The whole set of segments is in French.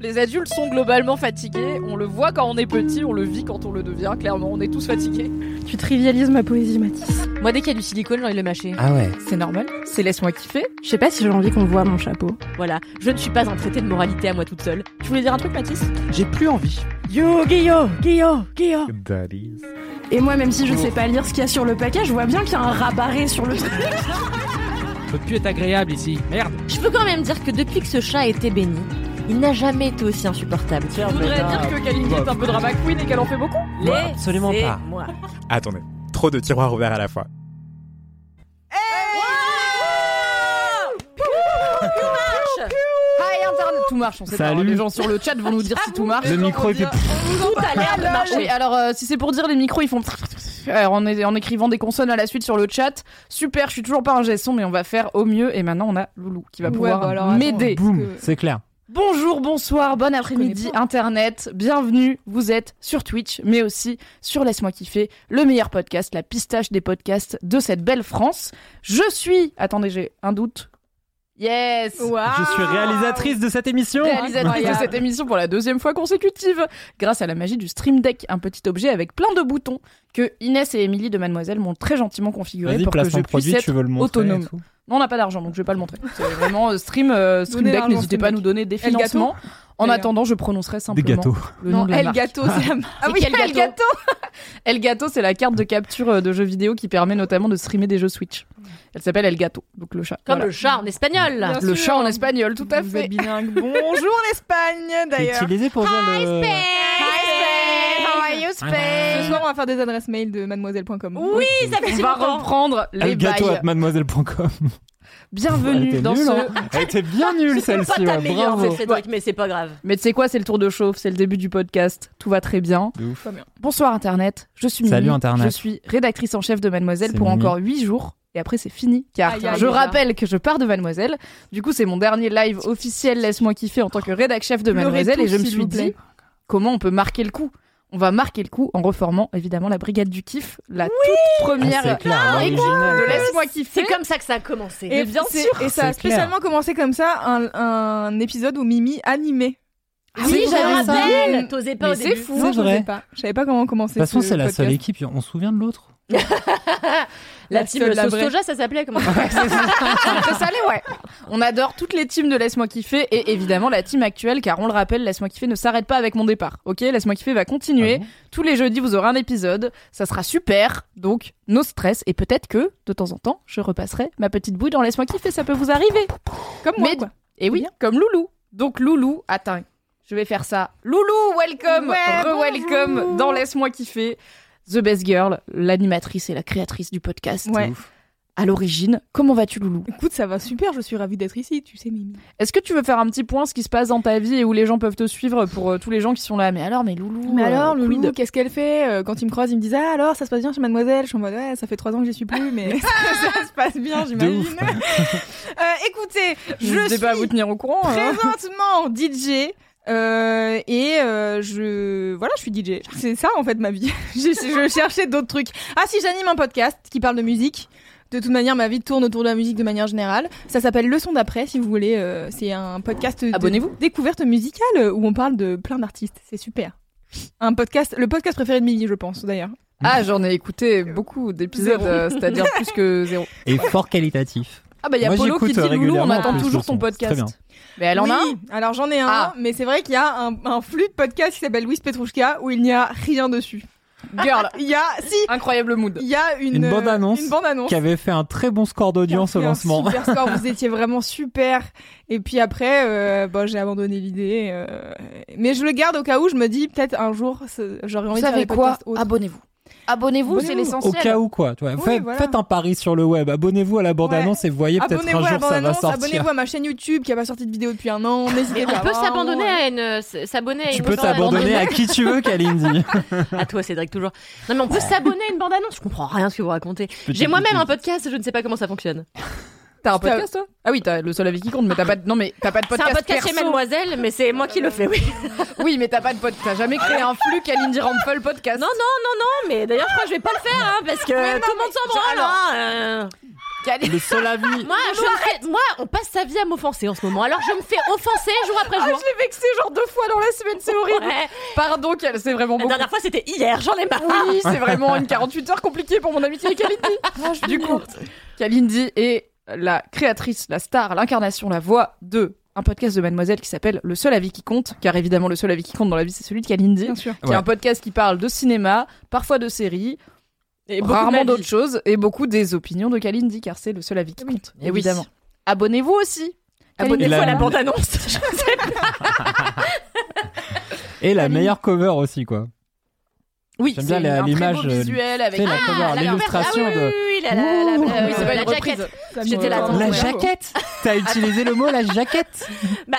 Les adultes sont globalement fatigués. On le voit quand on est petit, on le vit quand on le devient. Clairement, on est tous fatigués. Tu trivialises ma poésie, Mathis. Moi, dès qu'il y a du silicone, j'ai envie de le mâcher. Ah ouais. C'est normal. C'est laisse-moi kiffer. Je sais pas si j'ai envie qu'on voit mon chapeau. Voilà, je ne suis pas un traité de moralité à moi toute seule. Tu voulais dire un truc, Mathis? J'ai plus envie. Yo, Guillaume, Guillaume, Guillaume. Et moi, même si je sais pas lire ce qu'il y a sur le paquet, je vois bien qu'il y a un rabarré sur le truc. Peut plus être agréable ici. Merde. Je peux quand même dire que depuis que ce chat a été béni, il n'a jamais été aussi insupportable. Je voudrais dire que Kalindi est un peu drama queen et qu'elle en fait beaucoup. Absolument pas. Moi. Attendez. Trop de tiroirs ouverts à la fois. Hi Internet, tout marche. On sait pas. Salut. Les gens sur le chat vont nous dire si tout marche. Le micro était. Tout a l'air de marcher. Oui, alors euh, si c'est pour dire les micros, ils font alors, en, en écrivant des consonnes à la suite sur le chat. Super, je suis toujours pas un gesson, mais on va faire au mieux. Et maintenant, on a Loulou qui va Ouais, pouvoir bah m'aider. Boum, c'est clair. Bonjour, bonsoir, bon après-midi. Internet. Bienvenue, vous êtes sur Twitch, mais aussi sur Laisse-moi kiffer, le meilleur podcast, la pistache des podcasts de cette belle France. Je suis, attendez, j'ai un doute. Yes. Je suis réalisatrice de cette émission. Réalisatrice de cette émission pour la deuxième fois consécutive, grâce à la magie du Stream Deck, un petit objet avec plein de boutons que Inès et Émilie de Mademoiselle m'ont très gentiment configuré pour que je puisse produit, être tu veux le montrer. autonome. non, on n'a pas d'argent, donc je vais pas le montrer. C'est vraiment euh, stream, euh, stream Deck. N'hésitez pas à nous donner des financements. En attendant, je prononcerai Des simplement gâteaux. le nom Non, de la El. Gâteau, c'est la Ah oui, El Gâteau El Gâteau, c'est la carte de capture euh, de jeux vidéo qui permet notamment de streamer des jeux Switch. Elle s'appelle El Gato, donc le chat. Comme Voilà. le chat en espagnol. Bien Le sûr. chat en espagnol, tout à Vous fait. êtes bilingue. Bonjour l'Espagne C'est d'ailleurs. utilisé pour dire le. How are you Spain? Ce soir, on va faire des adresses mail de mademoiselle.com. Oui, ça fait On va reprendre les Le gâteau bails. à mademoiselle.com. Bienvenue dans nulle, ce... hein. Elle était bien nulle C'est pas celle-ci. ta ouais, meilleure, Bravo. cette Cédric, mais c'est pas grave. Mais tu sais quoi, c'est le tour de chauffe, c'est le début du podcast, tout va très bien. De ouf. Bonsoir Internet, je suis Mimi, Salut, Internet. je suis rédactrice en chef de Mademoiselle pour Mimi. encore 8 jours. Et après c'est fini, car Aïe, aïe, je rappelle que je pars de Mademoiselle. Du coup c'est mon dernier live officiel, laisse-moi kiffer en tant que rédac chef de Mademoiselle. et je me suis dit comment on peut marquer le coup? On va marquer le coup en reformant évidemment la Brigade du Kiff, la toute Ah, première c'est clair, équipe l'original. de Laisse-moi kiffer. C'est comme ça que ça a commencé. Et bien c'est- sûr, Et ça a c'est clair. spécialement commencé comme ça, un, un épisode où Mimi animait. Ah oui, ça. rappelle. T'osais pas Mais au c'est fou. Non, je vrai. savais pas. Je savais pas comment commencer. De toute façon, ce c'est la seule équipe. On se souvient de l'autre La La team seule, la sauce vraie. soja, ça s'appelait comment C'est salé, ouais. On adore toutes les teams de Laisse-moi kiffer et évidemment la team actuelle, car on le rappelle, Laisse-moi kiffer ne s'arrête pas avec mon départ. Ok, Laisse-moi kiffer va continuer. Ah bon? Tous les jeudis, vous aurez un épisode. Ça sera super. Donc, no stress. Et peut-être que, de temps en temps, je repasserai ma petite bouille dans Laisse-moi kiffer. Ça peut vous arriver. Comme moi, Mais- quoi. Et oui, comme Loulou. Donc, Loulou, attends. Je vais faire ça. Loulou, welcome. Ouais, Re-welcome dans Laisse-moi kiffer. The Best Girl, l'animatrice et la créatrice du podcast. Ouais. ouf. À l'origine, comment vas-tu, Loulou? Écoute, ça va super. Je suis ravie d'être ici. Tu sais, Mimi. Est-ce que tu veux faire un petit point ce qui se passe dans ta vie et où les gens peuvent te suivre pour euh, tous les gens qui sont là? Mais alors, mais Loulou Mais euh, alors, quid? Loulou, qu'est-ce qu'elle fait? Euh, Quand ils me croisent, ils me disent Ah, alors, ça se passe bien chez Mademoiselle? Je suis en mode Ouais, ça fait trois ans que j'y suis plus, mais ça se passe bien, j'imagine. Euh, écoutez, je N'hésitez suis pas à vous tenir au courant. hein. présentement DJ. Euh, et euh, je voilà je suis DJ c'est ça en fait ma vie. Je, je cherchais d'autres trucs. Ah si j'anime un podcast qui parle de musique. De toute manière ma vie tourne autour de la musique de manière générale. Ça s'appelle Leçon d'après si vous voulez. Euh, c'est un podcast Abonnez-vous. découverte musicale où on parle de plein d'artistes. C'est super. Un podcast le podcast préféré de Mimi je pense d'ailleurs. Ah, j'en ai écouté beaucoup d'épisodes, euh, c'est-à-dire plus que zéro. Et fort qualitatif. Ah bah il y a Moi, Polo qui dit Loulou, on attend toujours ton son. C'est très podcast. Mais elle en oui, a un alors j'en ai un Ah. mais c'est vrai qu'il y a un, un flux de podcast qui s'appelle Louise Petrouchka où il n'y a rien dessus Girl, il y a si incroyable mood. il y a une, Une euh, bande-annonce une bande-annonce Qui avait fait un très bon score d'audience au lancement. Un super score, vous étiez vraiment super. Et puis après, euh, bon, j'ai abandonné l'idée. euh, mais je le garde au cas où je me dis peut-être un jour, j'aurais Vous envie de faire savez des quoi autres? Abonnez-vous. C'est Abonnez-vous. Au l'essentiel. cas où quoi. tu vois. Oui, Faites, voilà. faites un pari sur le web. Abonnez-vous à la bande-annonce et voyez peut-être Abonnez-vous un jour ça va sortir. abonnez-vous à ma chaîne YouTube qui a pas sorti de vidéo depuis un an. N'hésitez pas. on peut s'abandonner ouais. à une, s- s'abonner à Tu une peux t'abandonner à qui tu veux, Kalindi. À toi, Cédric, toujours. Non, mais on peut s'abonner à une bande-annonce. Je comprends rien à ce que vous racontez. J'ai moi-même un podcast, je ne sais pas comment ça fonctionne. T'as un podcast, toi? Ah oui, t'as le seul avis qui compte, mais t'as pas de... Non, mais t'as pas de C'est podcast un podcast chez perso. Mademoiselle, mais c'est moi qui le fais, oui. Oui, mais t'as pas de podcast. T'as jamais créé un flux Kalindi Rampel podcast. Non, non, non, non, mais d'ailleurs, je crois que je vais pas le faire, hein, parce que non, tout le monde s'en branle, alors- hein, euh. Kalindi- Le seul avis. Moi, je me fais- moi, on passe sa vie à m'offenser en ce moment. Alors, je me fais offenser jour après Ah, jour. je l'ai vexé genre deux fois dans la semaine, c'est horrible. Ouais. Pardon, c'est vraiment La beaucoup. dernière fois, c'était hier, j'en ai marre. Oui, c'est vraiment une 48 heures compliquée pour mon amitié avec Kalindi. du coup, Kalindi est la créatrice, la star, l'incarnation, la voix de un podcast de Mademoiselle qui s'appelle Le seul avis qui compte, car évidemment le seul avis qui compte dans la vie c'est celui de Kalindi, Bien sûr. qui est un podcast qui parle de cinéma, parfois de séries, Et rarement d'autres choses, et beaucoup des opinions de Kalindi, car c'est le seul avis qui Oui. compte, Et oui. évidemment. Abonnez-vous aussi. Abonnez-vous la- à la bande-annonce. Et la meilleure cover aussi, quoi. Oui, J'aime c'est bien la- un très beau l'image, euh, visuel avec la l'illustration ah, oui, de. oui, la, la, la, la- Oui, la c'est pas une jaquette. J'étais là, La Ouais. jaquette T'as utilisé le mot la jaquette? Bah,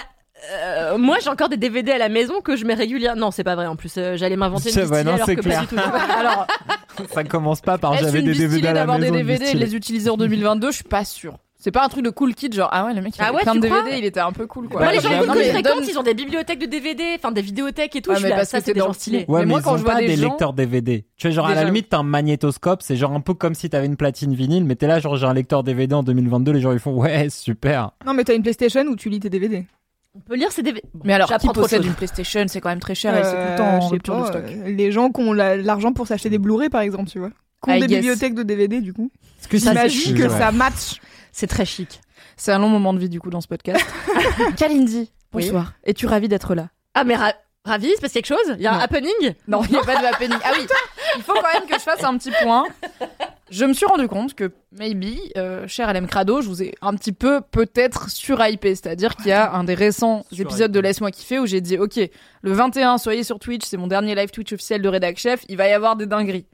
euh, moi, j'ai encore des DVD à la maison que je mets régulièrement. Non, c'est pas vrai. En plus, euh, j'allais m'inventer une vrai, non, alors c'est que clair. pas du tout. Alors, Ça commence pas par j'avais des DVD à la d'avoir maison. des une vie DVD et de les utiliser en 2022 Je suis pas sûre. C'est pas un truc de cool kid, genre ah ouais, le mec il Ah avait ouais, plein de DVD, il était un peu cool quoi. Moi, Ouais, les gens j'ai- cool que je fréquente, ils ont des bibliothèques de DVD, enfin des vidéothèques et tout. Ouais, je suis là, ça, c'est des gens stylés. Ouais, Mais mais, moi, ils quand ont je vois pas des des gens- lecteurs DVD. Tu vois, genre à la limite, t'as un magnétoscope, c'est genre un peu comme si t'avais une platine vinyle, mais t'es là, genre j'ai un lecteur DVD en 2022, les gens ils font ouais, super. Non, mais t'as une PlayStation où tu lis tes DVD. On peut lire ces DVD. Mais alors, qui possède une PlayStation C'est quand même très cher et c'est tout le temps Euh, en je sais rupture de stock. euh, Les gens qui ont la- l'argent pour s'acheter des Blu-ray, par exemple, tu vois. Qui ont des bibliothèques de DVD, du coup. Est-ce que ça, J'imagine que ça match. C'est très chic. C'est un long moment de vie du coup dans ce podcast. Kalindi, bonsoir. Es-tu ravie d'être là? Ah, mais ra- ravi, il se passe quelque chose? Il y a un happening? Non, il n'y a pas de happening. Ah oui, il faut quand même que je fasse un petit point. Je me suis rendu compte que, maybe, euh, cher LM Crado, je vous ai un petit peu peut-être surhypé. C'est-à-dire qu'il y a un des récents épisodes de Laisse-moi kiffer où j'ai dit, OK, le 21, soyez sur Twitch, c'est mon dernier live Twitch officiel de Rédac Chef, il va y avoir des dingueries.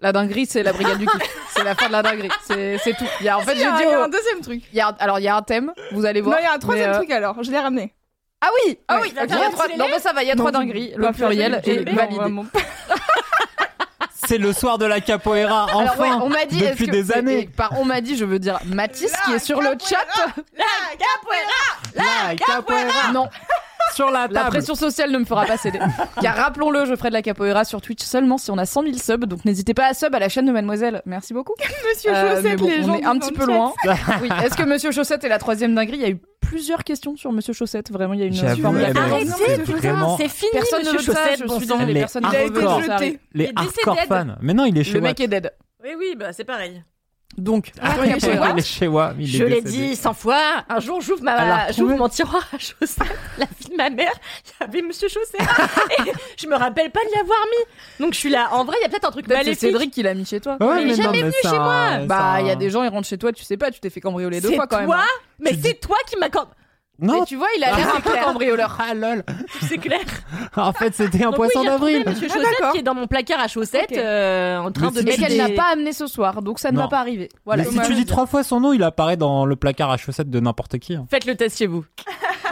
La dinguerie, c'est la brigade du kiff. C'est la fin de la dinguerie. C'est c'est tout. Il y a, en fait, Il y j'ai a- dit, il y a au- un deuxième truc. il y a, alors il y a un thème, vous allez voir. Non, il y a un troisième euh, truc alors. Je l'ai ramené. Ah oui, ah oui. il y a trois Non, mais ça va, il y a trois dingueries. Le pluriel est validé. C'est le soir de la capoeira, enfin Alors ouais, on m'a dit depuis que- des années. et par on m'a dit, je veux dire Mathis qui est sur le chat. La capoeira Non, sur la la table. pression sociale ne me fera pas céder. Car rappelons-le, je ferai de la capoeira sur Twitch seulement si on a 100 000 subs. Donc n'hésitez pas à sub à la chaîne de Mademoiselle. Merci beaucoup. Monsieur Euh, Chaussette, bon, les gens. on est un petit peu loin. Oui. Est-ce que Monsieur Chaussette est la troisième dinguerie? Il y a eu plusieurs questions sur Monsieur Chaussette. Vraiment, il y a une forme. Arrêtez, c'est vraiment- putain, c'est fini, Personne ne monsieur veut ça, Chaussette. je suis a été hardcore, jeté. ça. Les hardcore fans. Mais non, il est chez Le mec est dead. Oui, oui, bah c'est pareil. Donc, Ah, chez chez Je l'ai dit 100 fois. Un jour, j'ouvre ma, j'ouvre mon tiroir à chaussettes. La vie de ma mère, il y avait Monsieur Chaussette. Et je me rappelle pas de l'y avoir mis. Donc je suis là. En vrai, il y a peut-être un truc peut-être c'est maléfique. Cédric qui l'a mis chez toi. Ouais, Mais il est non, jamais mais venu chez moi. Bah, il y a des gens, ils rentrent chez toi, tu sais pas, tu t'es fait cambrioler deux fois quand même. toi, hein. mais c'est toi qui m'as. Non, Mais tu vois, il a l'air un peu cambrioleur. ah lol. C'est clair. En fait, c'était un Donc poisson oui, j'ai retrouvé d'avril. Monsieur Ah, Chaussette d'accord. qui est dans mon placard à chaussettes, Ok. euh, en train Mais de si Mais tu qu'elle dis- n'a pas amené ce soir, donc ça ne Non. va pas arriver. Voilà. Mais si tu dis trois fois son nom, il apparaît dans le placard à chaussettes de n'importe qui. hein. Faites le test chez vous.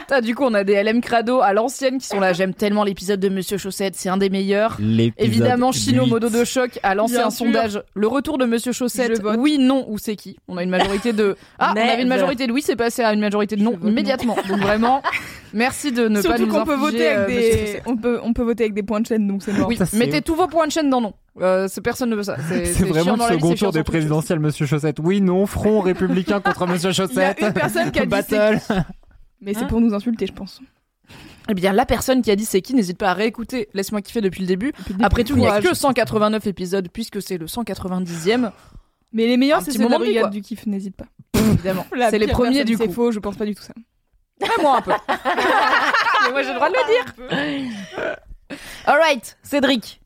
Ah, du coup, on a des LM Crado à l'ancienne qui sont là. J'aime tellement l'épisode de Monsieur Chaussette, c'est un des meilleurs. L'épisode Évidemment, Chino. Modo de choc a lancé Bien un sûr. sondage. Le retour de Monsieur Chaussette, Je vote. oui, non ou c'est qui? On a une majorité de. Ah, on avait une majorité de oui, c'est passé à une majorité de non Je vote non. Donc vraiment, merci de ne pas nous qu'on peut voter euh, avec des. On peut, on peut voter avec des points de chaîne, donc c'est mort. Oui, Ça, c'est- mettez tous vos points de chaîne dans non. Euh, c'est- personne ne veut ça. C'est C'est c'est vraiment le second c'est tour des présidentielles, Monsieur Chaussette. Oui, non, front républicain contre Monsieur Chaussette. une personne qui a dit Battle. Mais c'est Hein pour nous insulter, je pense. Eh bien, la personne qui a dit c'est qui, n'hésite pas à réécouter. Laisse-moi kiffer depuis le début. Après tout, il n'y a que 189 épisodes puisque c'est le 190e. Mais les meilleurs, c'est ceux de la brigade du kiff, n'hésite pas. Évidemment. C'est les premiers du C'est coup. faux, je pense pas du tout ça. Ouais, moi un peu. Mais moi j'ai le droit de le dire. Alright, Cédric.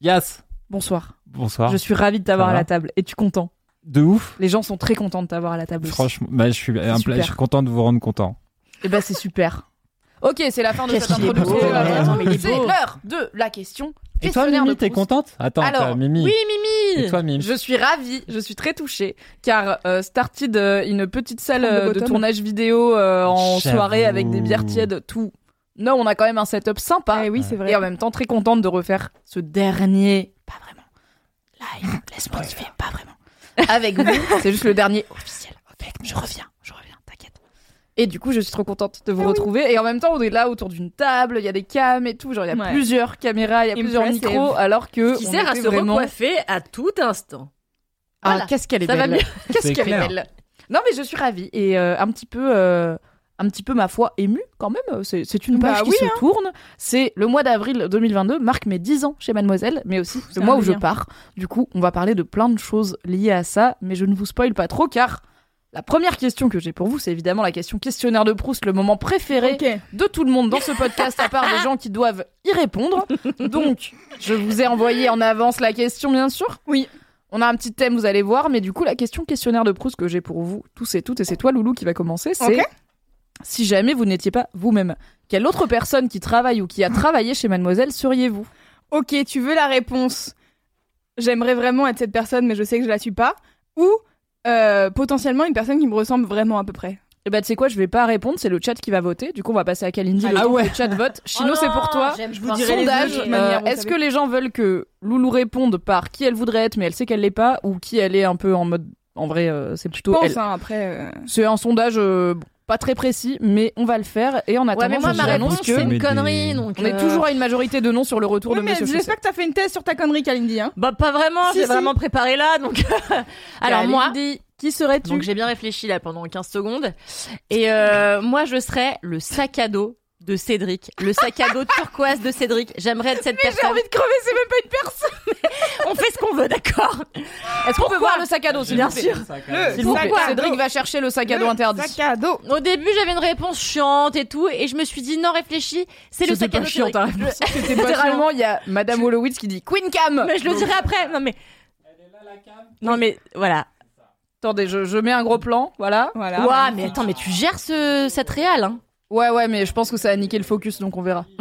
Yes. Bonsoir. Bonsoir. Je suis ravie de t'avoir à la table. Es-tu content? De ouf. Les gens sont très contents de t'avoir à la table. aussi. Franchement, bah, je suis, un super. pla- je suis content de vous rendre content. Eh ben c'est super. Ok, c'est la fin de cette introduction. Euh, est C'est l'heure de la question Et toi, Questionnaire Mimi, t'es contente? Attends, Alors, Mimi. Oui, Mimi Et toi, Mimi? Je suis ravie, je suis très touchée, car euh, Started, euh, une petite salle euh, de tournage vidéo euh, en soirée avec des bières tièdes, tout. Non, on a quand même un setup sympa. Eh oui, c'est vrai. Et en même temps, très contente de refaire ce dernier, pas vraiment, live, laisse-moi pas vraiment. Avec vous, c'est juste le dernier officiel. Ok, je reviens. Et du coup, je suis trop contente de vous Ah oui. retrouver. Et en même temps, on est là autour d'une table, il y a des cams et tout, genre il y a Ouais. plusieurs caméras, il y a plusieurs micros, alors que Qui on sert à se vraiment... recoiffer à tout instant. Ah, Voilà. qu'est-ce qu'elle est Ça va belle. mieux. Qu'est-ce qu'elle est belle. Non, mais je suis ravie et euh, un petit peu, euh, un petit peu ma foi émue quand même. C'est c'est une page Bah qui oui, se hein. tourne. C'est le mois d'avril 2022 marque mes 10 ans chez Mademoiselle, mais aussi C'est le mois où je pars. Du coup, on va parler de plein de choses liées à ça, mais je ne vous spoil pas trop car. La première question que j'ai pour vous, c'est évidemment la question questionnaire de Proust, le moment préféré de tout le monde dans ce podcast, à part des gens qui doivent y répondre. Donc, je vous ai envoyé en avance la question, bien sûr. Oui. On a un petit thème, vous allez voir, mais du coup, la question questionnaire de Proust que j'ai pour vous, tous et toutes, et c'est toi, Loulou, qui va commencer, c'est si jamais vous n'étiez pas vous-même, quelle autre personne qui travaille ou qui a travaillé chez Mademoiselle seriez-vous? Ok, tu veux la réponse? J'aimerais vraiment être cette personne, mais je sais que je la suis pas. Ou euh, potentiellement une personne qui me ressemble vraiment à peu près. Eh ben, tu sais quoi, je vais pas répondre, c'est le chat qui va voter. Du coup, on va passer à Kalindi. le Ah ouais. le chat vote. Chino, Oh c'est pour toi. j'aime Je vous dirai Sondage, euh, est-ce que les gens veulent que Loulou réponde par qui elle voudrait être, mais elle sait qu'elle l'est pas, ou qui elle est un peu en mode. En vrai, euh, c'est Je plutôt pense, elle. hein, après. euh, C'est un sondage euh, pas très précis, mais on va le faire. Et en Ouais, attendant, mais moi, ma réponse, que c'est une des- connerie. Donc, on est euh, toujours à une majorité de non sur le retour Oui, de mais Monsieur j'espère que t'as fait une thèse sur ta connerie, Kalindi. Hein. Bah, pas vraiment, Si, j'ai si. vraiment préparé là. Donc, alors moi, Kalindi, qui serais-tu donc j'ai bien réfléchi là pendant 15 secondes. Et euh, moi, je serais le sac à dos de Cédric. Le sac à dos turquoise de Cédric. J'aimerais être cette J'ai personne. envie de crever, c'est même pas une personne. On fait ce qu'on veut, d'accord Est-ce qu'on peut voir le sac à dos, Bien sûr. Le à Cédric va chercher le sac à dos Le interdit. Sac à dos. Au début, j'avais une réponse chiante et tout, et je me suis dit non, réfléchis, c'est le sac à dos. chiant, ta réponse. Littéralement, il y a Madame Wolowitz qui dit Queen Cam. Mais je le dirai après. Non mais. Non mais voilà. Attendez, je, je mets un gros plan, voilà. Voilà. Ouah, mais attends, mais tu gères ce cette réal, hein Ouais, ouais, mais je pense que ça a niqué le focus, donc on verra.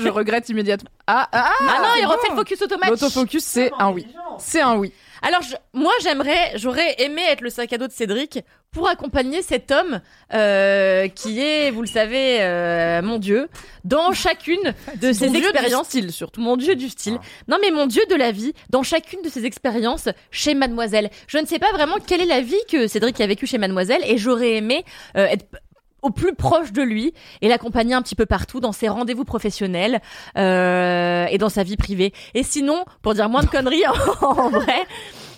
je regrette immédiatement. Ah, ah, Ah non, il refait le focus automatique. L'autofocus, c'est un oui. C'est un oui. Alors je- moi j'aimerais, j'aurais aimé être le sac à dos de Cédric pour accompagner cet homme euh, qui est, vous le savez, euh, mon dieu, dans chacune de ses Ton dieu du expériences. style, surtout. Mon dieu du style. Non mais mon dieu de la vie, dans chacune de ses expériences chez Mademoiselle. Je ne sais pas vraiment quelle est la vie que Cédric a vécue chez Mademoiselle et j'aurais aimé euh, être au plus proche de lui et l'accompagner un petit peu partout dans ses rendez-vous professionnels euh, et dans sa vie privée. Et sinon, pour dire moins de conneries en, vrai,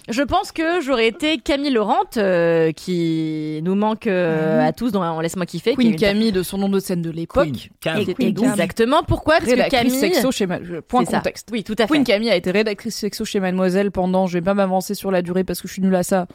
je pense que j'aurais été Camille Laurent euh, qui nous manque euh, à tous dans en Laisse-moi kiffer. qui Queen une- Camille de son nom de scène de l'époque. Exactement. Pourquoi? Parce que Camille. sexo chez Ma- je- Point ça. contexte. Oui, tout à fait. Queen Camille a été rédactrice sexo chez Mademoiselle pendant, je vais pas m'avancer sur la durée parce que je suis nulle à ça,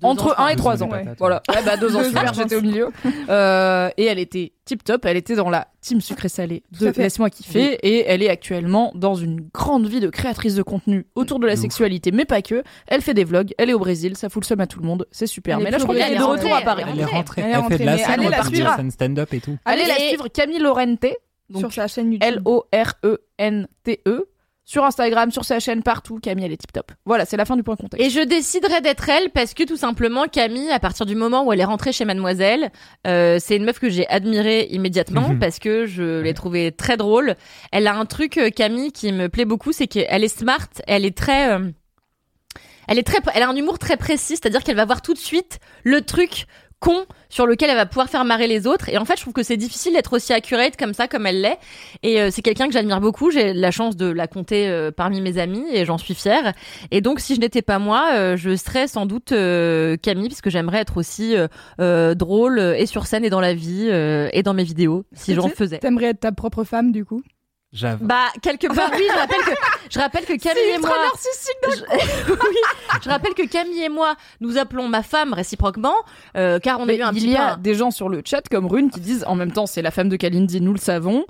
Deux entre ans, 1 et Deux 3 ans, Voilà. Ouais, bah, deux ans, super, j'étais au milieu. Euh, et elle était tip top, elle était dans la team sucré salé de. Laisse-moi kiffer et elle est actuellement dans une grande vie de créatrice de contenu autour de la De ouf. sexualité, mais pas que. Elle fait des vlogs, elle est au Brésil, ça fout le seum à tout le monde, c'est super. Elle est mais là, je crois qu'elle est de retour à elle est Paris. rentrée. Elle est rentrée. Elle est Elle fait de la scène, suivre. scène stand-up et tout. Allez la suivre, Camille Lorente, donc sur sa chaîne YouTube. L-O-R-E-N-T-E, sur Instagram, sur sa chaîne, partout. Camille, elle est tip top. Voilà, c'est la fin du point contexte. Et je déciderai d'être elle parce que tout simplement Camille, à partir du moment où elle est rentrée chez Mademoiselle, euh, c'est une meuf que j'ai admirée immédiatement Mhm. parce que je l'ai trouvée très drôle. Elle a un truc euh, Camille qui me plaît beaucoup, c'est qu'elle est smart, elle est très, euh, elle est très, elle a un humour très précis, c'est-à-dire qu'elle va voir tout de suite le truc con sur lequel elle va pouvoir faire marrer les autres. Et en fait je trouve que c'est difficile d'être aussi accurate comme ça comme elle l'est. Et euh, c'est quelqu'un que j'admire beaucoup. J'ai la chance de la compter euh, parmi mes amis et j'en suis fière. Et donc si je n'étais pas moi euh, je serais sans doute euh, Camille puisque j'aimerais être aussi euh, euh, drôle et sur scène et dans la vie euh, et dans mes vidéos si j'en faisais. T'aimerais être ta propre femme, du coup? J'avoue. bah quelque part oui je rappelle que je rappelle que Camille et moi je... oui, je rappelle que Camille et moi nous appelons ma femme réciproquement euh, car on a eu un il petit y a des gens sur le chat comme Rune qui disent en même temps c'est la femme de Kalindi, nous le savons.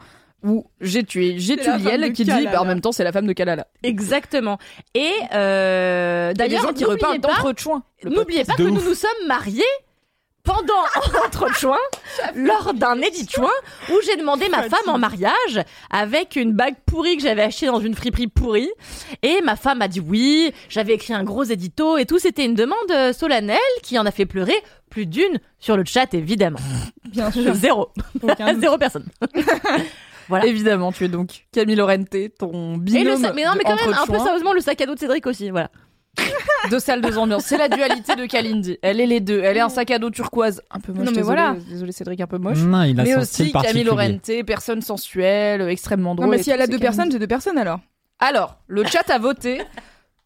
Ou j'ai tué, j'ai tué Liel de qui dit bah, en même temps c'est la femme de Kalala. Exactement. Et euh, Il y a des d'ailleurs, gens qui reparlent n'oubliez pas, d'entrechoin. Le n'oubliez pas que ouf. nous nous sommes mariés pendant entre joints, lors d'un edit joint, où j'ai demandé ma femme en mariage avec une bague pourrie que j'avais achetée dans une friperie pourrie. Et ma femme a dit oui, j'avais écrit un gros édito et tout. C'était une demande euh, solennelle qui en a fait pleurer plus d'une sur le chat, évidemment. Bien sûr. Zéro. Zéro personne. Voilà. Évidemment, tu es donc Camille Laurente, ton Et binôme le sa- mais non, mais quand même, un peu sérieusement, le sac à dos de Cédric aussi, voilà. De salle de ambiance. C'est la dualité de Kalindi. Elle est les deux. Elle est un sac à dos turquoise, un peu moche. Non, mais désolé, voilà. désolé Cédric, un peu moche. Non, il a mais son aussi style Camille. Laurente, personne sensuelle, extrêmement drôle. Non, mais si elle a deux Kalindi. personnes, j'ai deux personnes alors. Alors, le chat a voté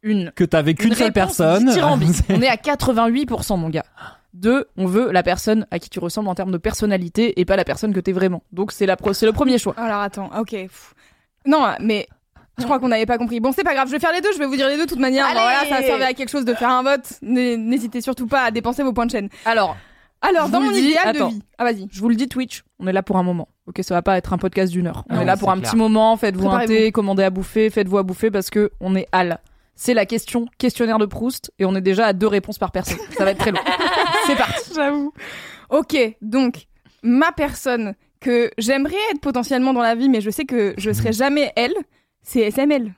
une. Que t'avais qu'une une seule personne. on est à 88%, mon gars. Deux, on veut la personne à qui tu ressembles en termes de personnalité et pas la personne que t'es vraiment. Donc c'est la pro- c'est le premier choix. Alors attends, ok. pff. Non, mais je crois qu'on n'avait pas compris. Bon, c'est pas grave, je vais faire les deux, je vais vous dire les deux de toute manière. Allez voilà, ça servait à quelque chose de faire un vote. N'hésitez surtout pas à dépenser vos points de chaîne. Alors, Alors, dans mon dis, idéal attends. de vie. Ah, vas-y. je vous le dis Twitch, on est là pour un moment. Ok, ça va pas être un podcast d'une heure. On Non, est là pour un clair. petit moment. Faites-vous un thé, commandez à bouffer, faites-vous à bouffer parce que on est Al. C'est la question questionnaire de Proust et on est déjà à deux réponses par personne. Ça va être très long. c'est parti. J'avoue. Ok, donc, ma personne que j'aimerais être potentiellement dans la vie, mais je sais que je serai jamais elle, c'est SML.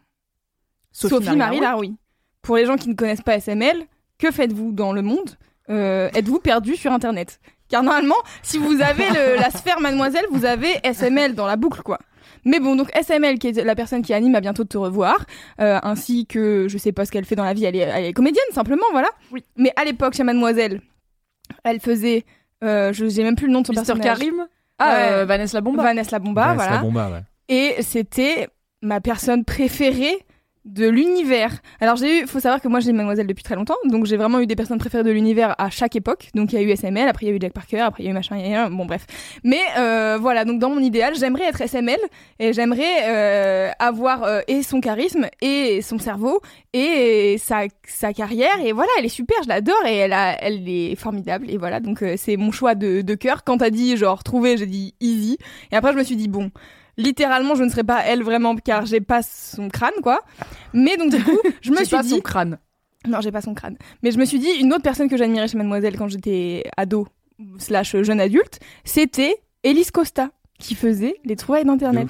Sophie, Marie Laroui. Pour les gens qui ne connaissent pas SML, que faites-vous dans le monde Euh, Êtes-vous perdu sur Internet? Car normalement, si vous avez le- la sphère mademoiselle, vous avez SML dans la boucle, quoi. Mais bon, donc SML, qui est la personne qui anime à bientôt de te revoir, euh, ainsi que je sais pas ce qu'elle fait dans la vie, elle est, elle est comédienne simplement, voilà. Oui. Mais à l'époque, chez Mademoiselle, elle faisait, euh, je j'ai même plus le nom de son Mister personnage. Karim? Ah, Ouais. euh, Vanessa la Bomba. Vanessa la Bomba, c'est voilà. la bomba, ouais. Et c'était ma personne préférée de l'univers. Alors j'ai eu, faut savoir que moi j'ai Mademoiselle depuis très longtemps, donc j'ai vraiment eu des personnes préférées de l'univers à chaque époque. Donc il y a eu SML, après il y a eu Jack Parker, après il y a eu machin, y a bon bref. Mais euh, voilà, donc dans mon idéal, j'aimerais être SML et j'aimerais euh, avoir euh, et son charisme et son cerveau et sa, sa carrière et voilà, elle est super, je l'adore et elle a, elle est formidable et voilà, donc c'est mon choix de, de cœur. Quand t'as dit genre trouver, j'ai dit easy et après je me suis dit bon littéralement je ne serais pas elle vraiment car j'ai pas son crâne quoi mais donc du coup je me suis pas dit son crâne. non j'ai pas son crâne mais je me suis dit une autre personne que j'admirais chez Mademoiselle quand j'étais ado slash jeune adulte c'était Elise Costa qui faisait les trouvailles d'internet.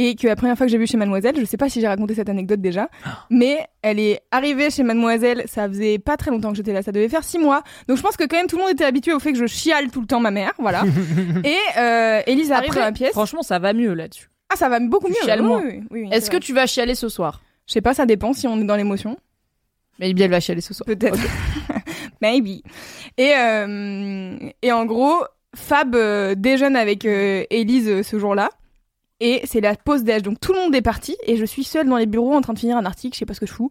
Et que la première fois que j'ai vu chez Mademoiselle je sais pas si j'ai raconté cette anecdote déjà mais elle est arrivée chez Mademoiselle ça faisait pas très longtemps que j'étais là ça devait faire six mois donc je pense que quand même tout le monde était habitué au fait que je chiale tout le temps ma mère voilà et euh, Elise arrive Après, dans la pièce franchement, ça va mieux là-dessus. ah, ça va beaucoup Tu mieux. chiales oui, moins. oui, oui, oui, Est-ce que tu vas chialer ce soir? Je sais pas, ça dépend si on est dans l'émotion. Mais bien, elle va chialer ce soir. Peut-être. Maybe. Et, euh, et en gros, Fab euh, déjeune avec euh, Élise euh, ce jour-là. Et c'est la pause déj. Donc tout le monde est parti. Et je suis seule dans les bureaux en train de finir un article. Je sais pas ce que je fous.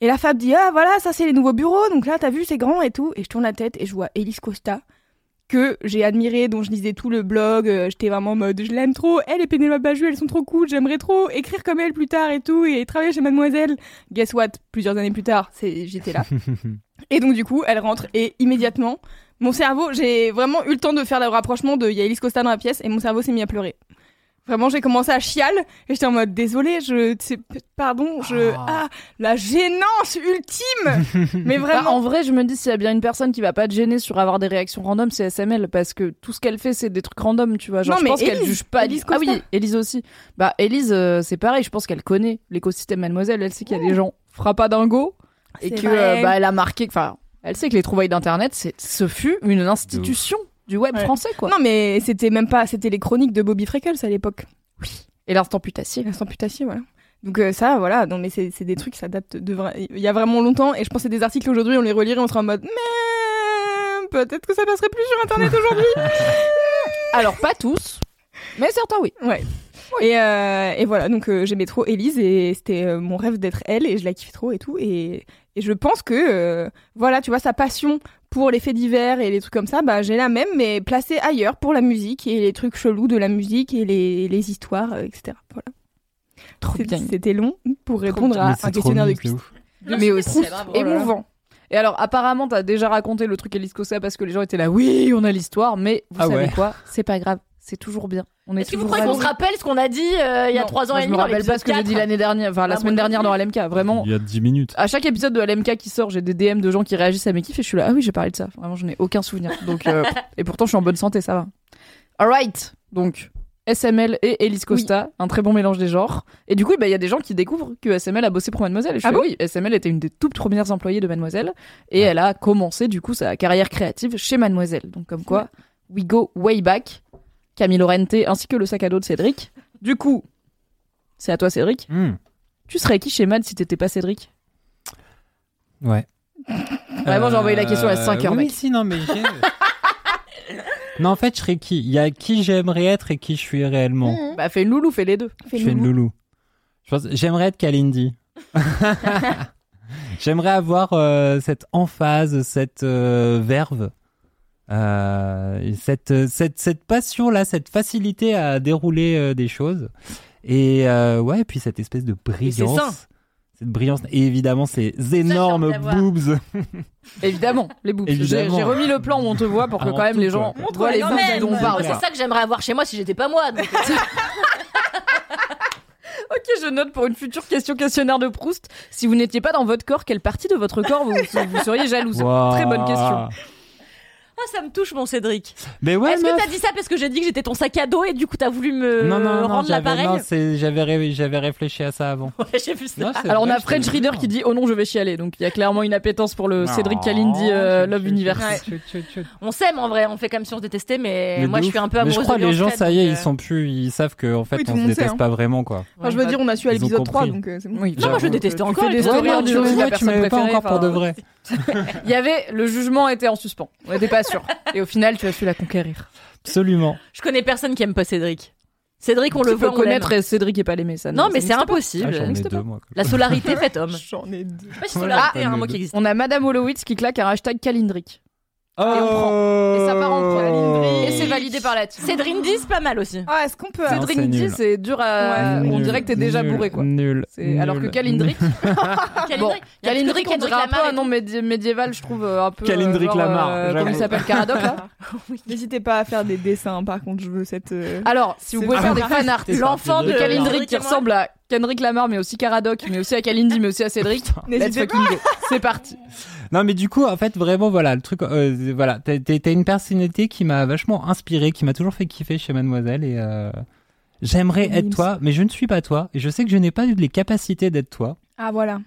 Et la Fab dit Ah voilà, ça c'est les nouveaux bureaux. Donc là, t'as vu, c'est grand et tout. Et je tourne la tête et je vois Élise Costa. Que j'ai admiré, dont je lisais tout le blog. euh, J'étais vraiment en mode Je l'aime trop. Elle et Pénélope Bajú, elles sont trop cool. J'aimerais trop écrire comme elle plus tard et tout. Et travailler chez Mademoiselle. Guess what? Plusieurs années plus tard, j'étais là. Et donc du coup, elle rentre et immédiatement, mon cerveau, j'ai vraiment eu le temps de faire le rapprochement de il y a Elise Costa dans la pièce et mon cerveau s'est mis à pleurer. Vraiment, j'ai commencé à chialer et j'étais en mode désolé, je c'est pardon, je ah la gênance ultime. Mais Bah, vraiment en vrai, je me dis s'il y a bien une personne qui va pas te gêner sur avoir des réactions random, c'est SML parce que tout ce qu'elle fait, c'est des trucs random, tu vois. Genre, Non, je mais pense qu'elle Élise, juge pas. Élise ah oui. Élise aussi. Bah, Élise, euh, c'est pareil. Je pense qu'elle connaît l'écosystème Mademoiselle. Elle sait qu'il y a des gens frappadingo et C'est que euh, bah, elle a marqué. Enfin, elle sait que les trouvailles d'internet, c'est ce fut une institution du web Ouais. français, quoi. Non mais c'était même pas c'était les chroniques de Bobby Freckles à l'époque. Et l'instant putassier. L'instant putassier, voilà. Donc euh, ça, voilà, non mais c'est c'est des trucs, ça date de vra- il y a vraiment longtemps et je pense que des articles aujourd'hui, on les relirait, on serait en mode mais peut-être que ça passerait plus sur internet aujourd'hui. Alors pas tous, mais certains oui. Ouais. Et, euh, et voilà, donc euh, j'aimais trop Elise et c'était euh, mon rêve d'être elle et je la kiffe trop et tout. Et, et je pense que, euh, voilà, tu vois, sa passion pour les faits divers et les trucs comme ça, bah j'ai la même, mais placée ailleurs pour la musique et les trucs chelous de la musique et les, les histoires, euh, etc. Voilà. Trop C'est- bien. C'était long pour répondre à un questionnaire de ouf. Mais aussi émouvant. Et alors, apparemment, t'as déjà raconté le truc Elise Costa parce que les gens étaient là, oui, on a l'histoire, mais vous Ah savez ouais. quoi? C'est pas grave. C'est toujours bien. On est, Est-ce que vous croyez qu'on se rappelle ce qu'on a dit euh, il y a trois ans moi, et Je demi me dans rappelle pas ce que j'ai dit 4? l'année dernière, enfin la Ah, semaine dernière dans LMK. Vraiment, Il y a 10 minutes. à chaque épisode de LMK qui sort, j'ai des DM de gens qui réagissent à mes kiffs et je suis là, ah oui, j'ai parlé de ça. Vraiment, je n'ai aucun souvenir. Donc, euh, et pourtant, je suis en bonne santé, ça va. Alright. Donc, SML et Elise Costa, un très bon mélange des genres. Et du coup, bah, il y a des gens qui découvrent que SML a bossé pour Mademoiselle. Et je Ah fais, bon oui, SML était une des toutes premières employées de Mademoiselle. Et elle a commencé, du coup, sa carrière créative chez Mademoiselle. Donc, comme quoi, we go way back. Camille Lorente ainsi que le sac à dos de Cédric. Du coup, c'est à toi, Cédric. Hmm. Tu serais qui chez Mad si t'étais pas Cédric? Ouais. Vraiment, j'ai envoyé la question à 5 heures, oui, mec. si, non, mais j'ai... non, en fait, je serais qui? Il y a qui j'aimerais être et qui je suis réellement. Bah, fais une loulou, fais les deux. Je suis une loulou. Je pense, j'aimerais être Kalindi. j'aimerais avoir euh, cette emphase, cette euh, verve, euh, et cette, cette, cette passion-là, cette facilité à dérouler euh, des choses. Et euh, ouais, et puis cette espèce de brillance. Cette brillance. Et évidemment, ces énormes boobs. Évidemment, les boobs. J'ai Évidemment. j'ai remis le plan où on te voit pour que quand même les gens voient les boobs dont on parle. C'est ça que j'aimerais avoir chez moi si j'étais pas moi. donc. Ok, je note pour une future question questionnaire de Proust. Si vous n'étiez pas dans votre corps, quelle partie de votre corps vous, vous seriez jalouse? Très bonne question. Ah, ça me touche, mon Cédric. Mais ouais, Est-ce que t'as dit ça parce que j'ai dit que j'étais ton sac à dos et du coup t'as voulu me non, non, non, rendre l'appareil non, c'est, j'avais, ré- j'avais réfléchi à ça avant. Ouais, j'ai vu ça. Non, c'est Alors on vrai, a je French Reader qui dit oh non je vais chialer donc il y a clairement une appétence pour le Cédric Kalindi euh, Love Universe. chut, chut, chut, chut. On s'aime en vrai, on fait comme si on se détestait, mais, Mais moi de je ouf. suis un peu Mais amoureuse je crois de les gens, fait, ça y est, donc, ils sont plus, ils savent que en fait Oui, tout on le se monde sait, déteste hein. pas vraiment quoi. Enfin, je veux dire, on a su à Ils ont l'épisode 3, compris. donc euh, c'est bon. Oui, Non, moi je détestais Tu encore les stories disant disant que moi, la tu m'avais pas encore pour de vrai. Il y avait le jugement était en suspens. On n'était pas sûr. Et au final tu as su la conquérir. Absolument. Je connais personne qui aime pas Cédric. Cédric, on le Tu peux voit, on l'aime. connaître et Cédric et pas l'aimer ça. Non, mais c'est impossible. Ah, j'en ai n'existe deux pas. moi. La solarité fait homme. J'en ai deux. Je sais pas si Voilà. solarité est un mot qui existe. On a Madame Holowitz qui claque un hashtag Kalindrick. Oh on Et ça part en pro. Et c'est validé par la team. C'est pas mal aussi. Ah, est-ce qu'on peut. Non, c'est dit nul. c'est dur à. Ouais, on Nul, dirait que t'es déjà nul, bourré quoi. Nul. C'est- Alors que Kalindrick, Kalindrick, bon, Kalindrick on dirait un peu Lamar un et nom médi- médiéval, je trouve euh, un peu. Kalindrick euh, genre, Lamar, euh, j'avoue. Comment il s'appelle Caradoc là N'hésitez pas à faire des dessins, par contre, je veux cette. euh, Alors, si vous C'est pouvez faire des vrai. fan art, C'est l'enfant de Kalindrick Kalindrick qui et moi. ressemble à Kendrick Lamar, mais aussi Caradoc, mais aussi à Kalindi, mais aussi à Cédric. Let's N'hésitez fucking go. C'est parti. Non, mais du coup, en fait, vraiment, voilà, le truc, euh, voilà, t'as une personnalité qui m'a vachement inspiré, qui m'a toujours fait kiffer chez Mademoiselle et euh, j'aimerais être toi, mais je ne suis pas toi et je sais que je n'ai pas les capacités d'être toi. Ah, voilà.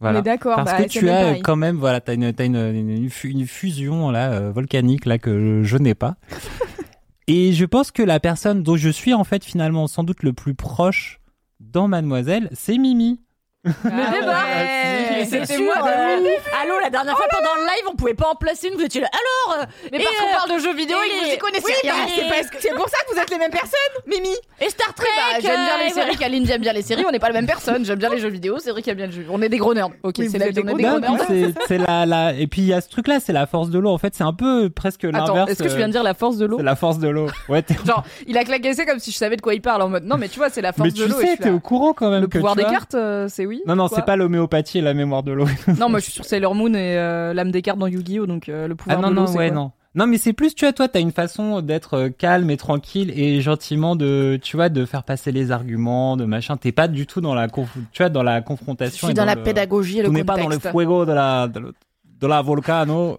Voilà. On est d'accord. Parce bah, que tu as pareil. quand même, voilà, t'as une, t'as une, une, une fu- une fusion là euh, volcanique là que je n'ai pas. Et je pense que la personne dont je suis en fait finalement sans doute le plus proche dans Mademoiselle, c'est Mimi. Le Ah débat. ouais. C'est C'était moi, euh, Allô, la dernière fois pendant le live, on pouvait pas en placer une. Vous étiez là. Alors, euh, Mais Et, parce qu'on euh, parle de jeux vidéo et que vous y connaissez Oui, rien. bah, c'est c'est pour ça que vous êtes les mêmes personnes, Mimi. et Star Trek. Bah, j'aime bien euh, les et voilà. séries, Kalindi aime bien les séries, on n'est pas la même personne. J'aime bien les jeux vidéo, Cédric aime bien le jeu. On est des gros nerds. Ok, Oui, c'est la vie, on est des gros nerds. c'est c'est la, la et puis il y a ce truc là, c'est la force de l'eau. En fait, c'est un peu presque Attends, l'inverse. est-ce que je viens de dire la force de euh, l'eau? C'est la force de l'eau. Ouais, Genre, il a claqué ça comme si je savais de quoi il parle en mode non, mais tu vois, c'est la force mais de tu l'eau. et je sais, t'es au courant quand même. Le pouvoir tu des cartes, euh, c'est oui Non, non, c'est pas l'homéopathie et la mémoire de l'eau. Non, moi je suis sur Sailor Moon et euh, l'âme des cartes dans Yu-Gi-Oh! Donc euh, le Ah pouvoir non, de l'eau, non, ouais, quoi non. Non, mais c'est plus, tu vois, toi, t'as une façon d'être euh, calme et tranquille et gentiment de, tu vois, de faire passer les arguments, de machin. T'es pas du tout dans la, conf- tu vois, dans la Je confrontation. suis et dans la le- pédagogie et le Tu n'es pas dans le fuego de la, de, de la volcano.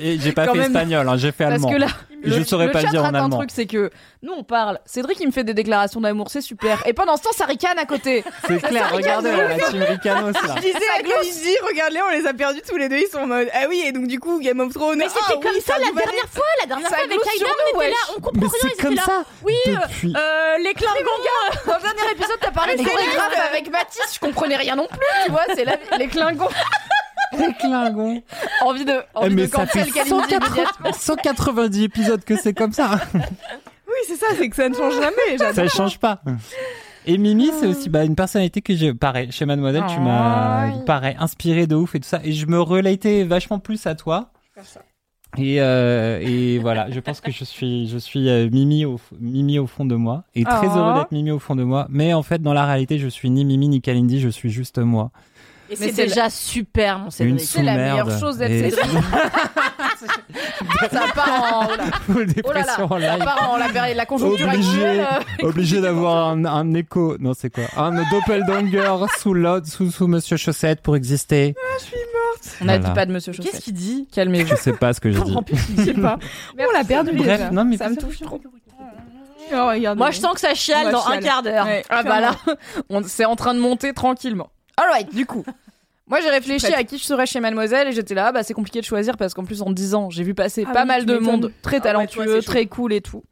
Et j'ai pas fait même. espagnol, hein, j'ai fait Parce allemand. que là, je saurais le pas le dire en rate un allemand. truc, c'est que nous on parle. Cédric il me fait des déclarations d'amour, c'est super. Et pendant ce temps, ça ricane à côté. C'est clair, regardez là, la team Ricanos là. Je disais à Kalindi, regardez, on les a perdus tous les deux, ils sont en mode. Ah oui, et donc du coup, Game of Thrones. Mais c'était comme oui, ça la dernière fois. La dernière Ça fois avec sur on était là, on comprend Mais rien. c'est ils étaient comme là. ça Oui, euh, depuis. euh, les Klingons. Dans le dernier épisode, t'as parlé des chorégraphes avec Baptiste, je comprenais rien non plus, tu vois, c'est la... les Klingons. Les Klingons. Envie de, Eh, envie mais de ça fait cancel Kalindi 180 immédiatement. 190 épisodes que c'est comme ça. Oui, c'est ça, c'est que ça ne change jamais. ça J'adore. change pas. Et Mimi, c'est aussi bah, une personnalité que j'ai, pareil, chez Mademoiselle, tu m'as, pareil, inspiré de ouf et tout ça. Et je me relatais vachement plus à toi. Et, euh, et voilà, je pense que je suis, je suis euh, Mimi, au, Mimi au fond de moi. Et très Oh. heureux d'être Mimi au fond de moi. Mais en fait, dans la réalité, je suis ni Mimi ni Kalindi, je suis juste moi. Et Mais c'est déjà super, mon Cédric. C'est la meilleure chose d'être Et- Cédric. Ça part en, Full oh là là, ça part en la, la conjoncture Obligé, actuelle. euh, obligé d'avoir un, un écho. Non, c'est quoi Un doppelganger sous l'autre, sous, sous Monsieur Chaussette pour exister. On n'a Voilà. dit pas de Monsieur Qu'est-ce Chaussette. qu'il dit Calmez-vous. Je sais pas ce que j'ai dit. Je sais pas. On l'a perdu. Bref, déjà. non mais ça me touche trop. Oh. Moi, je sens que ça chiale dans un quart d'heure. Ouais, Ah bah là, on- c'est en train de monter tranquillement. Alright, du coup. Moi j'ai réfléchi à qui je serais chez Mademoiselle et j'étais là, bah c'est compliqué de choisir parce qu'en plus en 10 ans j'ai vu passer Ah pas oui, mal tu de m'étonnes. monde très Ah ouais, talentueux, toi, c'est chaud. très cool et tout.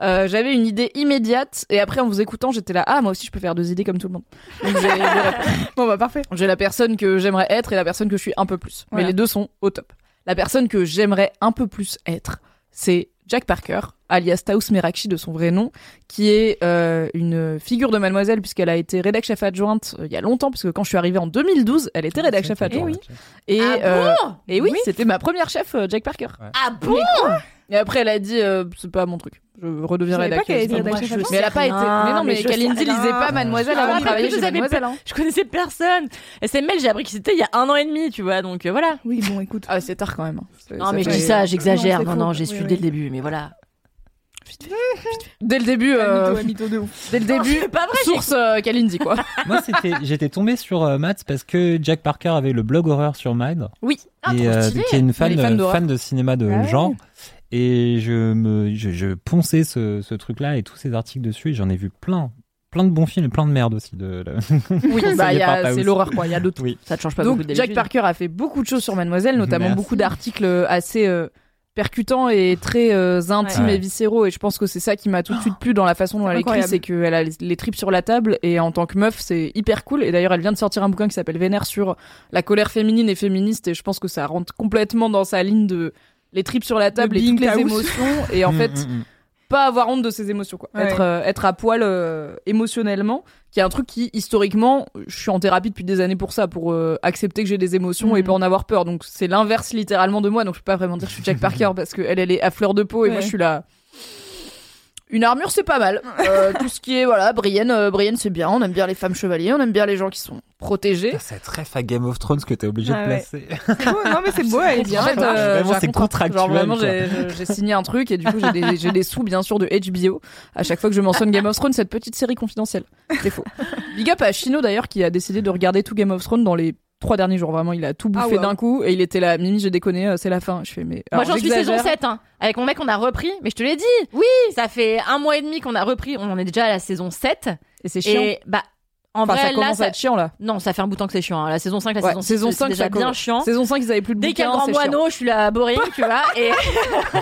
Euh, j'avais une idée immédiate et après en vous écoutant j'étais là, ah moi aussi je peux faire deux idées comme tout le monde. Donc j'ai. Bon bah parfait. J'ai la personne que j'aimerais être et la personne que je suis un peu plus. Voilà. Mais les deux sont au top. La personne que j'aimerais un peu plus être, c'est Jack Parker, alias Taous Merakchi de son vrai nom, qui est euh, une figure de Mademoiselle puisqu'elle a été rédac chef adjointe euh, il y a longtemps, puisque quand je suis arrivée en 2012, elle était rédac chef adjointe. Et, Ah euh, bon et oui, Oui. c'était ma première chef, euh, Jack Parker. Ah bon Et après, elle a dit, euh, c'est pas mon truc. Je redeviens Je savais pas rédac. qu'elle était rédac moi, chef je- adjointe. Mais elle a pas été. Mais non, mais, mais Kalindi lisait pas Mademoiselle Ah, avant de travailler chez Mademoiselle. hein. Je connaissais personne. SML, j'ai appris que c'était il y a un an et demi, tu vois. Donc euh, voilà. Oui bon écoute. Ah, c'est tard quand même. C'est- Non, mais je dis ça, j'exagère. Non, Non, j'ai Oui, su oui. dès le début, mais voilà. Dès le début. euh, Mytho, mytho de ouf. Dès le début. c'est pas vrai, Source euh, Kalindi, quoi. Moi, c'était, j'étais tombé sur euh, Mads parce que Jack Parker avait le blog horreur sur Mad, Oui. Ah, et trop euh, stylé. qui est une fan, Elle est fan euh, d'horreur. fan de cinéma de Ah ouais. genre. Et je me, je, je ponçais ce, ce truc-là et tous ces articles dessus. Et j'en ai vu plein, plein de bons films et plein de merde aussi. De, Oui, bah, il y a- c'est l'horreur, quoi. Il y a d'autres. Oui. Ça te change pas Donc, beaucoup de Jack Parker a fait beaucoup de choses sur Mademoiselle, notamment Merci. beaucoup d'articles assez euh, percutants et très euh, intimes Ouais. et viscéraux. Et je pense que c'est ça qui m'a tout de suite plu dans la façon dont elle écrit, c'est qu'elle a les, les tripes sur la table et en tant que meuf, c'est hyper cool. Et d'ailleurs, elle vient de sortir un bouquin qui s'appelle Vénère sur la colère féminine et féministe. Et je pense que ça rentre complètement dans sa ligne de les tripes sur la table et toutes les émotions. Et en Mm, fait, mm, mm. Pas avoir honte de ses émotions quoi Ouais. être euh, être à poil euh, émotionnellement qui est un truc qui historiquement je suis en thérapie depuis des années pour ça pour euh, accepter que j'ai des émotions et Mhm. pas en avoir peur donc c'est l'inverse littéralement de moi donc je peux pas vraiment dire que je suis Jack Parker parce que elle est à fleur de peau et moi je suis là une armure c'est pas mal Euh, tout ce qui est voilà Brienne euh, Brienne c'est bien on aime bien les femmes chevaliers on aime bien les gens qui sont protégés C'est très à Game of Thrones que t'es obligé Ah de ouais. placer. C'est beau, non mais c'est beau, elle est bien. en fait, euh, Vraiment, j'ai un c'est contrat. contractuel, Genre vraiment, quoi. j'ai j'ai- j'ai signé un truc et du coup, j'ai des, j'ai des sous, bien sûr, de HBO à chaque fois que je mentionne Game of Thrones, cette petite série confidentielle. C'est faux. Big up à Chino d'ailleurs qui a décidé de regarder tout Game of Thrones dans les trois derniers jours. Vraiment, il a tout bouffé Ah ouais. d'un coup et il était là. Mimi, j'ai déconné, euh, c'est la fin. Je fais, mais. Moi, j'en suis saison j'exagère. 7. Hein. Avec mon mec, on a repris. Mais je te l'ai dit. Oui. Ça fait un mois et demi qu'on a repris. On en est déjà à la saison 7. Et c'est chiant. Et bah, en Enfin, vrai, ça là, commence ça... à être chiant là. Non, ça fait un bout de temps que c'est chiant. hein. La saison 5, la Ouais, saison 6, saison c'est 5, déjà bien chiant. Saison 5, ils avaient plus de Dès qu'il y a le grand moineau, je suis la boring, tu vois. Et.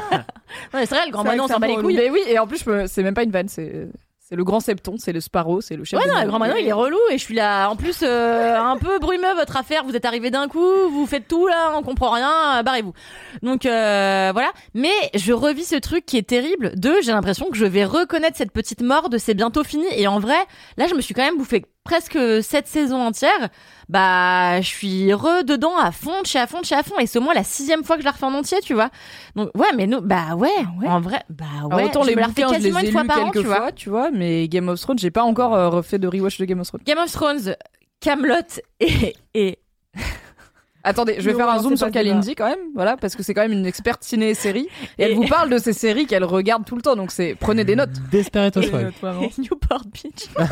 non, c'est vrai, le grand moineau, on s'en bat les couilles. Mais oui, et en plus, c'est même pas une vanne, c'est. C'est le grand septon, c'est le Sparrow, c'est le chef. Ouais, non, le grand moineau, il est relou et je suis là. En plus, euh, un peu brumeux votre affaire. Vous êtes arrivé d'un coup, vous faites tout là, on comprend rien, euh, barrez-vous. Donc euh, voilà. Mais je revis ce truc qui est terrible. De, j'ai l'impression que je vais reconnaître cette petite mort de c'est bientôt fini. Et en vrai, là, je me suis quand même bouffé presque cette saison entière. Bah, je suis re dedans à fond, de chez à fond, de chez à fond. Et c'est au moins la sixième fois que je la refais en entier, tu vois. Donc ouais, mais non, bah ouais, en vrai, bah ouais. Alors, autant je les me la bouquins, je les quasiment ai une fois lus par an, quelques tu vois. tu vois, mais Game of Thrones, j'ai pas encore euh, refait de rewatch de Game of Thrones. Game of Thrones, Camelot et, et Attendez, je vais Non, faire un zoom sur. Kalindi quand même, voilà, parce que c'est quand même une experte ciné et série, et elle vous parle de ces séries qu'elle regarde tout le temps, donc c'est prenez des notes. Desperate Housewives. Newport Beach.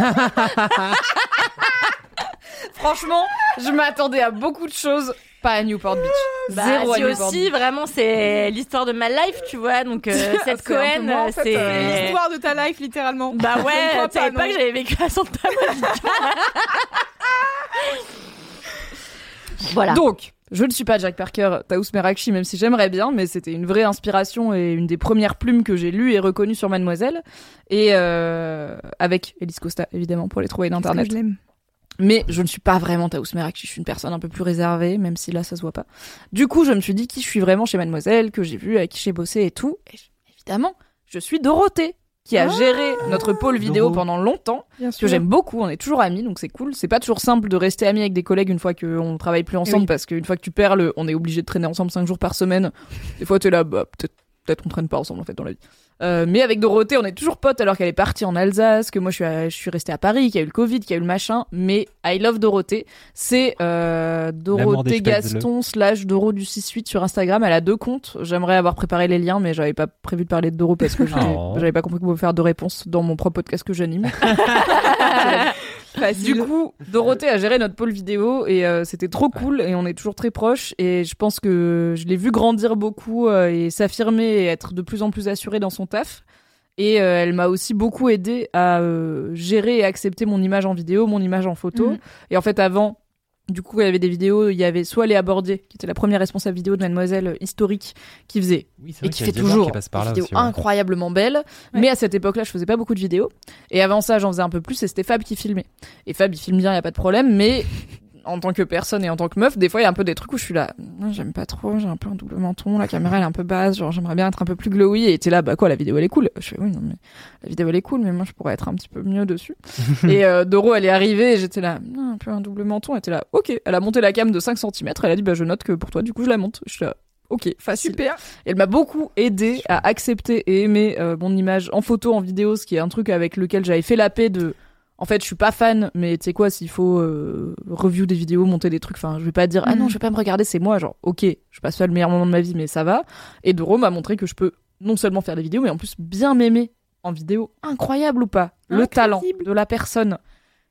Franchement, je m'attendais à beaucoup de choses, pas à Newport Beach. Bah, Zéro à si Newport aussi, Beach. vraiment, c'est l'histoire de ma life, tu vois. Donc, euh, cette Cohen, en fait, c'est. euh, L'histoire de ta life, littéralement. Bah ouais, tu savais pas, pas que j'avais vécu à Santa Monica. voilà. Donc, je ne suis pas Jack Parker, Taous Merakchi, même si j'aimerais bien, mais c'était une vraie inspiration et une des premières plumes que j'ai lues et reconnues sur Mademoiselle. Et euh, avec Elise Costa, évidemment, pour les trouver d'internet. je l'aime? Mais je ne suis pas vraiment Taous Merakchi, je suis une personne un peu plus réservée, même si là ça se voit pas. Du coup, je me suis dit qui je suis vraiment chez Mademoiselle, que j'ai vu, avec qui j'ai bossé et tout. Et évidemment, je suis Dorothée, qui a géré notre pôle vidéo pendant longtemps, Bien que j'aime beaucoup, on est toujours amis, donc c'est cool. C'est pas toujours simple de rester amis avec des collègues une fois qu'on travaille plus ensemble, oui. parce qu'une fois que tu perds le, on est obligé de traîner ensemble cinq jours par semaine. Des fois, t'es là, bah, peut-être peut-être qu'on traîne pas ensemble en fait dans la vie. Euh, mais avec Dorothée, on est toujours potes alors qu'elle est partie en Alsace, que moi je suis, à- je suis restée à Paris, qu'il y a eu le Covid, qu'il y a eu le machin. Mais I love Dorothée. C'est euh, Dorothée. Gaston slash Doro du 6-8 sur Instagram. Elle a deux comptes. J'aimerais avoir préparé les liens, mais j'avais pas prévu de parler de Doro parce que Oh. j'avais pas compris qu'on pouvait faire deux réponses dans mon propre podcast que j'anime. Du coup, Dorothée a géré notre pôle vidéo et euh, c'était trop cool et on est toujours très proches et je pense que je l'ai vu grandir beaucoup euh, et s'affirmer et être de plus en plus assurée dans son taf. Et euh, elle m'a aussi beaucoup aidé à euh, gérer et accepter mon image en vidéo, mon image en photo. Mhm. Et en fait, avant, du coup, il y avait des vidéos, il y avait soit Léa Bordier, qui était la première responsable vidéo de Mademoiselle historique, qui faisait Oui, et qui fait toujours qui des vidéos aussi, ouais. incroyablement belles. Mais à cette époque-là, je faisais pas beaucoup de vidéos. Et avant ça, j'en faisais un peu plus et c'était Fab qui filmait. Et Fab, il filme bien, y a pas de problème. Mais en tant que personne et en tant que meuf, des fois, il y a un peu des trucs où je suis là, j'aime pas trop, j'ai un peu un double menton, la caméra elle est un peu basse, genre j'aimerais bien être un peu plus glowy. Et t'es là, bah quoi, la vidéo elle est cool. Je fais oui, non mais la vidéo elle est cool, mais moi je pourrais être un petit peu mieux dessus. et euh, Doro, elle est arrivée et j'étais là, un peu un double menton. Elle était là, ok. Elle a monté la cam de 5 cm. Elle a dit, bah je note que pour toi, du coup, je la monte. Je suis là, ok, facile. Super. Et Elle m'a beaucoup aidé à accepter et aimer euh, mon image en photo, en vidéo, ce qui est un truc avec lequel j'avais fait la paix de. En fait, je suis pas fan, mais tu sais quoi, s'il faut euh, review des vidéos, monter des trucs, enfin, je vais pas dire ah non, Mhm. je vais pas me regarder, c'est moi, genre ok, je passe pas le meilleur moment de ma vie, mais ça va. Et Doro m'a montré que je peux non seulement faire des vidéos, mais en plus bien m'aimer en vidéo, incroyable ou pas, le talent de la personne.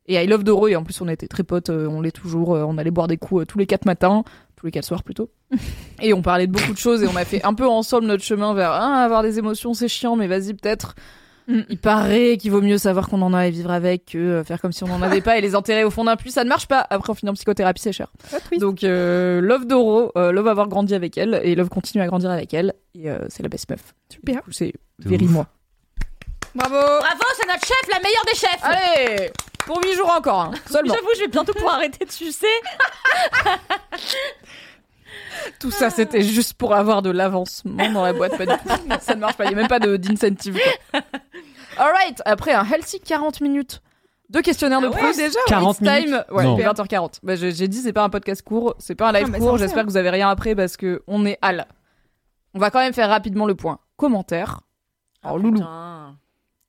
Et I love Doro, et en plus on était très potes, euh, on l'est toujours, euh, on allait boire des coups euh, tous les quatre matins, tous les quatre soirs plutôt. Et on parlait de beaucoup de choses et on a fait un peu ensemble notre chemin vers ah, avoir des émotions, c'est chiant, mais vas-y, peut-être. Mm. Il paraît qu'il vaut mieux savoir qu'on en a et vivre avec que euh, faire comme si on n'en avait pas et les enterrer au fond d'un puits. Ça ne marche pas. Après, en finit en psychothérapie, c'est cher. Donc, euh, love Doro, euh, love avoir grandi avec elle et love continuer à grandir avec elle. Et euh, c'est la best meuf. Super. C'est De very ouf. moi. Bravo. Bravo, c'est notre chef, la meilleure des chefs. Allez Pour 8 jours encore, hein, seulement. J'avoue, je vais bientôt pouvoir arrêter de sucer. Tout ça, c'était juste pour avoir de l'avancement dans la boîte. Pas du tout. Ça ne marche pas. Il n'y a même pas de- d'incentive. quoi. Alright, après un healthy 40 minutes de questionnaire de Ah ouais, Proust. déjà, 40 It's time. minutes Ouais, Non. il est 20h40. Bah, j'ai j'ai dit, c'est pas un podcast court, c'est pas un live Ah, mais court. c'est J'espère que vous avez rien après parce que on est à la. On va quand même faire rapidement le point. Commentaire. Alors, Loulou.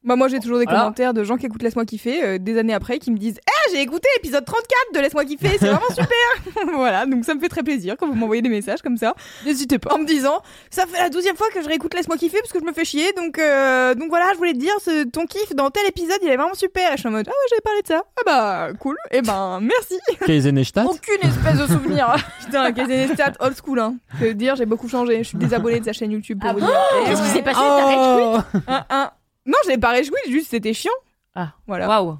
Bah, moi, j'ai toujours des Voilà. commentaires de gens qui écoutent Laisse-moi kiffer euh, des années après qui me disent Eh, j'ai écouté l'épisode 34 de Laisse-moi kiffer, c'est vraiment super Voilà, donc ça me fait très plaisir quand vous m'envoyez des messages comme ça. N'hésitez pas. En me disant Ça fait la douzième fois que je réécoute Laisse-moi kiffer parce que je me fais chier, donc, euh, donc voilà, je voulais te dire, ce, ton kiff dans tel épisode, il est vraiment super. Et je suis en mode Ah ouais, j'avais parlé de ça. Ah bah, cool. Et ben, merci. Kaizenestadt Aucune espèce de souvenir. Putain, Kazenestat old school, hein. Je veux dire, j'ai beaucoup changé. Je suis désabonnée de sa chaîne YouTube pour Ah vous bon dire. Qu'est-ce qui s'est passé? Quit Un, un. Non, je l'ai pas réjoui, juste c'était chiant. Ah, voilà. Waouh.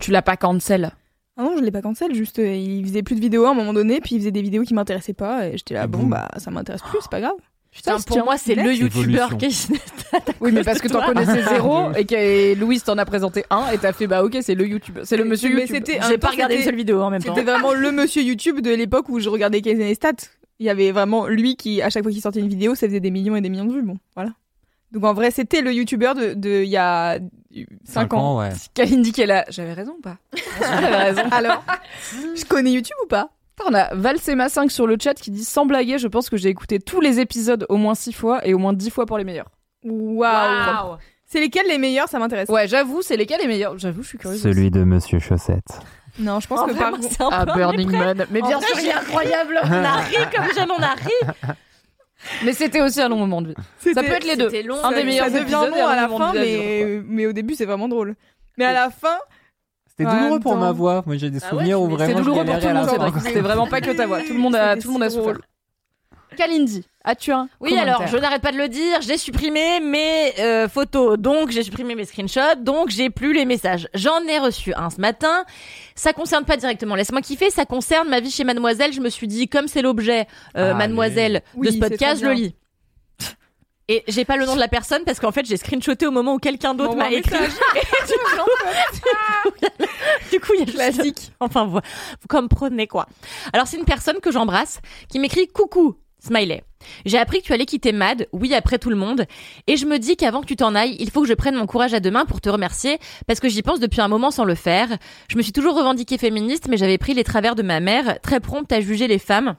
tu l'as pas cancel. Ah non, je l'ai pas cancel, juste euh, il faisait plus de vidéos à un moment donné, puis il faisait des vidéos qui m'intéressaient pas, et j'étais là, Et bon boum. bah ça m'intéresse plus, c'est pas grave. Putain, pour moi, c'est le youtubeur qui Oui, mais parce que t'en connaissais zéro et que Louise t'en a présenté un et t'as fait bah ok, c'est le YouTube, c'est le monsieur Mais YouTube. c'était un J'ai pas regardé une seule vidéo en même temps. C'était vraiment le monsieur YouTube de l'époque où je regardais Kazenestat. Il y avait vraiment lui qui, à chaque fois qu'il sortait une vidéo, ça faisait des millions et des millions de vues, bon, voilà. Donc en vrai, c'était le youtubeur de, de il y a 5 ans. ouais. Kalindi qui est là. J'avais raison ou pas? J'avais raison. Alors, je connais YouTube ou pas? On a Valsema 5 sur le chat qui dit sans blaguer, je pense que j'ai écouté tous les épisodes au moins 6 fois et au moins 10 fois pour les meilleurs. Waouh Waouh. C'est lesquels les meilleurs? Ça m'intéresse. Ouais, j'avoue, c'est lesquels les meilleurs? J'avoue, je suis curieuse. Celui de Monsieur Chaussette. Non, je pense En que vrai, par contre. Ah, Burning. Man. Mais En bien vrai, sûr, c'est il est incroyable. On a ri comme jamais on a ri. Mais c'était aussi un long moment de vie. Ça peut être les deux. C'était long. Un des ça- meilleurs Ça devient épisodes long à la moment fin, mais, mais au début, c'est vraiment drôle. Mais à la fin, C'était douloureux pour ma voix. Moi, j'ai des Ah ouais, souvenirs où vraiment je douloureux pour tout le monde. C'était vraiment pas que ta voix. Tout le monde a, C'était tout le monde a souffert. Kalindi, as-tu un Oui, alors je n'arrête pas de le dire, j'ai supprimé mes euh, photos, donc j'ai supprimé mes screenshots, donc j'ai plus les messages. J'en ai reçu un ce matin. Ça concerne pas directement Laisse-moi kiffer, ça concerne ma vie chez Mademoiselle. Je me suis dit, comme c'est l'objet euh. Mademoiselle de ce podcast, je le lis. Et j'ai pas le nom de la personne parce qu'en fait j'ai screenshoté au moment où quelqu'un d'autre m'a un écrit. Du coup, il y a classique. Enfin, vous, vous comprenez quoi. Alors, c'est une personne que j'embrasse qui m'écrit coucou. Smiley. J'ai appris que tu allais quitter Mad, oui après tout le monde, et je me dis qu'avant que tu t'en ailles, il faut que je prenne mon courage à deux mains pour te remercier, parce que j'y pense depuis un moment sans le faire. Je me suis toujours revendiquée féministe, mais j'avais pris les travers de ma mère, très prompte à juger les femmes.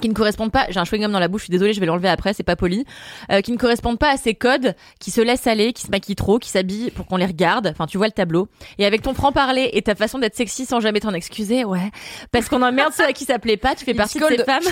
Qui ne correspondent pas, j'ai un chewing-gum dans la bouche, je suis désolée, je vais l'enlever après, c'est pas poli, euh, qui ne correspondent pas à ces codes, qui se laissent aller, qui se maquillent trop, qui s'habillent pour qu'on les regarde, enfin tu vois le tableau. Et avec ton franc-parler et ta façon d'être sexy sans jamais t'en excuser, ouais, parce qu'on emmerde ceux à qui ça plaît pas, tu fais partie de ces femmes...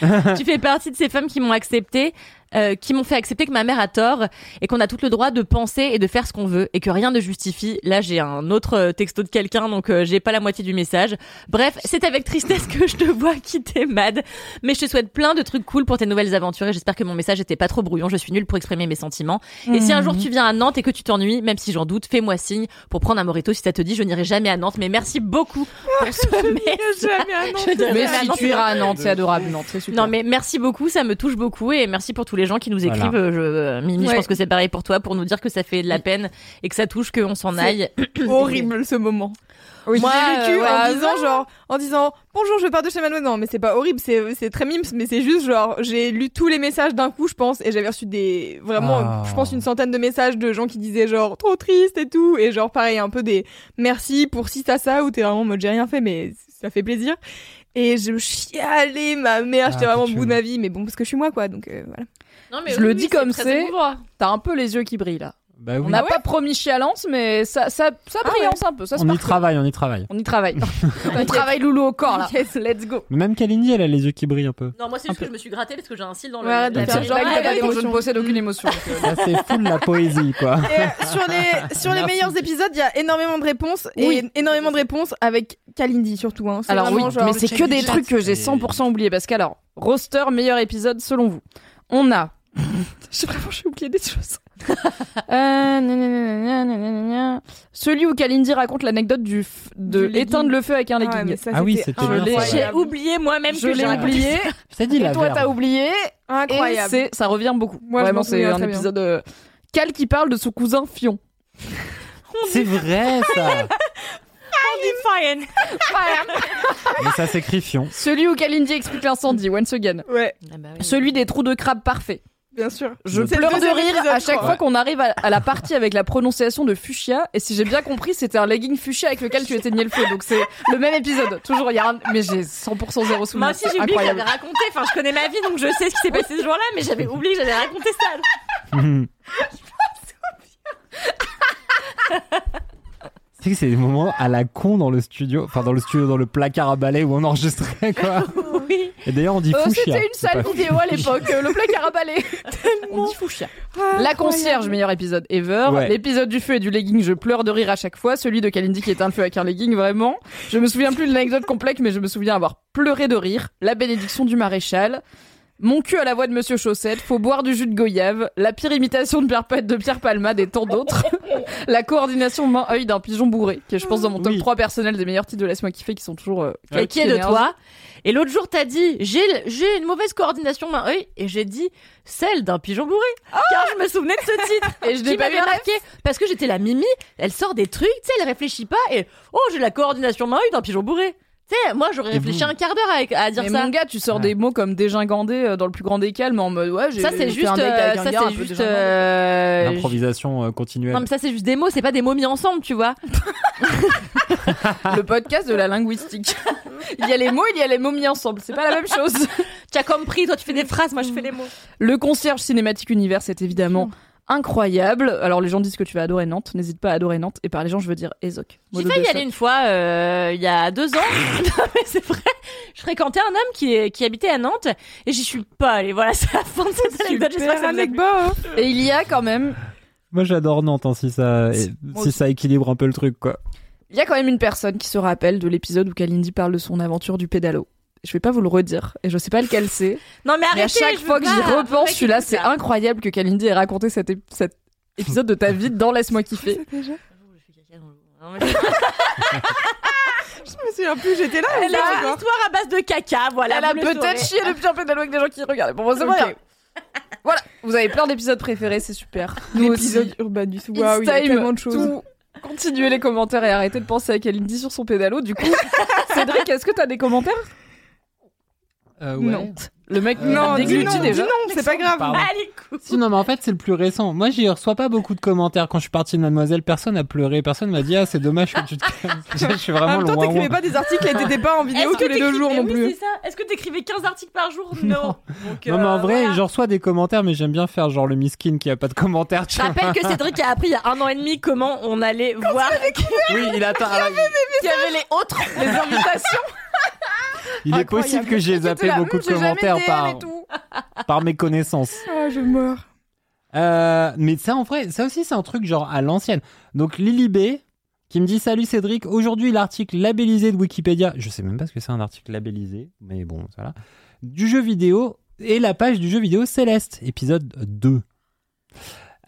tu fais partie de ces femmes qui m'ont accepté, euh, qui m'ont fait accepter que ma mère a tort et qu'on a tout le droit de penser et de faire ce qu'on veut et que rien ne justifie. Là, j'ai un autre euh, texto de quelqu'un, donc euh, j'ai pas la moitié du message. Bref, c'est avec tristesse que je te vois quitter Mad, mais je te souhaite plein de trucs cool pour tes nouvelles aventures et j'espère que mon message était pas trop brouillon. Je suis nulle pour exprimer mes sentiments. Et si un jour tu viens à Nantes et que tu t'ennuies, même si j'en doute, fais-moi signe pour prendre un morito si ça te dit. Je n'irai jamais à Nantes, mais merci beaucoup pour ce message. Jamais à Nantes. Je Mais jamais à si Nantes, tu iras à Nantes, c'est adorable. Nantes, c'est super. non mais merci beaucoup, ça me touche beaucoup et merci pour tous les gens qui nous Voilà. écrivent. Euh, Je, euh, Mimi, je pense que c'est pareil pour toi, pour nous dire que ça fait de la peine et que ça touche qu'on s'en aille. horrible ce moment. Oui. Moi, j'ai vécu euh, en ouais, disant genre, en disant bonjour, je pars de chez Mademoiselle. Non, mais c'est pas horrible, c'est c'est très mimes, mais c'est juste genre, j'ai lu tous les messages d'un coup, je pense, et j'avais reçu des vraiment, Ah. je pense une centaine de messages de gens qui disaient genre trop triste et tout, et genre pareil un peu des merci pour si ça ça, où t'es vraiment en mode j'ai rien fait, mais ça fait plaisir. Et je chialais ma mère, j'étais Ah, vraiment au bout de ma vie, mais bon parce que je suis moi quoi, donc euh, voilà. Non, Je le dis comme c'est. T'as un peu les yeux qui brillent là. Bah oui. On n'a pas promis chialance, mais ça, ça, ça Ah brillance un peu. Ça On y travaille, on y travaille. On y travaille. on travaille loulou au corps là. Yes, let's go. Mais Même Kalindi, elle a les yeux qui brillent un peu. Non, moi c'est juste que je me suis grattée parce que j'ai un cil dans le. Ouais, arrête de faire genre, je ne possède aucune émotion. euh, Ça, c'est full la poésie, quoi. Et euh, sur les sur les Merci. meilleurs épisodes, il y a énormément de réponses Oui. et énormément de réponses avec Kalindi surtout. Hein. Alors oui, mais c'est que des trucs que j'ai c'est- 100% oubliés parce qu'alors, roster meilleur épisode selon vous. On a j'ai vraiment j'ai oublié des choses. Euh, gna, gna, gna. Celui où Kalindi raconte l'anecdote du f- de Du legging. éteindre le feu avec un Ah ouais, legging. mais ça, Ah oui, c'était bien ça. J'ai oublié moi-même je que j'ai l'ai raconté oublié. Je t'ai dit Et la toi verve. t'as oublié. Et Incroyable. c'est ça revient beaucoup. Moi, je Vraiment m'en c'est souviens un très bien. épisode euh, Cal qui parle de son cousin Fion. C'est vrai, ça. Fine. Mais ça s'écrit Fion. Celui où Kalindi explique l'incendie once again. Ouais, Celui des trous de crabe parfait. Bien sûr. Je C'est le pleure de rire à chaque fois qu'on arrive à, à la partie avec la prononciation de fuchsia. Et si j'ai bien compris, c'était un legging fuchsia avec lequel tu éteignais le feu. Donc c'est le même épisode. Toujours, il y a un... Mais j'ai 100% zéro souvenir. Moi aussi j'ai oublié que j'avais raconté. Enfin, je connais ma vie donc je sais ce qui s'est passé ce jour-là, mais j'avais oublié que j'avais raconté ça. Tu sais que c'est des moments à la con dans le studio, enfin dans le studio, dans le placard à balai où on enregistrait quoi. Oui. Et d'ailleurs on dit Euh, fuchsia. c'était une sale vidéo à l'époque, euh, le placard à balai. On dit fuchsia. Ah, La concierge, meilleur épisode ever. Ouais. L'épisode du feu et du legging, je pleure de rire à chaque fois. Celui de Kalindi qui éteint le feu avec un legging, vraiment. Je me souviens plus de l'anecdote complète, mais je me souviens avoir pleuré de rire. La bénédiction du maréchal. Mon cul à la voix de Monsieur Chaussette, faut boire du jus de goyave, la pire imitation de Pierre, de Pierre Palmade et tant d'autres. la coordination main-œil d'un pigeon bourré, qui est, je pense, dans mon top Oui. 3 personnel des meilleurs titres de Laisse-moi kiffer, qui sont toujours... euh, Et qui est de toi Et l'autre jour, t'as dit j'ai j'ai une mauvaise coordination main-œil et j'ai dit celle d'un pigeon bourré. Car je me souvenais de ce titre. Et je n'ai qui pas m'avait vu la marqué parce que j'étais la Mimi. Elle sort des trucs, tu sais, elle réfléchit pas et oh j'ai la coordination main-œil d'un pigeon bourré. Tu sais, moi j'aurais réfléchi vous un quart d'heure à, à dire Mais ça. mon gars, tu sors Ouais. des mots comme dégingandé euh, dans le plus grand des calmes en mode ouais, j'ai Ça c'est juste, euh, un ça c'est juste. euh, Improvisation euh, continuelle. Non mais ça c'est juste des mots, c'est pas des mots mis ensemble, tu vois. le podcast de la linguistique. il y a les mots, il y a les mots mis ensemble. C'est pas la même chose. Tu as compris, toi tu fais des phrases, moi je fais les mots. Le concierge cinématique univers, c'est évidemment incroyable. Alors les gens disent que tu vas adorer Nantes. N'hésite pas à adorer Nantes. Et par les gens, je veux dire Ezoc. J'ai failli y aller une fois, euh, il y a deux ans. non, mais c'est vrai. Je fréquentais un homme qui, qui habitait à Nantes et j'y suis pas allée. Voilà, c'est la fin de cette anecdote. J'espère que ça vous a plu. Et il y a quand même, Moi j'adore Nantes hein, si ça si ça équilibre un peu le truc quoi. il y a quand même une personne qui se rappelle de l'épisode où Kalindi parle de son aventure du pédalo. Je vais pas vous le redire et je sais pas lequel c'est. Non, mais Mais arrêtez. à chaque je fois que j'y repense, Mec, celui-là, écoute, c'est incroyable que Kalindi ait raconté cet, ép- cet épisode de ta vie dans Laisse-moi kiffer. Mais- Je me souviens plus, j'étais là. Elle a une histoire à base de caca, voilà. Elle a peut-être chié depuis un pédalo avec des gens qui regardent. Bon, c'est pas Ok. grave. Voilà, vous avez plein d'épisodes préférés, c'est super. Nous L'épisode. Urbanus. Waouh, il y a tellement de choses. Continuez les commentaires et arrêtez de penser à Kalindi sur son pédalo. Du coup, Cédric, est-ce que t'as des commentaires? Euh, Non. Le mec Non, dis déglutit non, déjà. dis non, c'est pas grave. Allez. Si, non, mais en fait, c'est le plus récent. Moi, j'y reçois pas beaucoup de commentaires. Quand je suis parti de Mademoiselle, personne n'a pleuré. Personne m'a dit, ah, c'est dommage que tu te calmes. je suis En vraiment même le temps, t'écrivais pas des articles et t'étais pas en vidéo tous les deux jours non oui, plus. c'est ça. Est-ce que t'écrivais 15 articles par jour? Non. Donc, Non, mais en euh, vrai, voilà. je reçois des commentaires, mais j'aime bien faire genre le miskin qui a pas de commentaires. Je rappelle que Cédric a appris il y a un an et demi comment on allait voir vois. Oui, il attend. qu'il y avait les autres. Les invitations. Il est possible que j'ai zappé là, beaucoup de commentaires par, tout. par mes connaissances. Ah, je meurs. Euh, mais ça, en vrai, ça aussi, c'est un truc genre à l'ancienne. Donc, Lily B, qui me dit Salut Cédric, aujourd'hui l'article labellisé de Wikipédia, je sais même pas ce que c'est un article labellisé, mais bon, voilà, du jeu vidéo et la page du jeu vidéo Céleste, épisode 2.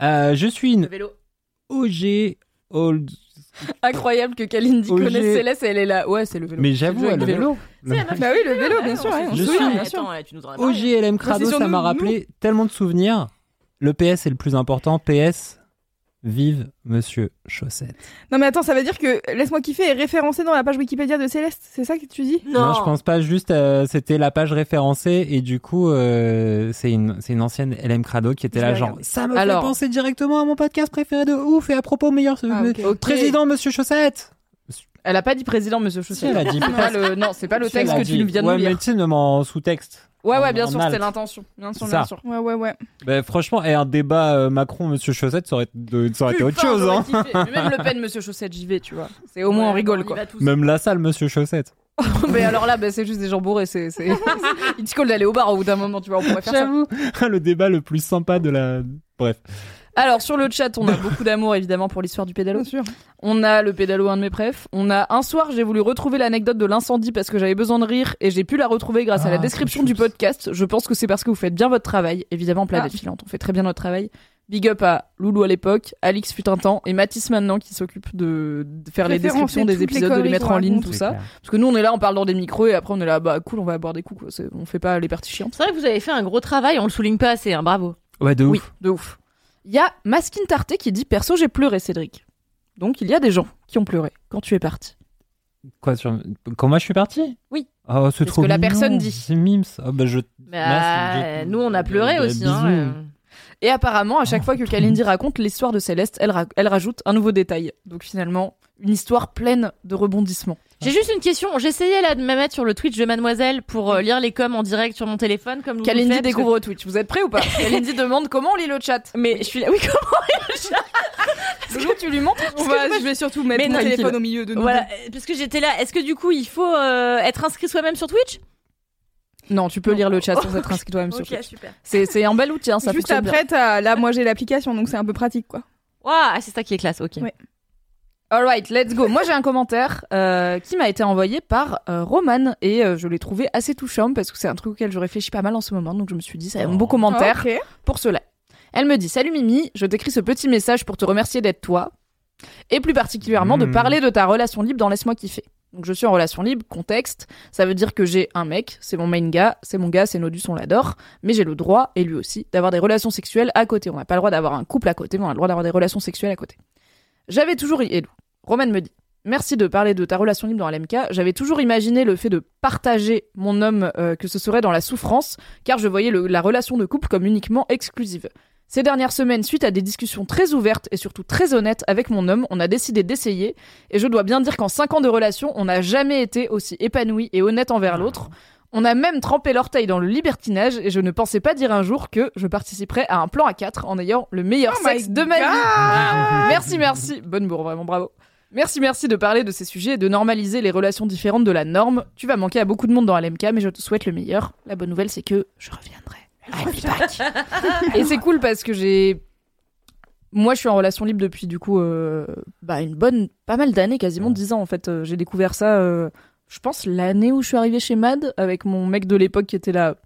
Euh, je suis une vélo. OG old. Incroyable que Kalindi OG. connaisse Céleste et elle est là. Ouais, c'est le vélo. Mais j'avoue, le vélo. Bah oui, le vélo, bien sûr. ouais, on Je se suis-. OGLM Crado, ça m'a rappelé tellement de souvenirs. Le PS est le plus important. PS, vive Monsieur Chaussette. Non, mais attends, ça veut dire que Laisse-moi kiffer est référencé dans la page Wikipédia de Céleste. C'est ça que tu dis? Non. je pense pas. Juste, euh, c'était la page référencée et du coup, euh, c'est une, c'est une ancienne LM Crado qui était là, genre, regarder. ça me Alors. fait penser directement à mon podcast préféré de ouf et à propos meilleur Ah, président Monsieur Chaussette. Elle a pas dit président, monsieur Si, Chaussette. elle a dit. Pas le- Non, c'est pas le texte que dit. tu viens de ouais, nous mais lire. tu sais, sous-texte. Ouais, ouais, bien en sûr, c'était l'intention. Bien sûr, bien sûr. Ouais, ouais, ouais. Ben, franchement, et un débat euh, Macron Monsieur Chaussette, ça aurait, de- ça aurait été autre chose. Hein. Mais Même Le Pen, monsieur Chaussette, j'y vais, tu vois. C'est au moins on rigole, quoi. Même la salle Monsieur Chaussette. Mais alors là, bah, c'est juste des gens bourrés. C'est, c'est... Il te colle d'aller au bar au bout d'un moment, tu vois. On pourrait faire ça. J'avoue, le débat le plus sympa de la. Bref. Alors, sur le chat, on a beaucoup d'amour, évidemment, pour l'histoire du pédalo. Bien sûr. On a le pédalo, un de mes préfs. On a un soir, j'ai voulu retrouver l'anecdote de l'incendie parce que j'avais besoin de rire et j'ai pu la retrouver grâce à la Ah, description du podcast. Je pense que c'est parce que vous faites bien votre travail. Évidemment, planète Ah. filante. On fait très bien notre travail. Big up à Loulou à l'époque, Alix fut un temps et Mathis maintenant qui s'occupe de, de faire les descriptions des les épisodes, de les mettre en ligne, tout ça. clair. Parce que nous, on est là, on parle dans des micros et après on est là, bah cool, on va boire des coups. Quoi. On fait pas les parties chiantes. C'est vrai que vous avez fait un gros travail, on le souligne pas assez, hein, bravo. Ouais, de ouf. Oui, de ouf. Il y a Maskin Tarté qui dit Perso, j'ai pleuré, Cédric. Donc il y a des gens qui ont pleuré quand tu es parti. Quoi, sur... Quand moi je suis parti? Oui. Oh, c'est C'est ce trop que la personne dit. C'est mimes. Oh, bah, je... Bah, nous, on a pleuré Bah, aussi. Hein, euh. Et apparemment, à chaque Oh, fois que trop Kalindi raconte l'histoire de Céleste, elle, ra- elle rajoute un nouveau détail. Donc finalement, une histoire pleine de rebondissements. J'ai juste une question. J'essayais là de me mettre sur le Twitch de Mademoiselle pour euh, lire les coms en direct sur mon téléphone comme le Kalindi faites, parce que- découvre Twitch. Vous êtes prêts ou pas? Kalindi demande comment on lit le chat. Mais je suis là. Oui, comment Toujours, tu lui montres On va, je vais surtout mettre Mais mon téléphone au milieu de nous. Voilà, parce que j'étais là. Est-ce que du coup, il faut euh, être inscrit soi-même sur Twitch? Non, tu peux lire le chat sans être inscrit toi-même sur Twitch. C'est un bel outil, hein, ça Juste bien. après, t'as- là, moi j'ai l'application, donc c'est un peu pratique, quoi. Waouh, c'est ça qui est classe. Ok. Ouais. Alright, let's go. Moi j'ai un commentaire euh, qui m'a été envoyé par euh, Roman et euh, je l'ai trouvé assez touchant parce que c'est un truc auquel je réfléchis pas mal en ce moment donc je me suis dit c'est un beau commentaire Ok. pour cela. Elle me dit Salut Mimi, je t'écris ce petit message pour te remercier d'être toi et plus particulièrement de Mhm. parler de ta relation libre dans Laisse-moi kiffer. Donc je suis en relation libre, contexte, ça veut dire que j'ai un mec, c'est mon main gars, c'est mon gars, c'est Nodus, on l'adore, mais j'ai le droit, et lui aussi, d'avoir des relations sexuelles à côté. On n'a pas le droit d'avoir un couple à côté, mais on a le droit d'avoir des relations sexuelles à côté. J'avais toujours... Et Roman me dit Merci de parler de ta relation libre dans LMK. J'avais toujours imaginé le fait de partager mon homme euh, que ce serait dans la souffrance, car je voyais le- la relation de couple comme uniquement exclusive. Ces dernières semaines, suite à des discussions très ouvertes et surtout très honnêtes avec mon homme, on a décidé d'essayer, et je dois bien dire qu'en 5 ans de relation, on n'a jamais été aussi épanoui et honnête envers l'autre. On a même trempé l'orteil dans le libertinage, et je ne pensais pas dire un jour que je participerais à un plan à 4 en ayant le meilleur Oh sexe de ma vie. Merci, merci. Bonne bourre, vraiment bravo. Merci, merci de parler de ces sujets et de normaliser les relations différentes de la norme. Tu vas manquer à beaucoup de monde dans LMK, mais je te souhaite le meilleur. La bonne nouvelle, c'est que je reviendrai. I'll be back. et c'est cool parce que j'ai. Moi, je suis en relation libre depuis du coup euh, bah, une bonne, pas mal d'années, quasiment 10 ans en fait. Euh, J'ai découvert ça, euh, je pense, l'année où je suis arrivée chez Mad avec mon mec de l'époque qui était là.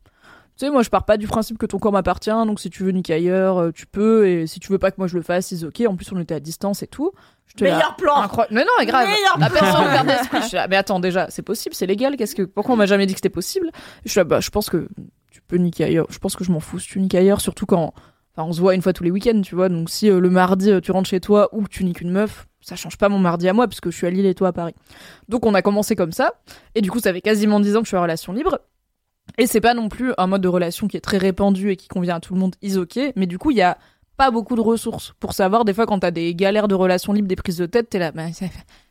Tu sais, moi, je pars pas du principe que ton corps m'appartient, donc si tu veux niquer ailleurs, euh, tu peux, et si tu veux pas que moi je le fasse, c'est ok. En plus, on était à distance et tout. Là, Meilleur plan. Mais non, mais grave. Meilleur La plan. personne ouverte d'esprit. Je suis là, mais attends, déjà, c'est possible, c'est légal. Qu'est-ce que, pourquoi on m'a jamais dit que c'était possible? Je suis là, bah, je pense que tu peux niquer ailleurs. Je pense que je m'en fous si tu niques ailleurs, surtout quand, enfin, on se voit une fois tous les week-ends, tu vois. Donc si euh, le mardi euh, tu rentres chez toi ou que tu niques une meuf, ça change pas mon mardi à moi puisque je suis à Lille et toi à Paris. Donc on a commencé comme ça. Et du coup, ça fait quasiment 10 ans que je suis en relation libre. Et c'est pas non plus un mode de relation qui est très répandu et qui convient à tout le monde, is ok. Mais du coup, il y a pas beaucoup de ressources pour savoir des fois quand t'as des galères de relations libres, des prises de tête, t'es là, bah,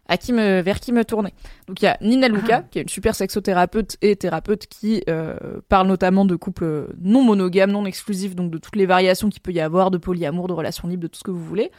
à qui me, vers qui me tourner. Donc il y a Nina Luca, qui est une super sexothérapeute et thérapeute qui euh, parle notamment de couples non monogames, non exclusifs, donc de toutes les variations qu'il peut y avoir, de polyamour, de relations libres, de tout ce que vous voulez.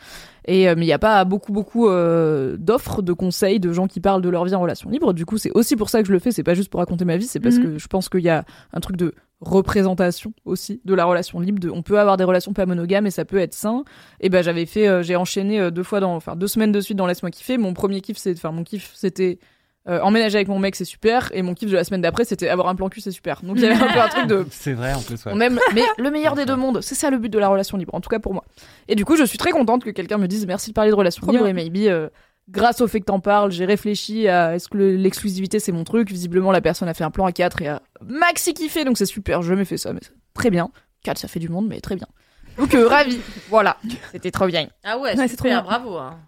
Et euh, mais il n'y a pas beaucoup beaucoup euh, d'offres, de conseils, de gens qui parlent de leur vie en relation libre. Du coup, c'est aussi pour ça que je le fais. C'est pas juste pour raconter ma vie, c'est parce Mhm. que je pense qu'il y a un truc de représentation aussi de la relation libre. De, on peut avoir des relations pas monogames et ça peut être sain. Et ben j'avais fait, euh, j'ai enchaîné euh, deux fois dans, enfin deux semaines de suite dans laisse-moi kiffer. Mon premier kiff, c'est, enfin mon kiff, c'était euh, emménager avec mon mec, c'est super. Et mon kiff de la semaine d'après, c'était avoir un plan cul, c'est super. Donc il y avait un peu un truc de C'est vrai en plus. ouais. on aime, mais le meilleur des deux mondes, c'est ça le but de la relation libre, en tout cas pour moi. Et du coup, je suis très contente que quelqu'un me dise merci de parler de relation Trop libre bien. et maybe, euh, grâce au fait que t'en parles, j'ai réfléchi à est-ce que le- l'exclusivité c'est mon truc. Visiblement, la personne a fait un plan à 4 et a maxi kiffé, donc c'est super. Je jamais fait ça, mais c'est très bien. 4, ça fait du monde, mais très bien. Donc, euh, ravi. Voilà. C'était trop bien. Ah ouais, Ouais, c'est trop bien. bravo. hein.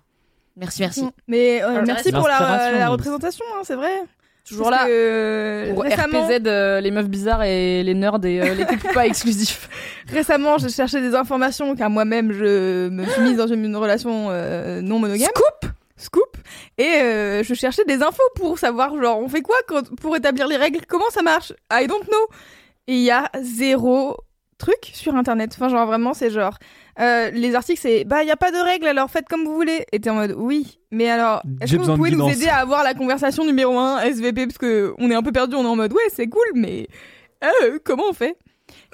Merci, merci. Mais euh, Intéressant. merci pour la, représentation, hein, c'est vrai. Toujours Parce là. que, Pour récemment, RPZ, euh, les meufs bizarres et les nerds et euh, les couples pas exclusifs. récemment, je cherchais des informations car moi-même je me suis mise dans une, une relation euh, non monogame. Scoop Scoop. Et euh, je cherchais des infos pour savoir genre on fait quoi quand, pour établir les règles, comment ça marche? I don't know. Et il y a zéro truc sur internet. Enfin genre vraiment c'est genre euh, les articles c'est bah il y a pas de règles alors faites comme vous voulez. Et t'es en mode oui mais alors est-ce que vous pouvez nous aider à avoir la conversation numéro 1 SVP parce que on est un peu perdu on est en mode ouais c'est cool mais euh, comment on fait?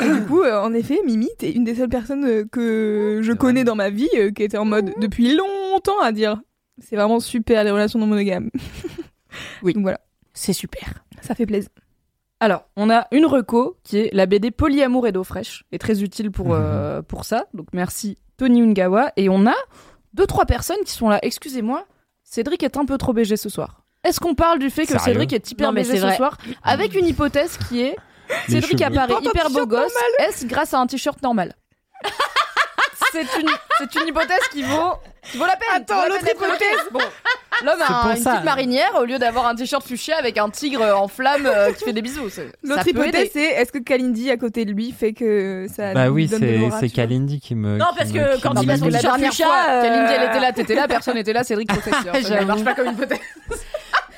Et du coup, euh, en effet, Mimi, t'es une des seules personnes euh, que je connais dans ma vie euh, qui était en mode depuis longtemps à dire c'est vraiment super les relations non monogames. Oui. Donc voilà, C'est super. ça fait plaisir. Alors, on a une reco qui est la BD Polyamour et d'eau fraîche, et très utile pour, Mhm. euh, pour ça. Donc merci Tony Ungawa. Et on a deux, trois personnes qui sont là. Excusez-moi, Cédric est un peu trop BG ce soir. Est-ce qu'on parle du fait que Sérieux Cédric est hyper Non, BG ce vrai. soir Avec une hypothèse qui est Les Cédric cheveux. apparaît hyper beau gosse. Est-ce grâce à un t-shirt normal? C'est une, c'est une hypothèse qui vaut, qui vaut la peine. Attends, l'autre hypothèse. Bon, l'homme a un- une ça. petite marinière au lieu d'avoir un t-shirt fuchsia avec un tigre en flamme euh, qui fait des bisous. L'autre hypothèse, c'est est-ce que Kalindi à côté de lui fait que ça Bah oui, c'est Kalindi qui me. Non, qui parce que quand il a son t-shirt dernière fuchsia, fois, euh, Kalindi elle était là, t'étais là, personne était là, Cédric. Ça marche pas comme une hypothèse.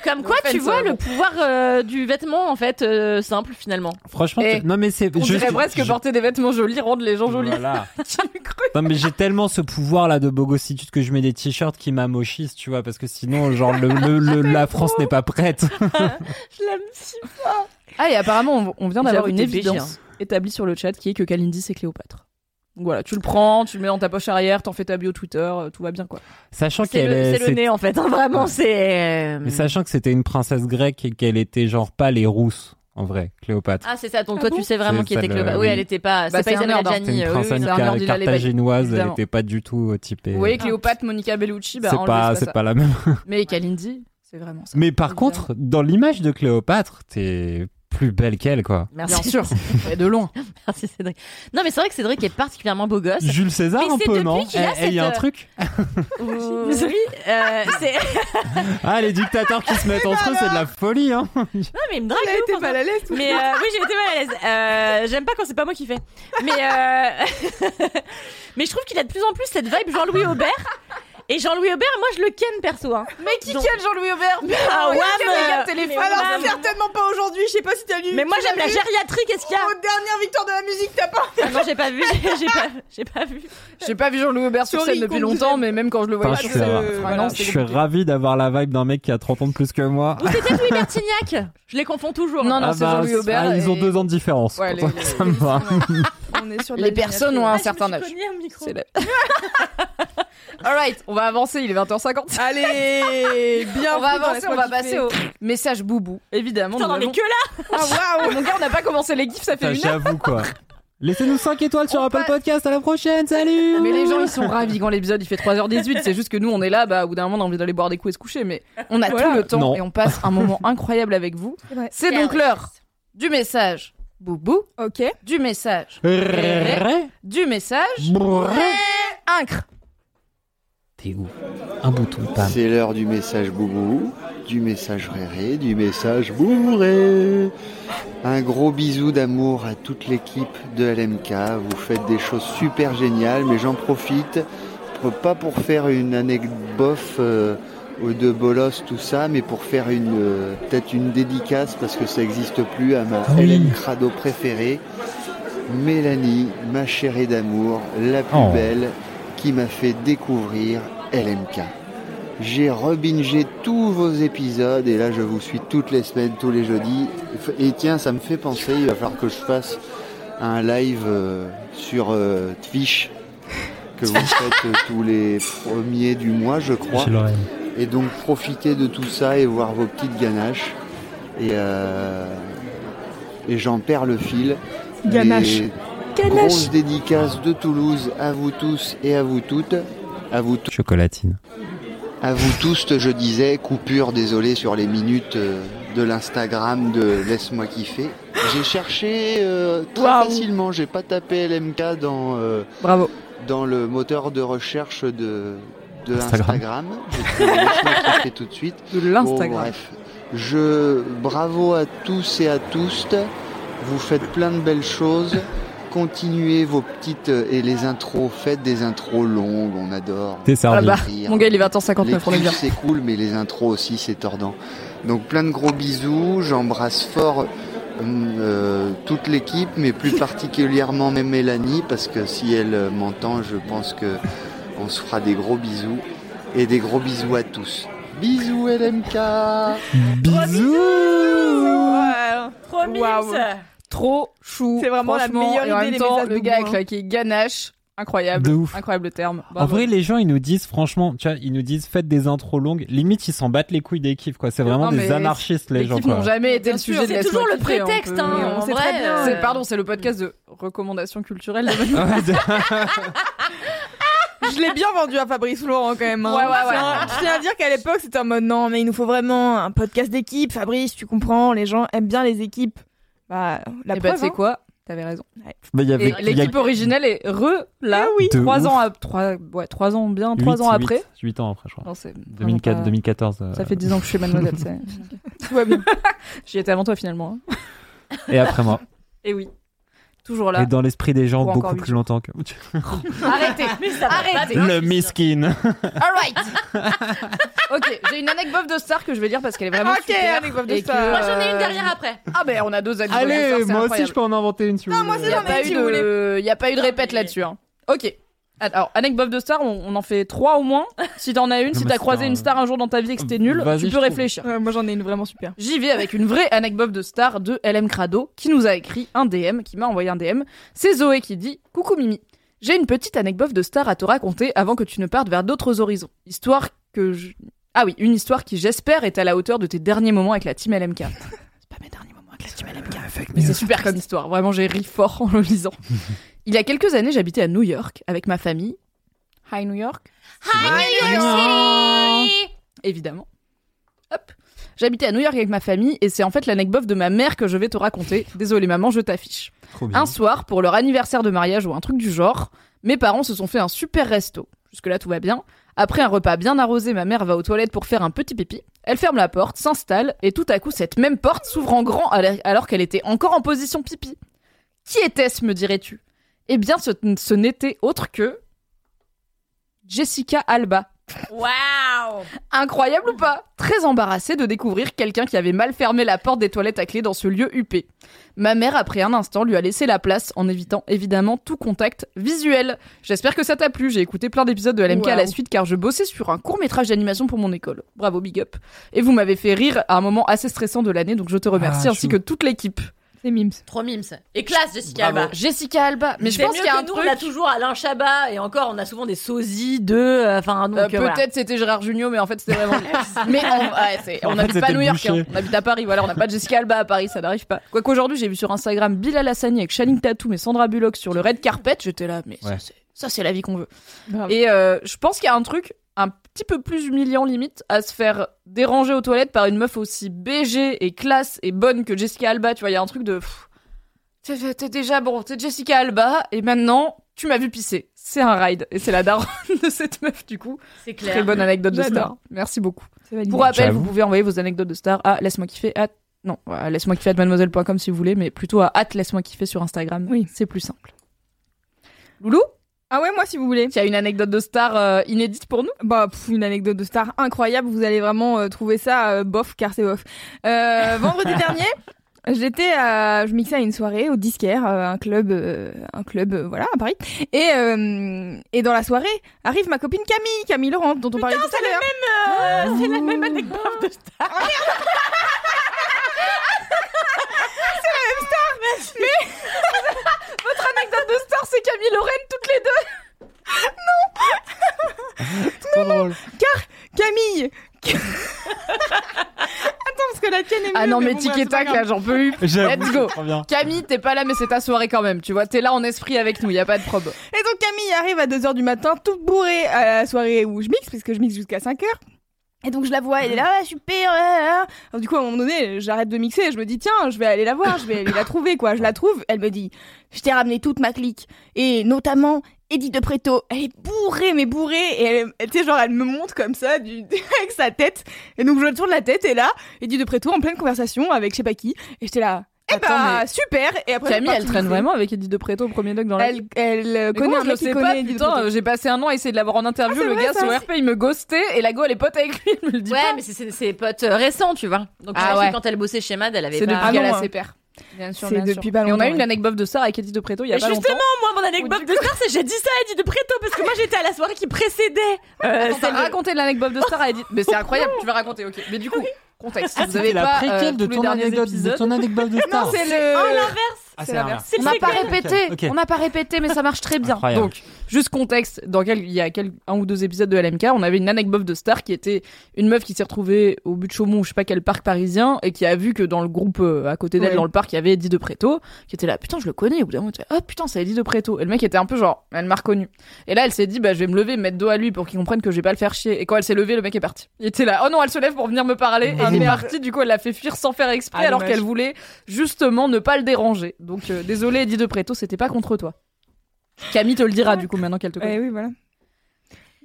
Comme quoi, tu vois le pouvoir euh, du vêtement, en fait, euh, simple finalement. Franchement, Eh, non mais c'est. On je- dirait presque je- porter des vêtements jolis rendre les gens jolis. Voilà. Tu me crois Non mais j'ai tellement ce pouvoir là de bogossitude que je mets des t-shirts qui m'amochissent, tu vois, parce que sinon genre le, le- le- la France n'est pas prête. Je l'aime si Ah et apparemment on, on vient d'avoir J'avoue, une t'es évidence établie sur le chat qui est que Kalindi c'est Cléopâtre. Donc voilà, tu le prends, tu le mets dans ta poche arrière, t'en fais ta bio Twitter, euh, tout va bien quoi. Sachant C'est qu'elle le, est. c'est le nez en fait, hein, vraiment, c'est. euh, Mais sachant que c'était une princesse grecque et qu'elle était genre pas les rousses en vrai, Cléopâtre. Ah, c'est ça, donc Ah toi bon tu sais vraiment qui était Cléopâtre. euh, Oui, elle était pas. Bah, c'est pas nerd, hein. Gianni. une euh, oui, princesse oui, carthaginoise, elle était pas du tout euh, typée. Oui, Cléopâtre, Monica Bellucci, bah c'est pas, c'est pas la même. Mais Kalindi, c'est vraiment ça. Mais par contre, dans l'image de Cléopâtre, t'es plus belle qu'elle quoi. Merci. Bien sûr, et de loin. Merci Cédric. Non, mais c'est vrai que Cédric est particulièrement beau gosse. Jules César Mais un peu non Eh, Il y a un cette, truc. Oui, euh, c'est. Ah les dictateurs qui se mettent entre eux, c'est de la folie hein. Non, mais il me drague. Elle a de été ouf, mal à l'aise. tout Mais euh, oui, j'ai été mal à l'aise. Euh, J'aime pas quand c'est pas moi qui fais. Mais euh... mais je trouve qu'il a de plus en plus cette vibe Jean-Louis Aubert. Et Jean-Louis Aubert, moi je le ken perso. Hein. Mais qui Donc- ken Jean-Louis Aubert Ah ouais, mais- regarde, téléphone. mais Alors Madame. certainement pas aujourd'hui, je sais pas si t'as lu. Mais moi j'aime la gériatrie, qu'est-ce qu'il y a Aux dernières victoires de la musique, t'as pas ah Non, j'ai pas vu, j'ai pas, j'ai pas vu. J'ai pas vu Jean-Louis Aubert sur scène depuis longtemps, mais même quand je le voyais je euh, Je suis ravi d'avoir la vibe d'un mec qui a 30 ans de plus que moi. Ou c'est peut-être Louis Bertignac Je les confonds toujours. Non, non, Ah c'est bah, Jean-Louis Aubert. ah, ils ont deux ans de différence. Ouais, les- ça me va. Personnes ont Ah, un certain suis âge. Alright, on va avancer, il est 20h50. Allez, bien on va avancer, on va passer au message boubou. Évidemment, Putain, mais avons- que là Ah waouh Mon gars, on n'a pas commencé les gifs, ça fait une heure. J'avoue quoi. Laissez-nous 5 étoiles sur On Apple passe- Podcast. À la prochaine. Salut. Mais les gens, ils sont ravis quand l'épisode il fait 3h18. C'est juste que nous, on est là, bah, au bout d'un moment, on a envie d'aller boire des coups et se coucher. Mais on a Voilà. tout le temps Non. et on passe un moment incroyable avec vous. Ouais. C'est donc l'heure du message boubou, Ok. du message, du message, incre. T'es Un bouton, pam. C'est l'heure du message boubou. du message réré, du message bourré. Un gros bisou d'amour à toute l'équipe de LMK. Vous faites des choses super géniales, mais j'en profite, pas pour faire une anecdote bof euh, de bolos, tout ça, mais pour faire une euh, peut-être une dédicace parce que ça n'existe plus à ma oui. LM Crado préférée, Mélanie, ma chérie d'amour, la plus Oh. belle, qui m'a fait découvrir LMK. J'ai rebingé tous vos épisodes et là je vous suis toutes les semaines, tous les jeudis. Et tiens, ça me fait penser, il va falloir que je fasse un live euh, sur euh, Twitch que vous faites euh, tous les premiers du mois, je crois. Et donc profitez de tout ça et voir vos petites ganaches. Et, et j'en perds le fil. Ganache. Grosse dédicace de Toulouse à vous tous et à vous toutes. À vous tous. Chocolatine. À vous tous, je disais, coupure, désolé sur les minutes euh, de l'Instagram de Laisse-moi kiffer. J'ai cherché euh, très facilement, j'ai pas tapé LMK dans, euh, Bravo. dans le moteur de recherche de, de Instagram. Instagram. J'ai trouvé Laisse-moi kiffer tout de suite. De Bon, l'Instagram. bref, je bravo à tous et à tous. Vous faites plein de belles choses. Continuez vos petites euh, et les intros. Faites des intros longues, on adore. T'es servi. Ah bah, mon gars, il est 20h59, Les on est bien. clips, c'est cool, mais les intros aussi, c'est tordant. Donc plein de gros bisous. J'embrasse fort hum, euh, toute l'équipe, mais plus particulièrement même Mélanie, parce que si elle euh, m'entend, je pense que on se fera des gros bisous. Et des gros bisous à tous. Bisous LMK Ouais. Trop mimes. Trop chou. C'est vraiment la meilleure et en idée, même temps, le de gars avec qui ganache. Incroyable. De ouf. Incroyable terme. En vrai, les gens, ils nous disent, franchement, tu vois, ils nous disent, faites des intros longues. Limite, ils s'en battent les couilles des kiffs, quoi. C'est vraiment Non, des anarchistes, les, les gens, quoi. n'ont jamais été Bien le sûr, sujet de C'est toujours le prétexte, hein. on sait vrai, très bien. euh, pardon, c'est le podcast de recommandations culturelles. Je l'ai bien vendu à Fabrice Laurent quand même. hein. Ouais, ouais, ouais. Je tiens- Je tiens à dire qu'à l'époque, c'était en mode non, mais il nous faut vraiment un podcast d'équipe. Fabrice, tu comprends, les gens aiment bien les équipes. Bah, la Et bah, preuve. tu sais hein. quoi? T'avais raison. Bah, il y avait, Et y a l'équipe originelle est re là. oui. De Trois ans, à, trois, ouais, trois ans bien, trois ans après. huit- huit ans après, je crois. Non, c'est 2004, vraiment pas- 2014. euh, Ça fait 10 ans que je suis Mademoiselle. c'est- Tout va bien. J'y étais avant toi finalement. hein. Et après moi. Et oui. Toujours là. Et dans l'esprit des gens, beaucoup plus longtemps que. Arrêtez. Arrêtez. Le miskin. Alright. ok, j'ai une anecdote de star que je vais dire parce qu'elle est vraiment Ok, super. anecdote de et que, star. Moi, j'en ai une euh, derrière après. Ah ben on a deux anecdotes de star, Allez, moi aussi, je peux en inventer une si vous Non, moi voulez. Il n'y a, j'en ai pas une, eu si vous de... y a pas eu de répète là-dessus. hein. Ok. Alors, anecdote de star, on, on en fait trois au moins. Si t'en as une, Non, si t'as croisé un- une star un jour dans ta vie et que c'était nul, tu peux réfléchir. Ouais, moi j'en ai une vraiment super. J'y vais avec une vraie anecdote de star de LM Crado qui nous a écrit un DM, qui m'a envoyé un DM. C'est Zoé qui dit Coucou Mimi, j'ai une petite anecdote de star à te raconter avant que tu ne partes vers d'autres horizons. Histoire que je. Ah oui, une histoire qui j'espère est à la hauteur de tes derniers moments avec la team LMK. C'est pas mes derniers moments avec la team LMK. Mais c'est super comme histoire. Vraiment, j'ai ri fort en le lisant. Il y a quelques années, j'habitais à New York avec ma famille. Hi New York. Évidemment. Hop. J'habitais à New York avec ma famille et c'est en fait l'anecdote de ma mère que je vais te raconter. Désolée maman, je t'affiche. Un soir, pour leur anniversaire de mariage ou un truc du genre, mes parents se sont fait un super resto. Jusque-là, tout va bien. Après un repas bien arrosé, ma mère va aux toilettes pour faire un petit pipi. Elle ferme la porte, s'installe, et tout à coup, cette même porte s'ouvre en grand alors- alors qu'elle était encore en position pipi. Qui était-ce, me dirais-tu? Eh bien, ce, ce n'était autre que Jessica Alba. Waouh Incroyable ou pas? Très embarrassée de découvrir quelqu'un qui avait mal fermé la porte des toilettes à clé dans ce lieu huppé. Ma mère, après un instant, lui a laissé la place en évitant évidemment tout contact visuel. J'espère que ça t'a plu. J'ai écouté plein d'épisodes de LMK à la suite car je bossais sur un court métrage d'animation pour mon école. Bravo, big up. Et vous m'avez fait rire à un moment assez stressant de l'année, donc je te remercie Ah, ainsi chou. que toute l'équipe. C'est Mims. Trop mimes. Et classe, Jessica Bravo. Alba. Jessica Alba. Mais je pense qu'il y a que un nous, truc. on a toujours Alain Chabat et encore on a souvent des sosies de euh, enfin donc Euh, euh, Peut-être voilà. c'était Gérard Jugnot, mais en fait c'était vraiment. mais on, ouais, on n'habite pas à New York, hein. on habite à Paris. Voilà, on n'a pas de Jessica Alba à Paris, ça n'arrive pas. Quoique aujourd'hui j'ai vu sur Instagram Bilal Hassani avec Channing Tatum et Sandra Bullock sur le red carpet, j'étais là, mais ça, Ouais. c'est- ça c'est la vie qu'on veut. Et euh, je pense qu'il y a un truc petit peu plus humiliant limite à se faire déranger aux toilettes par une meuf aussi BG et classe et bonne que Jessica Alba. Tu vois, il y a un truc de. T'es déjà bon, t'es Jessica Alba et maintenant tu m'as vu pisser. C'est un ride. Et c'est la daronne de cette meuf, du coup. C'est clair. Très bonne anecdote de star. Merci beaucoup. Pour rappel, vous pouvez envoyer vos anecdotes de star à laisse-moi kiffer à non, à laisse-moi kiffer à mademoiselle.com si vous voulez, mais plutôt à at laisse-moi kiffer sur Instagram. Oui. C'est plus simple. Loulou, Ah ouais, moi si vous voulez. tu as une anecdote de star euh, inédite pour nous Bah, pff, une anecdote de star incroyable. Vous allez vraiment euh, trouver ça euh, bof, car c'est bof. Euh, vendredi dernier, j'étais, à- je mixais à une soirée au Disquaire, euh, un club, euh, un club, euh, voilà, à Paris. Et euh, et dans la soirée arrive ma copine Camille, Camille Laurent, dont on parlait tout à l'heure. C'est la même anecdote de star. Votre anecdote de star, c'est Camille Lorraine toutes les deux. Trop drôle. Camille. Attends, parce que la tienne est Ah mieux, non, mais bon, tic et tac, là, j'en peux plus. Let's go. Camille, t'es pas là, mais c'est ta soirée quand même. Tu vois, t'es là en esprit avec nous. Y a pas de probe. Et donc Camille arrive à 2h du matin, toute bourrée à la soirée où je mixe, puisque je mixe jusqu'à 5h. Et donc je la vois, elle est là, ah, super. ah. Alors, du coup, à un moment donné, j'arrête de mixer, je me dis, tiens, je vais aller la voir, je vais aller la trouver, quoi. Je la trouve, elle me dit, je t'ai ramené toute ma clique, et notamment Edith de Préto. Elle est bourrée, mais bourrée, et elle, tu sais, genre, elle me montre comme ça, du, avec sa tête. Et donc je tourne la tête, et là, Edith de Préto en pleine conversation avec je sais pas qui, et j'étais là, eh Attends, bah, mais super. Et après, Camille, elle traîne vraiment avec Edith de Préto au premier deck dans la Elle, elle euh, connaît je le sais connaît pas, Edith putain, j'ai passé un an à essayer de l'avoir en interview, Ah, c'est le vrai, gars sur RP il me ghostait et la go elle est pote avec lui, elle me le dit Ouais, pas. mais c'est- c'est ses potes euh, récents, tu vois. Donc, Ah ouais. quand elle bossait chez Mad, elle avait C'est pas... depuis Ah qu'elle non, a ses pères. Bien sûr, C'est bien sûr. depuis pas Et on a eu une anecdote de star avec Edith de Préto il y a Et pas longtemps. justement, moi, mon anecdote de star, c'est j'ai dit ça à Eddie de Préto parce que moi j'étais à la soirée qui précédait euh, Attends, de- raconté l'anecdote de star à Edith. Mais c'est incroyable, tu vas raconter, ok. Mais du coup, contexte. Ah, vous avez la pas préquelle euh, de ton anecdote, de ton anecdote de star. c'est le. Oh, l'inverse Ah, c'est l'inverse. On n'a pas répété, Ok. on n'a pas répété, mais ça marche très bien. Incroyable. Donc, juste contexte, dans quel, il y a quel, un ou deux épisodes de LMK, on avait une anecdote de star qui était une meuf qui s'est retrouvée au but de Chaumont, ou je sais pas quel parc parisien, et qui a vu que dans le groupe euh, à côté d'elle, Ouais. dans le parc, il y avait Eddie de Préto, qui était là, putain, je le connais, au bout d'un moment, tu fais, oh putain, c'est Eddie de Préto. Et le mec était un peu genre, elle m'a reconnu. Et là, elle s'est dit, bah, je vais me lever, me mettre dos à lui pour qu'il comprenne que je vais pas le faire chier. Et quand elle s'est levée, le mec est parti. Il était là, oh non, elle se lève pour venir me parler, Ah, et il est parti, du coup, elle l'a fait fuir sans faire exprès, Ah, alors qu'elle voulait justement ne pas le déranger. Donc, euh, désolé, Eddie de Préto, c'était pas contre toi. Camille te le dira, du coup, maintenant qu'elle te connaît. Ouais, oui, voilà.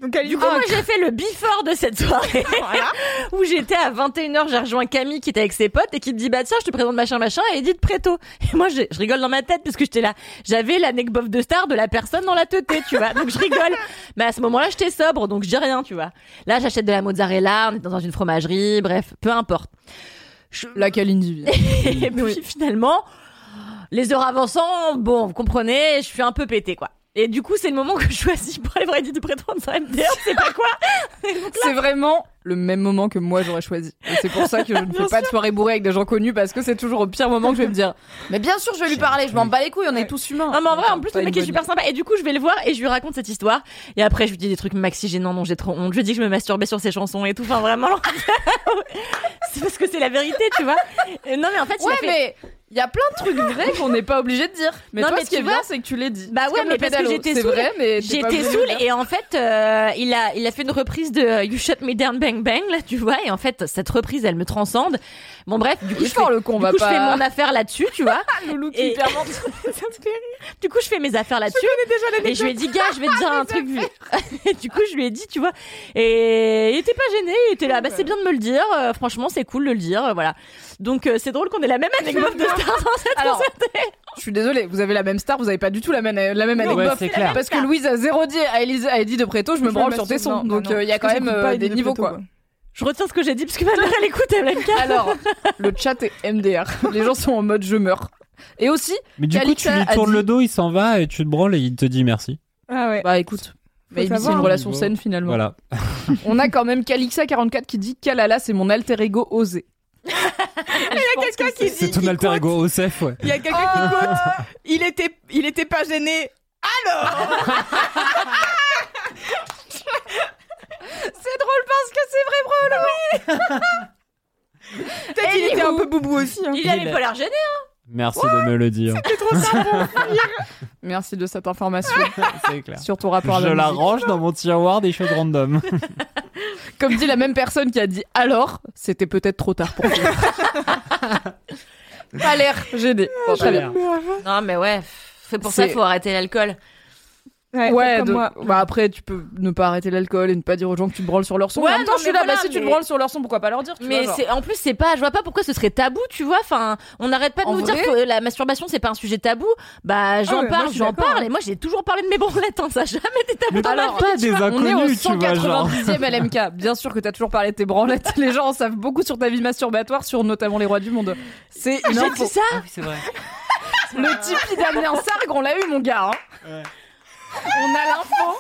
Donc, elle Du coup, moi, j'ai fait le before de cette soirée. Voilà. où j'étais à 21h, j'ai rejoint Camille qui était avec ses potes et qui te dit, bah tiens, je te présente machin machin et Edith Préto. Et moi, je, je rigole dans ma tête parce que j'étais là. J'avais l'anecdote de star de la personne dans la teuté, tu vois. Donc je rigole. Mais à ce moment-là, j'étais sobre, donc je dis rien, tu vois. Là, j'achète de la mozzarella, on est dans une fromagerie, bref, peu importe. Je- Laquelle individu Et puis finalement, les heures avançant, bon, vous comprenez, je suis un peu pété, quoi. Et du coup, c'est le moment que je choisis pour aller Préto dans un MDR, c'est pas quoi. C'est vraiment le même moment que moi j'aurais choisi. Et c'est pour ça que je ne fais pas de soirée bourrée avec des gens connus parce que c'est toujours au pire moment que je vais me dire Mais bien sûr, je vais lui parler, je m'en bats les couilles, on est tous humains. Non mais en vrai en plus le mec est super sympa et du coup je vais le voir et je lui raconte cette histoire et après je lui dis des trucs maxi gênants dont j'ai trop honte. Je lui dis que je me masturbais sur ses chansons et tout. Enfin vraiment. c'est parce que c'est la vérité tu vois. Et non mais en fait il Ouais, a fait- mais il y a plein de trucs vrais qu'on n'est pas obligé de dire. Mais Non, toi, mais ce qui est bien, c'est que tu l'as dit. Bah ouais, mais parce que j'étais C'est saoule. vrai, mais t'es pas J'étais dire. et en fait euh, il a il a fait une reprise de euh, You Shut Me Down Bang Bang là tu vois et en fait cette reprise elle me transcende. Bon bref du coup je fais, le con, on du va coup, je pas. fais mon affaire là-dessus tu vois. Loulou qui Et- Du coup, je fais mes affaires là-dessus. Et je lui ai dit, gars, je vais te dire un truc. Et du coup, je lui ai dit, tu vois. Et il était pas gêné. Il était là, bah, c'est bien de me le dire. Euh, franchement, c'est cool de le dire. euh, Voilà. Donc, euh, c'est drôle qu'on ait la même anecdote de star dans cette Alors. Je suis désolée, vous avez la même star, vous avez pas du tout la même, la même Non, anecdote. ouais, c'est clair. Parce que Louise a zéro dit à, Elise, à Eddie de Préto, je me branle sur tes sons. Non, Donc non, euh, il y a quand même euh, des de niveaux Préto, quoi. Je retiens ce que j'ai dit parce que ma mère, elle écoute, MLK. Alors, le chat est MDR. Les gens sont en mode je meurs. Et aussi, Mais du coup, tu lui tournes dit- le dos, il s'en va et tu te branles et il te dit merci. Ah ouais. bah écoute, maybe c'est une relation saine finalement. Voilà. On a quand même Calixa44 qui dit Kalala, c'est mon alter ego osé. Il y a quelqu'un qui C'est ton alter ego Osef, ouais. Il y a quelqu'un qui quote. Il était, il était pas gêné. C'est drôle parce que c'est vrai, bro. Peut-être qu'il était un peu boubou aussi. hein. Il avait pas l'air gêné. Merci de me le dire. Merci de cette information C'est clair. sur ton rapport à Je la la musique. range dans mon tiroir des choses random. Comme dit la même personne qui a dit alors, c'était peut-être trop tard pour toi. pas l'air gêné. Bon, très bien. Non, mais ouais. C'est pour ça qu'il faut arrêter l'alcool. Ouais, Ouais, comme de- moi. bah après tu peux ne pas arrêter l'alcool et ne pas dire aux gens que tu te branles sur leur son. Ouais, en même temps, non, je suis là, bah si tu te branles sur leur son, pourquoi pas leur dire tu Mais vois, genre. c'est en plus c'est pas je vois pas pourquoi ce serait tabou tu vois enfin on n'arrête pas de En nous vrai dire que la masturbation c'est pas un sujet tabou bah j'en Ah ouais, parle j'en parle et moi j'ai toujours parlé de mes branlettes hein, ça a jamais été tabou Mais dans ma alors, vie pas des On est au inconnus, tu vois, genre. 190e LMK. Bien sûr que t'as toujours parlé de tes branlettes. Les gens en savent beaucoup sur ta vie masturbatoire, sur notamment les rois du monde. C'est une info. dit ça Ah c'est vrai. Le Tipeee Damien Sargue, on l'a eu, mon gars. On a l'info.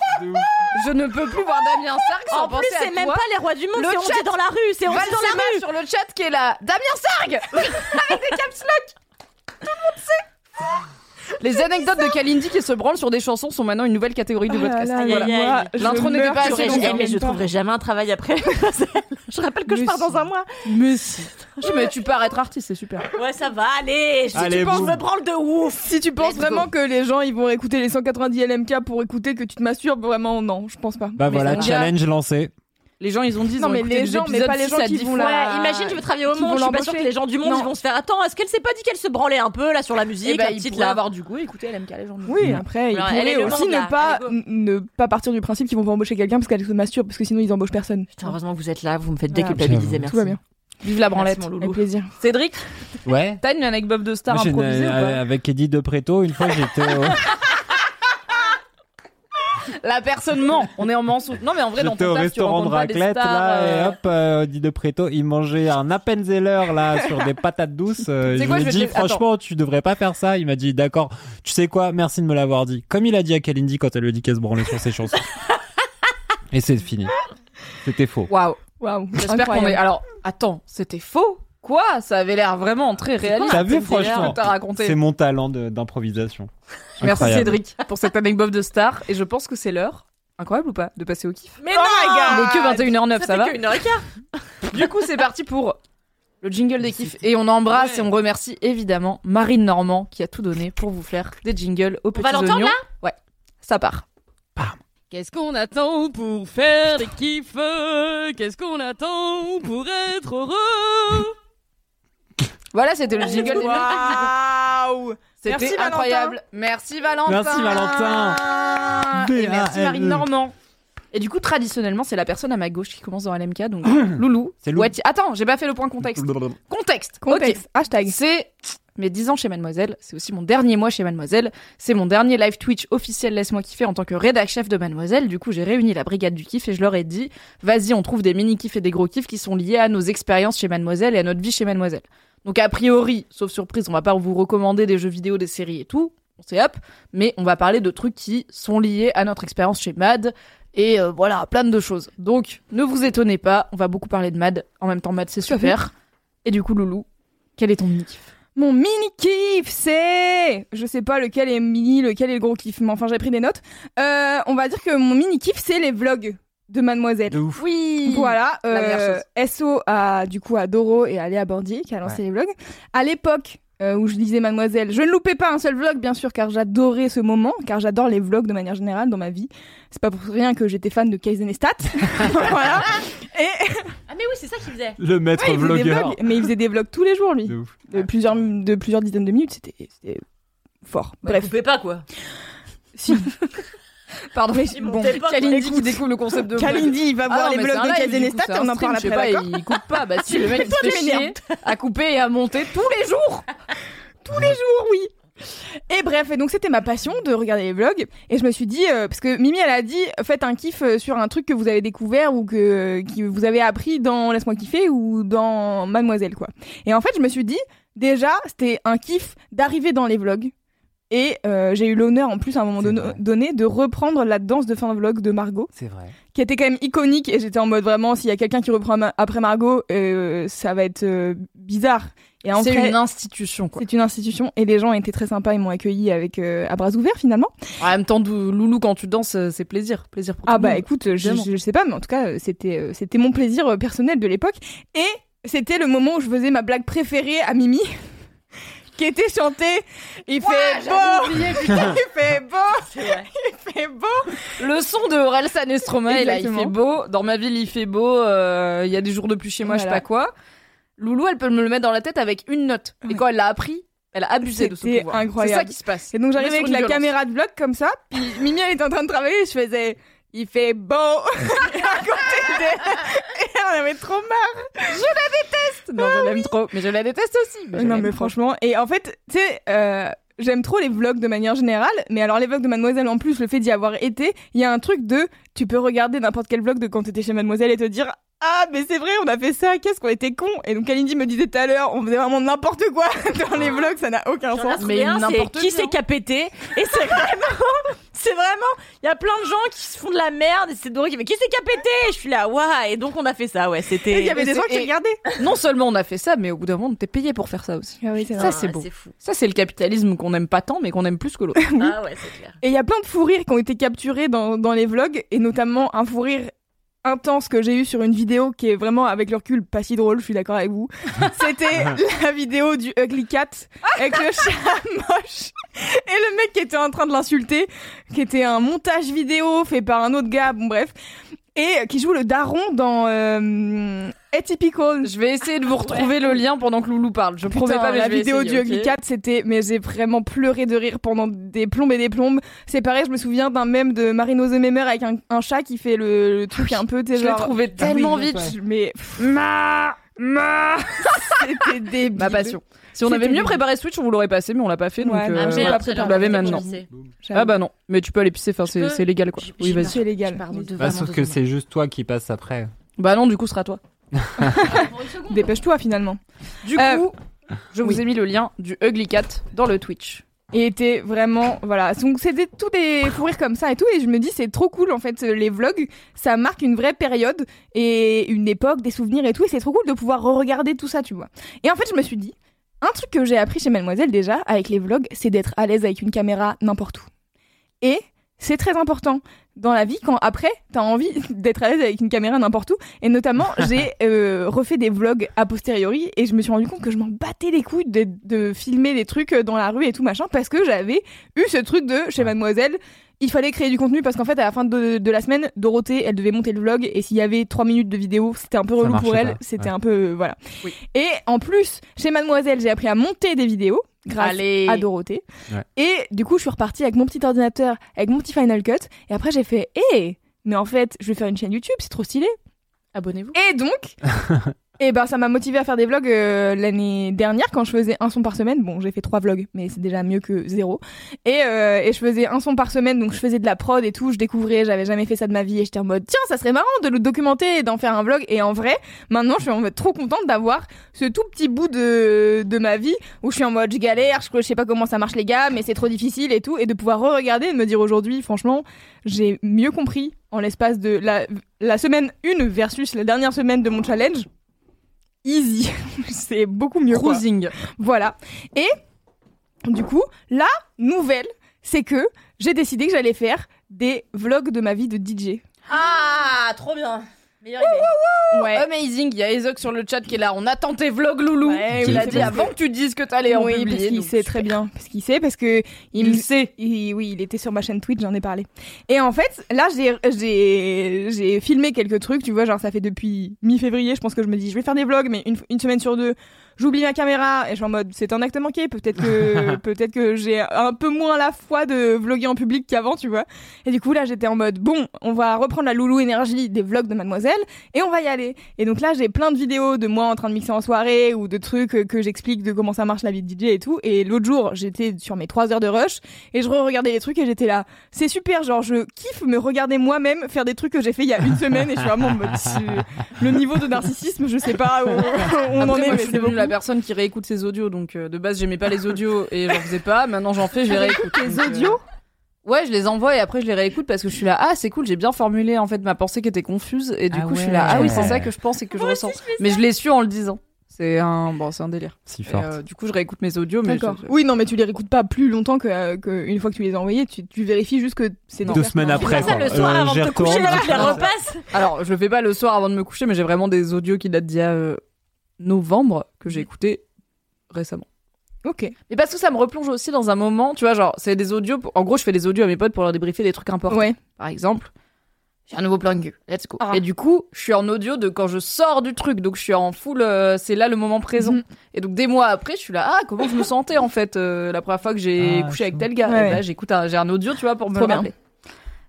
Je ne peux plus voir Damien Sargue sans en plus penser à c'est même pas les rois du monde Le c'est on chat. dit dans la rue c'est on dit dans la Valsema rue sur le chat qui est là. Damien Sargue Avec des caps lock Les anecdotes de Kalindi qui se branlent sur des chansons sont maintenant une nouvelle catégorie du Oh podcast. L'intro n'était pas assez longue, Eh, mais je trouverai jamais un travail après je rappelle que je pars dans un mois Mais si. Mais tu pars être artiste, c'est super. ouais ça va allez si Allez, tu penses me branle de ouf Si tu penses Let's vraiment go. que les gens ils vont écouter les 190 LMK pour écouter que tu te masturbes, vraiment non, je pense pas. Bah Mais voilà, gars- challenge lancé. Les gens, ils ont dit, ils Non, ont mais les gens, mais pas les 6 gens qui 10 vont Ouais, imagine, je veux travailler au qui monde, je suis pas sûre que les gens du monde ils vont se faire attends, est-ce qu'elle s'est pas dit qu'elle se branlait un peu là sur la musique, bah, la ils petite pourraient là avoir du goût et écouter LMK, les gens. Oui, après, ils elle pourraient aussi monde, là. ne pas, ne pas partir du principe qu'ils vont pas embaucher quelqu'un parce qu'elle se masturbe, parce que sinon ils embauchent personne. Putain, heureusement que vous êtes là, vous me faites déculpabiliser, merci. Tout va bien. Vive la branlette. Merci, mon Avec loulou. plaisir. Cédric, Ouais. t'as une anecdote de star improvisée ou pas euh, avec Eddie De Preto, une fois j'étais au, La personne ment. On est en mensonge. Non, mais en vrai, dans j'étais ton au taf, tu restaurant de rencontres pas des raclette stars, là euh, et hop, euh, Eddie De Preto, il mangeait un Appenzeller là sur des patates douces. euh, je quoi, lui ai dit te- franchement, tu devrais pas faire ça. Il m'a dit d'accord. Tu sais quoi Merci de me l'avoir dit. Comme il a dit à Kalindi quand elle lui a dit qu'elle se branlait sur ses chansons. et c'est fini. C'était faux. Waouh. Waouh. J'espère qu'on est. Alors, attends, c'était faux Quoi Ça avait l'air vraiment très réaliste. T'as vu, que franchement, t'as raconté. C'est mon talent d'improvisation. Merci. Cédric pour cette anecdote de star. Et je pense que c'est l'heure. Incroyable ou pas De passer au kiff. Mais Oh non, my God. Il est que 21h09, ça, ça va et quart. Du coup, c'est parti pour le jingle des kiffs. Et on embrasse Ouais. et on remercie évidemment Marine Normand qui a tout donné pour vous faire des jingles aux petits va l'entendre, oignons. Ouais, ça part. Qu'est-ce qu'on attend pour faire des kiffs? Qu'est-ce qu'on attend pour être heureux? Voilà, c'était le jingle des Waouh. C'était incroyable. Merci Valentin. Merci, Valentin. Et merci V-A-L-E. Marine Normand. Et du coup, traditionnellement, c'est la personne à ma gauche qui commence dans LMK. Donc, Loulou. C'est Lou. Ouais, ti- Attends, j'ai pas fait le point contexte. Contexte. Contexte. Hashtag. C'est mes 10 ans chez Mademoiselle. C'est aussi mon dernier mois chez Mademoiselle. C'est mon dernier live Twitch officiel Laisse-moi kiffer en tant que rédac chef de Mademoiselle. Du coup, j'ai réuni la brigade du kiff et je leur ai dit vas-y, on trouve des mini kiffs et des gros kiffs qui sont liés à nos expériences chez Mademoiselle et à notre vie chez Mademoiselle. Donc, a priori, sauf surprise, on va pas vous recommander des jeux vidéo, des séries et tout. On sait hop. Mais on va parler de trucs qui sont liés à notre expérience chez Mad. Et euh, voilà, plein de choses. Donc, ne vous étonnez pas, on va beaucoup parler de Mad. En même temps, Mad, c'est super. Et du coup, Loulou, quel est ton mini kiff? Mon mini kiff, c'est, je sais pas lequel est mini, lequel est le gros kiff, mais enfin j'ai pris des notes. Euh, on va dire que mon mini kiff, c'est les vlogs de Mademoiselle. De ouf. Oui Voilà, euh, SO à du coup à Doro et à Léa Bordier qui a lancé Ouais. les vlogs. À l'époque euh, où je disais Mademoiselle, je ne loupais pas un seul vlog bien sûr car j'adorais ce moment, car j'adore les vlogs de manière générale dans ma vie. C'est pas pour rien que j'étais fan de Kaizen Estat. voilà. Et Ah mais oui, c'est ça qu'il faisait. Le maître ouais, vlogueur. vlogs, mais il faisait des vlogs tous les jours lui, De ouf. de plusieurs de plusieurs dizaines de minutes, c'était fort. Bref, Bref, coupez pas quoi. si. Pardon, mais bon, Kalindi qui découvre le concept de. Kalindi, il va Ah voir non, les un de live, Kaizen du coup, Estat c'est et on en parle après, pas, il coupe pas. Bah si, le mec il se fait chier à couper et à monter tous les jours. tous les jours, oui. Et bref, et donc c'était ma passion de regarder les vlogs. Et je me suis dit, euh, parce que Mimi, elle a dit, faites un kiff euh, sur un truc que vous avez découvert ou que, que vous avez appris dans Laisse-moi kiffer ou dans Mademoiselle, quoi. Et en fait, je me suis dit, déjà, c'était un kiff d'arriver dans les vlogs. Et euh, j'ai eu l'honneur, en plus, à un moment donné, vrai. donné, de reprendre la danse de fin de vlog de Margot, C'est vrai. qui était quand même iconique. Et j'étais en mode, vraiment, s'il y a quelqu'un qui reprend ma- après Margot, euh, ça va être euh, bizarre. Et C'est une institution quoi. c'est une institution et les gens étaient très sympas, ils m'ont accueilli avec euh, à bras ouverts finalement. En même temps, Loulou quand tu danses, c'est plaisir, plaisir pour Ah tout le bah monde. écoute, je, je, je sais pas, mais en tout cas c'était euh, c'était mon plaisir personnel de l'époque et c'était le moment où je faisais ma blague préférée à Mimi. Qui était chantée, il fait beau, il fait beau, C'est vrai. il fait beau. Le son de Orelsan et Stromae, là, il fait beau. Dans ma ville, il fait beau. euh, Il y a des jours de plus chez moi, je sais pas quoi. Loulou, elle peut me le mettre dans la tête avec une note. Et Ouais. quand elle l'a appris, Elle a abusé de ce C'était pouvoir. incroyable. C'est ça qui se passe. Et donc On j'arrivais avec la violence. caméra de vlog comme ça, puis Mimi elle était en train de travailler, et je faisais il fait beau Et à côté de- et on avait trop marre. Non, je l'aime trop, mais je la déteste aussi. Mais je non mais trop. franchement, et en fait, tu sais, euh, j'aime trop les vlogs de manière générale, mais alors les vlogs de Mademoiselle en plus, le fait d'y avoir été, il y a un truc de, tu peux regarder n'importe quel vlog de quand t'étais chez Mademoiselle et te dire. Ah mais c'est vrai on a fait ça qu'est-ce qu'on était cons et donc Kalindi me disait tout à l'heure on faisait vraiment n'importe quoi dans les vlogs ça n'a aucun sens c'est n'importe qui quoi. c'est qui a pété et c'est vraiment c'est vraiment il y a plein de gens qui se font de la merde et c'est Doré qui fait qui c'est qui a pété? Et je suis là waouh et donc on a fait ça ouais c'était il y avait des gens qui regardaient Non seulement on a fait ça, mais au bout d'un moment, on était payé pour faire ça aussi. ah oui c'est Ça, c'est beau. fou Ça, c'est le capitalisme qu'on aime pas tant, mais qu'on aime plus que l'autre. ah ouais c'est clair Et il y a plein de fous rires qui ont été capturés dans, dans les vlogs, et notamment un fou rire intense que j'ai eu sur une vidéo qui est vraiment, avec le recul, pas si drôle, je suis d'accord avec vous. C'était la vidéo du Ugly Cat avec le chat moche. Et le mec qui était en train de l'insulter, qui était un montage vidéo fait par un autre gars, bon bref, et qui joue le daron dans euh, Atypical. Je vais essayer de vous retrouver le lien pendant que Loulou parle. Je promets Putain, pas, mais la je vais vidéo essayer, du Ugly ok Cat, c'était, mais j'ai vraiment pleuré de rire pendant des plombes et des plombes. C'est pareil, je me souviens d'un mème de Marino The Memer avec un, un chat qui fait le, le truc un peu, t'es Je l'ai trouvé tellement Ah oui, vite. Mais, ma, ma, c'était débile. Ma passion. Si on avait mieux préparé Switch, on vous l'aurait passé, mais on l'a pas fait. Donc, Ouais, euh, Ah, j'ai vous l'air l'avez de maintenant. Ah bah non, mais tu peux aller pisser, enfin c'est peux c'est légal quoi. Oui, vas-y. C'est légal. Bah, sauf que c'est juste toi qui passes après. Bah non, du coup, ce sera toi. Dépêche-toi finalement. Du Euh, coup, je vous oui. ai mis le lien du Ugly Cat dans le Twitch. Et était vraiment, voilà. Donc c'était tous des fous rires comme ça et tout. Et je me dis, c'est trop cool en fait. Les vlogs, ça marque une vraie période et une époque, des souvenirs et tout. Et c'est trop cool de pouvoir re-regarder tout ça, tu vois. Et en fait, je me suis dit, un truc que j'ai appris chez Mademoiselle déjà avec les vlogs, c'est d'être à l'aise avec une caméra n'importe où. Et c'est très important dans la vie quand après t'as envie d'être à l'aise avec une caméra n'importe où. Et notamment j'ai euh, refait des vlogs a posteriori et je me suis rendu compte que je m'en battais les couilles de, de filmer des trucs dans la rue et tout machin parce que j'avais eu ce truc de chez Mademoiselle il fallait créer du contenu parce qu'en fait à la fin de, de la semaine Dorothée elle devait monter le vlog et s'il y avait trois minutes de vidéo c'était un peu relou pour elle. c'était ouais. un peu euh, voilà. Oui. et en plus chez Mademoiselle j'ai appris à monter des vidéos grâce Allez. à Dorothée Ouais. et du coup je suis repartie avec mon petit ordinateur avec mon petit Final Cut et après j'ai fait hé mais en fait je vais faire une chaîne YouTube c'est trop stylé Abonnez-vous. et donc, et ben ça m'a motivé à faire des vlogs euh, l'année dernière quand je faisais un son par semaine. Bon, j'ai fait trois vlogs, mais c'est déjà mieux que zéro. Et, euh, et je faisais un son par semaine, donc je faisais de la prod et tout. Je découvrais, j'avais jamais fait ça de ma vie et j'étais en mode tiens, ça serait marrant de le documenter et d'en faire un vlog. Et en vrai, maintenant, je suis en mode trop contente d'avoir ce tout petit bout de de ma vie où je suis en mode je galère, je, sais pas comment ça marche les gars, mais c'est trop difficile et tout, et de pouvoir re-regarder et de me dire aujourd'hui, franchement, j'ai mieux compris en l'espace de la, la semaine 1 versus la dernière semaine de mon challenge. Easy. c'est beaucoup mieux. quoi. Cruising. Voilà. Et du coup, la nouvelle, c'est que j'ai décidé que j'allais faire des vlogs de ma vie de DJ. ah trop bien meilleure idée Ouais. Amazing, il y a Ezok sur le chat qui est là. On attend tes vlogs, Loulou. Ouais, l'a c'est dit avant que- tu dises que t'allais en oui, publier. parce qu'il donc sait super. très bien. Parce qu'il sait, parce que Il sait. il- oui, il était sur ma chaîne Twitch, j'en ai parlé. Et en fait, là, j'ai, filmé quelques trucs, tu vois, genre ça fait depuis mi-février, je pense que je me dis, je vais faire des vlogs, mais une, une semaine sur deux, j'oublie ma caméra et je suis en mode, c'est un acte manqué. Peut-être que, peut-être que j'ai un peu moins la foi de vloguer en public qu'avant, tu vois. Et du coup, là, j'étais en mode, bon, on va reprendre la loulou énergie des vlogs de Mademoiselle et on va y aller. Et donc là, j'ai plein de vidéos de moi en train de mixer en soirée ou de trucs que j'explique de comment ça marche la vie de DJ et tout. Et l'autre jour, j'étais sur mes trois heures de rush et je re-regardais les trucs et j'étais là. C'est super, genre, je kiffe me regarder moi-même faire des trucs que j'ai fait il y a une semaine et je suis vraiment en mode, le niveau de narcissisme, je sais pas où on en est, moi, mais c'est beaucoup. Personne qui réécoute ses audios. Donc, euh, de base, j'aimais pas les audios et j'en faisais pas. Maintenant, j'en fais, je les réécoute. Les Donc, euh, audios Ouais, je les envoie et après je les réécoute parce que je suis là. Ah, c'est cool, j'ai bien formulé en fait ma pensée qui était confuse et du Ah coup je suis là. Ah oui, c'est ça que je pense et que je ressens. Mais je l'ai su en le disant. C'est un bon, c'est un délire. Si Et, forte. euh, du coup, je réécoute mes audios, mais D'accord. je- Oui, non, mais tu les réécoutes pas plus longtemps que, euh, que une fois que tu les as envoyés, tu, tu vérifies juste que c'est Deux nécessaire. semaines après, ça quoi. le soir Euh, avant de te coucher retourne. tu les repasses Alors, je le fais pas le soir avant de me coucher, mais j'ai vraiment des audios qui datent d'il y a euh, novembre que j'ai écoutés récemment. Ok. Mais parce que ça me replonge aussi dans un moment, tu vois, genre, c'est des audios. pour- En gros, je fais des audios à mes potes pour leur débriefer des trucs importants. Ouais. Par exemple, j'ai un nouveau plan de cul, let's go. Ah. Et du coup, je suis en audio de quand je sors du truc, donc je suis en full, euh, c'est là le moment présent. Mhm. Et donc des mois après, je suis là, ah, comment je me sentais en fait euh, la première fois que j'ai Ah, couché avec tel gars. Ouais. Et là, j'écoute un, j'ai un audio, tu vois, pour me rappeler.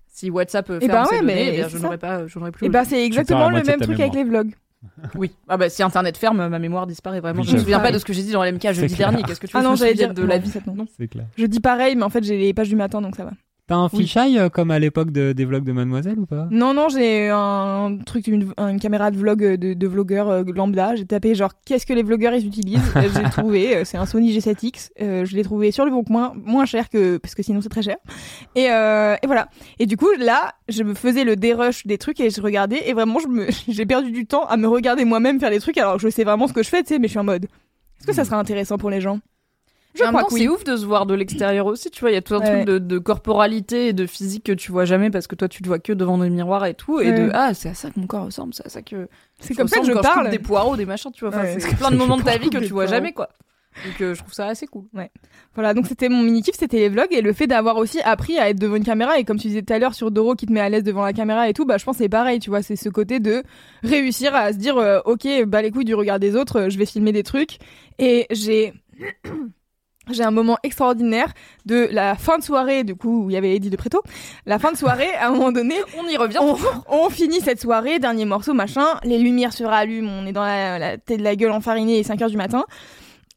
Si WhatsApp euh, Eh ferme ben ses ouais, données, mais eh bien, c'est je n'aurais pas, je n'aurais plus. Et bah c'est exactement le même truc avec les vlogs. Oui. Ah bah si internet ferme, ma mémoire disparaît vraiment. Oui, je me souviens pas de ce que j'ai dit dans l'MK jeudi clair. dernier. Qu'est-ce que tu veux Ah non, j'allais dire de la vie non. Non. C'est clair. Je dis pareil, mais en fait j'ai les pages du matin donc ça va. T'as un fisheye euh, comme à l'époque de, des vlogs de Mademoiselle ou pas? Non, non, j'ai un truc, une, une caméra de vlog euh, de, de vlogueur euh, lambda. J'ai tapé genre qu'est-ce que les vlogueurs ils utilisent. J'ai trouvé, c'est un Sony G7X. Euh, je l'ai trouvé sur le bon coin, moins cher que parce que sinon c'est très cher. Et, euh, et voilà. Et du coup là, je me faisais le dérush des trucs et je regardais et vraiment je me, j'ai perdu du temps à me regarder moi-même faire des trucs alors que je sais vraiment ce que je fais, tu sais, mais je suis en mode. Est-ce que ça sera intéressant pour les gens? Je crois que c'est ouf de se voir de l'extérieur aussi, tu vois. Il y a tout un Ouais. truc de, de corporalité et de physique que tu vois jamais parce que toi, tu te vois que devant des miroirs et tout. Et de Ouais. ah, c'est à ça que mon corps ressemble, c'est à ça que. C'est je comme ça que je quand parle. coupe des poireaux, des machins, tu vois. Enfin, Ouais. c'est plein de moments de ta vie que tu vois poireaux. jamais, quoi. Donc, euh, je trouve ça assez cool. Voilà, donc c'était mon mini kiff, c'était les vlogs et le fait d'avoir aussi appris à être devant une caméra et comme tu disais tout à l'heure sur Doro qui te met à l'aise devant la caméra et tout, bah je pense que c'est pareil, tu vois, c'est ce côté de réussir à se dire euh, OK, bah les couilles du regard des autres, euh, je vais filmer des trucs et j'ai j'ai un moment extraordinaire de la fin de soirée du coup où il y avait Eddie de Préto. La fin de soirée à un moment donné, On y revient. on, on finit cette soirée, dernier morceau, machin, les lumières se rallument, on est dans la, la tête de la gueule enfarinée, est 5 heures du matin.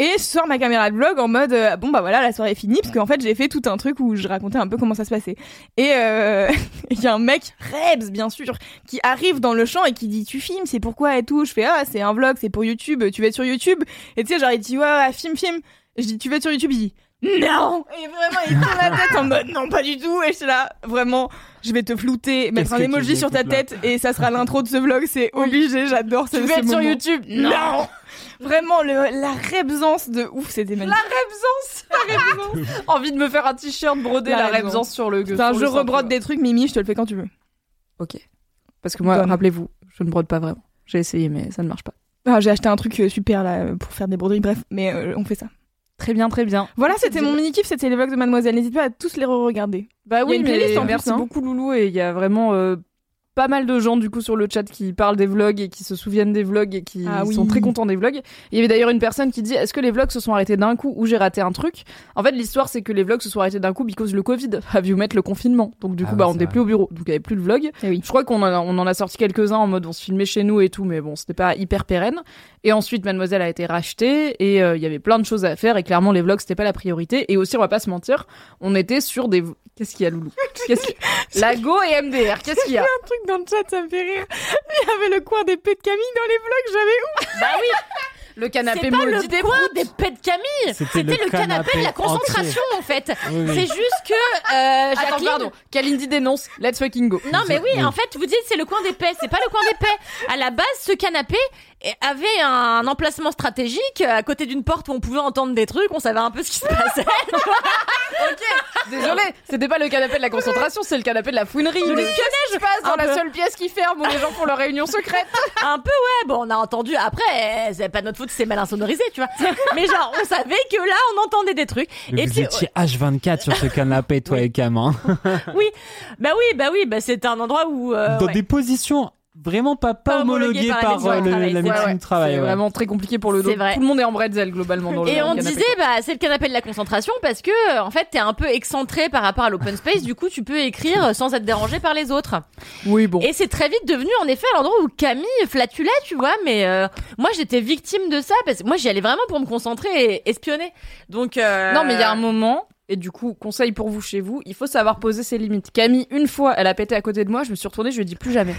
Et je sors ma caméra de vlog en mode euh, bon bah voilà la soirée est finie parce qu'en fait j'ai fait tout un truc où je racontais un peu comment ça se passait et euh, il y a un mec Rebs bien sûr qui arrive dans le champ et qui dit tu filmes c'est pourquoi et tout? Je fais ah c'est un vlog c'est pour YouTube tu vas être sur YouTube et tu sais genre il dit ouais, ouais film film Et je dis tu vas être sur YouTube il dit non Et vraiment, il tourne la tête en mode non, pas du tout. Et je suis là, vraiment, je vais te flouter, mettre un emoji sur ta tête et ça sera l'intro de ce vlog. C'est obligé, j'adore ce Tu ce être sur. YouTube Non Vraiment, le, la rebsance de ouf, c'était magnifique. La Rebsance Envie de me faire un t-shirt brodé La la, sur le sur je rebrode des trucs, Mimi, je te le fais quand tu veux. Ok. Parce que moi, rappelez-vous, je ne brode pas vraiment. J'ai essayé, mais ça ne marche pas. Ah, j'ai acheté un truc euh, super là pour faire des broderies, bref, mais euh, on fait ça. Très bien, très bien. Voilà, c'était mon mini kiff, c'était les vlogs de Mademoiselle. N'hésite pas à tous les re-regarder. Bah oui, mais playlist en plus, merci hein. beaucoup Loulou et il y a vraiment euh, pas mal de gens du coup sur le chat qui parlent des vlogs et qui se souviennent des vlogs et qui Ah oui. sont très contents des vlogs. Il y avait d'ailleurs une personne qui dit est-ce que les vlogs se sont arrêtés d'un coup ou j'ai raté un truc? En fait, l'histoire c'est que les vlogs se sont arrêtés d'un coup because le Covid a vu mettre le confinement. Donc du Ah coup, bah on n'était plus au bureau, donc il y avait plus de vlogs. Eh oui. Je crois qu'on en on en a sorti quelques-uns en mode on se filmait chez nous et tout, mais bon, c'était pas hyper pérenne. Et ensuite, Mademoiselle a été rachetée et euh, il y avait plein de choses à faire et clairement les vlogs c'était pas la priorité. Et aussi, on va pas se mentir, on était sur des. Qu'est-ce qu'il y a, Loulou? Qu'est-ce qu'il- Lago et MDR. Qu'est-ce qu'il y a? Un truc dans le chat, ça me fait rire. Il y avait le coin des pets de Camille dans les vlogs, j'avais Bah oui, Le canapé pas maudit le des coin des pets de Camille. C'était le canapé de la entier. concentration en fait. Oui, oui. C'est juste que euh, Attends, pardon. Kalindi dénonce. Let's fucking go. Non mais oui, Oui. en fait, vous dites c'est le coin des paix, c'est pas le coin des paix. À la base, ce canapé avait un emplacement stratégique à côté d'une porte où on pouvait entendre des trucs, on savait un peu ce qui se passait. Désolé, c'était pas le canapé de la concentration, c'est le canapé de la fouinerie. L'espionnage. qu'est-ce qui se passe dans Un la peu. seule pièce qui ferme où les gens font leur réunion secrète un peu ouais, bon, on a entendu après, c'est pas notre faute, c'est mal insonorisé, tu vois. Mais genre, on savait que là, on entendait des trucs. Mais Et vous puis, étiez H24 sur ce canapé, toi et Cam. hein. oui, bah oui, bah oui, bah c'était un endroit où euh, Dans ouais. des positions vraiment pas, pas, Pas homologuées par la par, médecine euh, du le- travail, la c'est médecine du travail. C'est ouais. vraiment très compliqué pour le dos. C'est vrai. Tout le monde est en bretzel globalement dans le Et on canapé, disait, bah, c'est le canapé de la concentration parce que, euh, en fait, t'es un peu excentré par rapport à l'open space. Du coup, tu peux écrire sans être dérangé par les autres. Oui, bon. Et c'est très vite devenu, en effet, l'endroit où Camille flatulait, tu vois. Mais euh, moi, j'étais victime de ça parce que moi, j'y allais vraiment pour me concentrer et espionner. Donc, euh, Non, mais il y a un moment, et du coup, conseil pour vous chez vous, il faut savoir poser ses limites. Camille, une fois, elle a pété à côté de moi, je me suis retournée, je lui ai dit plus jamais.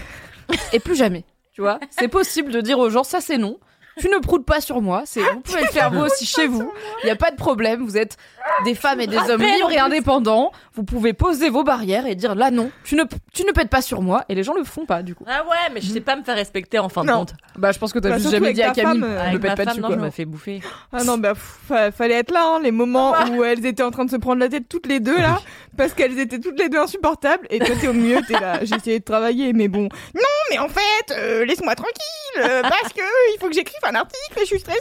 Et plus jamais. Tu vois C'est possible de dire aux gens, ça c'est non. Tu ne proutes pas sur moi. C'est, vous pouvez le faire vous aussi chez vous. Il n'y a pas de problème. Vous êtes des femmes et des hommes libres et indépendants. Vous pouvez poser vos barrières et dire là non, tu ne, tu ne pètes pas sur moi. Et les gens le font pas, du coup. Ah ouais, mais je sais pas me faire respecter en fin de compte. Bah, je pense que t'as Bah, juste jamais dit à Camille, femme, euh, ne pète ma pas femme, dessus, non, quoi. je me fais bouffer. Ah non, bah, pff, fa- fallait être là, hein, les moments où elles étaient en train de se prendre la tête toutes les deux, là, parce qu'elles étaient toutes les deux insupportables, et toi, t'es au milieu, t'es là, j'ai essayé de travailler, mais bon. Non, mais en fait, euh, laisse-moi tranquille, euh, parce que il faut que j'écrive un article, et je suis stressée.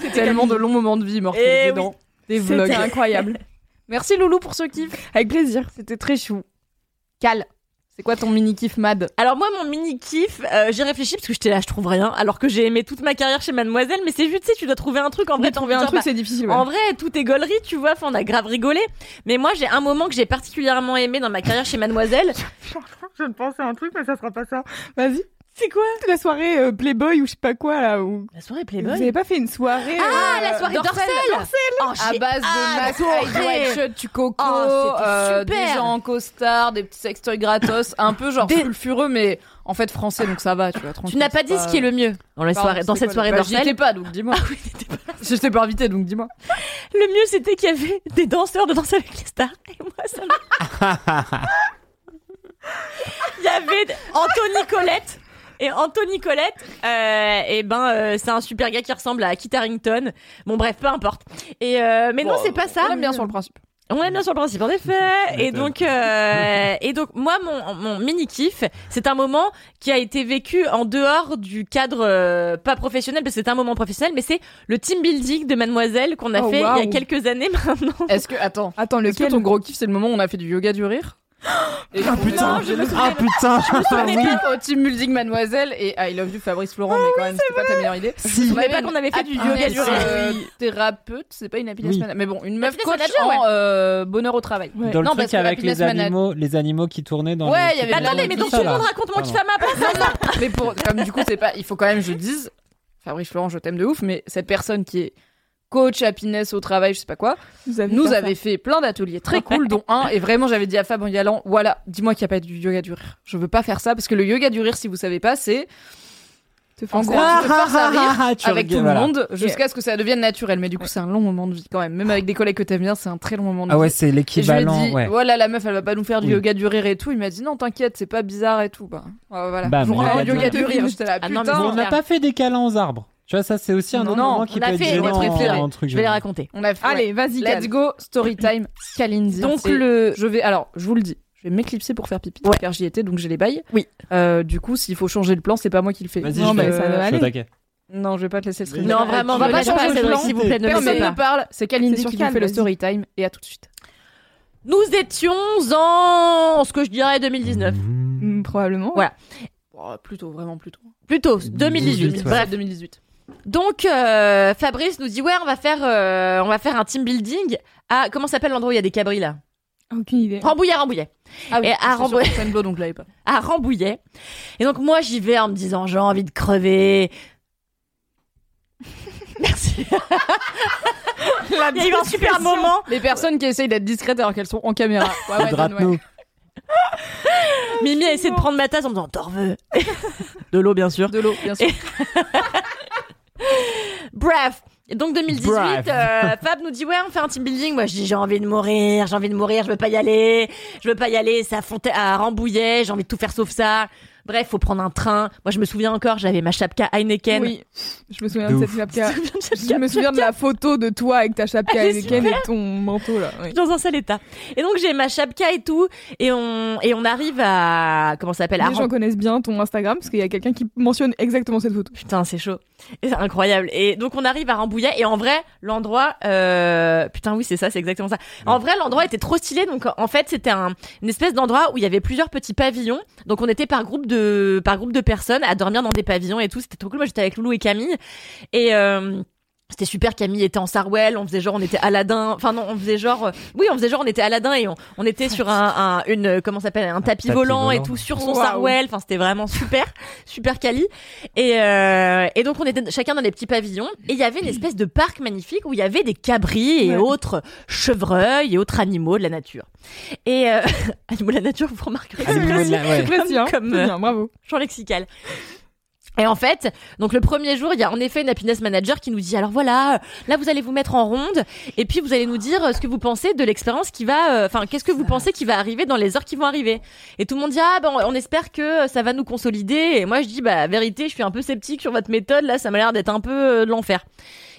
C'est tellement de longs moments de vie mortalisés Eh des vlogs. C'était incroyable. Merci Loulou pour ce kiff. Avec plaisir. C'était très chou. Cal. C'est quoi ton mini kiff mad? Alors moi, mon mini kiff, euh, j'ai réfléchi parce que j'étais là, je trouve rien, alors que j'ai aimé toute ma carrière chez Mademoiselle, mais c'est juste, tu sais, tu dois trouver un truc en vrai. Oui, t'as trouver un truc, dire, c'est difficile. bah, ouais. En vrai, tout est gaulerie, tu vois, enfin, on a grave rigolé. Mais moi, j'ai un moment que j'ai particulièrement aimé dans ma carrière chez Mademoiselle. Je pensais à un truc, mais ça sera pas ça. Vas-y. C'est quoi La soirée euh, Playboy ou je sais pas quoi là. Où... La soirée Vous avez pas fait une soirée Ah, euh, la soirée Dorsel. Dorsel Oh, À j'ai base de des white tu coco, Oh, c'était euh, super. des gens en costard, des petits sextoys gratos, un peu genre Des- sulfureux, mais en fait français, donc ça va, tu vois. Tu n'as pas dit ce qui est le mieux dans, la Pardon, soirée, dans cette quoi, soirée bah, Dorsel. étais pas, donc dis-moi. Ah oui, t'étais pas- Je t'ai pas invité, donc dis-moi. Le mieux, c'était qu'il y avait des danseurs de danse avec les stars. Et moi, ça Il y avait Anthony Colette. Et Anthony Colette, euh, et ben, euh, c'est un super gars qui ressemble à Kit Harington. Bon, bref, peu importe. Et euh, mais non, c'est pas ça. On aime bien sur le principe. On est bien sur le principe, en effet. Et donc, euh, et donc, moi, mon, mon mini kiff, c'est un moment qui a été vécu en dehors du cadre euh, pas professionnel, parce que c'est un moment professionnel, mais c'est le team building de Mademoiselle qu'on a Oh, fait il y a waouh. quelques années maintenant. Est-ce que, attends, Attends, est-ce que lequel ton gros kiff, c'est le moment où on a fait du yoga du rire? Et Ah putain, Non, je me ah putain, On oui. était au team building Mademoiselle et I love you Fabrice Florent, mais quand même, c'était pas ta meilleure idée. Si. On savais avait pas qu'on avait fait du happiness, yoga du euh, thérapeute, c'est pas une happiness Oui. manager, mais bon, une meuf coach manager, en ouais. euh, bonheur au travail. Ouais. Dans le Non, truc avec les animaux, les animaux qui tournaient dans Ouais, il y avait Attendez, mais donc ça, tout le monde raconte mon kiff Pardon. à ma place. mais pour, comme du coup, c'est pas, il faut quand même, je dise, Fabrice Florent, je t'aime de ouf, mais cette personne qui est coach happiness au travail, je sais pas quoi, Vous avez nous pas avait fait plein d'ateliers très cool, dont un, et vraiment j'avais dit à Fab en y allant, voilà, dis-moi qu'il n'y a pas du yoga du rire. Je veux pas faire ça, parce que le yoga du rire, si vous savez pas, c'est, en gros, à- tu te forces à rire avec tout le voilà. monde, jusqu'à ce que ça devienne naturel. Mais du coup, c'est un long moment de vie quand même. Même avec des collègues que t'aimes bien, c'est un très long moment de Ah ouais, vie. c'est Et je lui ai l'équivalent. dit, ouais. voilà, la meuf, elle va pas nous faire du Oui. yoga du rire et tout. Il m'a dit, non, t'inquiète, c'est pas bizarre et tout. Bah, ouais, voilà. Bah, rends yoga yoga rire. du rire. J'étais là, Ah non, putain. Mais on n'a pas fait des câlins aux arbres. Tu vois, ça, c'est aussi un Non, autre moment qui peut fait, être gênant en truc Je vais les raconter. On a fait, Allez, ouais. vas-y, Let's go, story time, Kalindi. Donc, Et le- je vais, alors, je vous le dis, je vais m'éclipser pour faire pipi, Ouais. car j'y étais, donc j'ai les bails. Oui. Euh, du coup, s'il faut changer le plan, c'est pas moi qui le fais. Vas-y, Non, je mais vais- ça va aller. Non, je vais pas te laisser le stream. Non, vraiment, on va pas changer le plan. s'il vous plaît, ne me Personne ne pas. parle, c'est Kalindi qui fait le story time, et à tout de suite. Nous étions en ce que je dirais 2019. Hmm, Probablement. Ouais. Oh, plutôt, vraiment plutôt. Plutôt 2018. 2018, ouais. Bref, 2018. Donc euh, Fabrice nous dit ouais on va faire euh, on va faire un team building à comment s'appelle l'endroit où il y a des cabris là? Aucune idée. Rambouillet Rambouillet Ah oui, Et à Rambouillet. Fontainebleau, donc l'avais pas. à Rambouillet et donc moi j'y vais en me disant j'ai envie de crever merci il y a eu un super moment Les personnes qui essayent d'être discrètes alors qu'elles sont en caméra. Ouais, ouais. Mimi a essayé de prendre ma tasse en me disant t'en veux de l'eau bien sûr De l'eau, bien sûr. Bref. Et donc 2018, Bref. euh, Fab nous dit ouais on fait un team building. Moi je dis j'ai envie de mourir, j'ai envie de mourir, je veux pas y aller, je veux pas y aller. C'est à, Fonta- à Rambouillet, j'ai envie de tout faire sauf ça. Bref, faut prendre un train. Moi je me souviens encore, j'avais ma chapka Heineken. Oui, je me souviens De cette chapka. Je me souviens de la photo de toi avec ta chapka Heineken et ton manteau là. oui. dans un sale état. Et donc j'ai ma chapka et tout, et on et on arrive à comment ça s'appelle? À Les gens connaissent bien ton Instagram parce qu'il y a quelqu'un qui mentionne exactement cette photo. Putain, c'est chaud. Et C'est incroyable. Et donc on arrive à Rambouillet et en vrai, l'endroit euh... putain oui, c'est ça, c'est exactement ça. En vrai, l'endroit était trop stylé donc en fait, c'était un une espèce d'endroit où il y avait plusieurs petits pavillons. Donc on était par groupe de par groupe de personnes à dormir dans des pavillons et tout, c'était trop cool. Moi, j'étais avec Loulou et Camille et euh... C'était super, Camille était en Sarwell, on faisait genre on était Aladdin, enfin non, on faisait genre, euh, oui, on faisait genre on était Aladdin et on, on était sur un, un une, euh, comment ça s'appelle, un tapis, tapis volant, et tout sur son Waouh. Sarwell, enfin c'était vraiment super, super quali. Et, euh, et donc on était chacun dans des petits pavillons et il y avait une espèce de parc magnifique où il y avait des cabris et Ouais. autres chevreuils et autres animaux de la nature. Et euh, animaux de la nature, vous remarquerez, c'est précis, ouais. Précis, hein. Comme, euh, bien, bravo. champ lexical. Et en fait, donc le premier jour, il y a en effet une happiness manager qui nous dit alors voilà, là vous allez vous mettre en ronde et puis vous allez nous dire ce que vous pensez de l'expérience qui va, euh, enfin qu'est-ce que vous pensez qui va arriver dans les heures qui vont arriver. Et tout le monde dit ah ben on espère que ça va nous consolider. Et moi je dis bah vérité, je suis un peu sceptique sur votre méthode là, ça m'a l'air d'être un peu euh, de l'enfer.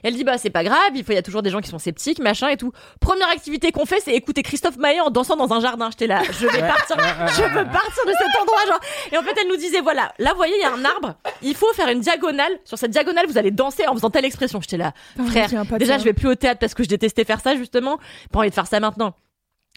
Elle dit bah c'est pas grave, il faut il y a toujours des gens qui sont sceptiques, machin et tout. Première activité qu'on fait, c'est écouter Christophe Maé en dansant dans un jardin. J'étais là, je vais partir, je veux partir de cet endroit genre. Et en fait, elle nous disait voilà, là vous voyez, il y a un arbre, il faut faire une diagonale. Sur cette diagonale, vous allez danser en faisant telle expression. J'étais là, frère. Déjà, je vais plus au théâtre parce que je détestais faire ça justement. Pas envie de faire ça maintenant.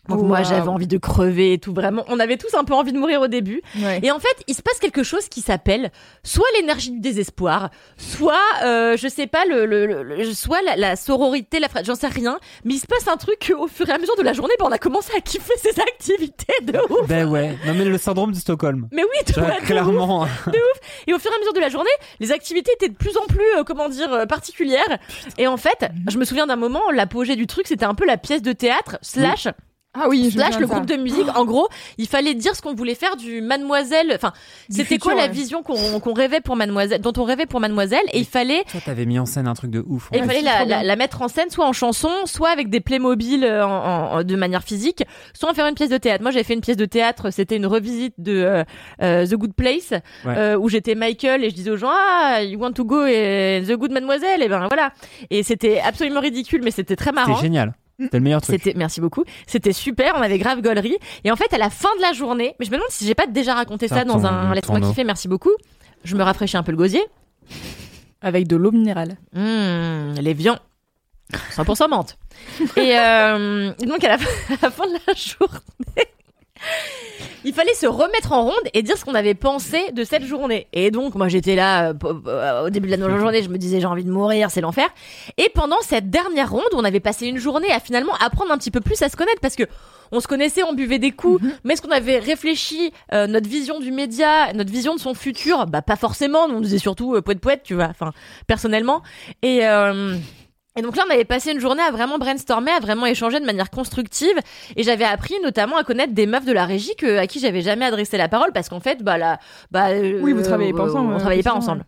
Donc Wow. moi j'avais envie de crever et tout vraiment. On avait tous un peu envie de mourir au début. Ouais. Et en fait, il se passe quelque chose qui s'appelle soit l'énergie du désespoir, soit euh, je sais pas le, le, le- le- soit la, la sororité, la j'en sais rien. Mais il se passe un truc au fur et à mesure de la journée, ben, on a commencé à kiffer ces activités de ouf. Ben ouais. Non mais le syndrome de Stockholm. Mais oui, vois, vois, de ouf. clairement. Et au fur et à mesure de la journée, les activités étaient de plus en plus, euh, comment dire, euh, particulières. Et en fait, je me souviens d'un moment, l'apogée du truc, c'était un peu la pièce de théâtre slash Ah oui, slash le ça. groupe de musique. En gros, il fallait dire ce qu'on voulait faire du Mademoiselle. Enfin, c'était quoi la vision qu'on qu'on rêvait pour Mademoiselle, dont on rêvait pour Mademoiselle, et il fallait. Toi, t'avais mis en scène un truc de ouf. Il en fallait fait. la, la, la mettre en scène, soit en chanson, soit avec des Playmobil euh, en, en- de manière physique, soit en faire une pièce de théâtre. Moi, j'avais fait une pièce de théâtre, c'était une revisite de euh, euh, The Good Place, Ouais. euh, où j'étais Michael et je disais aux gens ah you want to go et The Good Mademoiselle et ben voilà. Et c'était absolument ridicule, mais c'était très marrant. C'était génial. C'était le meilleur truc. C'était, merci beaucoup. C'était super. On avait grave gaulerie. Et en fait, à la fin de la journée, mais je me demande si j'ai pas déjà raconté ça Ah, dans un laisse-moi kiffer. Merci beaucoup. Je me rafraîchis un peu le gosier. Avec de l'eau minérale. Mmh, les viands. 100% menthe. et, euh, donc, à la, fin- à la fin de la journée, il fallait se remettre en ronde et dire ce qu'on avait pensé de cette journée. Et donc, moi, j'étais là euh, euh, au début de la journée, je me disais j'ai envie de mourir, c'est l'enfer. Et pendant cette dernière ronde, on avait passé une journée à finalement apprendre un petit peu plus à se connaître parce que on se connaissait, on buvait des coups, mais est-ce qu'on avait réfléchi euh, notre vision du média, notre vision de son futur? Bah pas forcément. Nous, on disait surtout euh, poète poète, tu vois. Enfin, personnellement. Et euh, et donc là, on avait passé une journée à vraiment brainstormer, à vraiment échanger de manière constructive. Et j'avais appris notamment à connaître des meufs de la régie que, à qui j'avais jamais adressé la parole parce qu'en fait, bah là, bah euh, Oui, vous travaillez pas ensemble, On euh, travaillait pas effectivement, ensemble.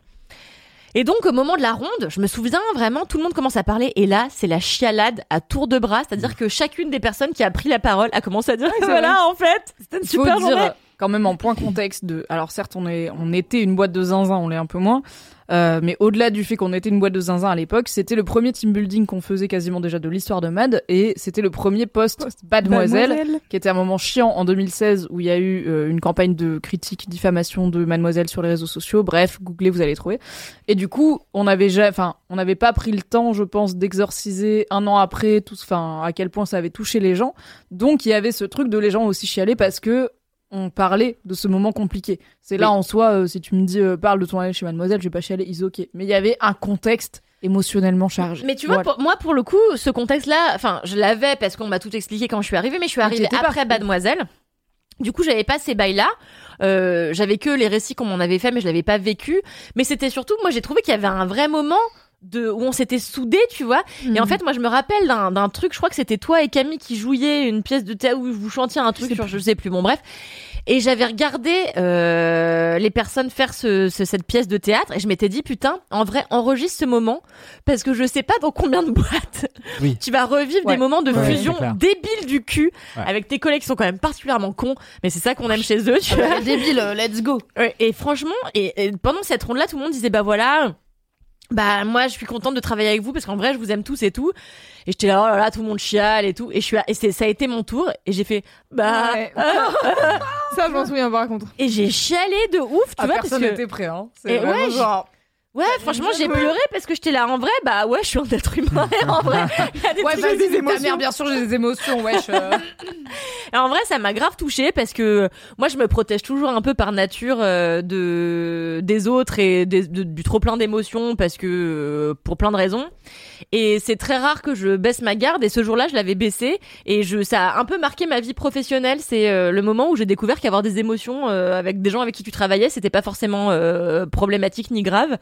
Et donc au moment de la ronde, je me souviens vraiment, tout le monde commence à parler et là c'est la chialade à tour de bras, c'est-à-dire que chacune des personnes qui a pris la parole a commencé à dire voilà en fait c'était une super dire journée. Quand même en point contexte de. Alors certes, on est, on était une boîte de zinzin, on l'est un peu moins. Euh, mais au-delà du fait qu'on était une boîte de zinzin à l'époque, c'était le premier team building qu'on faisait quasiment déjà de l'histoire de Mad et c'était le premier post Mademoiselle qui était un moment chiant en 2016 où il y a eu euh, une campagne de critique, diffamation de Mademoiselle sur les réseaux sociaux. Bref, googlez, vous allez trouver. Et du coup, on avait déjà, enfin, on n'avait pas pris le temps, je pense, d'exorciser un an après tout, enfin, à quel point ça avait touché les gens. Donc, il y avait ce truc de les gens aussi chialer parce que on parlait de ce moment compliqué. C'est là Oui. en soi, euh, si tu me dis euh, parle de ton année chez Mademoiselle, je vais pas chialer, is ok. Mais il y avait un contexte émotionnellement chargé. Mais tu vois, Voilà. pour, moi, pour le coup, ce contexte-là, enfin, je l'avais parce qu'on m'a tout expliqué quand je suis arrivée, mais je suis arrivée après Mademoiselle. Du coup, j'avais pas ces bails-là. Euh, j'avais que les récits qu'on m'en avait fait, mais je l'avais pas vécu. Mais c'était surtout, moi, j'ai trouvé qu'il y avait un vrai moment de où on s'était soudés, tu vois. Et en fait, moi, je me rappelle d'un d'un truc. Je crois que c'était toi et Camille qui jouiez une pièce de théâtre où vous chantiez un truc sur, je sais plus. Bon, bref. Et j'avais regardé euh, les personnes faire ce, ce- cette pièce de théâtre et je m'étais dit putain, en vrai, enregistre ce moment parce que je sais pas dans combien de boîtes Oui. tu vas revivre Ouais. des moments de Ouais, fusion débiles du cul Ouais. avec tes collègues qui sont quand même particulièrement cons, mais c'est ça qu'on aime chez eux, tu vois. débile, euh, let's go. Ouais, et franchement, et, et pendant cette ronde-là, tout le monde disait bah voilà, bah moi je suis contente de travailler avec vous parce qu'en vrai je vous aime tous et tout. Et j'étais là oh là là tout le monde chiale et tout. Et je suis là, et c'est ça a été mon tour et j'ai fait bah Ouais. Ça, je m'en souviens par contre. et j'ai chialé de ouf, tu Ah, vois parce personne que n'était prêt, hein. Et vraiment ouais, genre- ouais franchement j'ai pleuré parce que j'étais là en vrai bah ouais je suis un être humain en vrai il y a des Ouais, trucs- vas-y, des ta émotions. mère, bien sûr, j'ai des émotions, wesh. euh. Et en vrai, ça m'a grave touchée parce que moi, je me protège toujours un peu par nature euh, de des autres et des- de- du trop plein d'émotions parce que euh, pour plein de raisons. Et c'est très rare que je baisse ma garde. Et ce jour-là, je l'avais baissé et je ça a un peu marqué ma vie professionnelle. C'est euh, le moment où j'ai découvert qu'avoir des émotions euh, avec des gens avec qui tu travaillais, c'était pas forcément euh, problématique ni grave.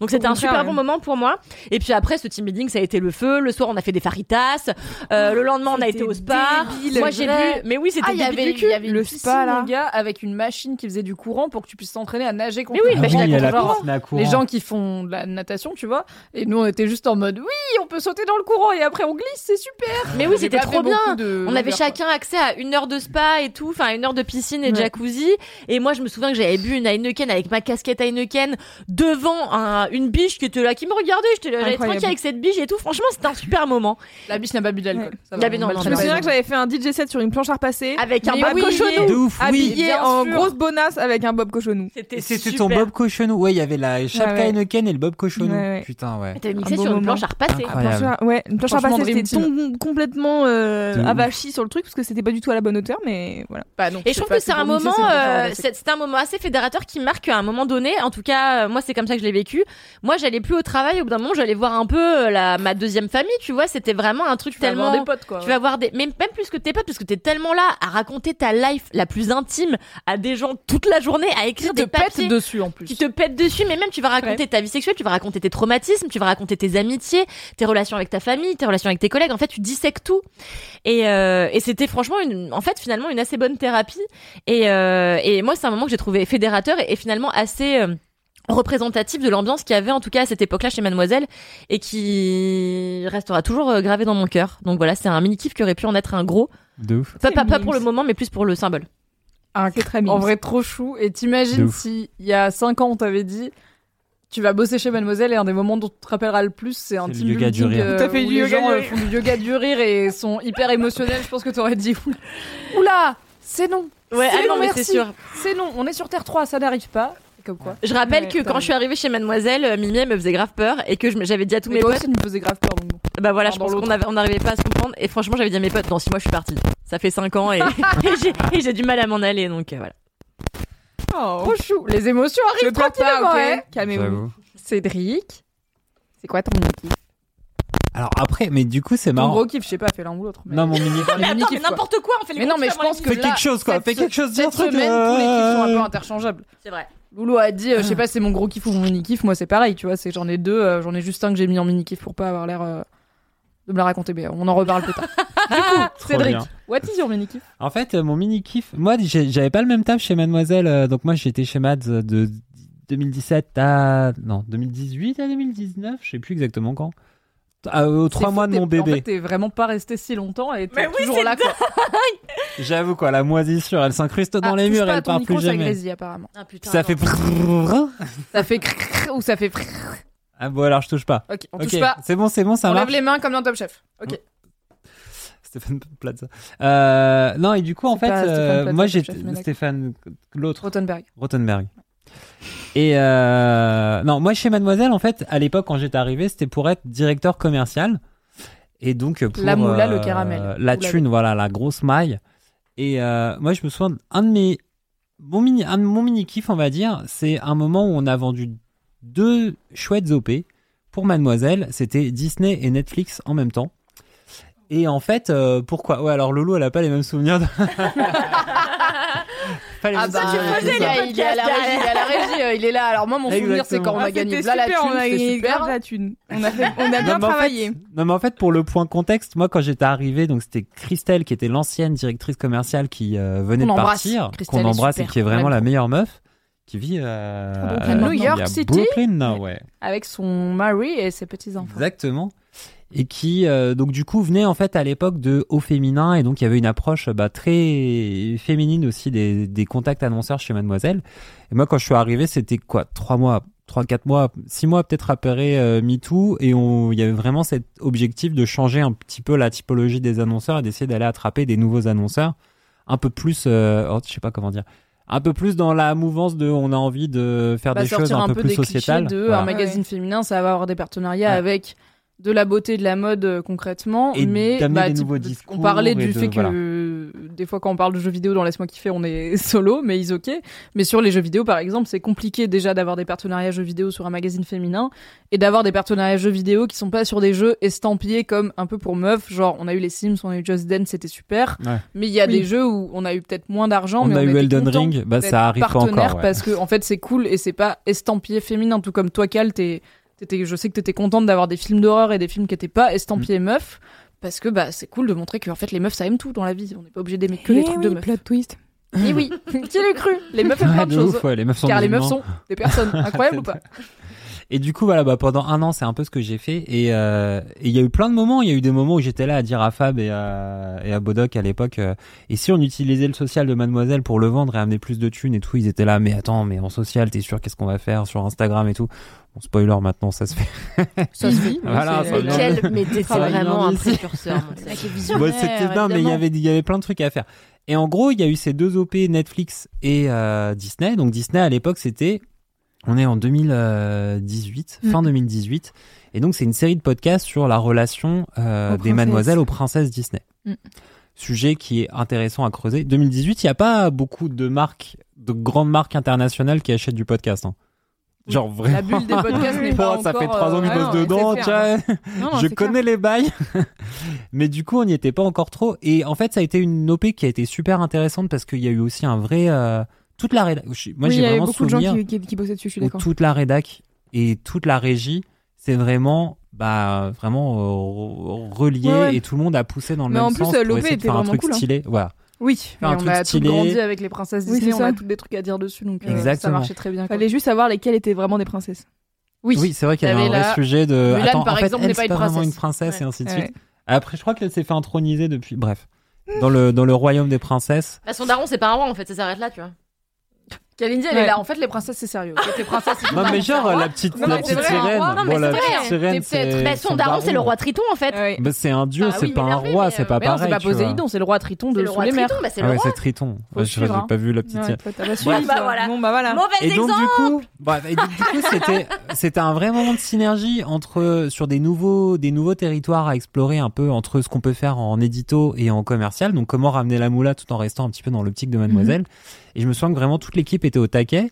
Donc c'était un super ouais. bon moment pour moi. Et puis après, ce team building, ça a été le feu. Le soir, on a fait des faritas. Euh, le lendemain, on a été au spa. débile, Moi, j'ai bu. Mais oui, c'était Ah, il y débile avait, y avait Le spa, là. gars, avec une machine qui faisait du courant pour que tu puisses t'entraîner à nager contre Mais oui, la mais Ah je oui, il y a la la comprends. piscine à courant. les gens qui font de la natation, tu vois. Et nous, on était juste en mode, oui, on peut sauter dans le courant et après on glisse, c'est super. Mais oui, c'était trop bien. de On avait chacun accès à une heure de spa et tout, enfin une heure de piscine et de Ouais. jacuzzi. Et moi, je me souviens que j'avais bu une Heineken avec ma casquette Heineken devant un, un, une biche qui était là, qui me regardait. J'étais là, Incroyable. tranquille avec cette biche et tout. Franchement, c'était un super moment. La biche n'a pas bu d'alcool. Ouais. Non, non, Je me souviens que j'avais fait un DJ set sur une planche à repasser. Avec un bob oui, cochonou. De ouf, oui. Habillé en grosse bonasse avec un bob cochonou. C'était ton Bob Cochonou. Ouais, il y avait la Chapka. Heineken et le Bob Cochonou. Putain, ouais. T'avais mixé sur une planche à repasser. Incroyable. Planche à- ouais, une planche à c'était tom- complètement euh, sur le truc parce que c'était pas du tout à la bonne hauteur, mais voilà. Bah, donc, Et je trouve que c'est un moment, euh, c'est c'est un moment assez fédérateur qui marque à un moment donné. En tout cas, euh, moi c'est comme ça que je l'ai vécu. Moi, j'allais plus au travail. Au bout d'un moment, j'allais voir un peu euh, la ma deuxième famille. Tu vois, c'était vraiment un truc Tu vas avoir tellement. des potes, quoi. Tu vas voir des, mais même plus que tes potes, parce que t'es tellement là à raconter ta life la plus intime à des gens toute la journée, à écrire des papiers pète dessus en plus. qui te pètent dessus, mais même tu vas raconter ta vie sexuelle, tu vas raconter tes traumatismes, tu vas raconter tes amitiés, tes relations avec ta famille, tes relations avec tes collègues. En fait, tu dissèques tout. Et, euh, et c'était franchement, une, en fait, finalement, une assez bonne thérapie. Et, euh, et moi, c'est un moment que j'ai trouvé fédérateur et, et finalement assez euh, représentatif de l'ambiance qu'il y avait en tout cas à cette époque-là chez Mademoiselle et qui restera toujours euh, gravé dans mon cœur. Donc voilà, c'est un mini kiff qui aurait pu en être un gros. De ouf. Pas, pas, pas pour le moment, mais plus pour le symbole. Un C'est très En vrai, trop chou. Et t'imagines si, il y a 5 ans, on t'avait dit. Tu vas bosser chez Mademoiselle et un des moments dont tu te rappelleras le plus, c'est un team yoga du rire. euh, T'as fait où du les yoga gens du euh, rire. font du yoga du rire et sont hyper émotionnels. Je pense que t'aurais dit oula, oula, c'est non, Ouais, C'est ah non, non, mais merci. c'est sûr. c'est non. On est sur Terre 3, ça n'arrive pas. Comme quoi. Je rappelle Ouais, que t'as quand je suis arrivée chez Mademoiselle, euh, Mimi elle me faisait grave peur et que je me- j'avais dit à tous Mais mes toi potes, aussi, tu me faisais grave peur. Donc bon. bah voilà, je pense qu'on avait- on n'arrivait pas à se comprendre et franchement j'avais dit à mes potes, dans 6 mois je suis partie. Ça fait 5 ans et, et j'ai- et j'ai du mal à m'en aller donc euh, voilà. Oh, Trop chou. Les émotions je arrivent pleure tranquillement. pas, hein. ok Calmez-vous. Cédric, c'est quoi ton mini kiff Alors après, mais du coup, c'est marrant. gros kiff, je sais pas, fais l'un ou l'autre. mais- Non, mon mini. Les Attends, mais n'importe quoi, on fait les Mais non, mais je pense que Fais quelque chose, quoi. cette- Fais quelque chose, dis un Cette truc. semaine, euh, tous les kiffs sont un peu interchangeables. C'est vrai. Loulou a dit, euh, je sais pas, c'est mon gros kiff ou mon mini kiff. Moi, c'est pareil, tu vois. C'est j'en ai deux. euh, j'en ai juste un que j'ai mis en mini kiff pour pas avoir l'air euh, de me la raconter. Mais on en reparle plus tard. du coup, Trop Cédric, bien. what is your mini kiff En fait, euh, mon mini kiff, moi, j'avais pas le même taf chez Mademoiselle, euh, donc moi, j'étais chez Mads euh, de 2017 à non 2018 à 2019, je sais plus exactement quand. À- aux trois mois fou, de mon t'es- En fait, bébé. t'es vraiment pas resté si longtemps et t'es Mais oui, toujours c'est là, quoi. J'avoue quoi, la moisissure, elle s'incruste dans Ah, les murs, elle part micro, plus ça jamais. grésille, apparemment. Ah putain. Ça fait Ça fait crrrr ou ça fait ah bon alors je touche pas. Ok, on Ok, touche pas. C'est bon, c'est bon, ça on marche. lève les mains comme dans Top Chef. Ok. Stéphane Plaza. Euh, non et du coup en fait, pas euh, Plaza, moi d'accord. Stéphane l'autre Rottenberg. Et euh, non, moi chez Mademoiselle, en fait, à l'époque quand j'étais arrivé, c'était pour être directeur commercial. Et donc pour La moula, euh, le caramel. la thune, voilà, la grosse maille. Et euh, moi, je me souviens un de mes mon mini, un de mon mini kiff, on va dire, c'est un moment où on a vendu deux chouettes OP pour Mademoiselle. C'était Disney et Netflix en même temps. Et en fait, euh, pourquoi? Ouais, alors Lolo, elle a pas les mêmes souvenirs. de- Pas les Ah mêmes bah, souvenirs de il, tout ça. est, il est à la régie, il est à la régie, euh, il est là. Alors moi, mon souvenir, c'est quand on a Ah, gagné c'était V'là la super, thune, on a gagné super. la thune. On a, fait- on a bien Non, mais en fait- travaillé. non mais en fait pour le point contexte, moi quand j'étais arrivé, donc c'était Christelle qui était l'ancienne directrice commerciale qui euh, venait de embrasse. partir, Christelle qu'on embrasse super, et qui est vraiment la meilleure meuf, qui vit euh, À New York a City. Brooklyn, non, ouais, Avec son mari et ses petits-enfants. exactement. Et qui euh, donc du coup venait en fait à l'époque de haut féminin et donc il y avait une approche bah, très féminine aussi des, des contacts annonceurs chez Mademoiselle. Et moi quand je suis arrivé c'était quoi trois mois, trois quatre mois, six mois peut-être après euh, MeToo et on il y avait vraiment cet objectif de changer un petit peu la typologie des annonceurs et d'essayer d'aller attraper des nouveaux annonceurs un peu plus, euh, oh, je sais pas comment dire. Un peu plus dans la mouvance de on a envie de faire Bah, des choses un, peu, plus des sociétales. clichés de Voilà. un magazine féminin, ça va avoir des partenariats Ouais. avec de la beauté, de la mode euh, concrètement, Et mais bah, type- on parlait du de- fait que voilà. euh, des fois quand on parle de jeux vidéo dans Laisse-moi kiffer, on est solo, mais ils ok. Mais sur les jeux vidéo par exemple, c'est compliqué déjà d'avoir des partenariats jeux vidéo sur un magazine féminin et d'avoir des partenariats jeux vidéo qui sont pas sur des jeux estampillés comme un peu pour meufs, genre on a eu les Sims, on a eu Just Dance, c'était super. Ouais. Mais il y a Oui. des jeux où on a eu peut-être moins d'argent, On mais a on eu Elden Ring, bah, ça arrive pas partenaire encore, ouais. parce que en fait c'est cool et c'est pas estampillé féminin tout comme toi Cal t'es je sais que t'étais contente d'avoir des films d'horreur et des films qui étaient pas estampillés Mm. meufs. Parce que bah c'est cool de montrer que en fait les meufs ça aime tout dans la vie. On n'est pas obligé d'aimer que les Eh trucs oui, de meufs. plot twist. et oui. Qui l'eut cru? Les meufs aiment Ouais, plein de de choses. ouf, ouais, les meufs sont car des les meufs sont des personnes. Incroyables ou pas? Et du coup, voilà, bah, pendant un an, c'est un peu ce que j'ai fait. Et euh, et il y a eu plein de moments. Il y a eu des moments où j'étais là à dire à Fab et à, et à Bodoc à l'époque, euh, et si on utilisait le social de Mademoiselle pour le vendre et amener plus de thunes et tout, ils étaient là, mais attends, mais en social, t'es sûr, qu'est-ce qu'on va faire sur Instagram et tout? Bon, spoiler, maintenant, ça se fait. Ça se fait. Voilà, C'est- ça- quel, mais Travail vraiment un précurseur. Ouais, c'était non, mais il y avait il y avait plein de trucs à faire. Et en gros, il y a eu ces deux OP Netflix et euh, Disney. Donc Disney à l'époque, c'était on est en 2018, Mm. fin 2018, et donc c'est une série de podcasts sur la relation euh, des princesses. mademoiselles aux princesses Disney. Mm. Sujet qui est intéressant à creuser. 2018, il n'y a pas beaucoup de marques, de grandes marques internationales qui achètent du podcast. hein. Genre vraiment. La bulle des podcasts n'est pas Bon, ça encore, fait trois ans que euh, je ah bosse non, dedans, tiens. Je connais les bails. Mais du coup, on n'y était pas encore trop. Et en fait, ça a été une OP qui a été super intéressante parce qu'il y a eu aussi un vrai. euh, toute la rédac. Moi, oui, j'ai vraiment beaucoup de gens qui, qui, qui bossaient dessus, je suis d'accord. toute la rédac et toute la régie, c'est vraiment. Bah, vraiment euh, relié Ouais, ouais. et tout le monde a poussé dans le Mais même en plus, sens euh, pour l'OP essayer de était vraiment truc cool, hein. stylé. Voilà. Oui, et on truc a stylé. grandi avec les princesses Oui, Disney, c'est on a ça. toutes des trucs à dire dessus, donc euh, ça marchait très bien. quoi. Fallait juste savoir lesquelles étaient vraiment des princesses. Oui, Oui, c'est vrai qu'il y avait un vrai la- sujet de. Mulan, Attends, par en fait, exemple, n'est pas une vraiment princesse. une princesse et ainsi de Ouais. suite. Après, je crois qu'elle s'est fait introniser depuis. Bref, dans le dans le royaume des princesses. Bah, son daron, c'est pas un roi en fait, ça s'arrête là, tu vois. Kalindi, elle Ouais. est là. En fait, les princesses, c'est sérieux. Les princesses, c'est Non mais genre la petite Non, la mais petite c'est vrai, sirène. un roi. Non, mais bon la c'est petite vrai, sirène c'est peut-être- c'est. Bah, son daron, c'est le roi Triton en fait. Ouais. Bah, c'est un dieu, Ah c'est oui, pas un énervé, roi, mais, c'est euh, pas Mais non, c'est pareil. pas tu vois. Poséidon, c'est le roi Triton de C'est le sous roi les mers. Triton, bah c'est Ah le ouais, roi. c'est Triton. Ouais, je suivre, j'ai pas vu la petite sirène. Bah, voilà. Bon, bah voilà. Mauvais Et donc exemple du coup, bref, et donc, du coup, c'était c'était un vrai moment de synergie entre sur des nouveaux des nouveaux territoires à explorer un peu entre ce qu'on peut faire en édito et en commercial. Donc comment ramener la moula tout en restant un petit peu dans l'optique de Mademoiselle. Et je me souviens que vraiment toute l'équipe était au taquet.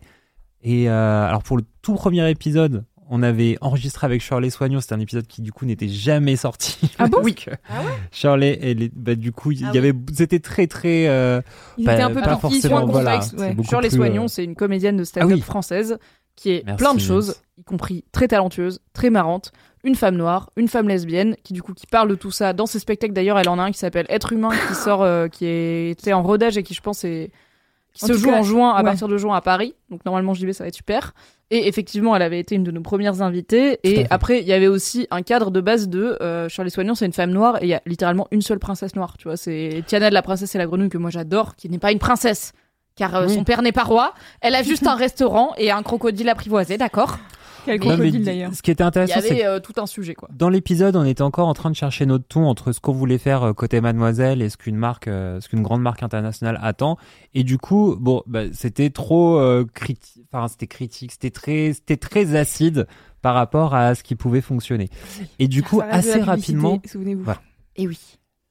Et euh, alors pour le tout premier épisode, on avait enregistré avec Shirley Soignon. C'était un épisode qui du coup n'était jamais sorti. Ah bon Oui. Ah ouais Shirley, elle est- bah, du coup, il y Ah oui. c'était très très. euh, Ils Pas- étaient un peu pas forcément, voilà. ouais. plus, Soignons, euh, c'est une comédienne de stand-up Ah oui. française qui est Merci, plein de merci. choses, y compris très talentueuse, très marrante, une femme noire, une femme lesbienne, qui du coup qui parle de tout ça dans ses spectacles. D'ailleurs, elle en a un qui s'appelle Être humain, qui sort, euh, qui est- était en rodage et qui je pense est qui En se joue cas, en juin à ouais. partir de juin à Paris. Donc normalement j'y vais, ça va être super. Et effectivement, elle avait été une de nos premières invitées. Et après, il y avait aussi un cadre de base de euh, Charlie Soignon, c'est une femme noire et il y a littéralement une seule princesse noire. Tu vois, c'est Tiana de la princesse et la grenouille que moi j'adore, qui n'est pas une princesse. Car euh, Oui. son père n'est pas roi. Elle a juste un restaurant et un crocodile apprivoisé, d'accord Quel crocodile d'ailleurs. Ce qui était Il y intéressant, avait euh, tout un sujet, quoi. dans l'épisode, on était encore en train de chercher notre ton entre ce qu'on voulait faire euh, côté Mademoiselle et ce qu'une marque, euh, ce qu'une grande marque internationale attend. Et du coup, bon, bah, c'était trop critique. Enfin, c'était critique. C'était très, c'était très acide par rapport à ce qui pouvait fonctionner. Et du coup, Ça assez rapidement. Souvenez-vous. Voilà. Et oui.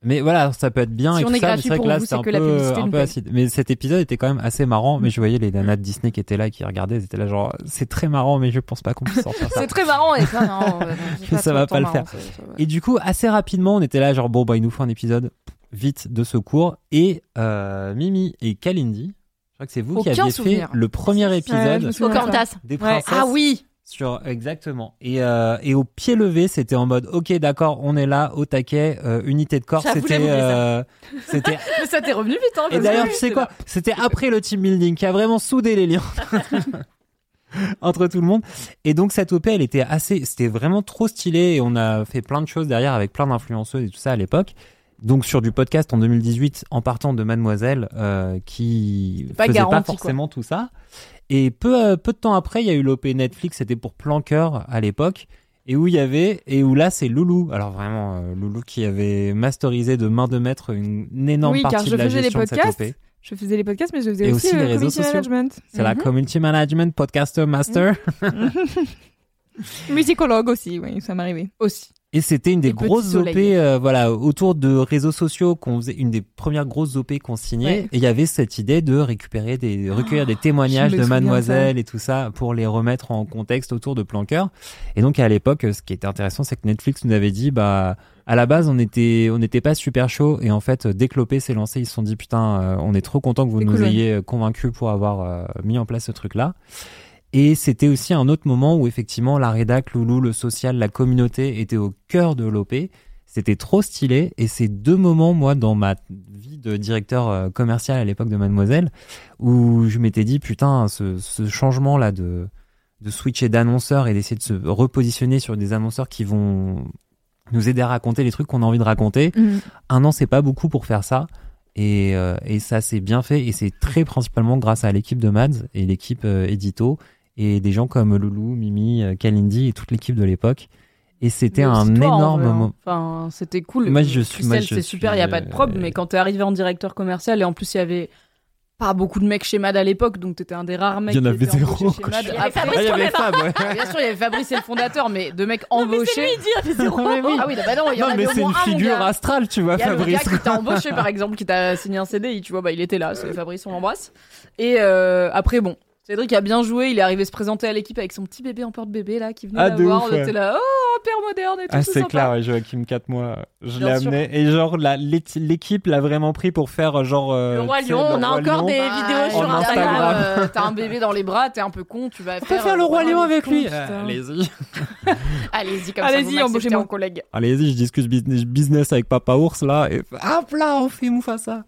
Mais voilà, ça peut être bien Si et on tout est ça, mais gratuit c'est vrai que pour là, vous, c'est un que la peu, publicité un peu acide. Mais cet épisode était quand même assez marrant. Mais je voyais les nanas de Disney qui étaient là, qui regardaient, ils étaient là genre, c'est très marrant, mais je pense pas qu'on puisse sortir ça. C'est très marrant et ça, non, c'est Ça va pas le faire. ça- ça va. Et du coup, assez rapidement, on était là, genre, bon, bah, il nous faut un épisode vite de secours. Et euh, Mimi et Kalindi, je crois que c'est vous qui Aucun aviez souvenir. fait le premier épisode. Pocahontas. des Ouais. princesses. Ah oui Sur, exactement. Et, euh, et au pied levé, c'était en mode, ok, d'accord, on est là, au taquet, euh, unité de corps, c'était, j'avoue, euh, c'était, Mais ça t'est revenu vite, hein et d'ailleurs, tu sais quoi, c'était après le team building qui a vraiment soudé les liens. entre tout le monde. Et donc cette OP elle était assez c'était vraiment trop stylé et on a fait plein de choses derrière avec plein d'influenceuses et tout ça à l'époque. Donc sur du podcast en 2018 en partant de Mademoiselle euh, qui pas faisait garanti, pas forcément tout ça et peu euh, peu de temps après il y a eu l'OP Netflix c'était pour Planqueur à l'époque et où il y avait et où là c'est Loulou alors vraiment euh, Loulou qui avait masterisé de main de maître une, une énorme Oui, car partie je de la faisais les gestion de cette podcasts. OP Je faisais les podcasts, mais je faisais Et aussi, aussi le les réseaux community sociaux. management. c'est la Mhm. community management podcaster master Musicologue aussi, oui, ça m'arrivait. Aussi. Et c'était une des grosses OP, euh, voilà, autour de réseaux sociaux qu'on faisait, une des premières grosses OP qu'on signait. Ouais. Et il y avait cette idée de récupérer des, recueillir des témoignages je me de Mademoiselle et tout ça pour les remettre en contexte autour de Planqueur. Et donc à l'époque, ce qui était intéressant, c'est que Netflix nous avait dit, bah, à la base, on était, on n'était pas super chaud. Et en fait, dès que l'OP s'est lancé, ils se sont dit, putain, euh, on est trop content que vous nous cool, ouais. ayez convaincus pour avoir euh, mis en place ce truc-là. Et c'était aussi un autre moment où effectivement la rédac, Loulou, le social, la communauté étaient au cœur de l'OP. C'était trop stylé et c'est deux moments moi dans ma vie de directeur euh, commercial à l'époque de Mademoiselle où je m'étais dit putain ce, ce changement là de de switcher d'annonceurs et d'essayer de se repositionner sur des annonceurs qui vont nous aider à raconter les trucs qu'on a envie de raconter. Mhm. Un an, c'est pas beaucoup pour faire ça. Et, euh, et ça, c'est bien fait. Et c'est très principalement grâce à l'équipe de Mads et l'équipe euh, édito et des gens comme Loulou, Mimi, euh, Kalindi et toute l'équipe de l'époque. Et c'était Mais un toi, énorme hein. moment. Enfin, c'était cool. Moi, je suis- moi, Christelle, je c'est super, il y a pas de prob, euh, mais quand t'es arrivé en directeur commercial, et en plus, il y avait pas beaucoup de mecs chez Mad à l'époque, donc t'étais un des rares mecs Il y en avait zéro, chez. Mad. Il y avait Fabrice Ah, il y avait Fab, ouais. Ah, Bien sûr, il y avait Fabrice, c'est le fondateur, mais de mecs embauchés. lui, il dit, il y avait zéro. Ah oui, bah non, il y en Non, avait mais c'est une figure gars. astrale, tu vois, Il y a le Fabrice. gars qui t'a embauché, par exemple, qui t'a signé un CDI, tu vois, bah il était là, c'est Fabrice, on l'embrasse. Et euh, après, bon, Cédric a bien joué, il est arrivé se présenter à l'équipe avec son petit bébé en porte-bébé là, qui venait Ah, la de voir, ouais. était là, oh, père moderne et tout, Ah, c'est clair, ouais, Joachim 4 mois, je l'ai amené. Et genre, l'équipe l'a vraiment pris pour faire euh, genre. euh, Le Roi Lion, le on a encore Lion. des vidéos sur en Instagram. Instagram. euh, T'as un bébé dans les bras, t'es un peu con, tu vas On peut faire. faire le Roi Lion avec lui. Ah, Allez-y. Allez-y, comme ça, Allez-y, embauchez-moi. en collègue. Allez-y, je discute business, business avec Papa Ours là. Et hop là, on fait Mufasa.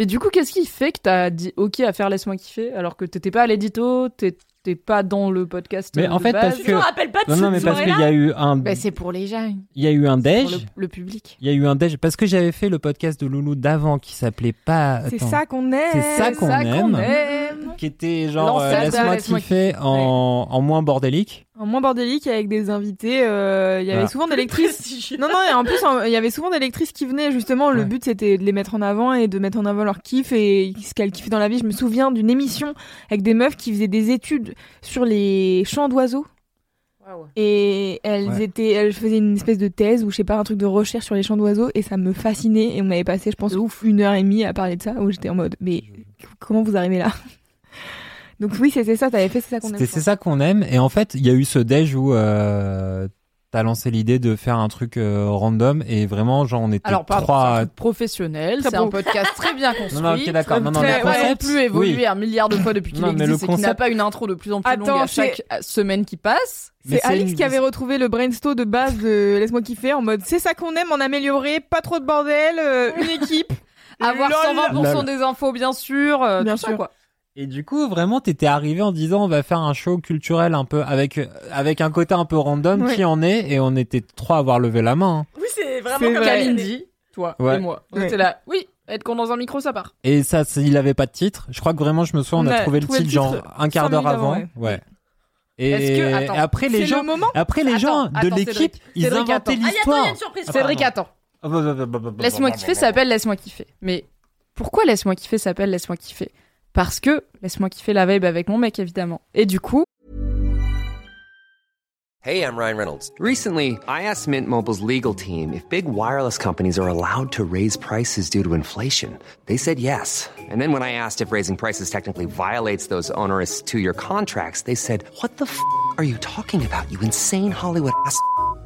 Mais du coup, qu'est-ce qui fait que t'as dit OK à faire Laisse-moi kiffer alors que t'étais pas à l'édito, t'étais pas dans le podcast Mais en fait, base parce Je que- me rappelle pas de Non, non, mais parce qu'il y a eu un, Bah, c'est pour les jeunes, il y a eu un pour déj. le, le public. Il y a eu un déj parce que j'avais fait le podcast de Loulou d'avant qui s'appelait pas. C'est ça qu'on aime. C'est ça qu'on aime. aime. Qui était genre euh, Laisse-moi kiffer en, en moins bordélique. En moins bordélique avec des invités. euh, Il y avait Voilà. souvent des lectrices. Non, non, et en plus, en- il y avait souvent des lectrices qui venaient, justement. Le Ouais. but, c'était de les mettre en avant et de mettre en avant leur kiff et ce qu'elles kiffaient dans la vie. Je me souviens d'une émission avec des meufs qui faisaient des études sur les chants d'oiseaux. Et elles Ouais. étaient, elles faisaient une espèce de thèse ou je sais pas, un truc de recherche sur les chants d'oiseaux et ça me fascinait. Et on avait passé, je pense, une heure et demie à parler de ça où j'étais en mode, mais comment vous arrivez là? Donc oui, c'était ça, t'avais fait, c'est ça qu'on aime. C'était c'est ça qu'on aime. Et en fait, il y a eu ce déj où euh, t'as lancé l'idée de faire un truc euh, random et vraiment, genre, on était Alors, pas trois. c'est un truc professionnel, Très c'est un podcast très bien construit. Non, non, ok, d'accord. Non, non, très, mais le concept, plus évolué oui. un milliard de fois depuis qu'il Non, mais le existe et qui n'a concept- pas une intro de plus en plus Attends, longue à chaque euh, semaine qui passe. C'est Alix une- qui avait retrouvé le brainstorm de base de Laisse-moi kiffer en mode c'est ça qu'on aime, en améliorer, pas trop de bordel, euh, une équipe. Avoir Lol. 120% Lol. des infos, bien sûr. euh, Bien tout ça, sûr. quoi. Et du coup, vraiment, t'étais arrivé en disant, on va faire un show culturel un peu avec avec un côté un peu random Ouais. qui en est. Et on était trois à avoir levé la main. hein. Oui, c'est vraiment comme vrai. Kalindi, toi Ouais. et moi. On Ouais. était là. Oui, être con dans un micro, ça part. Et ça, il avait pas de titre. Je crois que vraiment, je me souviens, on, On a, a trouvé le titre genre un quart d'heure avant. avant, ouais. Et Est-ce que- attends, après les C'est gens, le après les Attends, gens de l'équipe, ils Cédric, inventaient. Ah, l'histoire. a une surprise. Cédric, attends. Laisse-moi kiffer s'appelle Laisse-moi kiffer. Mais pourquoi Laisse-moi kiffer s'appelle Laisse-moi kiffer? Parce que Laisse-moi kiffer la vibe avec mon mec, évidemment. Et du coup, Hey, I'm Ryan Reynolds. Recently, I asked Mint Mobile's legal team if big wireless companies are allowed to raise prices due to inflation. They said yes. And then when I asked if raising prices technically violates those onerous two year contracts, they said, What the f are you talking about, you insane Hollywood ass?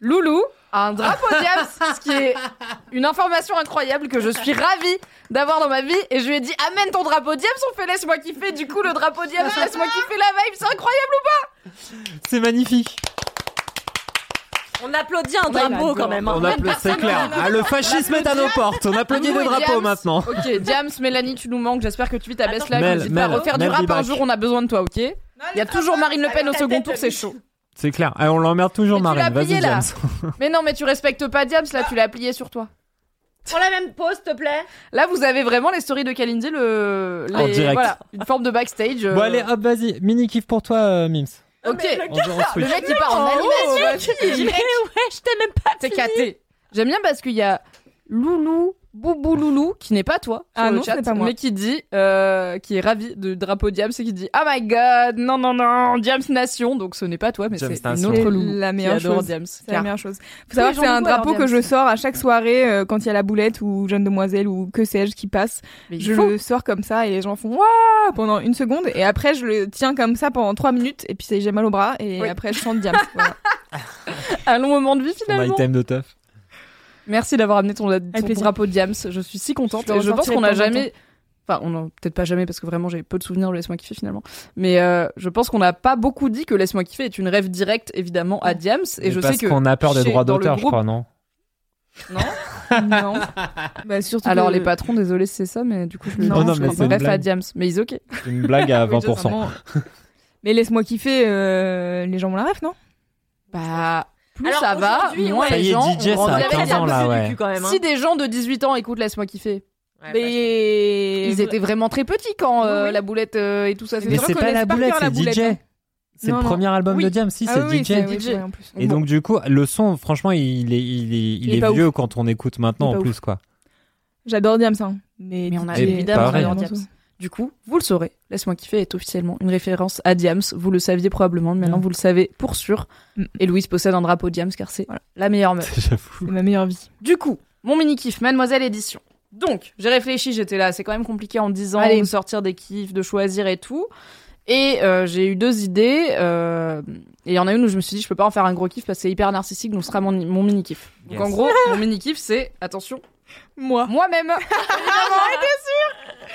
Loulou a un drapeau Diams, ce qui est une information incroyable que je suis ravie d'avoir dans ma vie. Et je lui ai dit, amène ton drapeau Diams, on fait laisse-moi kiffer. Du coup, le drapeau Diams, laisse-moi kiffer la vibe, c'est incroyable. C'est magnifique. On applaudit un drapeau quand même. hein. On applaudit, c'est clair. Ah, le fascisme est à nos portes. On applaudit le drapeau maintenant. Ok, Diams, Mélanie, tu nous manques. J'espère que tu vis ta life. Mel, N'hésite pas à refaire du rap un jour, on a besoin de toi, ok? Il y a toujours Marine Le Pen au second tour, c'est chaud. C'est clair. Ah, on l'emmerde toujours, Mais tu Marine. l'as Vas-y, plié, là. James. Mais non, mais tu respectes pas Diams, là, tu l'as plié sur toi. Pour la même pause, s'il te plaît. Là, vous avez vraiment les stories de Kalindi, le. En les- direct. Voilà, une forme de backstage. euh, Bon, allez, hop, vas-y. Mini kiff pour toi, euh, Mims. Ok. On, Le switch. mec, il part en animation. Mais ouais, je t'ai même pas C'est fini. caté. J'aime bien parce qu'il y a Loulou, Boubou Loulou, qui n'est pas toi, sur Ah le non, ce chat, n'est pas moi. mais qui dit, euh, qui est ravi de drapeau Diams et qui dit, oh my god, non, non, non, Diams Nation. Donc ce n'est pas toi, mais c'est une autre C'est Loulou. la qui meilleure adore chose. Diams. C'est la meilleure chose. Faut savoir que c'est un drapeau que je sors à chaque soirée euh, quand il y a la boulette ou Jeune Demoiselle ou que sais-je qui passe. Mais Je faut. le sors comme ça et les gens font waouh pendant une seconde et après je le tiens comme ça pendant trois minutes et puis j'ai mal au bras et Oui. après je chante Diams. voilà. Un long moment de vie finalement. item de teuf. Merci d'avoir amené ton, ton drapeau Diams. Je suis si contente. Je je pense qu'on n'a jamais Enfin, on en peut-être pas jamais parce que vraiment j'ai peu de souvenirs de Laisse-moi kiffer finalement. Mais euh, je pense qu'on n'a pas beaucoup dit que Laisse-moi kiffer est une rêve directe évidemment à Diams et je parce sais que qu'on a peur des droits d'auteur, je crois, non? Non. non. Bah, surtout Alors que- les patrons, désolé si c'est ça, mais du coup je le Non, non, je mais une bref à. Diams. Mais ils ok. C'est une blague à Oui, je sais, 20%. non. Mais laisse-moi kiffer, euh, les gens ont la ref, non? Bah plus Alors, ça va, moins les gens DJ, ça a avec 15 Diams. ans, là, ouais. quand même, hein. Si des gens de 18 ans écoutent Laisse-moi kiffer, Ouais, Mais ils étaient vraiment très petits quand euh, Oui, la boulette euh, et tout ça. Mais c'est pas la boulette, c'est DJ. hein. C'est Non, le non. premier album Oui. de Diams, si, Ah c'est oui, DJ. DJ. ouais, en plus. Et Bon. donc du coup, le son, franchement, il est, il est, il Il est est pas vieux quand on écoute maintenant en plus, quoi. J'adore Diams, hein. Mais, Mais on a évidemment Diams. Du coup, vous le saurez, Laisse-moi kiffer est officiellement une référence à Diams. Vous le saviez probablement, mais maintenant Mm. vous le savez pour sûr. Mm. Et Louise possède un drapeau Diams car c'est Voilà. la meilleure meuf. C'est ma meilleure vie. Du coup, mon mini kiff, Mademoiselle Édition. Donc, j'ai réfléchi, j'étais là, c'est quand même compliqué en 10 ans Allez. de sortir des kiffs, de choisir et tout. Et euh, j'ai eu deux idées. euh, et il y en a une où je me suis dit, je peux pas en faire un gros kiff parce que c'est hyper narcissique, donc ce sera mon, mon mini kiff. Donc Yes. en gros, mon mini kiff, c'est, attention, Moi. moi-même. Évidemment,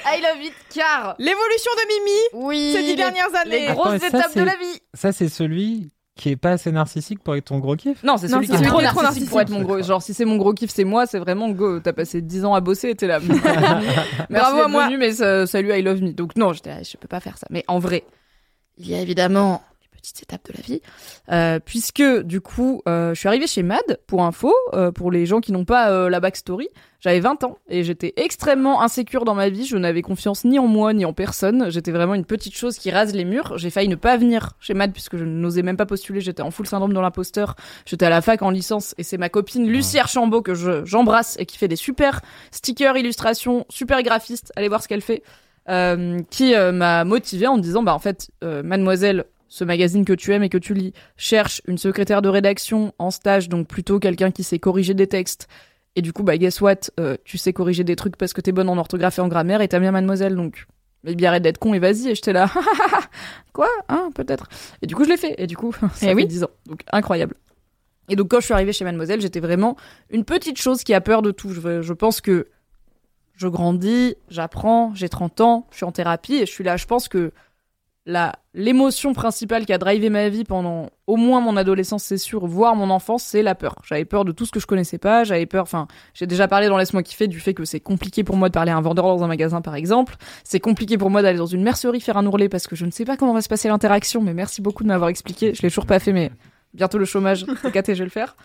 I love it, car L'évolution de Mimi oui, ces dix les- dernières les années. grosses Attends, et ça, étapes de la vie. Ça, c'est celui qui est pas assez narcissique pour être ton gros kiff? Non, c'est celui qui est celui trop qui est trop narcissique pour être mon gros. Genre, si c'est mon gros kiff, c'est moi, c'est vraiment go. T'as passé 10 ans à bosser et t'es là. Merci Bravo à moi. venu, mais ça- salut, I love me. Donc, non, j'étais là, je peux pas faire ça. Mais en vrai, il y a évidemment les petites étapes de la vie. Euh, puisque, du coup, euh, je suis arrivée chez Mad, pour info, euh, pour les gens qui n'ont pas euh, la backstory. J'avais 20 ans et j'étais extrêmement insécure dans ma vie. Je n'avais confiance ni en moi ni en personne. J'étais vraiment une petite chose qui rase les murs. J'ai failli ne pas venir chez Mad puisque je n'osais même pas postuler. J'étais en full syndrome de l'imposteur. J'étais à la fac en licence et c'est ma copine Lucie Archambault que je- j'embrasse et qui fait des super stickers, illustrations, super graphiste. Allez voir ce qu'elle fait. Euh, qui euh, m'a motivée en me disant bah en fait euh, mademoiselle ce magazine que tu aimes et que tu lis cherche une secrétaire de rédaction en stage donc plutôt quelqu'un qui sait corriger des textes. Et du coup bah guess what euh, tu sais corriger des trucs parce que t'es bonne en orthographe et en grammaire et t'aimes bien mademoiselle donc mais bien arrête d'être con et vas-y. Et j'étais là quoi hein peut-être. Et du coup je l'ai fait. Et du coup ça Eh fait oui. 10 ans. Donc incroyable. Et donc quand je suis arrivée chez mademoiselle j'étais vraiment une petite chose qui a peur de tout. Je, je pense que je grandis, j'apprends, j'ai 30 ans, je suis en thérapie et je suis là. Je pense que la l'émotion principale qui a drivé ma vie pendant au moins mon adolescence, c'est sûr, voire mon enfance, c'est la peur. J'avais peur de tout ce que je connaissais pas, j'avais peur, enfin, j'ai déjà parlé dans Laisse-moi kiffer du fait que c'est compliqué pour moi de parler à un vendeur dans un magasin, par exemple. C'est compliqué pour moi d'aller dans une mercerie faire un ourlet parce que je ne sais pas comment va se passer l'interaction, mais merci beaucoup de m'avoir expliqué. Je l'ai toujours pas fait, mais bientôt le chômage, caté, je vais le faire.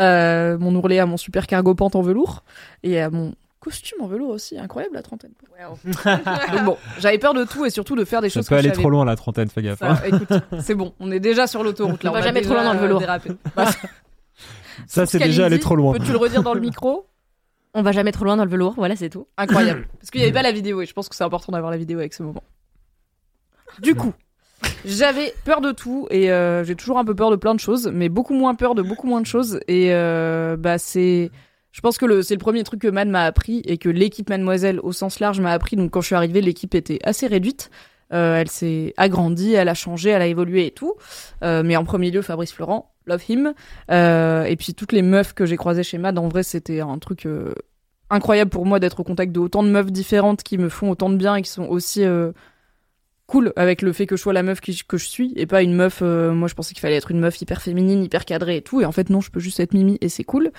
Euh, mon ourlet à mon super cargo pente en velours et à mon costume en velours aussi, incroyable la trentaine. Donc bon, j'avais peur de tout et surtout de faire des Ça choses peut que aller je savais trop loin la trentaine, fais gaffe. hein. ça, écoute, c'est bon, on est déjà sur l'autoroute là. On va jamais trop loin dans le velours. dérapé. Bah, Ça, ce c'est déjà aller trop loin. Peux-tu le redire dans le micro On va jamais trop loin dans le velours, voilà, c'est tout. Incroyable. Parce qu'il n'y avait pas la vidéo et je pense que c'est important d'avoir la vidéo avec ce moment. Du coup, j'avais peur de tout et euh, j'ai toujours un peu peur de plein de choses, mais beaucoup moins peur de beaucoup moins de choses. Et euh, bah c'est, je pense que c'est le premier truc que Man m'a appris et que l'équipe Mademoiselle au sens large m'a appris. Donc quand je suis arrivée, l'équipe était assez réduite. Euh, elle s'est agrandie, elle a changé, elle a évolué et tout. Euh, mais en premier lieu, Fabrice Florent, love him. Euh, et puis toutes les meufs que j'ai croisées chez Mad, en vrai, c'était un truc incroyable pour moi d'être au contact de autant de meufs différentes qui me font autant de bien et qui sont aussi cool avec le fait que je sois la meuf qui- que je suis et pas une meuf. euh, moi, je pensais qu'il fallait être une meuf hyper féminine, hyper cadrée et tout. Et en fait, non, je peux juste être Mimi et c'est cool.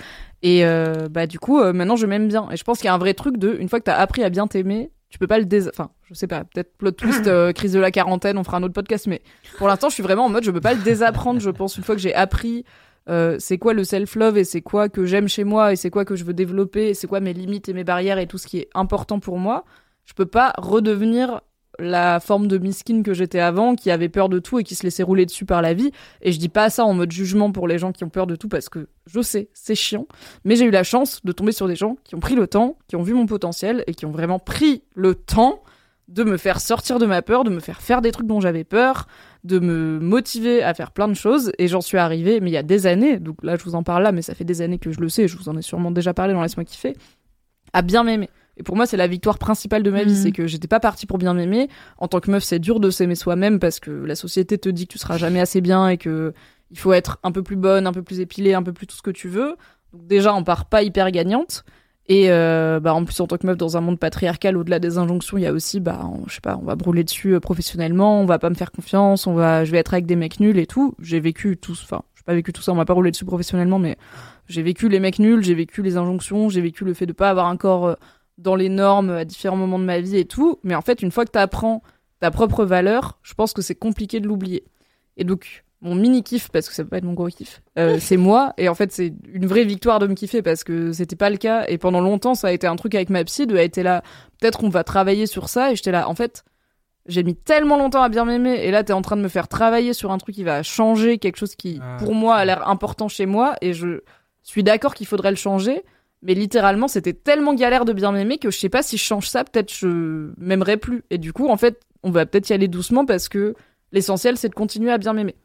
Et euh, bah du coup, euh, maintenant, je m'aime bien. Et je pense qu'il y a un vrai truc de une fois que t'as appris à bien t'aimer, tu peux pas le dés. Enfin, je sais pas. Peut-être plot twist, euh, crise de la quarantaine, on fera un autre podcast. Mais pour l'instant, je suis vraiment en mode, je peux pas le désapprendre. Je pense une fois que j'ai appris. euh, c'est quoi le self-love et c'est quoi que j'aime chez moi et c'est quoi que je veux développer et c'est quoi mes limites et mes barrières et tout ce qui est important pour moi, je peux pas redevenir la forme de miskin que j'étais avant, qui avait peur de tout et qui se laissait rouler dessus par la vie. Et je dis pas ça en mode jugement pour les gens qui ont peur de tout parce que je sais, c'est chiant. Mais j'ai eu la chance de tomber sur des gens qui ont pris le temps, qui ont vu mon potentiel et qui ont vraiment pris le temps de me faire sortir de ma peur, de me faire faire des trucs dont j'avais peur, de me motiver à faire plein de choses. Et j'en suis arrivée, mais il y a des années, donc là je vous en parle là, mais ça fait des années que je le sais, je vous en ai sûrement déjà parlé dans Laisse-moi kiffer, à bien m'aimer. Et pour moi, c'est la victoire principale de ma vie, Mhm. c'est que j'étais pas partie pour bien m'aimer. En tant que meuf, c'est dur de s'aimer soi-même parce que la société te dit que tu seras jamais assez bien et que il faut être un peu plus bonne, un peu plus épilée, un peu plus tout ce que tu veux. Donc déjà, on part pas hyper gagnante. Et euh, bah en plus en tant que meuf dans un monde patriarcal, au-delà des injonctions, il y a aussi bah on- je sais pas, on va brûler dessus euh, professionnellement, on va pas me faire confiance, on va, je vais être avec des mecs nuls et tout. J'ai vécu tout, enfin j'ai pas vécu tout ça, on m'a pas roulé dessus professionnellement, mais j'ai vécu les mecs nuls, j'ai vécu les injonctions, j'ai vécu le fait de pas avoir un corps euh, dans les normes à différents moments de ma vie et tout. Mais en fait, une fois que t'apprends ta propre valeur, je pense que c'est compliqué de l'oublier. Et donc, mon mini kiff, parce que ça peut pas être mon gros kiff, euh, c'est moi. Et en fait, c'est une vraie victoire de me kiffer parce que c'était pas le cas. Et pendant longtemps, ça a été un truc avec ma psy de a été là. Peut-être on va travailler sur ça. Et j'étais là. En fait, j'ai mis tellement longtemps à bien m'aimer. Et là, t'es en train de me faire travailler sur un truc qui va changer quelque chose qui, Ah. pour moi, a l'air important chez moi. Et je suis d'accord qu'il faudrait le changer. Mais littéralement, c'était tellement galère de bien m'aimer que je sais pas si je change ça, peut-être je m'aimerais plus. Et du coup, en fait, on va peut-être y aller doucement parce que l'essentiel, c'est de continuer à bien m'aimer.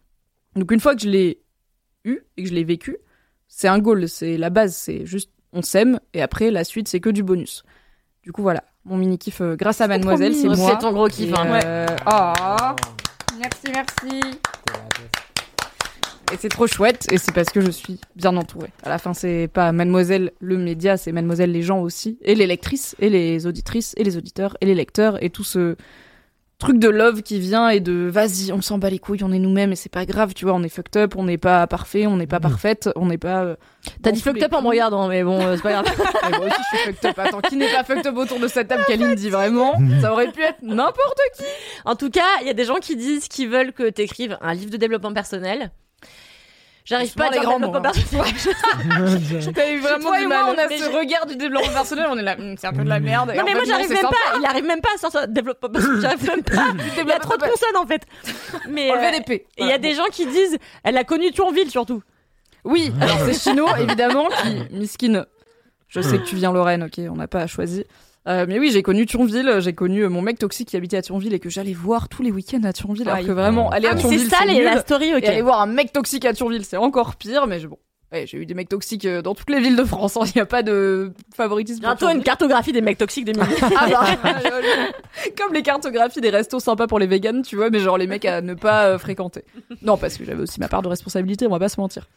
Donc une fois que je l'ai eu et que je l'ai vécu, c'est un goal, c'est la base, c'est juste on s'aime et après la suite c'est que du bonus. Du coup voilà, mon mini kiff euh, grâce à Mademoiselle, c'est moi. C'est ton gros kiff, hein. euh, oh, merci merci. Et c'est trop chouette et c'est parce que je suis bien entourée. À la fin c'est pas Mademoiselle le média, c'est Mademoiselle les gens aussi et les lectrices et les auditrices et les auditeurs et les lecteurs et tout ce truc de love qui vient et de vas-y, on s'en bat les couilles, on est nous-mêmes et c'est pas grave, tu vois, on est fucked up, on n'est pas parfait, on n'est pas parfaite, on n'est pas. euh, T'as dit fucked up en me regardant, mais bon, euh, c'est pas grave. Et moi aussi je suis fucked up. Attends, qui n'est pas fucked up autour de cette table? Kaline dit vraiment? Ça aurait pu être n'importe qui. En tout cas, il y a des gens qui disent qu'ils veulent que t'écrives un livre de développement personnel. J'arrive pas à les grands développement mots, personnel. T'as eu vraiment Toi du et mal. moi, on a mais ce regard du développement personnel, on est là, Hum, c'est un peu de la merde. Et Non mais fait, moi j'arrive même sympa. pas, il arrive même pas à sortir développement personnel, j'arrive même pas. Il y a trop de consonnes en fait. Mais Enlever euh, et il y a des gens qui disent elle a connu Thionville surtout. Oui, alors c'est Chino, évidemment, qui, miskin. Je sais que tu viens Lorraine, ok, on n'a pas choisi. Euh, mais oui, j'ai connu Thionville, j'ai connu euh, mon mec toxique qui habitait à Thionville et que j'allais voir tous les week-ends à Thionville. Alors Aïe. que vraiment, aller à Ah, mais Thionville, c'est ça les- nul. la story, ok. Et aller voir un mec toxique à Thionville, c'est encore pire, mais je- bon. Ouais, j'ai eu des mecs toxiques euh, dans toutes les villes de France, il n'y a pas de favoritisme. Bientôt une cartographie des mecs toxiques de Mimi. Ah bah, comme les cartographies des restos sympas pour les véganes, tu vois, mais genre les mecs à ne pas euh, fréquenter. Non, parce que j'avais aussi ma part de responsabilité, on va pas se mentir.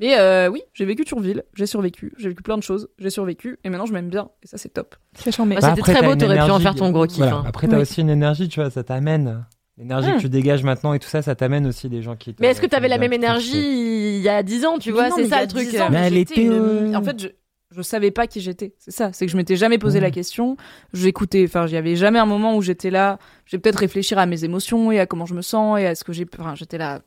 Mais euh, oui, j'ai vécu Thionville, j'ai survécu, j'ai vécu plein de choses, j'ai survécu, et maintenant je m'aime bien, et ça c'est top. C'est charmé. Bah, Bah, C'était très beau, t'aurais pu en faire ton gros kiff. voilà. hein. Après, t'as Oui. aussi une énergie, tu vois, ça t'amène. L'énergie Hmm. que tu dégages maintenant et tout ça, ça t'amène aussi des gens qui. te- Mais est-ce que t'avais la même énergie il y a 10 ans, tu Mais vois, c'est ça le truc. 10 ans, euh. Mais elle j'étais était, une- euh, En fait, je, je savais pas qui j'étais. C'est ça. C'est que je m'étais jamais posé la question. J'écoutais. Enfin, il y avait jamais un moment où j'étais là. J'ai peut-être réfléchir à mes émotions et à comment je me sens et à ce que j'ai. Enfin, j'étais là.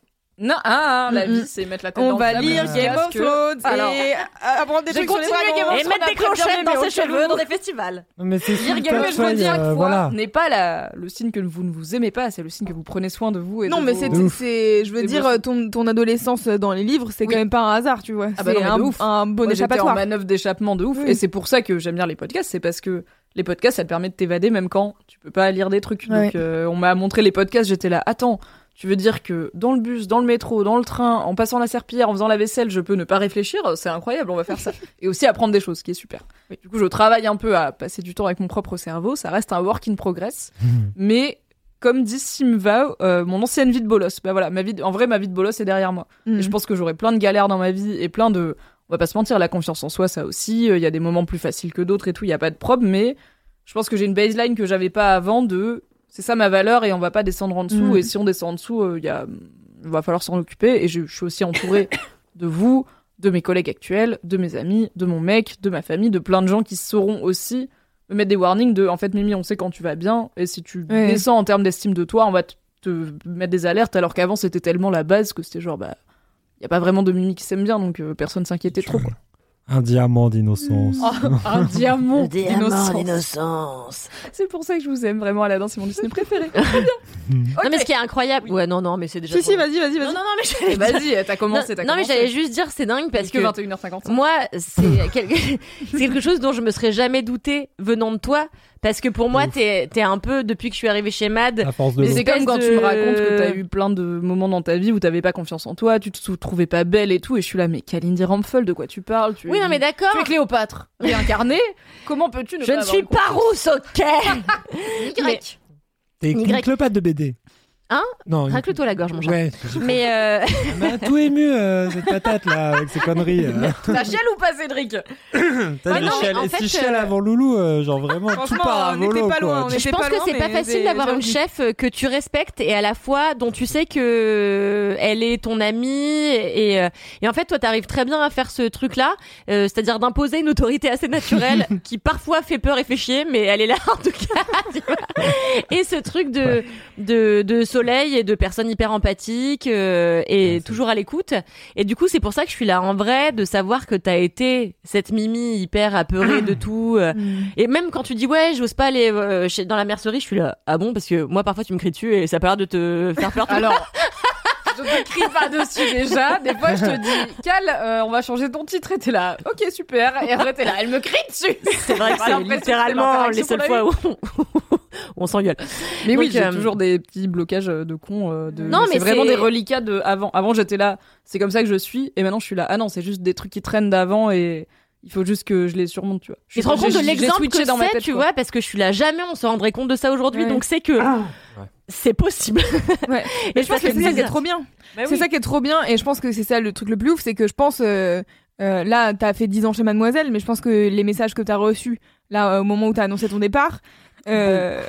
Non, ah, la Mhm. vie, c'est mettre la tête On dans va le sable lire jusqu'à Game of que- Thrones Alors, et apprendre des trucs sur les dragons. Et mettre des clochettes dans ses cheveux dans des festivals. Mais c'est Lire Game of Thrones euh, fois voilà. n'est pas la, le signe que vous ne vous aimez pas, c'est le signe que vous prenez soin de vous. Et Non, de mais vos- c'est, je veux dire, ton, ton adolescence dans les livres, c'est Oui. quand même pas un hasard, tu vois. Ah bah c'est un, de ouf. un bon j'étais en échappatoire. manœuvre d'échappement de ouf. Et c'est pour ça que j'aime bien les podcasts. C'est parce que les podcasts, ça te permet de t'évader même quand tu peux pas lire des trucs. Donc, euh, on m'a montré les podcasts, j'étais là. Attends, tu veux dire que dans le bus, dans le métro, dans le train, en passant la serpillière, en faisant la vaisselle, je peux ne pas réfléchir? C'est incroyable, on va faire ça. Et aussi apprendre des choses, ce qui est super. Du coup, je travaille un peu à passer du temps avec mon propre cerveau. Ça reste un work in progress. Mais comme dit Simva, euh, mon ancienne vie de bolos. Bah voilà, ma vie, de- en vrai, ma vie de bolos est derrière moi. Mhm. Et je pense que j'aurai plein de galères dans ma vie et plein de. On va pas se mentir, la confiance en soi, ça aussi. euh, Il y a des moments plus faciles que d'autres et tout. Il y a pas de problème, mais je pense que j'ai une baseline que j'avais pas avant de. C'est ça ma valeur et on va pas descendre en dessous. Mhm. Et si on descend en dessous, euh, il y a, il va falloir s'en occuper. Et je, je suis aussi entourée de vous, de mes collègues actuels, de mes amis, de mon mec, de ma famille, de plein de gens qui sauront aussi me mettre des warnings de. En fait, Mimi, on sait quand tu vas bien. Et si tu Ouais. descends en termes d'estime de toi, on va te, te mettre des alertes. Alors qu'avant, c'était tellement la base que c'était genre, bah. Il y a pas vraiment de Mimi qui s'aime bien, donc euh, personne s'inquiétait trop. Quoi. Un diamant d'innocence. un diamant d'innocence. C'est pour ça que je vous aime vraiment, Aladdin, c'est mon Disney préféré. Non mais ce qui est incroyable, ouais non non mais c'est déjà. Si, trop si, bien. vas-y, vas-y, Non vas-y. non non mais j'allais Et dire- Vas-y, t'as commencé, t'as non, mais j'allais juste dire c'est dingue parce que que 21h55. moi c'est quelque... c'est quelque chose dont je me serais jamais douté venant de toi parce que pour moi t'es t'es un peu depuis que je suis arrivée chez Mad À force de Mais l'eau. c'est comme quand tu me racontes que t'as eu plein de moments dans ta vie où t'avais pas confiance en toi, tu te trouvais pas belle et tout, et je suis là, mais Kalindi Rampfel, de quoi tu parles? Tu Oui es- non mais d'accord. Tu es Cléopâtre, réincarnée. Comment peux-tu ne Je pas ne avoir suis pas rousse, ok. T'es Y. une clopate de BD. Non, une- Racle-toi la gorge, mon chat. Ouais, Mais euh, elle m'a tout ému euh, cette patate là avec ses conneries. euh. T'as chiale ou pas, Cédric T'as Ouais, non, mais en et si fait, chiale euh, avant Loulou, euh, genre vraiment tout Franchement, part à on était volo pas loin, quoi. on je était pense pas que loin, c'est pas mais facile d'avoir une chef que tu respectes et à la fois dont tu sais que euh, elle est ton amie et, euh, et en fait toi t'arrives très bien à faire ce truc là, c'est-à-dire d'imposer une autorité assez naturelle qui parfois fait peur et fait chier, mais elle est là en tout cas. tu vois. et ce truc de, de de soleil et de personnes hyper empathiques euh, et Ouais, toujours à l'écoute. Et du coup c'est pour ça que je suis là en vrai de savoir que t'as été cette Mimi hyper apeurée de tout. euh, et même quand tu dis ouais, j'ose pas aller euh, chez- dans la mercerie, je suis là ah bon parce que moi parfois tu me cries dessus et ça a pas l'air de te faire peur. Alors, je te crie pas dessus déjà. Des fois, je te dis, Cal, euh, on va changer ton titre. Et t'es là, ok, super. Et après, t'es là, elle me crie dessus. c'est vrai que c'est littéralement les seules fois où on, s'engueule. Mais oui, j'ai euh, toujours des petits blocages euh, de con. euh, de... Non, mais c'est vraiment des reliquats de avant. Avant, j'étais là, c'est comme ça que je suis. Et maintenant, je suis là. Ah non, c'est juste des trucs qui traînent d'avant et il faut juste que je les surmonte, tu vois. Tu te rends compte de l'exemple que dans ma c'est, tête, tu quoi. vois, parce que je suis là jamais, on se rendrait compte de ça aujourd'hui, Ouais. donc c'est que c'est possible. Ouais. Et Mais je pense que c'est ça qui est trop bien. Bah C'est ça qui est trop bien et je pense que c'est ça le truc le plus ouf, c'est que je pense euh, euh, là t'as fait 10 ans chez Mademoiselle, mais je pense que les messages que t'as reçus là au moment où t'as annoncé ton départ, euh,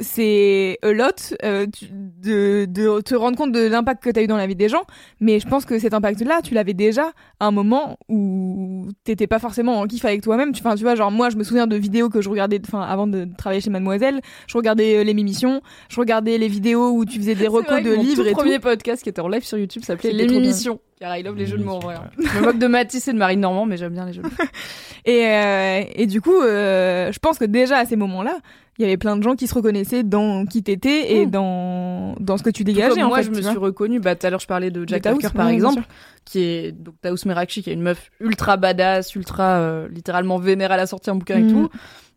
c'est a lot euh, tu- de, de te rendre compte de l'impact que t'as eu dans la vie des gens, mais je pense que cet impact-là, tu l'avais déjà à un moment où t'étais pas forcément en kiff avec toi-même. Tu, enfin, tu vois, genre moi, je me souviens de vidéos que je regardais, enfin, avant de travailler chez Mademoiselle, je regardais euh, les émissions, je regardais les vidéos où tu faisais des recos de livres et tout. premier podcast qui était en live sur YouTube s'appelait bien. L'émission. Car I love les jeux de mots en vrai. hein. Je me moque de Mathis et de Marine Normand, mais j'aime bien les jeux de mots. Et, euh, et du coup, euh, je pense que déjà à ces moments-là, il y avait plein de gens qui se reconnaissaient dans qui t'étais et Mm. dans dans ce que tu Tout dégageais. comme en moi, fait, je me tu suis reconnue. Bah, tout à l'heure, je parlais de Jack De Taous, Tucker, par bien exemple, qui est donc Taous Merakchi, qui est une meuf ultra badass, ultra euh, littéralement vénère à la sortie un bouquin et Mhm. tout.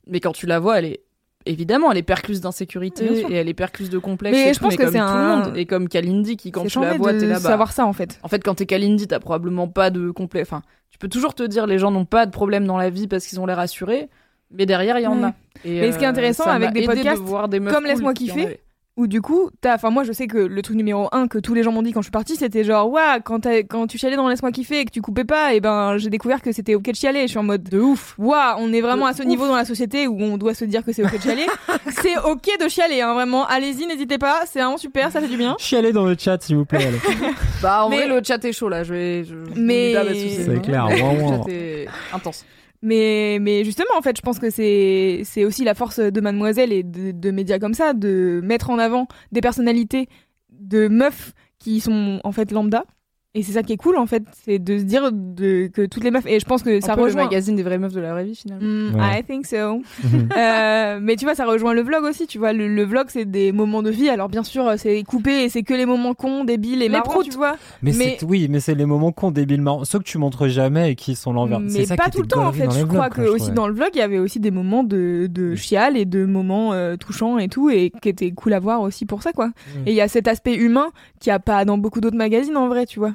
Mais quand tu la vois, elle est évidemment, elle est percluse Bien d'insécurité et elle est percluse de complexe. Mais et je tout, pense que c'est un- monde. Et comme Kalindi, qui quand tu la vois, t'es là, bah, savoir ça en fait. En fait, quand t'es Kalindi, t'as probablement pas de complet. Enfin, tu peux toujours te dire les gens n'ont pas de problème dans la vie parce qu'ils ont l'air assurés, mais derrière il y en Ouais. a. Et, Mais ce qui est euh, intéressant avec des de podcasts des comme Laisse-moi kiffer. Ou du coup, t'as, enfin moi je sais que le truc numéro un que tous les gens m'ont dit quand je suis partie, c'était genre ouais quand tu chialais dans laisse-moi kiffer et que tu coupais pas, et ben j'ai découvert que c'était ok de chialer. Je suis en mode de ouf. Waouh, on est vraiment De à ce ouf. niveau dans la société où on doit se dire que c'est ok de chialer. c'est ok de chialer, hein, vraiment. Allez-y, n'hésitez pas, c'est vraiment super, ça fait du bien. Chialez dans le chat s'il vous plaît. allez. Bah en Mais- vrai le chat est chaud là, je vais. Je, je Mais- C'est vraiment- clair, Le vraiment. chat est intense. Mais, mais justement, en fait, je pense que c'est, aussi la force de Mademoiselle et de, de médias comme ça, de mettre en avant des personnalités de meufs qui sont en fait lambda. Et c'est ça qui est cool, en fait, c'est de se dire de, que toutes les meufs, et je pense que ça peu le rejoint. magazine des vraies meufs de la vraie vie finalement. Hmm, Ouais. I think so. Euh, mais tu vois, ça rejoint le vlog aussi. Tu vois, le, le vlog, c'est des moments de vie. Alors, bien sûr, c'est coupé et c'est que les moments cons, débiles et marrants, proutes. tu vois. Mais, Mais- c'est oui, mais c'est les moments cons débiles marrants, ceux que tu montres jamais et qui sont l'envers. Mais ça pas qui tout le temps, en fait. Je les crois vlogs, que aussi trouvais. dans le vlog, il y avait aussi des moments de, de chial et de moments euh, touchants et tout, et qui étaient cool à voir aussi pour ça, quoi. Mm. Et il y a cet aspect humain qu'il n'y a pas dans beaucoup d'autres magazines, en vrai, tu vois.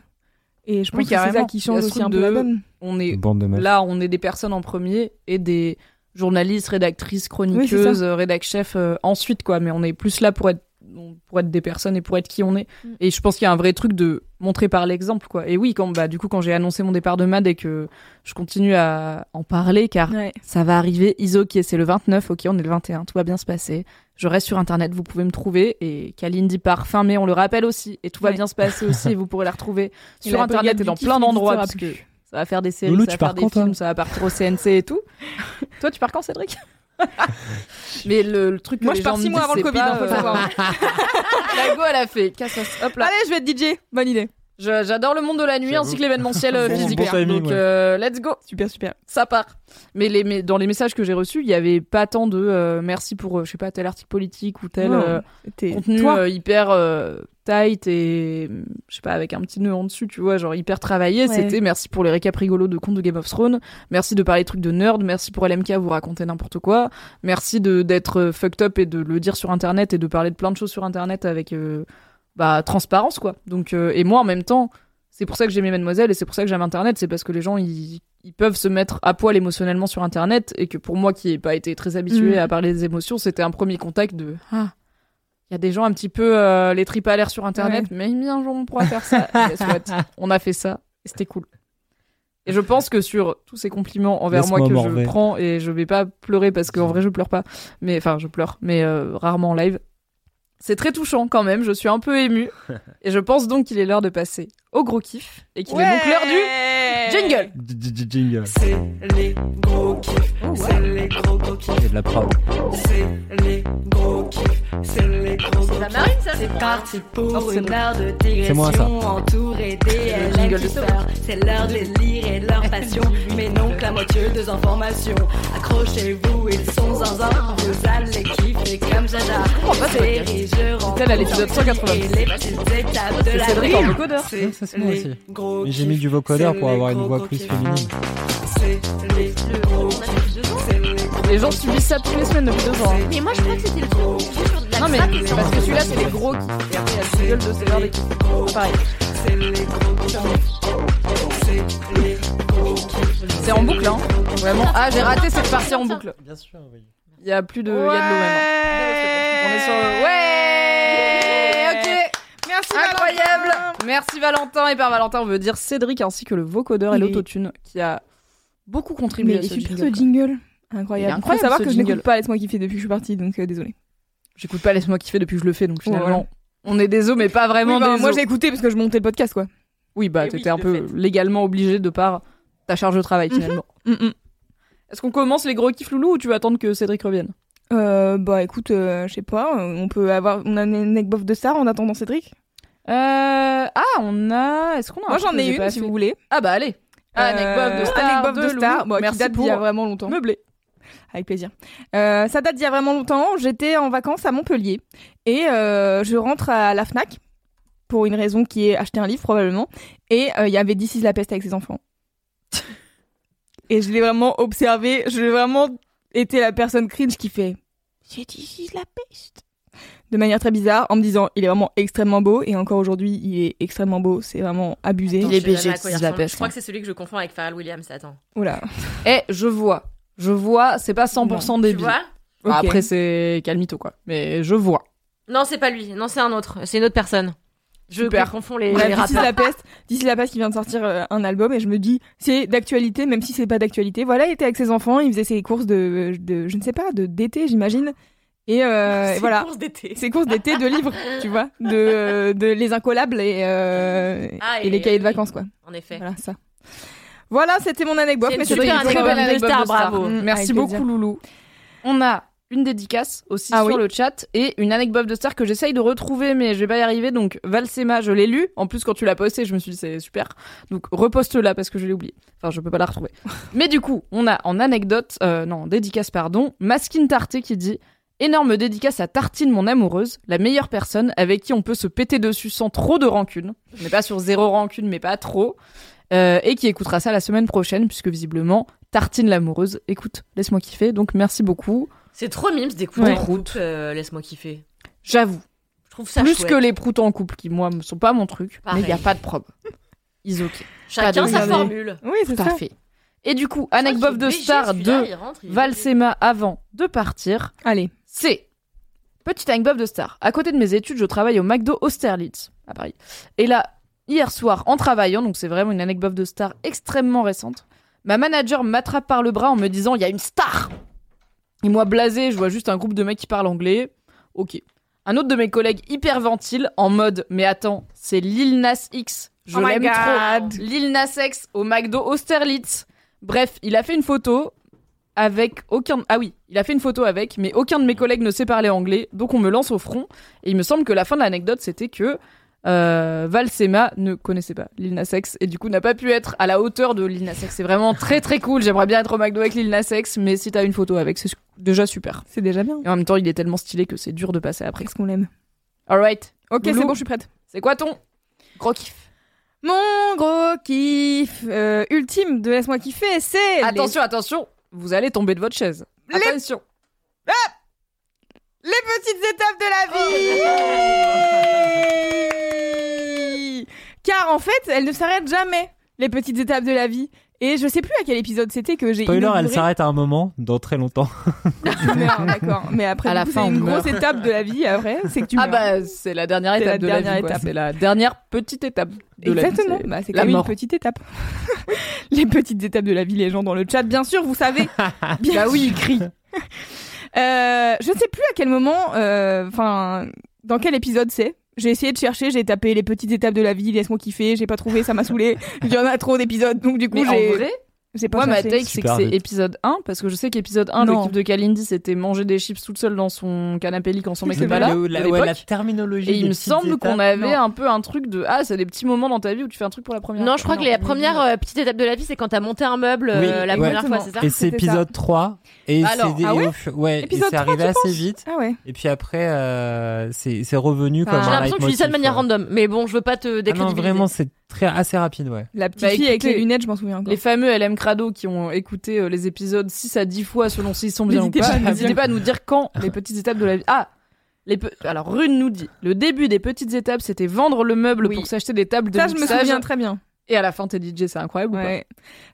Et je pense Oui, que c'est ça qui change aussi truc un peu de- la donne. On est Bande de meufs. là, on est des personnes en premier et des journalistes, rédactrices, Oui, chroniqueuses, rédac chefs euh, ensuite quoi. Mais on est plus là pour être pour être des personnes et pour être qui on est. Mm. Et je pense qu'il y a un vrai truc de montrer par l'exemple quoi. Et oui, quand bah du coup quand j'ai annoncé mon départ de Mad et que je continue à en parler car Ouais. ça va arriver. Is ok, c'est le 29, ok, on est le 21, tout va bien se passer. Je reste sur internet, vous pouvez me trouver. Et Kalindi part fin mai, on le rappelle aussi. Et tout va Ouais. bien se passer aussi, et vous pourrez la retrouver Et sur la internet et dans plein d'endroits. Parce que ça va faire des séries, Loulou, ça va faire des quand, films, ça va partir au CNC et tout. toi, tu pars quand, Cédric? Mais le, le truc que Moi, les je pars gens six me mois disent, avant le Covid, pas, hein, le euh, savoir. La go, elle a fait. Casse hop là. Allez, je vais être DJ. Bonne idée. Je- J'adore le monde de la nuit ainsi que l'événementiel euh, Bon- physique. bon timing, Donc, ouais. euh, let's go. Super, super. ça part. Mais les, mais dans les messages que j'ai reçus, il y avait pas tant de euh, merci pour, je sais pas, tel article politique ou tel euh, contenu euh, hyper euh, tight et je sais pas avec un petit nœud en dessus, tu vois, genre hyper travaillé. Ouais. C'était merci pour les récaps rigolos de comptes de Game of Thrones, merci de parler de trucs de nerd, merci pour LMK vous raconter n'importe quoi, merci de d'être fucked up et de le dire sur internet et de parler de plein de choses sur internet avec euh, bah transparence quoi. Donc euh, et moi en même temps, c'est pour ça que j'aimais Mademoiselle et c'est pour ça que j'aime internet, c'est parce que les gens ils ils peuvent se mettre à poil émotionnellement sur internet et que pour moi qui ai pas été très habitué Mm. à parler des émotions, c'était un premier contact de ah Il y a des gens un petit peu euh, les tripes à l'air sur internet, mais mais un jour on pourra faire ça. On a fait ça et c'était cool. Et je pense que sur tous ces compliments envers moi que morver. je prends et je vais pas pleurer parce qu'en vrai je pleure pas, mais enfin je pleure, mais euh, rarement en live. C'est très touchant quand même, je suis un peu émue. Et je pense donc qu'il est l'heure de passer au gros kiff et qu'il est donc l'heure du jingle. D- Jingle. C'est les gros kiffs, c'est les gros gros kiffs, a de la prod. c'est les gros kiffs, c'est les gros gros la kiffs. marine, ça C'est parti pour c'est une heure de C'est moi, ça. digression entourée LM de kiffeurs. C'est l'heure de lire et de leur passion, mais non que la moitié des informations. Accrochez-vous, ils sont zinzin, vous allez kiffer comme Jaja. pas ce podcast. Série, je rentre tel à l'épisode dans 180. et les petites étapes de C'est la Cédric vie. en. C'est Non, ça, c'est moi les aussi. gros Mais j'ai mis du vocodeur pour avoir une voix plus féminine. C'est les gros gens subissent ça toutes les semaines depuis deux ans. Mais moi, je crois que c'était le gros la Non mais parce que celui-là c'est les gros kiffs et après il y a le jingle de des. Pareil. C'est en boucle hein. Vraiment. Ah j'ai raté cette partie en boucle. Bien sûr, oui. Il y a plus de, il y a de l'eau maintenant. On est sur. Ouais. Merci Incroyable. Valentin. Merci Valentin et par Valentin on veut dire Cédric ainsi que le vocodeur et l'autotune qui a beaucoup contribué Mais à il ce super jingle. ce jingle. Incroyable. Il incroyable, faut savoir que je n'écoute pas Laisse-moi kiffer depuis que je suis partie, donc euh, désolé. J'écoute pas laisse-moi kiffer depuis que je le fais donc finalement Voilà. on est des os mais pas vraiment Oui, bah, des moi j'ai écouté parce que je montais le podcast quoi. Oui bah Et t'étais oui, un peu légalement obligé de par ta charge de travail finalement. Mm, mm. Est-ce qu'on commence les gros kiffs loulou ou tu vas attendre que Cédric revienne? Euh, bah écoute, euh, je sais pas, on peut avoir, on a une neckbof de star en attendant Cédric? Euh... Ah, on a. Est-ce qu'on a Moi j'en ai une si vous voulez. Ah bah allez. Ah, Euh, anecdote de star. anecdote de Loulou. star, bon, qui Merci date d'il y a vraiment longtemps. meubler. Avec plaisir. Euh, ça date d'il y a vraiment longtemps. J'étais en vacances à Montpellier et euh, je rentre à la Fnac pour une raison qui est acheter un livre probablement. Et euh, il y avait is la peste avec ses enfants. et je l'ai vraiment observé. Je l'ai vraiment été la personne cringe qui fait J'ai This is la peste de manière très bizarre en me disant il est vraiment extrêmement beau et encore aujourd'hui il est extrêmement beau c'est vraiment abusé Attends, Il est BG, à quoi il c'est la Je crois hein. que c'est celui que je confonds avec Pharrell Williams. Attends. Oula. Eh, je vois. Je vois, c'est pas 100% débile. Tu vois. Après, c'est calmito, quoi. Mais je vois. Non, c'est pas lui. Non, c'est un autre. C'est une autre personne. Je Super. confonds les, Bref, les rappeurs. la peste, is la peste qui vient de sortir euh, un album et je me dis c'est d'actualité même si c'est pas d'actualité. Voilà, il était avec ses enfants, il faisait ses courses de, de je ne sais pas, de d'été j'imagine. Et, euh, et C'est voilà, course d'été. ses courses d'été de livres, tu vois, de, de les incollables et, euh, Ah, et, et- les cahiers de oui. vacances quoi. En effet. Voilà ça. Voilà, c'était mon anecdote. C'est mais une c'était super une anecdote de anecdote star, de star. bravo. Mm, Merci beaucoup, plaisir. Loulou. On a une dédicace aussi Ah sur oui. le chat et une anecdote de star que j'essaye de retrouver, mais je vais pas y arriver. Donc, Valsema, je l'ai lu. En plus, quand tu l'as posté, je me suis dit, c'est super. Donc, reposte-la parce que je l'ai oublié. Enfin, je peux pas la retrouver. mais du coup, on a en anecdote, euh, non, en dédicace, pardon, Maskin Tarté qui dit Énorme dédicace à Tartine, mon amoureuse, la meilleure personne avec qui on peut se péter dessus sans trop de rancune. On n'est pas sur zéro rancune, mais pas trop. Euh, et qui écoutera ça la semaine prochaine, puisque visiblement, Tartine l'amoureuse écoute, laisse-moi kiffer. Donc merci beaucoup. C'est trop mimes d'écouter Ouais. en couple, euh, Laisse-moi kiffer. J'avoue, Je trouve ça plus chouette. que les proutes en couple, qui moi ne sont pas mon truc, Pareil. mais il n'y a pas de problème. Ils ok. Chacun sa formule. Oui, c'est Tout ça. à fait. Et du coup, anecdote de star de Valsema avant de partir. Allez. C'est petite anecdote de star. À côté de mes études, je travaille au McDo Austerlitz à Paris. Et là, hier soir, en travaillant, donc c'est vraiment une anecdote de star extrêmement récente, ma manager m'attrape par le bras en me disant il y a une star. Et moi blasé, je vois juste un groupe de mecs qui parlent anglais. Ok. Un autre de mes collègues hyperventile en mode mais attends, c'est Lil Nas X. Je Oh l'aime trop. Lil Nas X au McDo Austerlitz. Bref, il a fait une photo avec aucun. Ah oui, il a fait une photo avec, mais aucun de mes collègues ne sait parler anglais, donc on me lance au front. Et il me semble que la fin de l'anecdote, c'était que euh, Valsema ne connaissait pas Lil Nas X et du coup n'a pas pu être à la hauteur de Lil Nas X. C'est vraiment très très cool. J'aimerais bien être au McDo avec Lil Nas X, mais si t'as une photo avec, c'est déjà super. C'est déjà bien. Et en même temps, il est tellement stylé que c'est dur de passer après. Qu'est-ce qu'on l'aime Alright. Ok, c'est bon, je suis prête. C'est quoi ton gros kiff? Mon gros kiff euh, ultime de laisse-moi kiffer, c'est les- Attention, attention, vous allez tomber de votre chaise. Les- Attention. les petites étapes de la vie. Car en fait, elles ne s'arrêtent jamais. les petites étapes de la vie. Et je sais plus à quel épisode c'était que j'ai Spoiler, elle inauguré- s'arrête à un moment, dans très longtemps. D'accord. Mais après, À du la coup, fin, c'est une meurt. grosse étape de la vie. Après, c'est que tu Ah meurs. bah c'est la dernière étape la de la vie. quoi. étape. C'est la dernière petite étape de la vie. Exactement. c'est Bah, c'est quand même une petite étape. les petites étapes de la vie, les gens dans le chat, bien sûr, vous savez. Bien Bah oui, il crie. Euh, je ne sais plus à quel moment, euh, enfin, dans quel épisode c'est. J'ai essayé de chercher, j'ai tapé les petites étapes de la vie, laisse-moi kiffer, j'ai pas trouvé, ça m'a saoulé. Il y en a trop d'épisodes, donc du coup, j'ai, j'ai pas moi ma take c'est que c'est épisode 1 parce que je sais qu'épisode 1 Non. l'équipe de Kalindi c'était manger des chips toute seule dans son canapé lit quand son mec C'est est pas là. La, l'époque. ouais, la terminologie. Et il me semble qu'on avait Non. un peu un truc de ah c'est des petits moments dans ta vie où tu fais un truc pour la première Non, fois. je crois que la première euh, petite étape de la vie, c'est quand t'as monté un meuble euh, Oui, la ouais. première fois, c'est ça Et c'est ça. épisode 3. Et Alors, c'est des- ah ouais ouais, c'est 3, arrivé assez vite. Ah. Et puis après, euh, c'est c'est revenu comme J'ai l'impression que tu dis ça de manière random, mais bon, je veux pas te Ah non, décrédibiliser. vraiment, c'est très assez rapide, ouais. La petite Bah, fille avec les lunettes, je m'en souviens encore. Les fameux LM Crado qui ont écouté euh, les épisodes 6 à 10 fois selon s'ils sont bien ou pas, n'hésitez pas à nous dire quand les petites étapes de la vie. Ah les pe- Alors Rune nous dit le début des petites étapes c'était vendre le meuble Oui. pour s'acheter des tables de Ça, je me mixage. souviens très bien. Et à la fin t'es DJ c'est incroyable ou pas.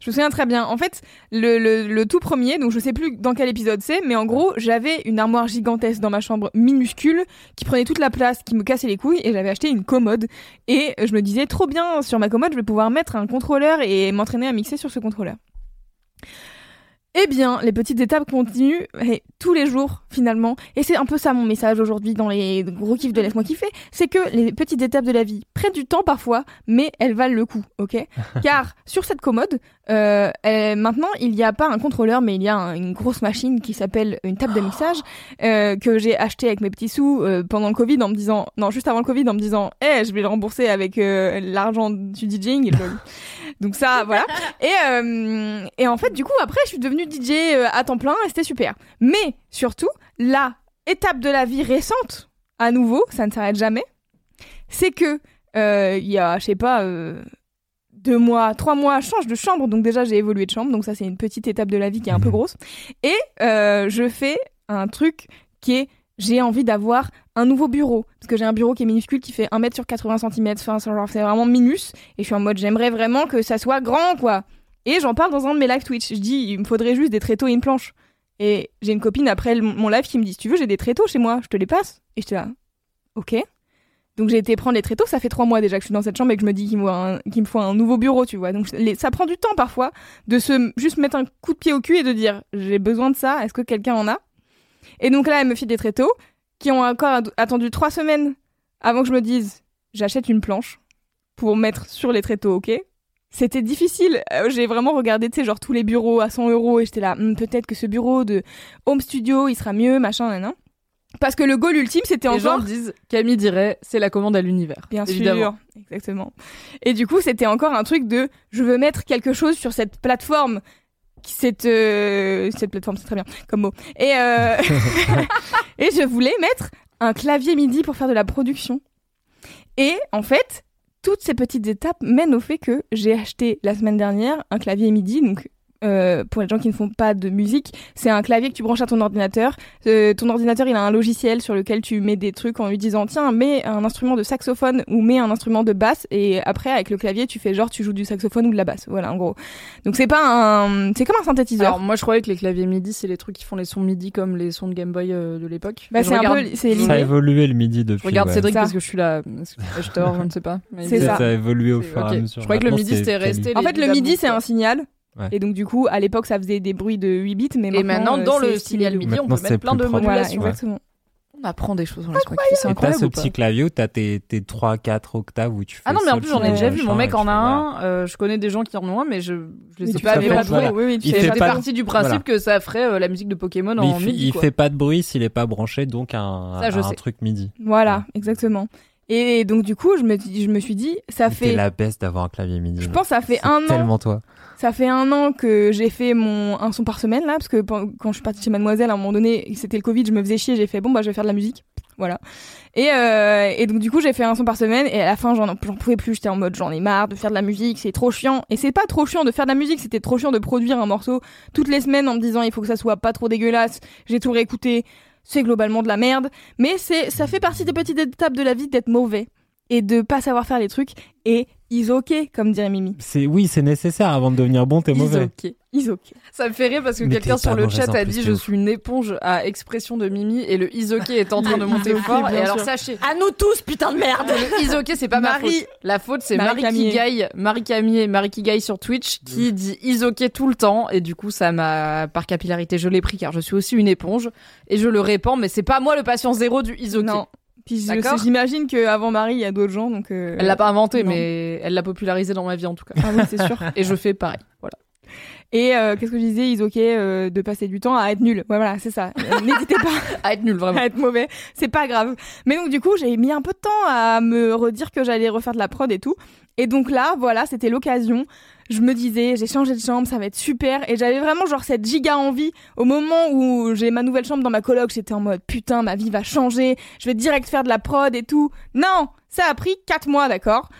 Je me souviens très bien. En fait, le, le, le tout premier, donc je sais plus dans quel épisode c'est, mais en gros, j'avais une armoire gigantesque dans ma chambre minuscule qui prenait toute la place, qui me cassait les couilles, et j'avais acheté une commode. Et je me disais, trop bien, sur ma commode, je vais pouvoir mettre un contrôleur et m'entraîner à mixer sur ce contrôleur. Eh bien, les petites étapes continuent et tous les jours finalement. Et c'est un peu ça mon message aujourd'hui dans les gros kiffs de Laisse-moi kiffer, c'est que les petites étapes de la vie prennent du temps parfois, mais elles valent le coup, ok? Car sur cette commode, euh, euh, maintenant il n'y a pas un contrôleur, mais il y a un- une grosse machine qui s'appelle une table de mixage euh, que j'ai acheté avec mes petits sous euh, pendant le Covid en me disant, non juste avant le Covid en me disant, eh je vais le rembourser avec l'argent du DJing. Donc ça, voilà. Et, et en fait, du coup, après, je suis devenue DJ à temps plein et c'était super. Mais surtout, la étape de la vie récente, à nouveau, ça ne s'arrête jamais, c'est que il y a, je sais pas, deux mois, trois mois, change de chambre. Donc déjà, j'ai évolué de chambre. Donc ça, c'est une petite étape de la vie qui est un peu grosse. Et euh, je fais un truc qui est j'ai envie d'avoir un nouveau bureau. Parce que j'ai un bureau qui est minuscule, qui fait 1 mètre sur 80 cm. Enfin, c'est vraiment minus. Et je suis en mode, j'aimerais vraiment que ça soit grand, quoi. Et j'en parle dans un de mes live Twitch. Je dis, il me faudrait juste des tréteaux et une planche. Et j'ai une copine après mon live qui me dit, si tu veux, j'ai des tréteaux chez moi, je te les passe. Et j'étais là, ok. Donc j'ai été prendre les tréteaux, ça fait trois mois déjà que je suis dans cette chambre et que je me dis qu'il me, faut un- nouveau bureau, tu vois. Donc ça prend du temps parfois de se juste mettre un coup de pied au cul et de dire j'ai besoin de ça, est-ce que quelqu'un en a? Et donc là, elle me file des tréteaux qui ont encore attendu trois semaines avant que je me dise j'achète une planche pour mettre sur les tréteaux, ok? C'était difficile. Euh, J'ai vraiment regardé, tu sais, genre tous les bureaux à 100 euros et j'étais là, Hmm, peut-être que ce bureau de home studio, il sera mieux, machin, nan, Parce que le goal ultime, c'était Les gens encore disent Camille dirait c'est la commande à l'univers. Bien évidemment. sûr, exactement. Et du coup, c'était encore un truc de je veux mettre quelque chose sur cette plateforme. qui- Cette, euh, cette plateforme, c'est très bien comme mot. Et, euh, et je voulais mettre un clavier MIDI pour faire de la production. Et en fait, toutes ces petites étapes mènent au fait que j'ai acheté la semaine dernière un clavier MIDI. Donc, euh, pour les gens qui ne font pas de musique, c'est un clavier que tu branches à ton ordinateur. Euh, ton ordinateur, il a un logiciel sur lequel tu mets des trucs en lui disant tiens, mets un instrument de saxophone ou mets un instrument de basse. Et après, avec le clavier, tu fais genre tu joues du saxophone ou de la basse. Voilà, en gros. Donc c'est pas un, c'est comme un synthétiseur. Alors moi je croyais que les claviers MIDI c'est les trucs qui font les sons MIDI comme les sons de Game Boy euh, de l'époque. Bah, c'est un peu- c'est Ça a évolué le midi depuis. Je regarde ouais. Cédric Ça. parce que je suis là. Je tort, je ne sais pas. Mais C'est ça. Ça a évolué au fur et à mesure. Je croyais que le midi c'était resté. En fait, le MIDI, c'est un signal. Ouais. Et donc, du coup, à l'époque, ça faisait des bruits de 8 bits, mais Et maintenant, euh, dans le c'est signal. MIDI, on peut c'est mettre plein de. Voilà, modulations. exactement. On apprend des choses dans c'est Et t'as incroyable. ce petit clavier où t'as tes, tes 3-4 octaves où tu fais Ah non, mais en plus, j'en ai déjà vu. Mon mec en a un. euh, je connais des gens qui en ont un, mais je, je les ai tu pas pas bruit, oui, oui, tu Il fais fait pas partie du principe voilà. que ça ferait euh, la musique de Pokémon Mais en MIDI. il fait pas de bruit s'il est pas branché, donc un, truc midi. Voilà, exactement. Et donc, du coup, je me, je me suis dit, ça fait. la baisse d'avoir un clavier midi. Je pense que ça fait C'est un an. tellement toi. Ça fait un an que j'ai fait mon un son par semaine là, parce que quand je suis partie chez Mademoiselle, à un moment donné, c'était le Covid, je me faisais chier, j'ai fait bon bah je vais faire de la musique, voilà. Et euh, donc du coup j'ai fait un son par semaine et à la fin j'en pouvais plus, j'étais en mode j'en ai marre de faire de la musique, c'est trop chiant. Et c'est pas trop chiant de faire de la musique, c'était trop chiant de produire un morceau toutes les semaines en me disant il faut que ça soit pas trop dégueulasse. J'ai tout réécouté, c'est globalement de la merde, mais c'est ça fait partie des petites étapes de la vie d'être mauvais. Et de pas savoir faire les trucs et is ok comme dirait Mimi. C'est oui, c'est nécessaire avant de devenir bon, t'es Is mauvais. ok, is ok. Ça me fait rire parce que quelqu'un sur le chat a dit je suis une éponge à expression de Mimi et le isoké est en train de Le monter fort. Et alors sûr. sachez, À nous tous, putain de merde le isoké c'est pas ma Marie- faute. La faute c'est Marie Marie. Kigai, Marie Camier, Marie Kigai sur Twitch qui dit isoké tout le temps et du coup ça m'a par capillarité je l'ai pris car je suis aussi une éponge et je le répands mais c'est pas moi le patient zéro du isoké. Puis j'imagine qu'avant Marie, il y a d'autres gens, donc. euh, Elle l'a pas inventé non. mais elle l'a popularisé dans ma vie en tout cas. Ah oui, c'est sûr. Et je fais pareil. Voilà. Et euh, qu'est-ce que je disais Is ok euh, de passer du temps à être nul. Ouais, voilà, c'est ça. Euh, N'hésitez pas À être nul vraiment. à être mauvais. C'est pas grave. Mais donc, du coup, j'ai mis un peu de temps à me redire que j'allais refaire de la prod et tout. Et donc là, voilà, c'était l'occasion. Je me disais, j'ai changé de chambre, ça va être super. Et j'avais vraiment genre cette giga envie. Au moment où j'ai ma nouvelle chambre dans ma coloc, j'étais en mode putain, ma vie va changer. Je vais direct faire de la prod et tout. Non, ça a pris quatre mois, d'accord?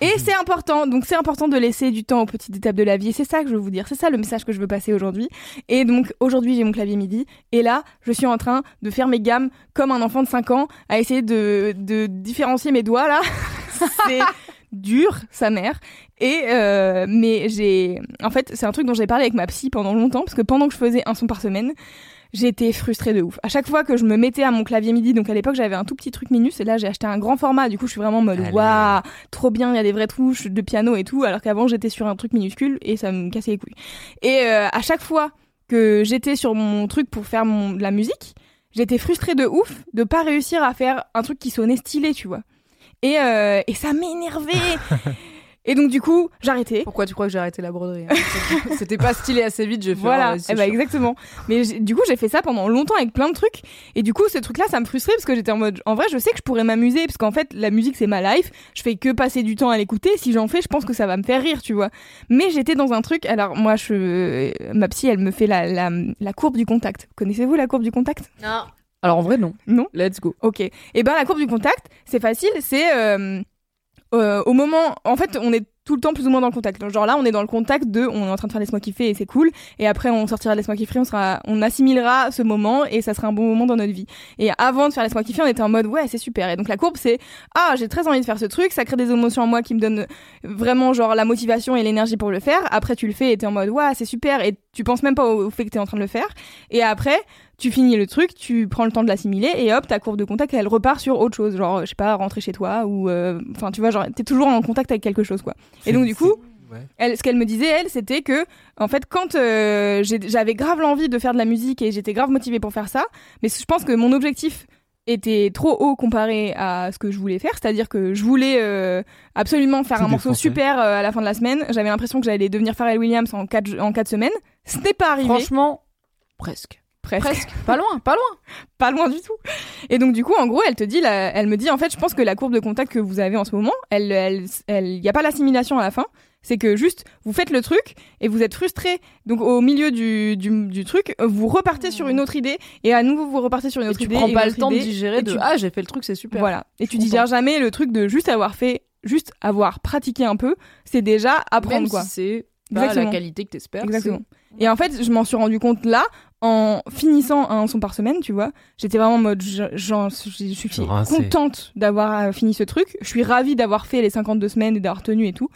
Et c'est important, donc c'est important de laisser du temps aux petites étapes de la vie. C'est ça que je veux vous dire, c'est ça le message que je veux passer aujourd'hui. Et donc aujourd'hui j'ai mon clavier MIDI, et là je suis en train de faire mes gammes comme un enfant de 5 ans, à essayer de, de différencier mes doigts là. c'est dur, sa mère. Et euh, mais j'ai, en fait c'est un truc dont j'ai parlé avec ma psy pendant longtemps, parce que pendant que je faisais un son par semaine, j'étais frustrée de ouf. À chaque fois que je me mettais à mon clavier MIDI, donc à l'époque j'avais un tout petit truc minus, et là j'ai acheté un grand format, du coup je suis vraiment en mode waouh, trop bien, il y a des vraies touches de piano et tout, alors qu'avant j'étais sur un truc minuscule et ça me cassait les couilles. Et euh, à chaque fois que j'étais sur mon truc pour faire mon, de la musique, j'étais frustrée de ouf de pas réussir à faire un truc qui sonnait stylé, tu vois. Et, euh, et ça m'énervait. et donc du coup, j'arrêtais. Pourquoi tu crois que j'ai arrêté la broderie hein C'était pas stylé assez vite, j'ai fait Voilà, oh, eh ben, chiant. exactement. Mais du coup, j'ai fait ça pendant longtemps avec plein de trucs. Et du coup, ce truc-là, ça me frustrait parce que j'étais en mode, en vrai, je sais que je pourrais m'amuser parce qu'en fait, la musique, c'est ma life. Je fais que passer du temps à l'écouter. Si j'en fais, je pense que ça va me faire rire, tu vois. Mais j'étais dans un truc. Alors, moi, je, ma psy, elle me fait la, la, la courbe du contact. Connaissez-vous la courbe du contact? Non. Alors en vrai non. Non? Let's go. Ok. Et ben la courbe du contact, c'est facile, c'est euh, euh, au moment, en fait, on est tout le temps plus ou moins dans le contact. Genre là, on est dans le contact de, on est en train de faire laisse-moi kiffer et c'est cool. Et après, on sortira de laisse-moi kiffer, on sera, on assimilera ce moment et ça sera un bon moment dans notre vie. Et avant de faire laisse-moi kiffer, on était en mode ouais, c'est super. Et donc la courbe, c'est ah, j'ai très envie de faire ce truc, ça crée des émotions en moi qui me donnent vraiment genre la motivation et l'énergie pour le faire. Après, tu le fais et t'es en mode ouais, c'est super. Et tu penses même pas au, fait que t'es en train de le faire. Et après, tu finis le truc, tu prends le temps de l'assimiler et hop, ta courbe de contact elle repart sur autre chose, genre je sais pas, rentrer chez toi ou euh, enfin tu vois genre t'es toujours en contact avec quelque chose quoi. Et donc du coup, Ouais. elle, ce qu'elle me disait elle, c'était que en fait quand euh, j'avais grave l'envie de faire de la musique et j'étais grave motivée pour faire ça, mais je pense que mon objectif était trop haut comparé à ce que je voulais faire, c'est-à-dire que je voulais euh, absolument faire un morceau super euh, à la fin de la semaine. J'avais l'impression que j'allais devenir Pharrell Williams en quatre en quatre semaines. Ce n'est pas arrivé. Franchement, presque. presque. Presque. Pas loin, pas loin. pas loin du tout. Et donc du coup, en gros, elle te dit, la- elle me dit, en fait, je pense que la courbe de contact que vous avez en ce moment, elle, elle, elle, y a pas l'assimilation à la fin. C'est que juste, vous faites le truc et vous êtes frustré. Donc au milieu du, du, du truc, vous repartez sur une autre idée et à nouveau vous repartez sur une Et autre tu idée. prends et pas le temps de digérer de tu- ah j'ai fait le truc c'est super. Voilà. Et tu Je digères jamais le truc de juste avoir fait, juste avoir pratiqué un peu. C'est déjà apprendre Même quoi. si c'est la qualité que t'espères. Exactement. Et en fait, je m'en suis rendu compte là, en finissant un son par semaine, tu vois. J'étais vraiment en mode, je- suis contente d'avoir euh, fini ce truc. Je suis ravie d'avoir fait les 52 semaines et d'avoir tenu et tout.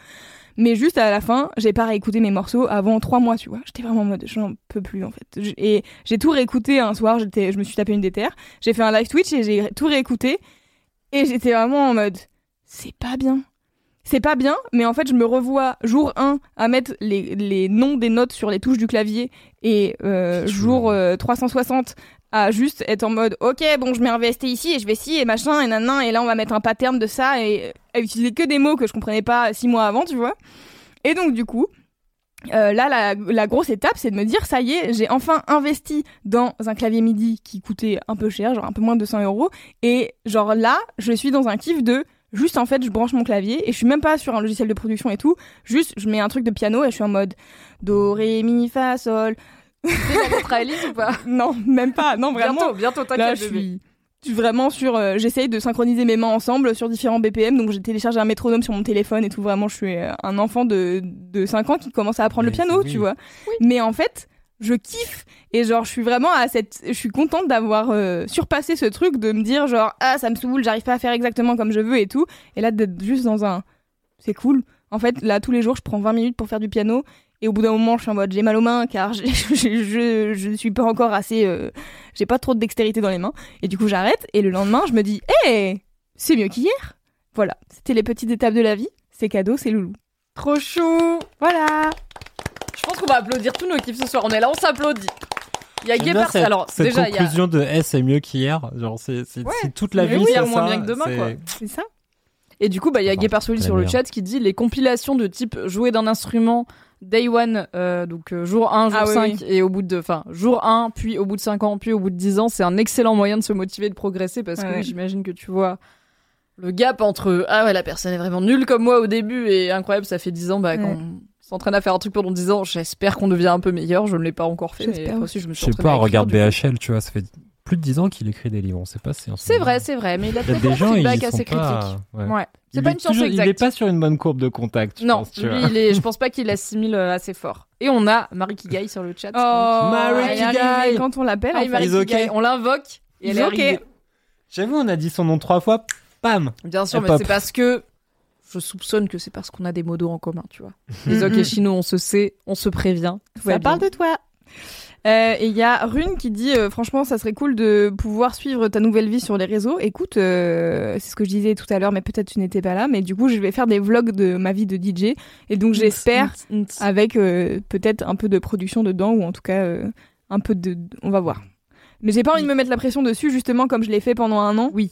Mais juste à la fin, j'ai pas réécouté mes morceaux avant trois mois, tu vois. J'étais vraiment en mode, j'en peux plus en fait. Et j'ai tout réécouté un soir, j'étais, je me suis tapé une déterre. J'ai fait un live Twitch et j'ai tout réécouté. Et j'étais vraiment en mode, c'est pas bien. C'est pas bien, mais en fait, je me revois jour 1 à mettre les, les noms des notes sur les touches du clavier et euh, jour euh, 360 à juste être en mode ok bon je mets un ici et je vais ci et machin et nanan et là on va mettre un pattern de ça et à utiliser que des mots que je comprenais pas six mois avant tu vois. Et donc du coup euh, là la, la grosse étape c'est de me dire ça y est j'ai enfin investi dans un clavier MIDI qui coûtait un peu cher genre un peu moins de 200 euros et genre là je suis dans un kiff de juste en fait je branche mon clavier et je suis même pas sur un logiciel de production et tout juste je mets un truc de piano et je suis en mode do ré mi fa sol Alice ou pas? Non même pas non vraiment Bientôt, bientôt Là, t'inquiète suis je suis vraiment sur. euh, J'essaye de synchroniser mes mains ensemble sur différents BPM. Donc, j'ai téléchargé un métronome sur mon téléphone et tout. Vraiment, je suis euh, un enfant de, de 5 ans qui commence à apprendre le piano, tu oui. vois. Mais en fait, je kiffe et genre je suis vraiment à cette je suis contente d'avoir euh, surpassé ce truc de me dire genre ah ça me saoule j'arrive pas à faire exactement comme je veux et tout et là d'être juste dans un c'est cool en fait là tous les jours je prends 20 minutes pour faire du piano et au bout d'un moment je suis en mode j'ai mal aux mains car je, je, suis pas encore assez euh, j'ai pas trop de dextérité dans les mains et du coup j'arrête et le lendemain je me dis hé c'est mieux qu'hier voilà c'était les petites étapes de la vie c'est cadeau c'est loulou Trop chou. voilà Je pense qu'on va applaudir tous nos kiffs ce soir. On est là, on s'applaudit. Il y a Guépard. Alors, cette déjà, il y a. conclusion de Eh, c'est mieux qu'hier. Genre, c'est c'est- Ouais. c'est toute la Mais vie. oui, c'est moins ça, bien que demain, quoi. c'est ça Et du coup, bah, il y a Enfin, Guépard Solide la sur le chat qui dit les compilations de type jouer d'un instrument day one, euh, donc euh, jour 1, jour Ah oui, 5, oui. et au bout de, enfin, jour 1, puis au bout de 5 ans, puis au bout de 10 ans, c'est un excellent moyen de se motiver, de progresser, parce que Ouais. j'imagine que tu vois le gap entre ah ouais, la personne est vraiment nulle comme moi au début, et incroyable, ça fait 10 ans, bah, quand Ouais. on s'entraîne à faire un truc pendant 10 ans, j'espère qu'on devient un peu meilleur, je ne l'ai pas encore fait, mais aussi, je me Je suis sais entraînée pas, regarde. BHL, tu vois, ça fait plus de 10 ans qu'il écrit des livres. On sait pas si C'est vrai, c'est vrai, mais il a un gens, feedback assez sont pas. critique. ouais. Ouais. C'est Il pas une science toujours- exacte. Il est pas sur une bonne courbe de contact. je Non, pense, tu lui, vois. il est, je pense pas qu'il assimile euh, assez fort. Et on a Marie Kigai sur le chat. Oh, Marie Kigai. quand on l'appelle. fait. Marie. Kigai. On l'invoque et elle est okay. J'avoue, on a dit son nom trois fois. Pam. Bien sûr, Et mais c'est parce que je soupçonne que c'est parce qu'on a des modos en commun, tu vois. Les Mhm. Okeshino, on se sait, on se prévient. Ça parle de toi. Euh, et il y a Rune qui dit euh, franchement ça serait cool de pouvoir suivre ta nouvelle vie sur les réseaux. Écoute, euh, c'est ce que je disais tout à l'heure, mais peut-être tu n'étais pas là. Mais du coup, je vais faire des vlogs de ma vie de DJ et donc j'espère avec peut-être un peu de production dedans ou en tout cas un peu de, on va voir. Mais j'ai pas envie de me mettre la pression dessus justement comme je l'ai fait pendant un an. Oui.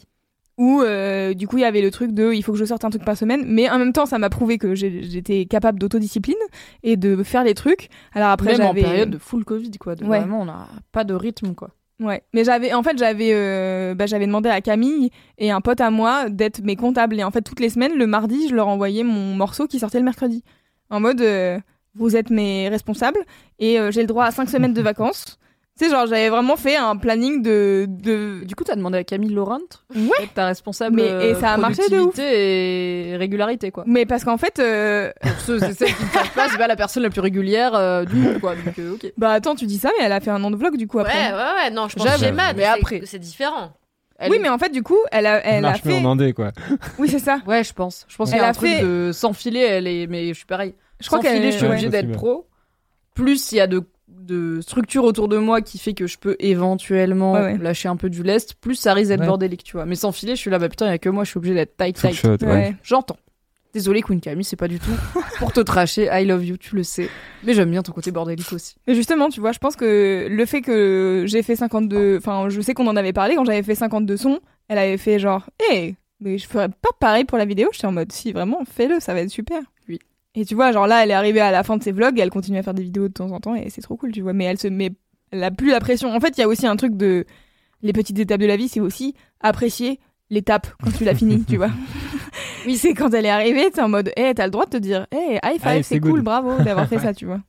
Où euh, du coup il y avait le truc de il faut que je sorte un truc par semaine, mais en même temps ça m'a prouvé que j'étais capable d'autodiscipline et de faire les trucs. Alors après Même en j'avais période de full Covid, quoi. De Ouais. Vraiment, on n'a pas de rythme, quoi. Ouais, mais j'avais en fait j'avais euh, bah, j'avais demandé à Camille et un pote à moi d'être mes comptables et en fait toutes les semaines le mardi je leur envoyais mon morceau qui sortait le mercredi en mode euh, vous êtes mes responsables et euh, j'ai le droit à cinq semaines de vacances. Tu sais genre j'avais vraiment fait un planning de de Du coup, t'as demandé à Camille Laurent Ouais. ta responsable Mais- et ça a marché de ouf. et régularité, quoi. mais parce qu'en fait euh, Pour ceux, c'est celle qui ne savent pas, c'est pas la personne la plus régulière euh, du monde, quoi. Donc, euh, ok. bah attends tu dis ça mais elle a fait un an de vlog du coup après. Ouais, ouais, ouais, non, je pense que j'ai mal, mais après. c'est différent. Elle oui est- mais en fait du coup elle a elle a marche mieux fait en indé, quoi. oui c'est ça. Ouais, je pense. Je pense Elle qu'il y a a un truc fait- de sans filer, elle est. Mais je suis pareil. Je crois sans qu'elle filer, je suis obligée d'être pro. Plus il y a de, de structure autour de moi qui fait que je peux éventuellement Ouais, ouais. lâcher un peu du lest. Plus ça risque d'être Ouais. bordélique, tu vois. Mais sans filer, je suis là, bah putain, il y a que moi, je suis obligée d'être tight, tight. shot, ouais. Ouais. J'entends. Désolé, Queen Camille, c'est pas du tout pour te tracher. I love you, tu le sais. Mais j'aime bien ton côté bordélique aussi. Mais justement, tu vois, je pense que le fait que j'ai fait 52, enfin, je sais qu'on en avait parlé quand j'avais fait 52 sons, elle avait fait genre, hé, mais je ferais pas pareil pour la vidéo. J'étais en mode, si, vraiment, fais-le, ça va être super. Et tu vois, genre là, elle est arrivée à la fin de ses vlogs et elle continue à faire des vidéos de temps en temps et c'est trop cool, tu vois. Mais elle se met, elle a plus la pression. En fait, il y a aussi un truc de, les petites étapes de la vie, c'est aussi apprécier l'étape quand tu l'as fini, tu vois. Oui, c'est quand elle est arrivée, t'es en mode, hé, t'as le droit de te dire, hé, high five, c'est cool, bravo d'avoir fait ça, tu vois.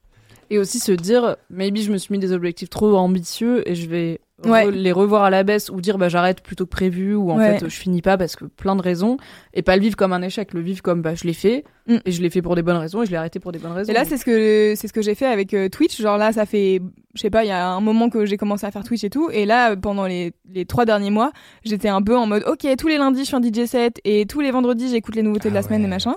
Et aussi se dire, maybe je me suis mis des objectifs trop ambitieux et je vais re- Ouais. les revoir à la baisse ou dire bah j'arrête plutôt que prévu ou en Ouais. fait je finis pas parce que plein de raisons et pas le vivre comme un échec, le vivre comme bah je l'ai fait Mm. et je l'ai fait pour des bonnes raisons et je l'ai arrêté pour des bonnes raisons. Et là, c'est ce que c'est ce que j'ai fait avec euh, Twitch. Genre là, ça fait, je sais pas, il y a un moment que j'ai commencé à faire Twitch et tout. Et là, pendant les, les trois derniers mois, j'étais un peu en mode, ok, tous les lundis, je suis en DJ set et tous les vendredis, j'écoute les nouveautés de la Ah semaine et machin.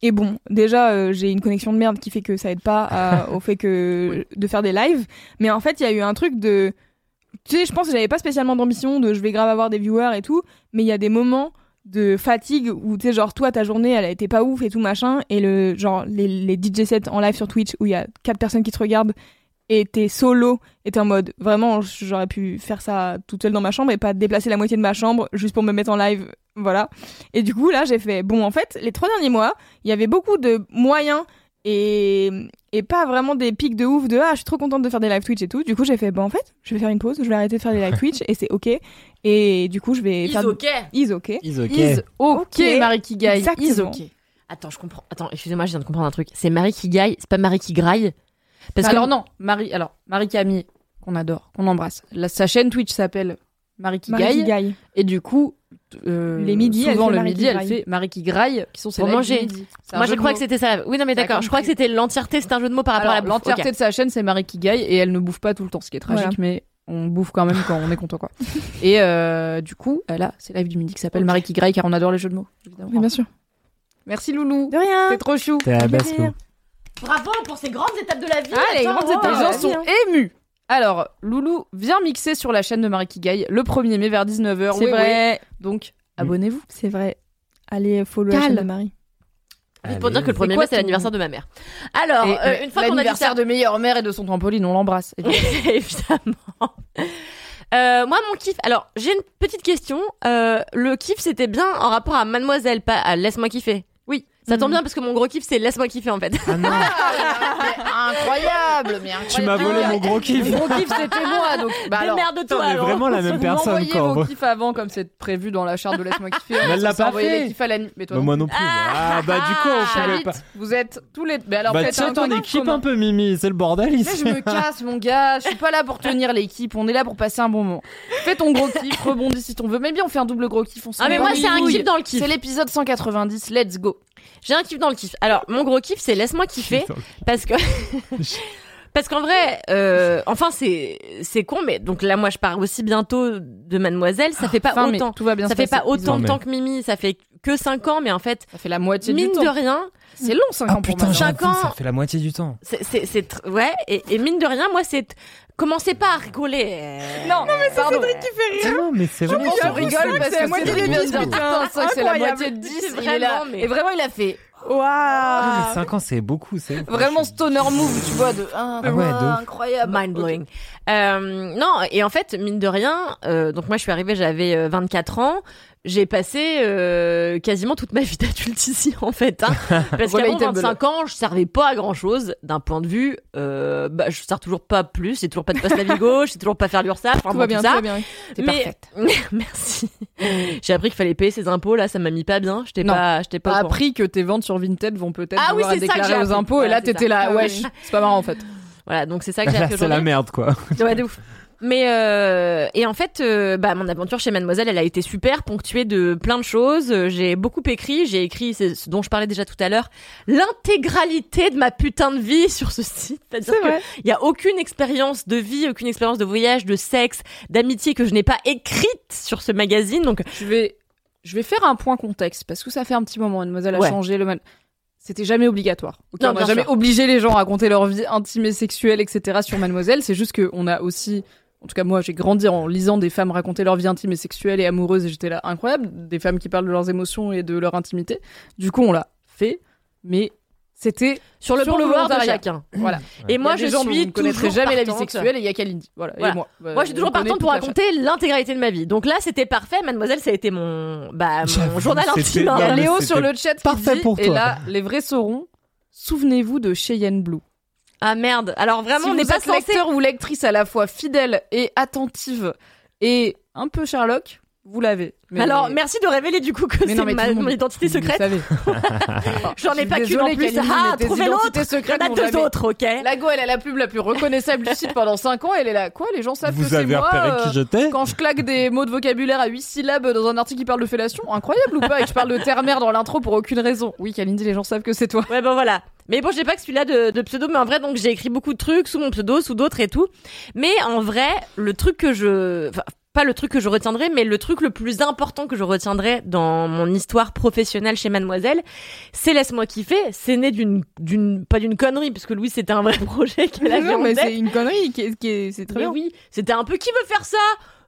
Et bon, déjà, euh, j'ai une connexion de merde qui fait que ça aide pas à- au fait que de faire des lives. Mais en fait, il y a eu un truc de, tu sais, je pense que j'avais pas spécialement d'ambition de je vais grave avoir des viewers et tout. Mais il y a des moments de fatigue où tu sais genre toi ta journée elle a été pas ouf et tout machin et le genre les, les DJ sets en live sur Twitch où il y a quatre personnes qui te regardent et t'es solo et t'es en mode vraiment j'aurais pu faire ça toute seule dans ma chambre et pas déplacer la moitié de ma chambre juste pour me mettre en live voilà et du coup là j'ai fait bon en fait les trois derniers mois il y avait beaucoup de moyens et et pas vraiment des pics de ouf de ah je suis trop contente de faire des live Twitch et tout du coup j'ai fait bon en fait je vais faire une pause je vais arrêter de faire des live Twitch et c'est ok et du coup je vais Is faire ok. is ok Is ok. Is ok, Ok. Marie Kigai, is Exactement. ok. Attends, je comprends. Attends, excusez-moi, je viens de comprendre un truc. C'est Marie qui gaille, c'est pas Marie qui graille? Parce que alors non, Marie, alors Marie Camille qu'on adore, qu'on embrasse. La, sa chaîne Twitch s'appelle Marie qui gagne et du coup euh, Les midis, souvent le Marie midi, elle graille. fait Marie qui graille, qui sont ses Pour manger. du midi. C'est un Moi, je crois que c'était ça. Oui, non, mais d'accord. Je crois que c'était l'entièreté. C'est un jeu de mots par rapport à la l'entièreté de sa chaîne, c'est Marie qui gaille et elle ne bouffe pas tout le temps, ce qui est tragique, Voilà. mais on bouffe quand même quand on est content, quoi. et euh, du coup, elle a ses lives du midi qui s'appelle Marie qui graille car on adore les jeux de mots, évidemment. Oui, bien sûr. Merci Loulou. De rien. T'es trop chou. T'es la. Bravo pour ces grandes étapes de la vie. Ah, les Attends, grandes wow. étapes. Les Ah, gens sont hein. émus. Alors, Loulou vient mixer sur la chaîne de Marie gaille le 1er mai vers 19h. C'est vrai. Donc, abonnez-vous. C'est vrai. Allez, follow la chaîne de Marie. Juste pour dire que le C'est premier quoi mai, c'est l'anniversaire de ma mère. Alors, Et, euh, mais une fois qu'on a dit l'anniversaire ça, de meilleure mère et de son trampoline, on l'embrasse. évidemment. Euh, moi, mon kiff. Alors, j'ai une petite question. Euh, le kiff, c'était bien en rapport à Mademoiselle, pas à Laisse-moi kiffer. Ça tombe bien parce que mon gros kiff, c'est Laisse-moi kiffer en fait. Ah non, incroyable, mais incroyable. tu m'as volé mon gros kiff. Mon gros kiff, c'était moi. Donc, bah alors, Démerde-toi. Putain, mais alors. vraiment la même vous personne m'envoyez quoi. vos kiffs avant, comme c'est prévu dans la charte de Laisse-moi kiffer. Mais elle l'a pas fait. les kiffs à la nuit. Mais toi, Bah, non moi non plus. Ah bah du coup on pouvait pas. vous êtes tous les. Mais alors, Bah faites tiens un ton équipe commun. un peu Mimi, c'est le bordel ici. je me casse, mon gars. Je suis pas là pour tenir l'équipe. On est là pour passer un bon moment. Fais ton gros kiff, rebondis si t'en veux. Mais bien, on fait un double gros kiff. On se Ah, mais moi, c'est un kiff dans le kiff. C'est l'épisode 190. Let's go. J'ai un kiff dans le kiff. Alors, mon gros kiff, c'est Laisse-moi kiffer. parce que. Parce qu'en vrai, euh, enfin c'est c'est con, mais donc là moi je pars aussi bientôt de Mademoiselle, ça fait pas Enfin, autant, tout va bien ça fait passer. pas autant Non, de temps que Mimi, ça fait que 5 ans, mais en fait Ça fait la moitié mine du de temps. rien, C'est long, 5 Ah ans pour putain, moi. J'avoue, ans. ça fait la moitié du temps. c'est c'est ouais et, et mine de rien moi c'est commencez pas à rigoler. euh, Non, mais c'est Cédric qui Non mais c'est vrai. vrai. rigole parce c'est la que moitié de vient de 10, dire putain. c'est la moitié de 10. C'est il est là. vraiment, mais- Et vraiment, il a fait Waouh. Ah, mais 5 ans c'est beaucoup, c'est vraiment stoner move, tu vois, de ah, Ah ouais, de incroyable. Mind blowing. Euh, non, et en fait, mine de rien, euh, donc moi je suis arrivée, j'avais euh, 24 ans. J'ai passé euh, quasiment toute ma vie d'adulte ici en fait. Hein, parce qu'avant Relatable. 25 ans, je servais pas à grand chose d'un point de vue. Euh, bah, je sers toujours pas plus. J'ai toujours pas de passe la vie gauche. J'ai toujours pas faire l'URSSAF. Enfin, Tout bon, va bien, tout tout ça. va bien. T'es Mais- parfaite. Merci. J'ai appris qu'il fallait payer ses impôts. Là, ça m'a mis pas bien. J'étais Non. pas, j'étais pas. T'as au courant. appris que tes ventes sur Vinted vont peut-être Ah oui, j'ai aux impôts Voilà, et là t'étais là, Ah wesh, oui. c'est pas marrant en fait. Voilà, donc c'est ça que j'ai appris c'est la merde quoi. Ouais, de ouf. Mais euh, et en fait, euh, bah mon aventure chez Mademoiselle, elle a été super ponctuée de plein de choses. Euh, J'ai beaucoup écrit. J'ai écrit c'est ce dont je parlais déjà tout à l'heure, l'intégralité de ma putain de vie sur ce site. C'est-à-dire C'est que vrai. il y a aucune expérience de vie, aucune expérience de voyage, de sexe, d'amitié que je n'ai pas écrite sur ce magazine. Donc Je vais, je vais faire un point contexte parce que ça fait un petit moment. Mademoiselle a Ouais. changé le man. C'était jamais obligatoire. Non, on n'a jamais sûr. obligé les gens à raconter leur vie intime et sexuelle, etc. sur Mademoiselle. C'est juste qu'on a aussi, en tout cas moi, j'ai grandi en lisant des femmes raconter leur vie intime et sexuelle et amoureuse et j'étais là incroyable. Des femmes qui parlent de leurs émotions et de leur intimité. Du coup, on l'a fait, mais c'était sur le Sur bon le vouloir de chacun. voilà. Et moi, je gens suis toujours jamais la vie sexuelle et il y a Kalindi. Voilà. Voilà. Et moi. Moi, je suis toujours partante pour raconter l'intégralité de ma vie. Donc là, c'était parfait. Mademoiselle, ça a été mon, bah, mon journal intime. hein. Il y a Léo sur le chat qui parfait dit, pour et toi. là, les vrais sauront. Souvenez-vous de Cheyenne Blue. Ah merde. Alors vraiment, si on n'est pas censé. lecteur ou lectrice à la fois fidèle et attentive et un peu Sherlock, vous l'avez. Mais- Alors, merci de révéler du coup que c'est non, mais ma- mon identité secrète. savez. J'en ai pas qu'une en plus. Ah, trouvez l'autre. identités Il y en a deux jamais- autres, ok La go, elle est la pub la plus reconnaissable du site pendant 5 ans. Elle est là. Quoi Les gens savent que Vous c'est avez moi. repéré euh, qui j'étais Quand je claque des mots de vocabulaire à 8 syllabes dans un article qui parle de fellation, incroyable ou pas Et que je parle de terre-mère dans l'intro pour aucune raison. Oui, Kalindi, les gens savent que c'est toi. Ouais, ben voilà. Mais bon, j'ai pas que celui-là de, de pseudo, mais en vrai, donc j'ai écrit beaucoup de trucs sous mon pseudo, sous d'autres et tout. Mais en vrai, le truc que je, enfin, pas le truc que je retiendrai, mais le truc le plus important que je retiendrai dans mon histoire professionnelle chez Mademoiselle, c'est Laisse-moi kiffer. C'est né d'une, d'une, pas d'une connerie, parce que Louis, c'était un vrai projet qu'elle avait Non, en mais tête. c'est une connerie qui est, qui est- c'est très Mais bien. oui, c'était un peu qui veut faire ça?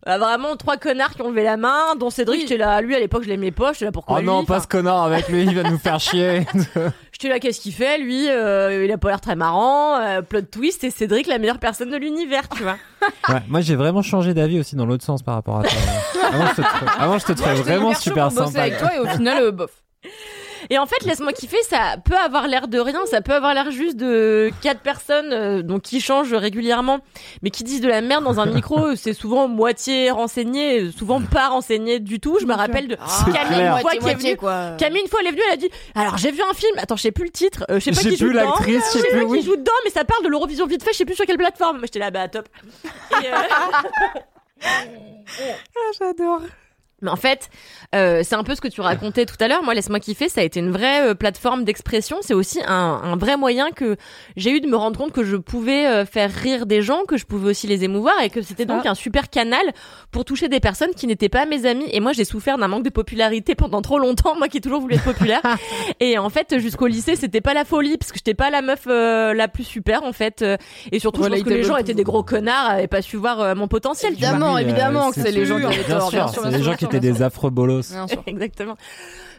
Euh, Vraiment trois connards qui ont levé la main, dont Cédric, j'étais là, lui à l'époque je l'aimais pas, j'étais là pourquoi Oh non, lui pas Enfin, ce connard avec lui, il va nous faire chier. J'étais là qu'est-ce qu'il fait lui Euh, Il a pas l'air très marrant, euh, plot twist, et Cédric la meilleure personne de l'univers, tu vois. Ouais, moi j'ai vraiment changé d'avis aussi dans l'autre sens par rapport à toi. Avant je te trouvais, avant, je te trouvais vraiment super sympa. avec toi et au final, euh, bof. Et en fait, laisse-moi kiffer, ça peut avoir l'air de rien, ça peut avoir l'air juste de quatre personnes euh, donc qui changent régulièrement, mais qui disent de la merde dans un micro, c'est souvent moitié renseigné, souvent pas renseigné du tout. Je me rappelle de C'est Camille une fois qui est venue. quoi. Camille une fois elle est venue, elle a dit alors j'ai vu un film, attends je sais plus le titre, euh, je sais pas qui joue plus dedans, l'actrice, je sais plus, pas qui oui. joue dedans, mais ça parle de l'Eurovision vite fait, je sais plus sur quelle plateforme. J'étais là bah top. Et, euh, Ah, j'adore. Mais en fait, euh, c'est un peu ce que tu racontais tout à l'heure. Moi, laisse-moi kiffer, ça a été une vraie euh, plateforme d'expression. C'est aussi un, un vrai moyen que j'ai eu de me rendre compte que je pouvais euh, faire rire des gens, que je pouvais aussi les émouvoir et que c'était donc un super canal pour toucher des personnes qui n'étaient pas mes amis. Et moi, j'ai souffert d'un manque de popularité pendant trop longtemps. Moi, qui ai toujours voulu être populaire. et en fait, jusqu'au lycée, c'était pas la folie parce que j'étais pas la meuf euh, la plus super en fait. Et surtout, je pense que les gens étaient des gros connards, avaient pas su voir euh, mon potentiel. tu vois. Évidemment, euh, évidemment que c'est les gens qui avaient tort. Des affreux bolos. Exactement.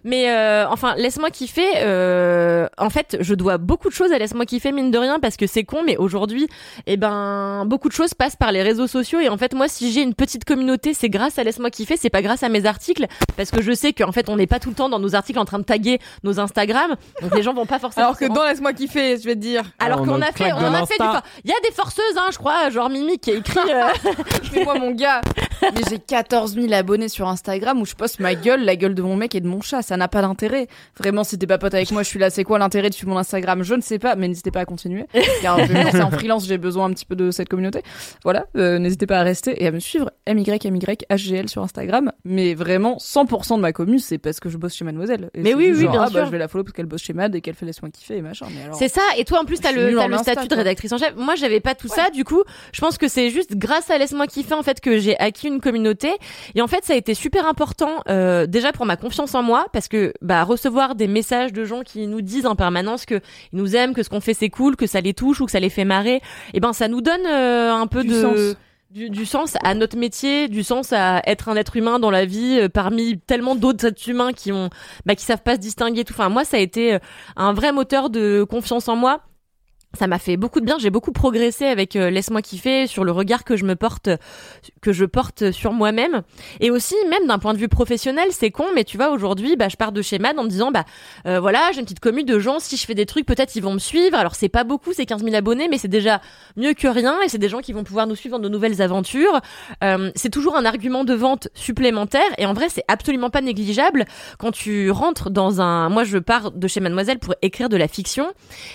Mais euh, enfin, laisse-moi kiffer. Euh, en fait, je dois beaucoup de choses à laisse-moi kiffer mine de rien parce que c'est con, mais aujourd'hui, eh ben, beaucoup de choses passent par les réseaux sociaux et en fait, moi, si j'ai une petite communauté, c'est grâce à laisse-moi kiffer, c'est pas grâce à mes articles parce que je sais qu'en fait, on n'est pas tout le temps dans nos articles en train de taguer nos Instagram, donc les gens vont pas forcément. Alors que dans Laisse-moi kiffer, je vais te dire. alors On qu'on a fait, on en a fait du. Il y a des forceuses, hein, je crois, genre Mimi qui a écrit. euh, moi mon gars. Mais j'ai 14 000 abonnés sur Instagram où je poste ma gueule, la gueule de mon mec et de mon chat. Ça n'a pas d'intérêt. Vraiment, si t'es pas pote avec moi, je suis là. C'est quoi l'intérêt de suivre mon Instagram? Je ne sais pas, mais n'hésitez pas à continuer. Car lancer en freelance, j'ai besoin un petit peu de cette communauté. Voilà, euh, n'hésitez pas à rester et à me suivre. MYMYHGL sur Instagram. Mais vraiment, 100% de ma commu, c'est parce que je bosse chez Mademoiselle. Et Mais c'est oui, oui, genre, bien ah, bah, sûr. je vais la follow parce qu'elle bosse chez Mad et qu'elle fait laisse-moi kiffer et machin. Alors. C'est ça, et toi en plus t'as le, en le statut de rédactrice en chef. Moi j'avais pas tout ça, du coup je pense que c'est juste grâce à Laisse-moi kiffer en fait que j'ai acquis une communauté. Et en fait ça a été super important euh, déjà pour ma confiance en moi parce que bah recevoir des messages de gens qui nous disent en permanence que ils nous aiment, que ce qu'on fait c'est cool, que ça les touche ou que ça les fait marrer, et ben ça nous donne euh, un peu Du de sens. du, du sens à notre métier, du sens à être un être humain dans la vie euh, parmi tellement d'autres êtres humains qui ont bah, qui savent pas se distinguer tout. Enfin moi ça a été euh, un vrai moteur de confiance en moi. Ça m'a fait beaucoup de bien, j'ai beaucoup progressé avec euh, laisse-moi kiffer sur le regard que je me porte que je porte sur moi-même et aussi même d'un point de vue professionnel, c'est con mais tu vois aujourd'hui bah je pars de chez Mad en me disant bah euh, voilà, j'ai une petite commune de gens si je fais des trucs peut-être ils vont me suivre. Alors c'est pas beaucoup, c'est 15 000 abonnés mais c'est déjà mieux que rien et c'est des gens qui vont pouvoir nous suivre dans de nouvelles aventures. Euh, c'est toujours un argument de vente supplémentaire et en vrai c'est absolument pas négligeable quand tu rentres dans un moi je pars de chez Mademoiselle pour écrire de la fiction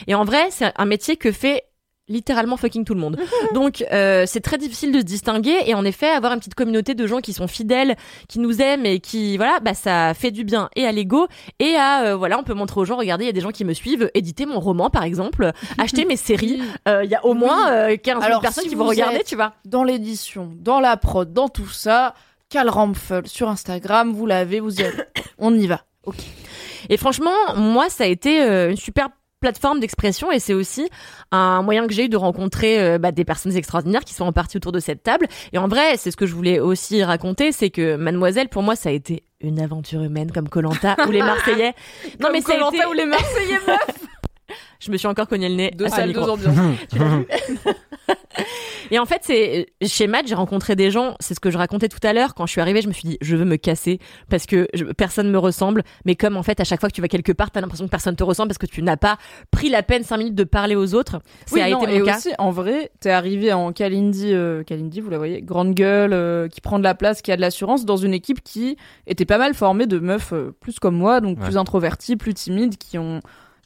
et en vrai c'est un métier que fait littéralement fucking tout le monde. Donc euh, c'est très difficile de se distinguer et en effet avoir une petite communauté de gens qui sont fidèles, qui nous aiment et qui voilà, bah ça fait du bien et à l'ego et à euh, voilà, on peut montrer aux gens regardez, il y a des gens qui me suivent, éditer mon roman par exemple, acheter mes séries, Euh, il y a au moins euh, 15 000 Alors, personnes si qui vont vous regarder, tu vois. dans l'édition, dans la prod, dans tout ça, Cal Rampfel sur Instagram, vous l'avez, vous y allez. On y va. Et franchement, moi, ça a été une super plateforme d'expression et c'est aussi un moyen que j'ai eu de rencontrer euh, bah, des personnes extraordinaires qui sont en partie autour de cette table. Et en vrai, c'est ce que je voulais aussi raconter, c'est que Mademoiselle, pour moi, ça a été une aventure humaine comme Colanta ou les Marseillais. non mais ça a Koh-Lanta été- ou les Marseillais meufs. Je me suis encore cogné le nez. Deux salles, deux ambiances. Et en fait, c'est chez Matt, j'ai rencontré des gens. C'est ce que je racontais tout à l'heure. Quand je suis arrivée, je me suis dit, je veux me casser parce que je- personne me ressemble. Mais comme en fait, à chaque fois que tu vas quelque part, t'as l'impression que personne te ressemble parce que tu n'as pas pris la peine cinq minutes de parler aux autres. Ça Oui, a non, été et cas. aussi, en vrai, t'es arrivé en Kalindi, euh, Kalindi, vous la voyez, grande gueule, euh, qui prend de la place, qui a de l'assurance, dans une équipe qui était pas mal formée de meufs euh, plus comme moi, donc Ouais. plus introverties, plus timides, qui ont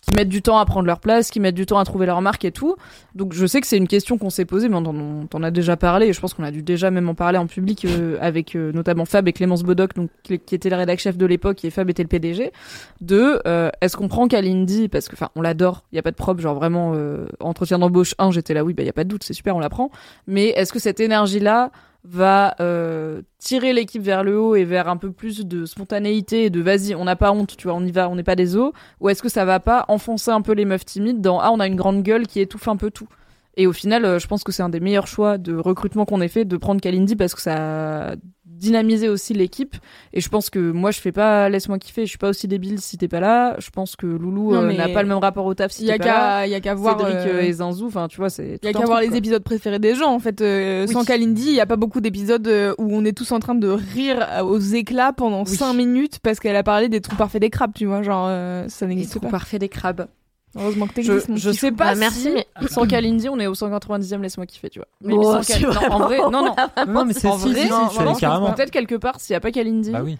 qui mettent du temps à prendre leur place, qui mettent du temps à trouver leur marque et tout. Donc je sais que c'est une question qu'on s'est posée, mais on en, on en a déjà parlé, et je pense qu'on a dû déjà même en parler en public euh, avec euh, notamment Fab et Clémence Bodoc, donc qui, était la rédac chef de l'époque et Fab était le PDG. De euh, est-ce qu'on prend Kalindi? Parce que enfin on l'adore, il y a pas de propre, genre vraiment entretien d'embauche 1, j'étais là oui, bah il y a pas de doute, c'est super, on la prend. Mais est-ce que cette énergie là va euh, tirer l'équipe vers le haut et vers un peu plus de spontanéité et de vas-y, on n'a pas honte, tu vois, on y va, on n'est pas des os, ou est-ce que ça va pas enfoncer un peu les meufs timides dans ah on a une grande gueule qui étouffe un peu tout. Et au final, euh, je pense que c'est un des meilleurs choix de recrutement qu'on ait fait de prendre Kalindi parce que ça a dynamisé aussi l'équipe. Et je pense que moi, je fais pas laisse-moi kiffer, je suis pas aussi débile si t'es pas là. Je pense que Loulou euh, n'a pas le même rapport au taf si Il y a t'es pas là. qu'à, il y a qu'à voir. Cédric euh, et Zinzou, enfin tu vois, c'est. Il y a qu'à voir les épisodes préférés des gens en fait. Euh, Oui. Sans Kalindi, il y a pas beaucoup d'épisodes où on est tous en train de rire aux éclats pendant Oui. 5 minutes parce qu'elle a parlé des trous parfaits des crabes, tu vois, genre ça Les n'existe trous pas. parfaits des crabes. Heureusement que Je, t'existes. je petit sais pas Bah, merci, si mais- sans Kalindi, on est au 190e, laisse-moi kiffer, tu vois. Mais Oh, sans c'est Kal- non, en vrai, non, non. Non, mais c'est En si, vrai, si, si, non, tu vraiment, as carrément. Peut-être quelque part, s'il n'y a pas Kalindi, Bah oui.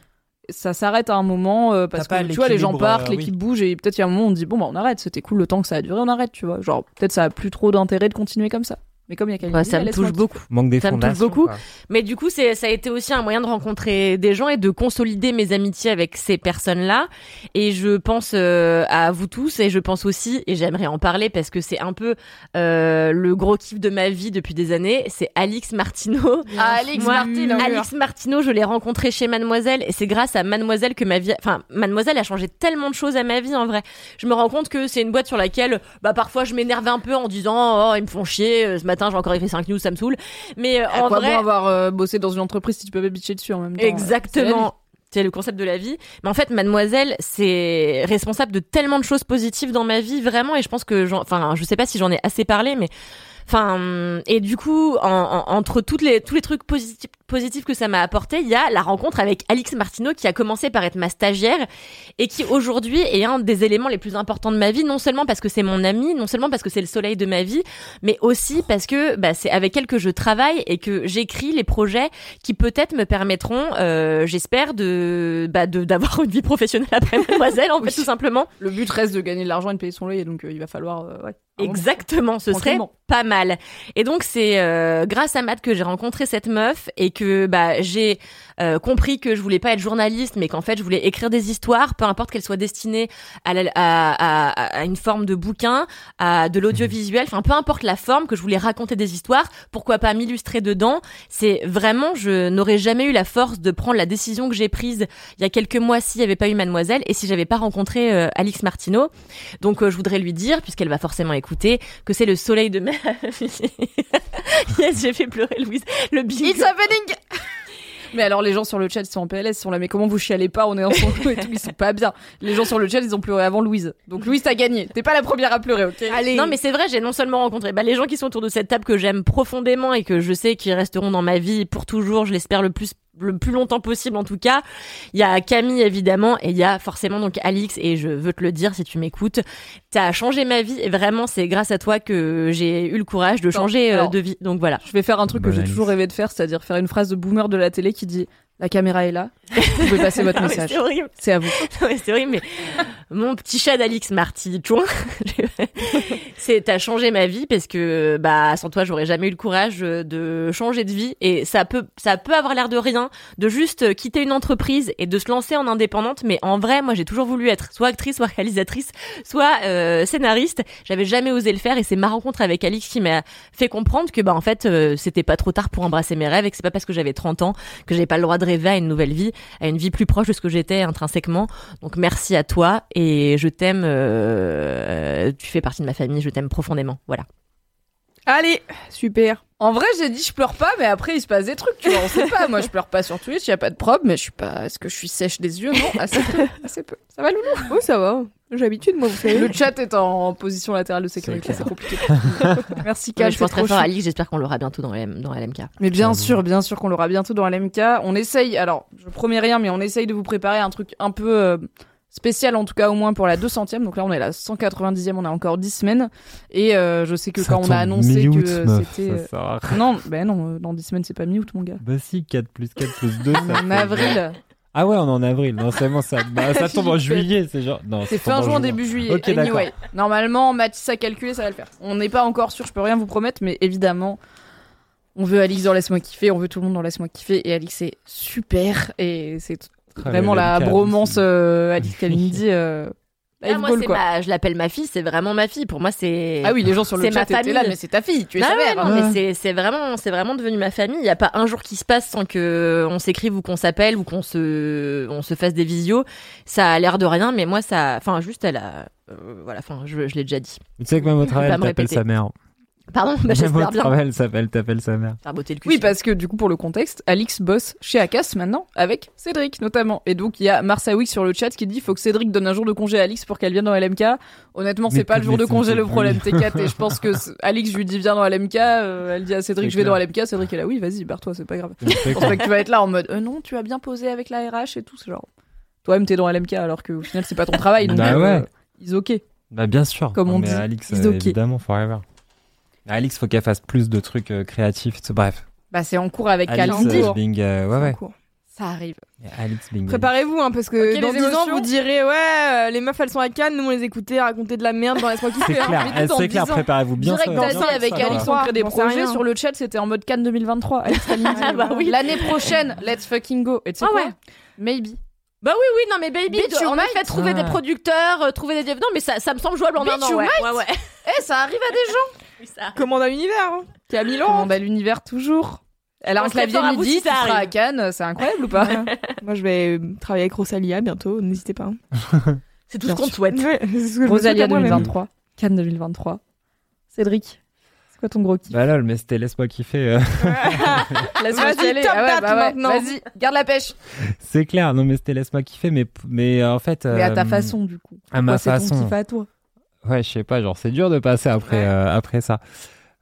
ça s'arrête à un moment euh, parce que tu vois, les gens partent, euh, l'équipe oui. bouge et peut-être il y a un moment où on dit bon bah on arrête, c'était cool le temps que ça a duré, on arrête, tu vois. Genre peut-être ça a plus trop d'intérêt de continuer comme ça. Mais comme il y a Kalindi, Ouais, ça me touche beaucoup. Manque des Ça me touche beaucoup. quoi. Mais du coup, c'est, ça a été aussi un moyen de rencontrer des gens et de consolider mes amitiés avec ces personnes-là. Et je pense euh, à vous tous et je pense aussi, et j'aimerais en parler parce que c'est un peu euh, le gros kiff de ma vie depuis des années, c'est Alix Martineau. Alix Moi, Martineau. Alix Martineau, je l'ai rencontrée chez Mademoiselle et c'est grâce à Mademoiselle que ma vie, enfin Mademoiselle a changé tellement de choses à ma vie en vrai. Je me rends compte que c'est une boîte sur laquelle, bah parfois je m'énerve un peu en disant oh ils me font chier, euh, ce matin j'ai encore écrit 5 news, ça me saoule. Mais euh, en quoi vrai, bon avoir euh, bossé dans une entreprise si tu peux pas bitcher dessus en même temps vie. Exactement. C'est le concept de la vie. Mais en fait, mademoiselle, c'est responsable de tellement de choses positives dans ma vie, vraiment. Et je pense que, enfin, je sais pas si j'en ai assez parlé, mais, enfin, et du coup, en- en- entre toutes les, tous les trucs positifs, positifs que ça m'a apporté, il y a la rencontre avec Alix Martineau qui a commencé par être ma stagiaire et qui aujourd'hui est un des éléments les plus importants de ma vie, non seulement parce que c'est mon amie, non seulement parce que c'est le soleil de ma vie, mais aussi parce que bah, c'est avec elle que je travaille et que j'écris les projets qui peut-être me permettront, euh, j'espère, de bah, de- d'avoir une vie professionnelle après Mademoiselle, en fait, tout simplement. Le but reste de gagner de l'argent et de payer son loyer, donc euh, il va falloir. euh, ouais. Exactement, ce serait pas mal. Et donc c'est euh, grâce à Matt que j'ai rencontré cette meuf et que bah j'ai euh, compris que je voulais pas être journaliste, mais qu'en fait je voulais écrire des histoires, peu importe qu'elles soient destinées à, une forme de bouquin, à de l'audiovisuel, enfin peu importe la forme, que je voulais raconter des histoires. Pourquoi pas m'illustrer dedans C'est vraiment, je n'aurais jamais eu la force de prendre la décision que j'ai prise il y a quelques mois s'il n'y avait pas eu Mademoiselle et si j'avais pas rencontré euh, Alix Martineau. Donc euh, je voudrais lui dire, puisqu'elle va forcément écouter, que c'est le soleil de ma vie. yes, j'ai fait pleurer Louise. Le bingo. It's happening Mais alors les gens sur le chat ils sont en PLS, ils sont là mais comment vous chialez pas, on est en son et tout, ils sont pas bien. Les gens sur le chat ils ont pleuré avant Louise. Donc Louise t'as gagné, t'es pas la première à pleurer, ok Allez. Non mais c'est vrai, j'ai non seulement rencontré bah, les gens qui sont autour de cette table que j'aime profondément et que je sais qu'ils resteront dans ma vie pour toujours, je l'espère le plus le plus longtemps possible en tout cas. Il y a Camille évidemment et il y a forcément donc Alix et je veux te le dire si tu m'écoutes, t'as changé ma vie et vraiment c'est grâce à toi que j'ai eu le courage de changer euh, alors- de vie. Donc voilà. Je vais faire un truc que j'ai toujours rêvé de faire, c'est-à-dire faire une phrase de boomer de la télé qui dit la caméra est là, vous pouvez passer votre Ah, message. C'est horrible. C'est à vous. C'est horrible, mais mon petit chat d'Alix Marty Chouin, c'est t'as changé ma vie parce que bah sans toi j'aurais jamais eu le courage euh, de changer de vie. Et ça peut ça peut avoir l'air de rien de juste euh, quitter une entreprise et de se lancer en indépendante. Mais en vrai moi j'ai toujours voulu être soit actrice soit réalisatrice soit euh, scénariste. J'avais jamais osé le faire et c'est ma rencontre avec Alix qui m'a fait comprendre que bah en fait euh, c'était pas trop tard pour embrasser mes rêves et que c'est pas parce que j'avais 30 ans que j'avais pas le droit de rêver à une nouvelle vie à une vie plus proche de ce que j'étais intrinsèquement. Donc merci à toi et je t'aime. tu fais partie de ma famille, t'aime profondément. Voilà. Allez, super. En vrai, j'ai dit je pleure pas, mais après il se passe des trucs, tu vois, on sait pas. Moi, je pleure pas sur Twitch, y a pas de prob, mais je suis pas. Est-ce que je suis sèche des yeux? Non, assez peu. Assez peu. Ça va, Loulou? Oui, ça va. J'ai l'habitude, moi, vous savez. Le chat est en position latérale de sécurité, C'est compliqué. Merci, Ouais, Kat. je pense très fort à. Alix, j'espère qu'on l'aura bientôt dans, LM, dans LMK. Mais bien sûr, bien sûr qu'on l'aura bientôt dans LMK. On essaye, alors je promets rien, mais on essaye de vous préparer un truc un peu euh, spécial, en tout cas au moins pour la 200e. Donc là, on est à la 190e, on a encore 10 semaines. Et euh, je sais que Ça quand on a annoncé que c'était. euh. Non, ben non, euh, dans 10 semaines, c'est pas mi-août, mon gars. Bah si, 4 plus 4 plus 2. ça En avril. Ah ouais, on est en avril. Non, c'est bon, ça, bah, ça tombe en juillet. C'est genre. Non, C'est fin juin, début juillet. Ok, d'accord. anyway, normalement, Mathis a calculé, ça va le faire. On n'est pas encore sûr, je peux rien vous promettre, mais évidemment, on veut Alix dans Laisse-moi kiffer, on veut tout le monde dans Laisse-moi kiffer, et Alix est super, et c'est vraiment la bromance euh, Alix Kalindi. Euh, Ah, live moi, goal, c'est quoi. ma, je l'appelle ma fille, c'est vraiment ma fille. Pour moi, c'est. Ah oui, les gens sur le c'est chat ma étaient famille. là, mais c'est ta fille, tu es Ah sa ouais, mère. non, hein. mais c'est, c'est vraiment, c'est vraiment devenu ma famille. Il n'y a pas un jour qui se passe sans que on s'écrive ou qu'on s'appelle ou qu'on se, on se fasse des visios. Ça a l'air de rien, mais moi, ça, enfin, juste, elle a, euh, voilà, enfin, je, je l'ai déjà dit. Tu sais que même au travail, elle t'appelle sa mère. Pardon, bah, j'espère au bien. travail, elle s'appelle, t'appelle sa mère. Faire botter le cul. Oui, parce que du coup, pour le contexte, Alix bosse chez Akas maintenant, avec Cédric notamment. Et donc, il y a Marsaoui sur le chat qui dit faut que Cédric donne un jour de congé à Alix pour qu'elle vienne dans LMK. Honnêtement, c'est pas le jour de congé le problème, oui. T4. Et je pense que Alix, je lui dis viens dans LMK. euh, elle dit à Cédric C'est je vais clair. dans LMK. Cédric est là, oui, vas-y, barre-toi, c'est pas grave. C'est Je pense quoi pas que tu vas être là en mode euh, non, tu as bien posé avec la RH et tout. C'est genre, toi-même, t'es dans LMK alors qu'au final, c'est pas ton travail. Donc, Bah euh, ouais. ils ok. Bah bien sûr. Comme on mais dit, Alix, it's euh, okay. évidemment, forever. Alix, faut qu'elle fasse plus de trucs euh, créatifs. Bref. Bah, c'est en cours avec Alix Kalindi. euh, being, euh, ouais, C'est en ouais. cours. Ça arrive. Et Bingham. Préparez-vous, hein, parce que Ok, dans les 10 ans, émotions. vous direz Ouais, euh, les meufs elles sont à Cannes, nous on les écoutait raconter de la merde dans Laisse-moi kiffer. C'est hein. clair, mais eh, dans c'est clair, 10 ans, préparez-vous bien Direct ça. t'as bien dit avec ça. Alex, on crée des J'en sais projets rien. sur le chat, c'était en mode Cannes 2023. Alex Kalindi. Ah bah oui. L'année prochaine, let's fucking go. Et tu sais Ah quoi ouais. Maybe. Bah oui, oui, non, mais baby, Bitch, you en might. effet, trouver Ah. des producteurs, euh, trouver des. Non, mais ça, ça me semble jouable en Bitch, un an. you Ouais, might. ouais, ouais. Eh, ça arrive à des gens. Ça. Commande à l'univers, hein. qui a 1000 ans. Commande à l'univers toujours. Elle a On un clavier à midi, si tu ça seras à arrive. Cannes, c'est incroyable ou pas Moi je vais euh, travailler avec Rosalia bientôt, n'hésitez pas. hein. C'est tout Bien ce qu'on te souhaite. Ouais, ce Rosalia à moi-même. 2023. Cannes 2023. Cédric, c'est quoi ton gros kiff? Bah lol, mais c'était laisse-moi kiffer. euh. Laisse-moi Vas-y, y aller. top Ah ouais, bah ouais, maintenant. Vas-y, garde la pêche. c'est clair, non mais c'était laisse-moi kiffer, mais mais euh, en fait. Mais à ta euh, façon, du coup. À ma Moi, c'est ton façon. kiff à toi? Ouais, je sais pas, genre c'est dur de passer après Ouais. euh, après ça.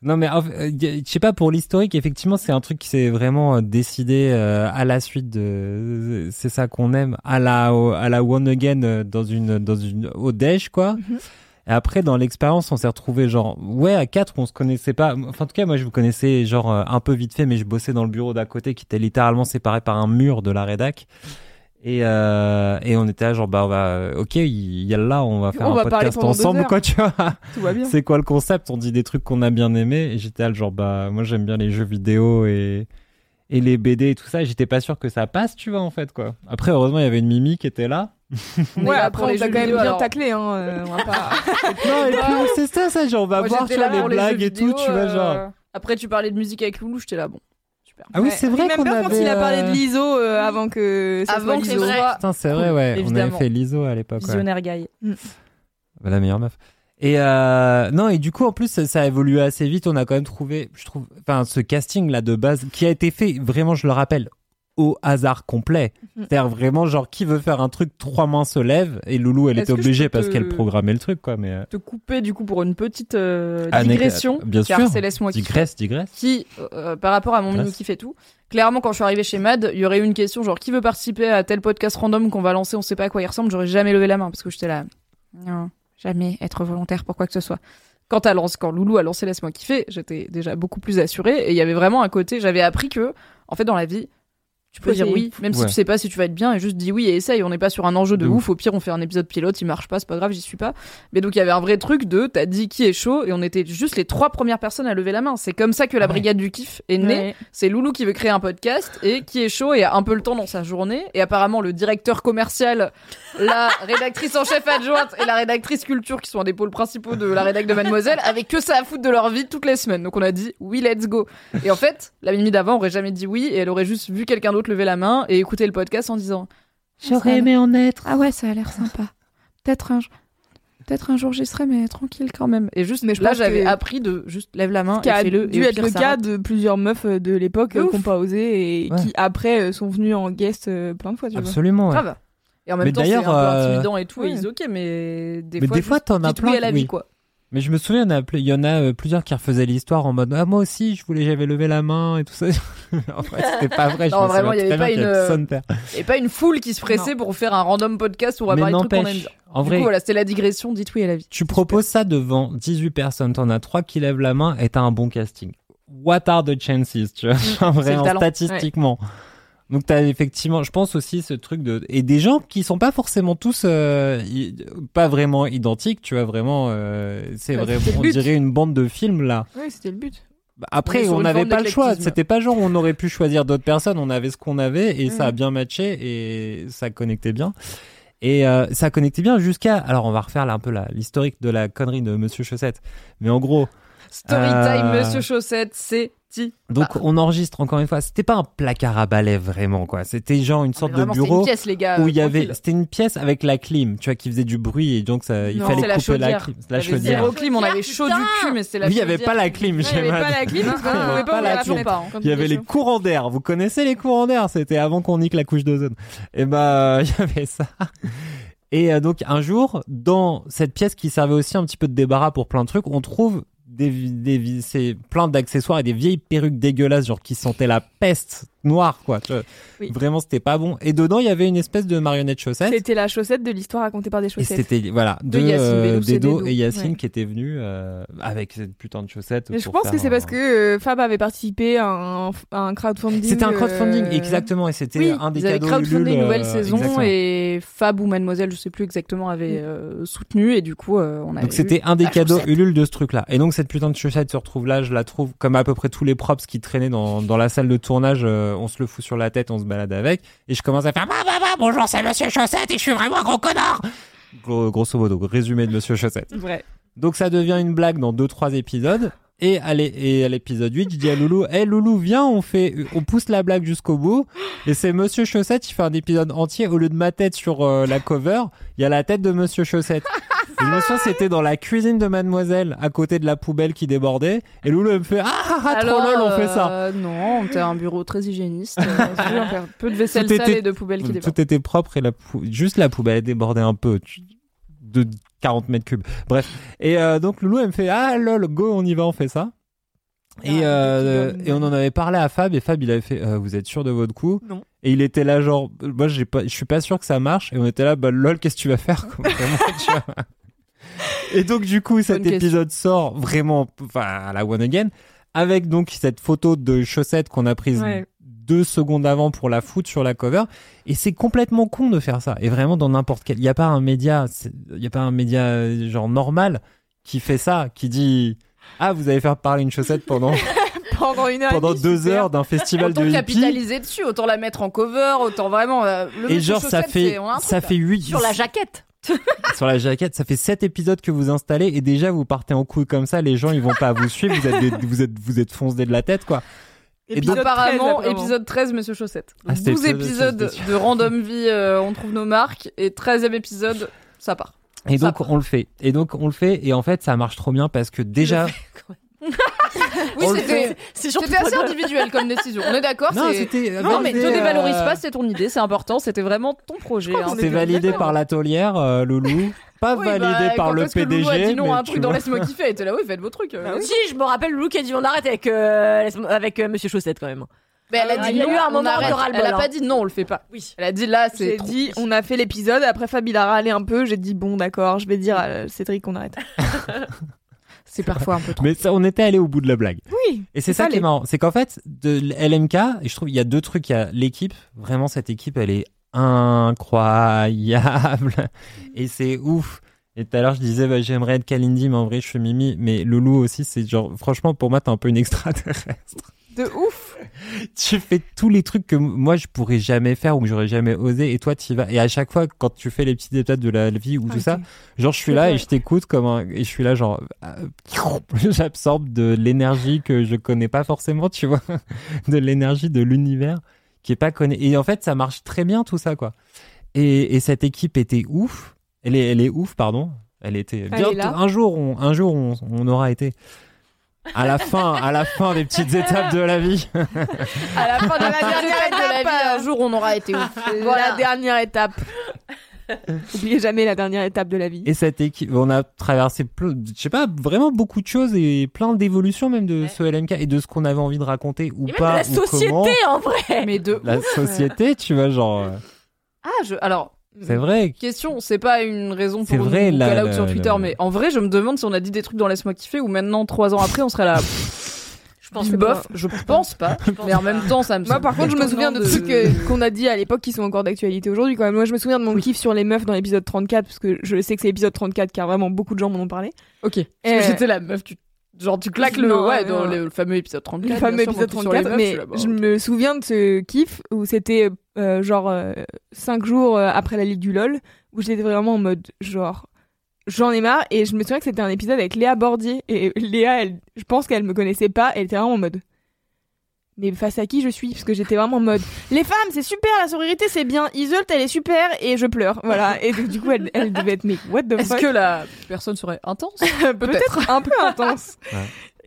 Non mais euh, je sais pas pour l'historique, effectivement c'est un truc qui s'est vraiment euh, décidé euh, à la suite de c'est ça qu'on aime à la au- à la one again euh, dans une dans une au déj quoi. Mhm. Et après dans l'expérience on s'est retrouvé genre ouais à quatre on se connaissait pas. Enfin en tout cas moi je vous connaissais genre euh, un peu vite fait mais je bossais dans le bureau d'à côté qui était littéralement séparé par un mur de la rédac. Et, euh, et on était là genre bah on va euh, ok il y a là on va faire On un va podcast ensemble quoi tu vois Tout va bien. c'est quoi le concept? On dit des trucs qu'on a bien aimés. Et j'étais là, le genre, bah, moi j'aime bien les jeux vidéo et, et les BD et tout ça. Et J'étais pas sûr que ça passe, tu vois, en fait, quoi. Après, heureusement, il y avait une Mimi qui était là. Ouais, là après on les t'a jeux quand même vidéo, bien alors. taclé, hein. euh, on va pas. non, et puis c'est ça, ça, genre, on va Moi, voir, tu vois, les blagues et tout, tu vois, euh, genre. Après, tu parlais de musique avec Loulou, j'étais là, bon. Super. Ah oui, Ouais. c'est vrai qu'on avait. quand il a parlé euh, de l'ISO euh, avant que ça Avant soit Putain, c'est vrai, ouais. On avait fait l'ISO à l'époque. ouais. visionnaire guy. Bah, la meilleure meuf. Et euh, non, et du coup, en plus, ça, ça a évolué assez vite. On a quand même trouvé, je trouve, enfin, ce casting là de base qui a été fait, vraiment, je le rappelle, au hasard complet. Mhm. C'est-à-dire vraiment, genre, qui veut faire un truc, trois mains se lèvent. Et Loulou, elle était obligée parce te- qu'elle programmait le truc, quoi. Mais euh, Te couper du coup pour une petite euh, Anecdote. digression. Bien car sûr. c'est laisse-moi kiffer. digresse, digresse. Qui, euh, par rapport à mon mini kiff et tout, clairement quand je suis arrivée chez Mad, il y aurait eu une question genre qui veut participer à tel podcast random qu'on va lancer, on sait pas à quoi il ressemble, j'aurais jamais levé la main parce que j'étais là. Non, jamais être volontaire pour quoi que ce soit. Quand, lance, quand Loulou a lancé Laisse-moi kiffer, j'étais déjà beaucoup plus assurée et il y avait vraiment un côté, j'avais appris que, en fait, dans la vie, tu peux dire oui, même si tu sais pas si tu vas être bien, et juste dis oui et essaye. On n'est pas sur un enjeu de, De ouf. ouf. Au pire, on fait un épisode pilote, il marche pas, c'est pas grave, j'y suis pas. Mais donc, il y avait un vrai truc de t'as dit qui est chaud, et on était juste les trois premières personnes à lever la main. C'est comme ça que la Ah ouais. brigade du kiff est née. Ouais. C'est Loulou qui veut créer un podcast et qui est chaud et a un peu le temps dans sa journée. Et apparemment, le directeur commercial, la rédactrice en chef adjointe et la rédactrice culture, qui sont des pôles principaux de la rédac de Mademoiselle, avaient que ça à foutre de leur vie toutes les semaines. Donc on a dit oui, let's go. Et en fait, la Mimi d'avant aurait jamais dit oui et elle aurait juste vu quelqu'un d'autre lever la main et écouter le podcast en disant J'aurais aimé en être. ah ouais, ça a l'air sympa. Peut-être un, peut-être un jour j'y serai, mais tranquille quand même. Et juste, Mais je là, j'avais que- appris de juste lève la main qui et a fais-le. dû et être le cas de plusieurs meufs euh, de l'époque euh, qui n'ont pas osé et Ouais. qui après euh, sont venues en guest euh, plein de fois. Tu vois. Absolument, ouais. Grave. Et en même Mais temps, c'est un d'ailleurs, peu intimidant et tout, ouais. et ils ok, mais des Mais fois, des fois, t'en as plein, à la oui. vie, quoi. Mais je me souviens, il y en a, y en euh, plusieurs qui refaisaient l'histoire en mode ah, moi aussi, je voulais, j'avais levé la main et tout ça. en fait, c'était pas vrai. je Non, me vraiment, il y avait pas y une, a personne terre. Et pas une foule qui se pressait pour faire un random podcast où on va parler de trucs qu'on aime bien. en Du vrai, coup, voilà, c'était la digression, dites oui à la vie. tu proposes ça devant 18 personnes, t'en as 3 qui lèvent la main et t'as un bon casting. What are the chances, tu vois, le vraiment talent. statistiquement. Donc t'as effectivement, je pense aussi ce truc de et des gens qui sont pas forcément tous euh, i- pas vraiment identiques, tu vois vraiment, euh, c'est Bah, vrai, c'était le on dirait une bande de films là. Oui, c'était le but. Bah, Après, on n'avait pas le choix. C'était pas genre on aurait pu choisir d'autres personnes. On avait ce qu'on avait et ça a Mhm. bien matché et ça connectait bien. Et euh, ça connectait bien jusqu'à. Alors, on va refaire là un peu l'historique de la connerie de Monsieur Chaussette. Mais en gros, Storytime, Euh, Monsieur Chaussette, c'est donc Bah. on enregistre encore une fois. C'était pas un placard à balai vraiment quoi. C'était genre une sorte de Vraiment, bureau une pièce, les gars. où euh, il y avait. C'était une pièce avec la clim, tu vois, qui faisait du bruit et donc ça, il Non, fallait c'est la couper la chaudière. clim. Y La avait chaudière. zéro clim, on avait chaud du cul, mais c'était la Oui, il y avait pas la clim. Il n'y avait pas la clim la la Il y avait les courants d'air. Vous connaissez les courants d'air? C'était avant qu'on nique la couche d'ozone. Et bah, il y avait ça. Et euh, donc, un jour, dans cette pièce qui servait aussi un petit peu de débarras pour plein de trucs, on trouve des, des c'est plein d'accessoires et des vieilles perruques dégueulasses, genre qui sentaient la peste noire, quoi. Oui. Vraiment, c'était pas bon. Et dedans, il y avait une espèce de marionnette chaussette. C'était la chaussette de l'histoire racontée par des Et chaussettes. c'était voilà De Yacine euh, et Dedo Dedo. et Yacine Ouais. qui étaient venus euh, avec cette putain de chaussette. Mais je pense que c'est parce que euh, Fab avait participé à un, à un crowdfunding. c'était un crowdfunding exactement et c'était Oui, un des ils avaient cadeaux crowdfundé une nouvelle saison exactement. et Fab ou Mademoiselle, je sais plus exactement, avait euh, soutenu et du coup on a. Donc c'était un des cadeaux chaussette. Ulule de ce truc-là. Et donc cette putain de chaussette se retrouve là, je la trouve comme à peu près tous les props qui traînaient dans, dans la salle de tournage, euh, on se le fout sur la tête, on se balade avec, et je commence à faire bah bah bah bonjour c'est Monsieur Chaussette et je suis vraiment un gros connard. Gros- grosso modo, résumé de Monsieur Chaussette. Donc ça devient une blague dans deux trois épisodes. Et à l'é- et à l'épisode 8, je dis à Loulou, hé Loulou, viens, on fait, on pousse la blague jusqu'au bout. Et c'est Monsieur Chaussette, il fait un épisode entier. Au lieu de ma tête sur euh, la cover, il y a la tête de Monsieur Chaussette. Et je me souviens, c'était dans la cuisine de Mademoiselle, à côté de la poubelle qui débordait. Et Loulou, elle me fait, ah, ah, ah, trop lol, on fait ça. euh, non, t'as un bureau très hygiéniste. euh, tu veux faire peu de vaisselle Tout sale était- et de poubelles qui débordent. Tout était propre et la pou- juste la poubelle débordait un peu. De 40 mètres cubes. Bref. Et euh, donc Loulou, elle me fait Ah lol, go, on y va, on fait ça. Et, Ah, euh, et on en avait parlé à Fab et Fab il avait fait euh, vous êtes sûr de votre coup? Non. et il était là genre moi j'ai pas je suis pas sûr que ça marche et on était là bah lol qu'est-ce que tu vas faire? Vraiment, tu vois. et donc du coup cet épisode sort vraiment enfin à la one again avec donc cette photo de chaussette qu'on a prise Ouais. deux secondes avant pour la foutre sur la cover et c'est complètement con de faire ça et vraiment dans n'importe quel il y a pas un média il y a pas un média euh, genre normal qui fait ça qui dit ah vous allez faire parler une chaussette pendant Pendant une heure. pendant deux super. heures d'un festival Autant de capitaliser dessus, autant la mettre en cover, autant vraiment. euh, le et genre ça fait ça fait là. huit Sur la jaquette. sur la jaquette ça fait sept épisodes que vous installez et déjà vous partez en couille comme ça les gens ils vont pas vous suivre vous êtes des- vous êtes vous êtes foncé de la tête quoi Et donc- 13, Apparemment, apparemment. épisode 13, Monsieur Chaussette. Ah, c'était 12 épisode- épisodes de Random Vie, euh, on trouve nos marques, et 13e épisode, ça part. et Ça donc part. on le fait et donc on le fait et en fait ça marche trop bien parce que déjà Oui, c'était C'est surtout c'était assez individuel comme décision. On est d'accord non c'était Non, mais te validé, dévalorise euh, pas, c'est ton idée, c'est important, c'était vraiment ton projet. hein. c'était validé par l'atelière euh, Loulou pas Oui, validé bah, par le Loulou PDG a dit non à mais un tu truc dans. Laisse-moi kiffer, elle était là, oui, faites vos trucs. euh. Si, je me rappelle Lou qui a dit on arrête avec, euh, avec euh, Monsieur Chaussette quand même. Mais elle a Ah, dit a non, eu un on moment arrête. Elle a pas dit non, on le fait pas. Oui. Elle a dit là, c'est trop. dit, on a fait l'épisode, après Fab il a râlé un peu, j'ai dit bon d'accord, je vais dire à Cédric qu'on arrête. C'est parfois un peu trop. mais ça, on était allé au bout de la blague Oui. Et c'est ça qui est marrant, c'est qu'en fait, de LMK, je trouve il y a deux trucs, il y a l'équipe, vraiment cette équipe, elle est incroyable, et c'est ouf. Et tout à l'heure, je disais, bah, j'aimerais être Kalindi, mais en vrai, je suis Mimi. Mais Loulou aussi, c'est genre, franchement, pour moi, t'es un peu une extraterrestre. De ouf. tu fais tous les trucs que moi, je pourrais jamais faire ou que j'aurais jamais osé, et toi, tu vas. Et à chaque fois, quand tu fais les petites étapes de la vie ou tout ça, genre, je suis là et je t'écoute comme un, et je suis là, genre, euh, j'absorbe de l'énergie que je connais pas forcément, tu vois, de l'énergie de l'univers qui est pas connu. Et en fait, ça marche très bien tout ça, quoi. Et, et cette équipe était ouf. Elle est, elle est ouf, pardon. Elle était. Bien- un jour, on, un jour, on, on aura été. À la fin, à la fin des petites étapes de la vie. À la fin de la dernière étape de la vie, un jour on aura été ouf. La Voilà. dernière étape. Oubliez jamais la dernière étape de la vie. Et cette équipe, on a traversé, je sais pas, vraiment beaucoup de choses et plein d'évolutions même de ce LMK et de ce qu'on avait envie de raconter ou Et même pas. de la ou société comment. en vrai. Mais de La ouf. société, tu vois, genre, euh, Ah, je. Alors. C'est vrai. Question, c'est pas une raison C'est pour vrai, nous call out sur Twitter, la- mais en vrai, je me demande si on a dit des trucs dans Laisse-moi kiffer ou maintenant, trois ans après, on serait là. Je pense bof, je pense pas, mais en même temps, ça me Moi, par contre, je me souviens de trucs qu'on a dit à l'époque qui sont encore d'actualité aujourd'hui. Quand même, moi, je me souviens de mon kiff sur les meufs dans l'épisode 34, parce que je sais que c'est l'épisode 34 car vraiment beaucoup de gens m'en ont parlé. Ok. Parce Euh, que j'étais la meuf, tu. Genre, tu claques le. Non, ouais, non. dans le, le fameux épisode 34. le fameux sûr, épisode tout sur les 34, meufs, je mais là, bah, je me souviens de ce kiff où c'était euh, genre 5 jours euh, après la Ligue du LOL, où j'étais vraiment en mode genre j'en ai marre, et je me souviens que c'était un épisode avec Léa Bordier, et Léa, elle, je pense qu'elle me connaissait pas, elle était vraiment en mode mais face à qui je suis? Parce que j'étais vraiment en mode les femmes c'est super la sororité c'est bien Iseult elle est super et je pleure voilà et donc, du coup elle, elle devait être mais what the Est-ce fuck? que la personne serait intense? Peut-être un peu intense. Ouais.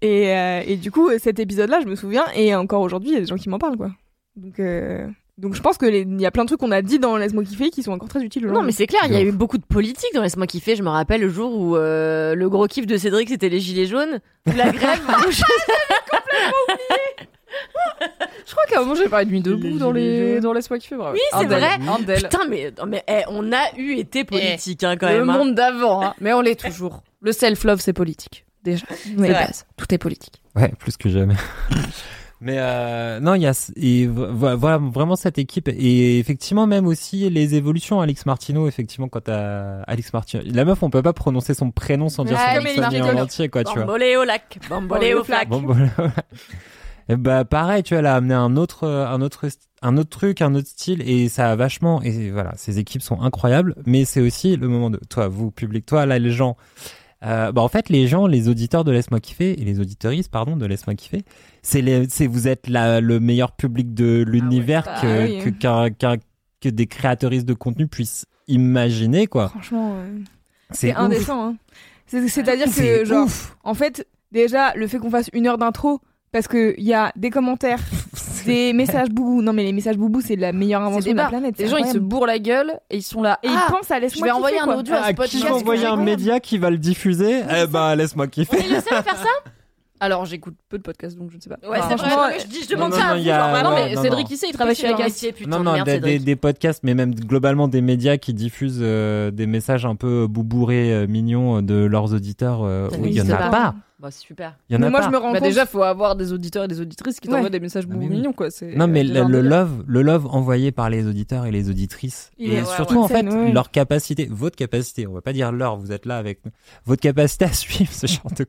Et, euh, et du coup, cet épisode-là, je me souviens, et encore aujourd'hui, il y a des gens qui m'en parlent, quoi. Donc, euh, donc je pense que les- il y a plein de trucs qu'on a dit dans Laisse-moi kiffer qui sont encore très utiles. Non, mais c'est clair, il y a eu beaucoup de politique dans Laisse-moi kiffer. Je me rappelle le jour où euh, le gros kiff de Cédric, c'était les gilets jaunes. La grève. où je- Je crois qu'à un moment j'ai parlé de nuit debout Les dans les jaunes. dans Laisse-moi kiffer. bravo. Oui, c'est vrai. Putain, mais, non, mais eh, on a eu été politique hein, quand le même. hein. monde d'avant, hein. mais on l'est toujours. Le self-love, c'est politique. Déjà, vrai. base, tout est politique. Ouais, plus que jamais. Mais euh, non, il y a et vo- vo- voilà vraiment cette équipe et effectivement même aussi les évolutions. Alex Martino, effectivement, quand t'as Alex Martino, la meuf, on peut pas prononcer son prénom sans dire Ouais, son famille en entier, quoi, tu vois. Au lac, bambolé au flac. Et bah pareil, tu vois, elle a amené un autre, un autre, un autre truc, un autre style, et ça a vachement. Et voilà, ces équipes sont incroyables, mais c'est aussi le moment de toi, vous public, toi là, les gens. Euh, bah en fait, les gens, les auditeurs de Laisse-moi kiffer et les auditeuristes, pardon, de Laisse-moi kiffer, c'est vous êtes la, le meilleur public de l'univers Ah que, que, qu'un- qu'un- que des créateuristes de contenu puissent imaginer quoi. Franchement, euh, C'est indécent. hein. C'est- C'est-à-dire C'est que, genre, ouf. en fait, déjà, le fait qu'on fasse une heure d'intro, parce qu'il y a des commentaires, des messages boubou. Non, mais les messages boubou, c'est la meilleure invention de la planète. Les gens, ils se bourrent la gueule et ils sont là. Et ah, ils pensent à je laisse-moi vais envoyer un audio à ce podcast. va envoyer un média qui va le diffuser? Eh ben laisse-moi kiffer. Est le seul à faire ça? Alors, j'écoute peu de podcasts, donc je ne sais pas. Ouais, c'est franchement, vrai. Je, dis, je demande non, ça non, à il vous, y a- genre, Non, mais non, Cédric, il sait, il travaille chez leur Agas. métier, putain non, non, merde, des, des, des podcasts, mais même globalement des médias qui diffusent euh, des messages un peu boubourés, euh, mignons euh, de leurs auditeurs. euh, où il y en a pas. pas. Bah, c'est super. Il y en Mais a moi, pas. je me rends Bah compte. déjà, faut avoir des auditeurs et des auditrices qui Ouais. t'envoient des messages Ah, oui. mignons, quoi. C'est Non, mais le, love, le love envoyé par les auditeurs et les auditrices, Il et est- surtout ouais. en fait leur capacité, votre capacité, on va pas dire leur, vous êtes là avec nous, votre capacité à suivre ce genre de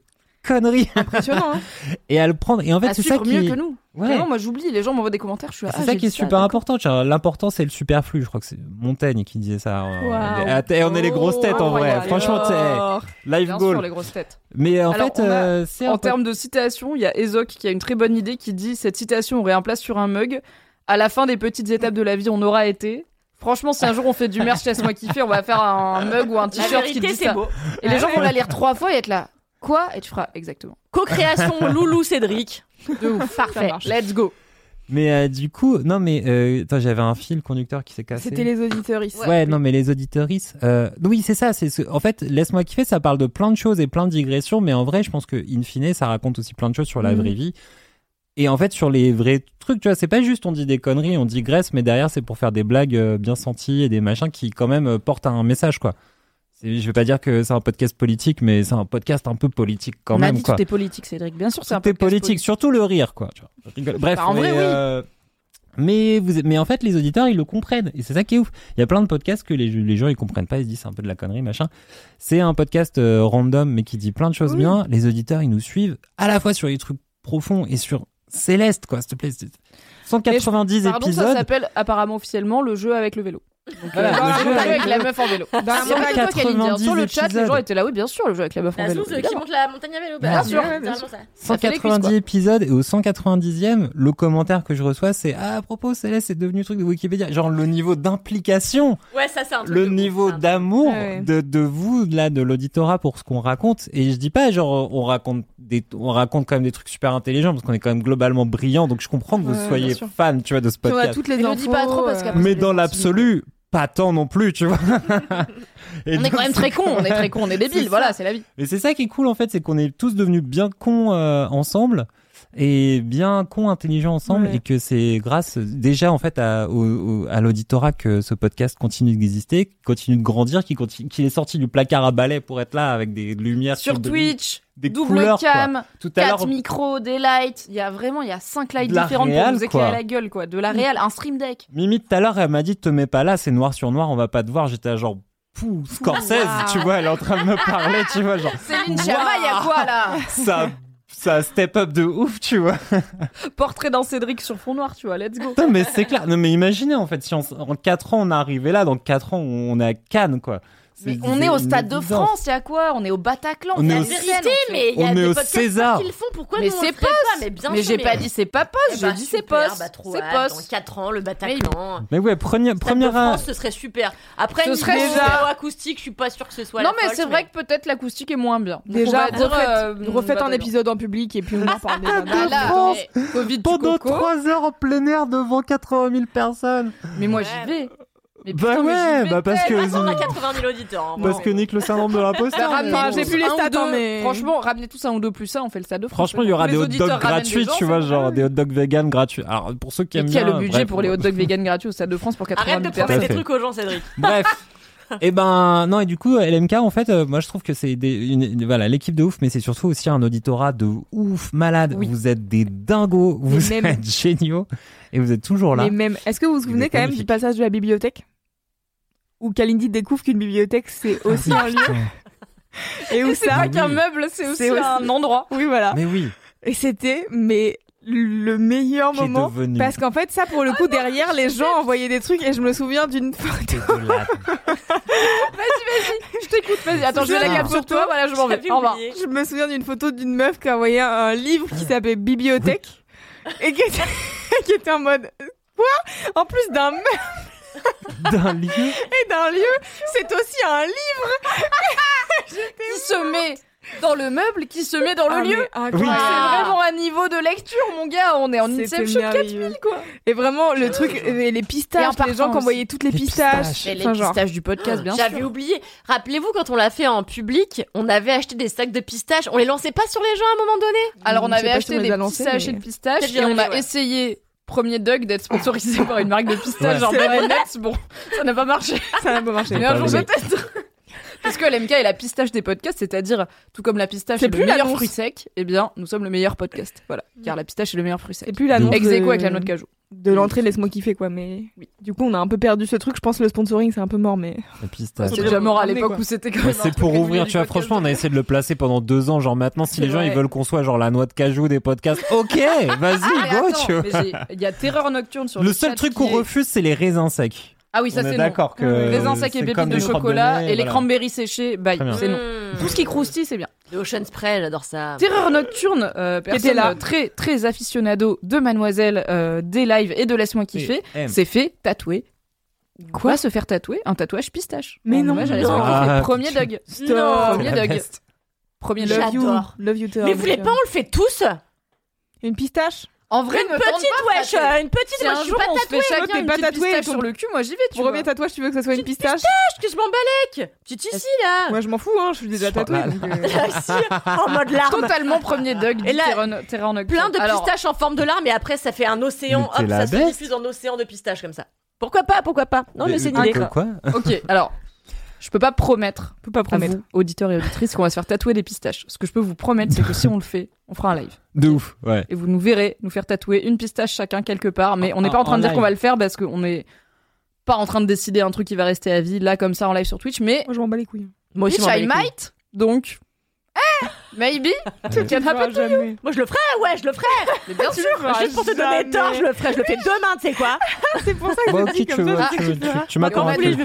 conneries Impressionnant, hein. et à le prendre. Et en fait, c'est ça qui, mieux que nous. Ouais. Vraiment, moi j'oublie, les gens m'envoient des commentaires, je suis là, C'est ah, ça qui est dit super important. L'important, c'est le superflu. Je crois que c'est Montaigne qui disait ça. euh, Waouh. et att- et on est les grosses têtes en vrai. Franchement, Oh, live Bien goal. sûr, les grosses têtes. Mais en Alors, fait, on a- euh, c'est En peu- termes de citation, il y a Ezoc qui a une très bonne idée qui dit Cette citation aurait un place sur un mug. À la fin des petites étapes de la vie, on aura été. Franchement, si un jour on fait du merch, laisse-moi kiffer, on va faire un mug ou un t-shirt qui dit c'est ça. beau. Et les gens vont la lire trois fois et être là. Quoi Et tu feras exactement. Co-création Loulou Cédric. De ouf. Parfait. Let's go. Mais euh, du coup, non, mais euh, attends, j'avais un fil conducteur qui s'est cassé. C'était les auditeurs ici. Ouais, non, mais les auditeuristes. Euh, oui, c'est ça. C'est ce- en fait, laisse-moi kiffer. Ça parle de plein de choses et plein de digressions, mais en vrai, je pense que in fine, ça raconte aussi plein de choses sur la Mhm. vraie vie. Et en fait, sur les vrais trucs, tu vois, c'est pas juste on dit des conneries, on digresse, mais derrière, c'est pour faire des blagues euh, bien senties et des machins qui quand même euh, portent un message, quoi. Je vais pas dire que c'est un podcast politique, mais c'est un podcast un peu politique quand on a même, dit quoi. tout est politique, Cédric. Bien sûr, c'est un podcast politique, surtout le rire, quoi. Bref, Bah, en mais, vrai, oui. euh, mais, vous, mais en fait, les auditeurs, ils le comprennent. Et c'est ça qui est ouf. Il y a plein de podcasts que les, les gens, ils comprennent pas. Ils se disent, c'est un peu de la connerie, machin. C'est un podcast euh, random, mais qui dit plein de choses Oui. bien. Les auditeurs, ils nous suivent à la fois sur les trucs profonds et sur Céleste, quoi, s'il te plaît. C'est 190 Pardon, ça épisodes. s'appelle apparemment officiellement le jeu avec le vélo. Donc, Voilà, euh, le le jeu avec la meuf en vélo. Bah. Sur le 190 chat, les gens étaient là, oui, bien sûr, le jeu avec la meuf en La vélo. Zouz qui monte la montagne à vélo. Bien Bah, sûr, c'est bien vraiment sûr. ça. Ça fait les cuisses, 190 quoi. épisodes et au 190e, le commentaire que je reçois, c'est ah, à propos, Céleste, c'est devenu truc de Wikipédia. Genre le niveau d'implication Ouais, ça, c'est un truc. le niveau d'amour Ouais. de, de vous là de l'auditorat pour ce qu'on raconte et je dis pas genre on raconte des on raconte quand même des trucs super intelligents parce qu'on est quand même globalement brillant donc je comprends que vous soyez fan tu vois de ce podcast toutes les Mais le infos. dis pas trop parce euh, mais dans l'absolu pas tant non plus tu vois Et On est quand même très cons, on est très cons, on est ça. voilà, c'est la vie. et c'est ça qui est cool en fait c'est qu'on est tous devenus bien cons euh, ensemble et bien cons intelligents ensemble Ouais. et que c'est grâce déjà en fait à, au- au- à l'auditorat que ce podcast continue d'exister continue de grandir qu'il est sorti du placard à balai pour être là avec des lumières Sur Twitch, des double couleurs, quoi. cam, tout à 4 micros, des lights, il y a vraiment, il y a 5 lights différentes réal, pour nous éclairer la gueule, quoi. De la réal, un stream deck. Mimi tout à l'heure elle m'a dit te mets pas là c'est noir sur noir on va pas te voir j'étais genre Pouh, Scorsese Wow. tu vois elle est en train de me parler tu vois genre Céline Chama, il y a quoi là? Ça ça step up de ouf tu vois. Portrait d'un Cédric sur fond noir, tu vois, let's go. Putain, mais c'est clair. Non mais imaginez en fait si on- en 4 ans on est arrivé là dans 4 ans on est à Cannes quoi Mais on est au Stade de. France, il y a quoi? On est au Bataclan. On est a au- Vérité, mais il y a des César. qui le font. Pourquoi Mais nous, on c'est pas? Mais bien Mais sûr, j'ai pas dit c'est pas Eh poste, bah, j'ai dit c'est poste. bah, C'est poste. Dans 4 ans, le Bataclan. mais ouais première Stade de première France, ce serait super. Après, Ce une serait acoustique, je suis pas sûre que ce soit Non mais c'est vrai que peut-être l'acoustique est moins bien. Déjà, refaites, euh, refaites un Bataclan. épisode en public et puis on en parle. Bah Covid, pendant coco. 3 heures en plein air devant 80 000 personnes Mais moi j'y vais. Mais Bah ouais, bah parce que tellement. On a 80 000 auditeurs. hein. parce que Nick le syndrome de l'imposteur. Bah, bon. j'ai plus les stats, deux. hein, mais- Franchement, ramenez tous un ou deux plus ça, on fait le stade de France. Franchement, il y aura des hot dogs gratuits, tu vois, genre des hot dogs vegan gratuits. Alors pour ceux qui Et aiment qui a bien, le budget pour les hot dogs vegan gratuits au stade de France pour 80 Arrête 000 de personnes des trucs aux gens, Cédric. Bref. Et ben non et du coup LMK en fait euh, moi je trouve que c'est voilà l'équipe de ouf mais c'est surtout aussi un auditorat de ouf malade Oui. vous êtes des dingos vous êtes géniaux et vous êtes toujours là Les mêmes. Est-ce que vous vous souvenez quand même du passage de la bibliothèque? Où Kalindi découvre qu'une bibliothèque c'est aussi un lieu. Et où Et c'est ça pas qu'un meuble, c'est aussi C'est aussi- un endroit. Oui voilà. mais oui. Et c'était mais le meilleur moment devenu. parce qu'en fait ça pour le coup derrière les gens envoyaient des trucs et je me souviens d'une photo. De la- Je t'écoute, vas-y. Attends, je vais la Ah. cap sur toi, voilà, je m'en vais. Au revoir. Je me souviens d'une photo d'une meuf qui a envoyé un, un livre qui s'appelait Bibliothèque et qui était, qui était en mode quoi? En plus d'un meuf d'un lieu et d'un lieu, c'est aussi un livre. Qui se met dans le meuble, qui se met dans le Ah, lieu. Oui. C'est vraiment un niveau de lecture, mon gars. On est en Inception merveilleux. 4000, quoi. Et vraiment le truc, et les Et pistaches, les gens qui envoyaient toutes les, Les pistaches. pistaches. Et les Enfin, genre. pistaches du podcast, bien J'avais sûr. oublié. Rappelez-vous quand on l'a fait en public, on avait acheté des sacs de pistaches. On les lançait pas sur les gens à un moment donné. Alors, on avait si acheté on les des a petits sachets mais- de pistaches et on a ouais. essayé, premier Doug, d'être sponsorisé par une marque de pistaches, Ouais. genre Nuts. Bon, ça n'a pas marché. Ça n'a pas marché. Mais un jour, peut-être. Parce que l'MK est la pistache des podcasts, c'est-à-dire, tout comme la pistache C'est est le plus meilleur fruit sec, eh bien, nous sommes le meilleur podcast. Voilà. Car la pistache est le meilleur fruit sec. C'est plus l'annonce Ex aequo avec la de- noix de cajou. de l'entrée laisse-moi kiffer quoi mais Oui. du coup on a un peu perdu ce truc je pense que le sponsoring c'est un peu mort mais la pistache C'est déjà mort à l'époque quoi. où c'était c'est pour ouvrir, tu vois, franchement, on a essayé de le placer pendant deux ans. Genre maintenant, si les gens ils veulent qu'on soit genre la noix de cajou des podcasts, ok, vas-y, Ah, go, attends, tu vois. Il y a Terreur Nocturne sur Le le seul chat truc qu'on est- refuse, c'est les raisins secs. Ah oui, ça c'est non. d'accord que Raisins secs et pépites de chocolat nez, et les voilà. cranberries séchées, bye, bien. c'est non. Mmh. Tout ce qui croustille, c'est bien. Le Ocean Spray, j'adore ça. Terreur nocturne, euh, était personne là. très très aficionado de Mademoiselle, euh, des lives et de laisse-moi kiffer, s'est fait tatouer. Quoi se faire tatouer? Un tatouage pistache. Mais non. Non. Ah, Premier. Doug. Non. Premier Doug. best. Premier love you love you Mais vous voulez pas, on le fait tous une pistache? En vrai, Une petite, pas, wesh Une petite, moi un je suis jour pas on se tatouée. fait chacun une pas petite tatouée, pistache ton- sur le cul, moi j'y vais, tu premier tatouage tu veux que ça soit une pistache que je m'en balèque Petite ici, là moi je m'en fous hein je suis déjà tatouée euh, Ici, en mode larme. Totalement premier Doug Et là, terrain, terrain nocturne. Plein de Alors, pistaches en forme de larme et après ça fait un océan. Hop, ça se diffuse en océan de pistaches comme ça. Pourquoi pas Pourquoi pas Non, mais c'est une idée. Quoi Ok, alors, je peux pas promettre peut pas à promettre vous, auditeurs et auditrices, qu'on va se faire tatouer des pistaches. Ce que je peux vous promettre, c'est que si on le fait, on fera un live. De ouf, ouais. Et vous nous verrez nous faire tatouer une pistache chacun quelque part. Mais on n'est pas en train En de dire qu'on va le faire parce qu'on n'est pas en train de décider un truc qui va rester à vie là comme ça en live sur Twitch. Mais moi je m'en bats les couilles Moi aussi, Twitch, je m'en bats I les couilles. might. Donc, eh, maybe. Happen to you. jamais Moi je le ferai, ouais, je le ferai. Mais bien sûr. Juste pour te donner tort, je le ferai. Je le fais demain, tu sais quoi c'est pour ça que Bon, je dis tu, comme veux- ça tu, tu, tu m'as convaincu.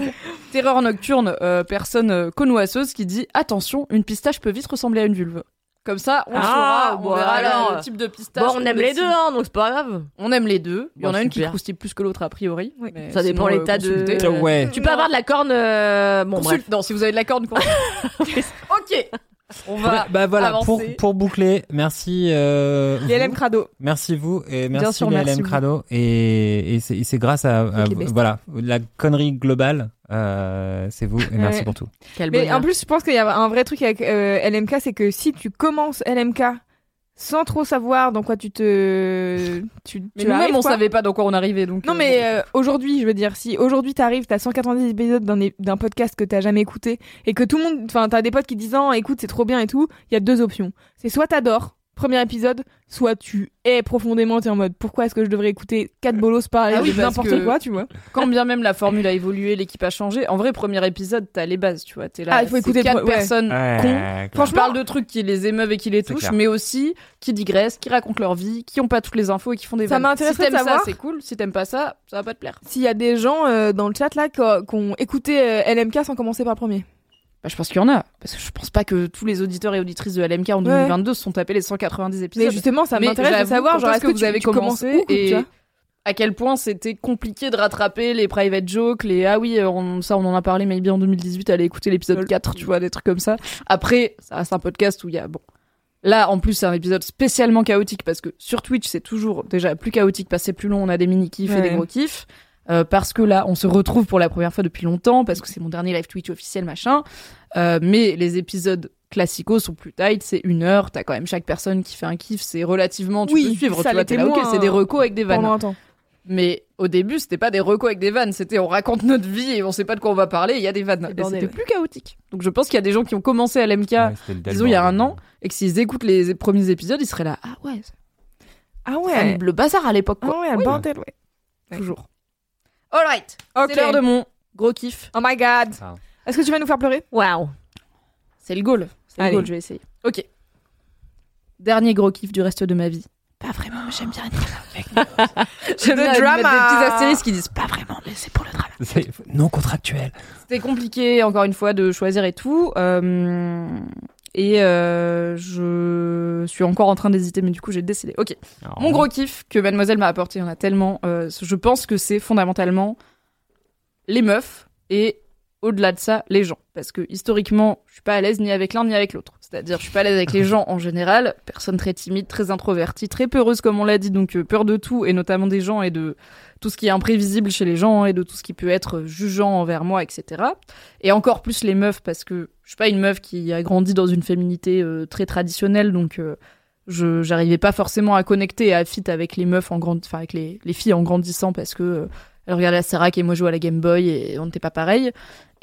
Terreur nocturne, euh, personne euh, connoisseuse qui dit attention, une pistache peut vite ressembler à une vulve. Comme ça, on Ah, saura, on bon, verra alors. le, le type de pistache. Bon, on aime les deux, hein, donc c'est pas grave. On aime les deux. Il y en Bon, a une qui croustille plus que l'autre a priori. Oui. mais Ça dépend l'état de- consultez. Euh, Ouais. Tu peux avoir de la corne. euh, Bon, bref. Consulte- Non, si vous avez de la consulte. ok. On va. bah voilà, pour, boucler, merci. Euh, les. LM Crado Merci vous et Bien merci sûr, les merci LM vous. Crado et, et c'est grâce à, voilà la connerie globale euh, c'est vous et merci Ouais. pour tout. Quel mais bonheur. en plus je pense qu'il y a un vrai truc avec euh, LMK c'est que si tu commences LMK sans trop savoir dans quoi tu te tu, Mais nous-mêmes, on savait pas dans quoi on arrivait. Donc, Non euh, mais euh, aujourd'hui, je veux dire, si aujourd'hui t'arrives, t'as 190 épisodes d'un podcast que t'as jamais écouté et que tout le monde, enfin t'as des potes qui disent oh, écoute c'est trop bien et tout, il y a deux options. C'est soit t'adores premier épisode, soit tu es profondément t'es en mode pourquoi est-ce que je devrais écouter quatre bolos parler Ah oui, de parce n'importe quoi, tu vois. quand bien même la formule a évolué, l'équipe a changé. En vrai, premier épisode, t'as les bases, tu vois. T'es là. Ah, il faut écouter le quatre pre- ouais. personnes cons. Quand je Franchement- parle de trucs qui les émeuvent et qui les touchent, mais aussi qui digressent, qui racontent leur vie, qui ont pas toutes les infos et qui font des Ça Si t'aimes de ça, savoir- c'est cool. Si t'aimes pas ça, ça va pas te plaire. S'il y a des gens euh, dans le chat là qui ont- qui ont écouté euh, LMK sans commencer par le premier. Bah, je pense qu'il y en a. Parce que je pense pas que tous les auditeurs et auditrices de LMK en Ouais. 2022 se sont tapés les 190 épisodes. Mais justement, ça m'intéresse de savoir genre est-ce que que, vous tu- avez commencé et à quel point c'était compliqué de rattraper les private jokes, les ah oui, on- ça on en a parlé maybe en 2018, allez écouter l'épisode Lol. 4, tu vois, des trucs comme ça. Après, ça reste un podcast où il y a bon. Là, en plus, c'est un épisode spécialement chaotique parce que sur Twitch, c'est toujours déjà plus chaotique parce que c'est plus long, on a des mini kiffs et Ouais. des gros kiffs. Euh, parce que là, on se retrouve pour la première fois depuis longtemps, parce que c'est mon dernier live Twitch officiel, machin. Euh, mais les épisodes classicaux sont plus tight, c'est une heure, t'as quand même chaque personne qui fait un kiff, c'est relativement, tu Oui, peux suivre, ça tu vois, l'était t'es là, ok, moins, c'est des recos avec des vannes. Pendant un temps. Mais au début, c'était pas des recos avec des vannes, c'était on raconte notre vie et on sait pas de quoi on va parler, il y a des vannes. Et c'était ouais. plus chaotique. Donc je pense qu'il y a des gens qui ont commencé à l'MK, Ouais, disons il y a un an, et que s'ils écoutent les premiers épisodes, ils seraient là, ah ouais, Ah ouais. le bazar à l'époque, Ah quoi. ouais, le bordel, ouais. Toujours. Alright, Ok. c'est l'heure de mon gros kiff. Oh my god. Ah. Est-ce que tu vas nous faire pleurer? Waouh. C'est le goal. C'est le Allez. goal, je vais essayer. Ok. Dernier gros kiff du reste de ma vie. Pas vraiment, mais j'aime bien dire. J'aime The bien drama. mettre des petits astérisques qui disent pas vraiment, mais c'est pour le drama. C'est non contractuel. C'était compliqué, encore une fois, de choisir et tout. Euh, et euh, je suis encore en train d'hésiter, mais du coup, j'ai décidé. Ok. Mon gros kiff que Mademoiselle m'a apporté, il y en a tellement. euh, je pense que c'est fondamentalement les meufs et au-delà de ça, les gens. Parce que historiquement, je suis pas à l'aise ni avec l'un ni avec l'autre. C'est-à-dire, je suis pas à l'aise avec les gens en général. Personne très timide, très introvertie, très peureuse comme on l'a dit, donc euh, peur de tout et notamment des gens et de tout ce qui est imprévisible chez les gens et de tout ce qui peut être jugeant envers moi, etc. Et encore plus les meufs parce que je suis pas une meuf qui a grandi dans une féminité euh, très traditionnelle, donc euh, je j'arrivais pas forcément à connecter à fit avec les meufs en grande, enfin avec les, les filles en grandissant parce que euh, elles regardaient la Serac et moi jouais à la Game Boy et on n'était pas pareil.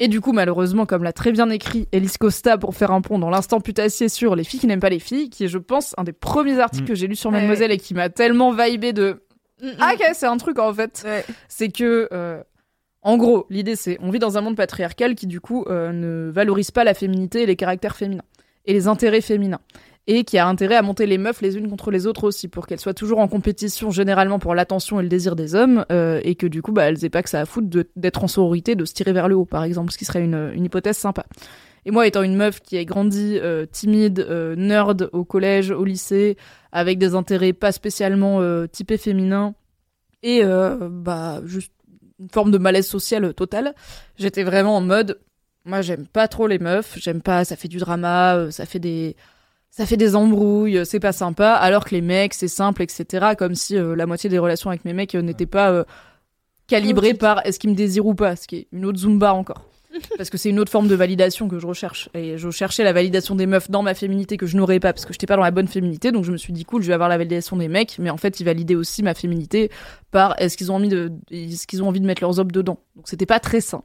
Et du coup, malheureusement, comme l'a très bien écrit Elise Costa pour faire un pont dans l'instant putassier sur les filles qui n'aiment pas les filles, qui est, je pense, un des premiers articles Mm. que j'ai lu sur Ouais, Mademoiselle et qui m'a tellement vibé de ah ok, c'est un truc en fait. Ouais. C'est que, euh, en gros, l'idée c'est, on vit dans un monde patriarcal qui du coup euh, ne valorise pas la féminité et les caractères féminins et les intérêts féminins. Et qui a intérêt à monter les meufs les unes contre les autres aussi, pour qu'elles soient toujours en compétition, généralement pour l'attention et le désir des hommes, euh, et que du coup, bah, elles aient pas que ça à foutre d'être en sororité, de se tirer vers le haut, par exemple, ce qui serait une, hypothèse sympa. Et moi, étant une meuf qui a grandi euh, timide, euh, nerd au collège, au lycée, avec des intérêts pas spécialement typés féminins, et bah juste une forme de malaise social total, j'étais vraiment en mode, moi j'aime pas trop les meufs, j'aime pas, ça fait du drama, ça fait des ça fait des embrouilles, c'est pas sympa, alors que les mecs, c'est simple, etc. Comme si euh, la moitié des relations avec mes mecs euh, n'étaient pas euh, calibrées par est-ce qu'ils me désirent ou pas, ce qui est une autre zumba encore. Parce que c'est une autre forme de validation que je recherche. Et je cherchais la validation des meufs dans ma féminité que je n'aurais pas, parce que j'étais pas dans la bonne féminité, donc je me suis dit, cool, je vais avoir la validation des mecs, mais en fait, ils validaient aussi ma féminité par est-ce qu'ils ont envie de, est-ce qu'ils ont envie de mettre leurs obs dedans. Donc c'était pas très sain.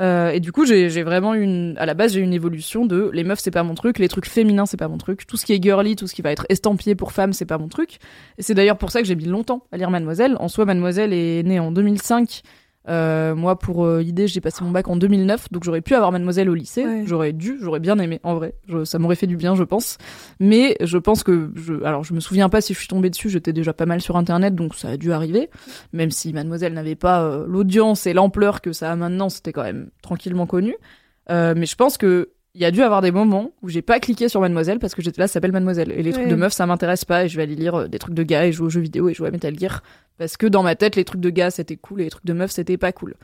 Euh, et du coup, j'ai vraiment une, à la base, j'ai une évolution de les meufs, c'est pas mon truc, les trucs féminins, c'est pas mon truc, tout ce qui est girly, tout ce qui va être estampillé pour femmes, c'est pas mon truc. Et c'est d'ailleurs pour ça que j'ai mis longtemps à lire Mademoiselle. En soi, Mademoiselle est née en 2005. Euh, moi, pour euh, idée, j'ai passé mon bac en 2009, donc j'aurais pu avoir Mademoiselle au lycée. Ouais. J'aurais dû, j'aurais bien aimé, en vrai. Je- ça m'aurait fait du bien, je pense. Mais je pense que, je, alors je me souviens pas si je suis tombée dessus, j'étais déjà pas mal sur Internet, donc ça a dû arriver. Même si Mademoiselle n'avait pas euh, l'audience et l'ampleur que ça a maintenant, c'était quand même tranquillement connu. Euh, mais je pense que il y a dû avoir des moments où j'ai pas cliqué sur Mademoiselle parce que j'étais là, ça s'appelle Mademoiselle. Et les trucs de meufs, ça m'intéresse pas et je vais aller lire euh, des trucs de gars et jouer aux jeux vidéo et jouer à Metal Gear. Parce que dans ma tête, les trucs de gars, c'était cool et les trucs de meufs, c'était pas cool.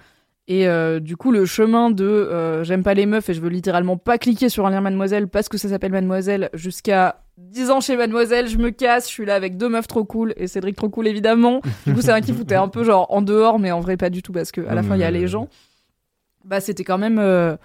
Et euh, du coup, le chemin de euh, j'aime pas les meufs et je veux littéralement pas cliquer sur un lien Mademoiselle parce que ça s'appelle Mademoiselle jusqu'à 10 ans chez Mademoiselle, je me casse, je suis là avec deux meufs trop cool et Cédric trop cool évidemment. Du coup, c'est un kiff où t'es un peu genre en dehors, mais en vrai pas du tout parce que à la fin il y a les gens. Bah, c'était quand même euh,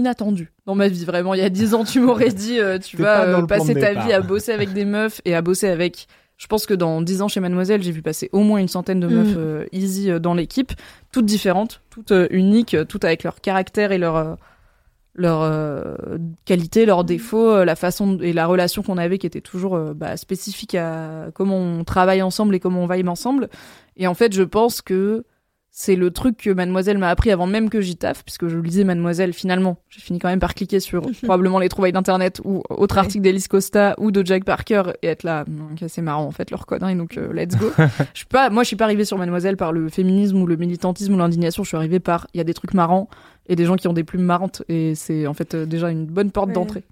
inattendu dans ma vie. Vraiment, il y a 10 ans, tu m'aurais dit euh, tu vas euh, passer ta départ. vie à bosser avec des meufs et à bosser avec. Je pense que dans 10 ans chez Mademoiselle, j'ai vu passer au moins une centaine de Mm. meufs euh, easy euh, dans l'équipe, toutes différentes, toutes euh, uniques, toutes avec leur caractère et leur leur euh, qualité, leurs défauts, euh, la façon et la relation qu'on avait qui était toujours euh, bah, spécifique à comment on travaille ensemble et comment on vibe ensemble. Et en fait, je pense que c'est le truc que Mademoiselle m'a appris avant même que j'y taffe, puisque je lisais Mademoiselle finalement. J'ai fini quand même par cliquer sur probablement les trouvailles d'internet ou autre article d'Elise Costa ou de Jack Parker et être là, c'est marrant en fait leur connerie, donc euh, let's go. je suis pas, moi je suis pas arrivée sur Mademoiselle par le féminisme ou le militantisme ou l'indignation, je suis arrivée par il y a des trucs marrants et des gens qui ont des plumes marrantes et c'est en fait euh, déjà une bonne porte Ouais. d'entrée.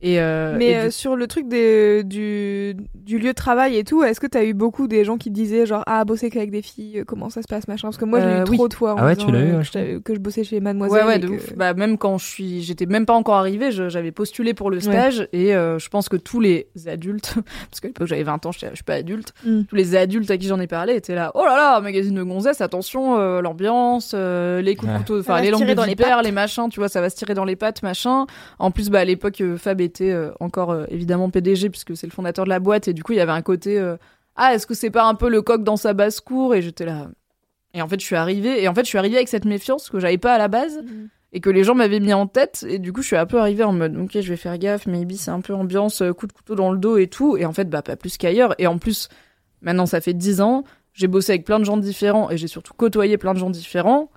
Et, euh, Mais et euh, du- sur le truc des, du, du lieu de travail et tout, est-ce que t'as eu beaucoup des gens qui te disaient genre ah bosser qu'avec des filles, euh, comment ça se passe machin? Parce que moi je l'ai Euh, eu oui. trop de fois en Ah ouais, disant, tu l'as eu, ouais, que, que je bossais chez Mademoiselle. Ouais, ouais, et de que- ouf. Bah, même quand je suis, j'étais même pas encore arrivée, je- j'avais postulé pour le stage et euh, je pense que tous les adultes, parce qu'à l'époque j'avais 20 ans, je suis pas adulte, Mm. tous les adultes à qui j'en ai parlé étaient là, oh là là, magazine de gonzesse, attention, euh, l'ambiance, euh, les coups de couteau, enfin les langues de dans les vipère, les machins, tu vois, ça va se tirer dans les pattes, machin. En plus, bah à l'époque, Fab était euh, encore euh, évidemment PDG puisque c'est le fondateur de la boîte et du coup il y avait un côté, euh, ah est-ce que c'est pas un peu le coq dans sa basse cour et j'étais là. Et en fait, je suis arrivée et en fait, je suis arrivée avec cette méfiance que j'avais pas à la base et que les gens m'avaient mis en tête et du coup je suis un peu arrivée en mode ok je vais faire gaffe maybe c'est un peu ambiance coup de couteau dans le dos et tout et en fait bah pas plus qu'ailleurs et en plus maintenant ça fait 10 ans j'ai bossé avec plein de gens différents et j'ai surtout côtoyé plein de gens différents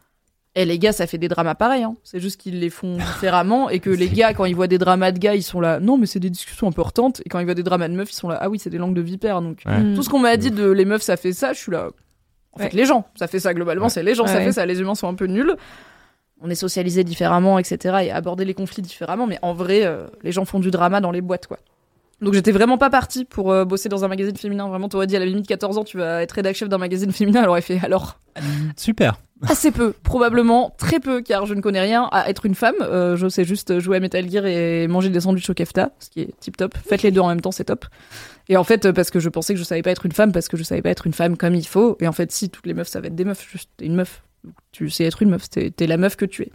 et les gars ça fait des dramas pareils hein. c'est juste qu'ils les font différemment et que les gars quand ils voient des dramas de gars ils sont là non mais c'est des discussions importantes et quand ils voient des dramas de meufs ils sont là ah oui c'est des langues de vipère donc Ouais. Mm. tout ce qu'on m'a dit de les meufs ça fait ça je suis là en fait les gens ça fait ça globalement Ouais. c'est les gens ça fait ça les humains sont un peu nuls on est socialisé différemment, etc. et aborder les conflits différemment, mais en vrai, euh, les gens font du drama dans les boîtes, quoi. Donc j'étais vraiment pas partie pour euh, bosser dans un magazine féminin. Vraiment, t'aurais dit à la limite 14 ans, tu vas être rédac chef d'un magazine féminin. Elle aurait fait alors Super. Assez peu, probablement très peu, car je ne connais rien à être une femme. Euh, je sais juste jouer à Metal Gear et manger des sandwichs au kefta, ce qui est tip top. Faites les deux en même temps, c'est top. Et en fait, parce que je pensais que je savais pas être une femme, parce que je savais pas être une femme comme il faut. Et en fait, si toutes les meufs savent être des meufs, juste une meuf. Tu sais être une meuf, t'es la meuf que tu es.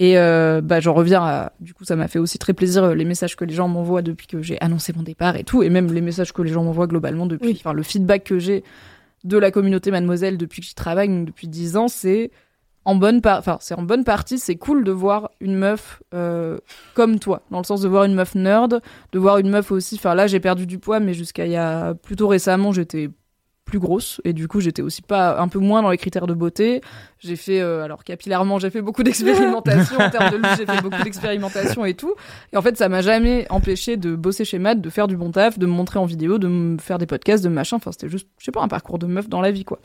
Et euh, bah j'en reviens à du coup ça m'a fait aussi très plaisir euh, les messages que les gens m'envoient depuis que j'ai annoncé mon départ et tout et même les messages que les gens m'envoient globalement depuis Oui. enfin le feedback que j'ai de la communauté Mademoiselle depuis que j'y travaille donc depuis 10 ans c'est en bonne en bonne partie c'est cool de voir une meuf euh, comme toi dans le sens de voir une meuf nerd de voir une meuf aussi enfin là j'ai perdu du poids mais jusqu'à il y a plutôt récemment j'étais plus grosse et du coup j'étais aussi pas un peu moins dans les critères de beauté. J'ai fait euh, alors capillairement j'ai fait beaucoup d'expérimentation en termes de look j'ai fait beaucoup d'expérimentation et tout. Et en fait ça m'a jamais empêché de bosser chez Mad de faire du bon taf de me montrer en vidéo de me faire des podcasts de machin. Enfin c'était juste je sais pas un parcours de meuf dans la vie quoi.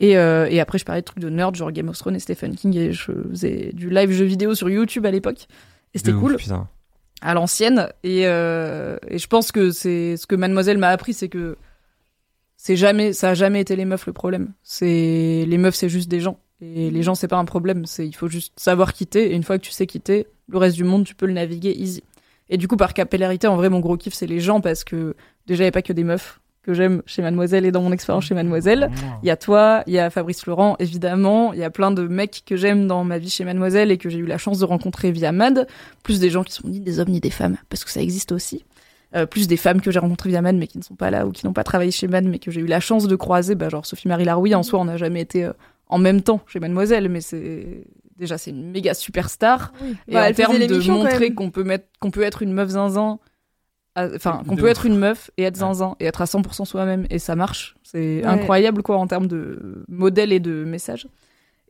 Et, euh, et après je parlais de trucs de nerd genre Game of Thrones et Stephen King et je faisais du live jeu vidéo sur YouTube à l'époque. Et c'était ouf, cool. putain. à l'ancienne. Et, euh, et je pense que c'est ce que mademoiselle m'a appris c'est que c'est jamais ça a jamais été les meufs le problème. C'est les meufs c'est juste des gens. Et les gens c'est pas un problème. C'est il faut juste savoir quitter. Et une fois que tu sais quitter le reste du monde tu peux le naviguer easy. Et du coup par capillarité en vrai mon gros kiff c'est les gens parce que déjà il y a pas que des meufs que j'aime chez mademoiselle et dans mon expérience chez mademoiselle. Il y a toi, il y a Fabrice Florent, évidemment. Il y a plein de mecs que j'aime dans ma vie chez Mademoiselle et que j'ai eu la chance de rencontrer via Mad. Plus des gens qui sont ni des hommes ni des femmes, parce que ça existe aussi. Euh, plus des femmes que j'ai rencontrées via Mad mais qui ne sont pas là ou qui n'ont pas travaillé chez Mad mais que j'ai eu la chance de croiser. Bah, genre Sophie-Marie Larouille, en soi, on n'a jamais été euh, en même temps chez Mademoiselle, mais c'est déjà c'est une méga superstar. Et Bah, en termes de montrer qu'on peut mettre, qu'on peut être une meuf zinzin, à- enfin qu'on De peut ouf. être une meuf et être zinzin et être à 100% soi-même et ça marche. C'est Ouais. incroyable quoi en termes de modèle et de message.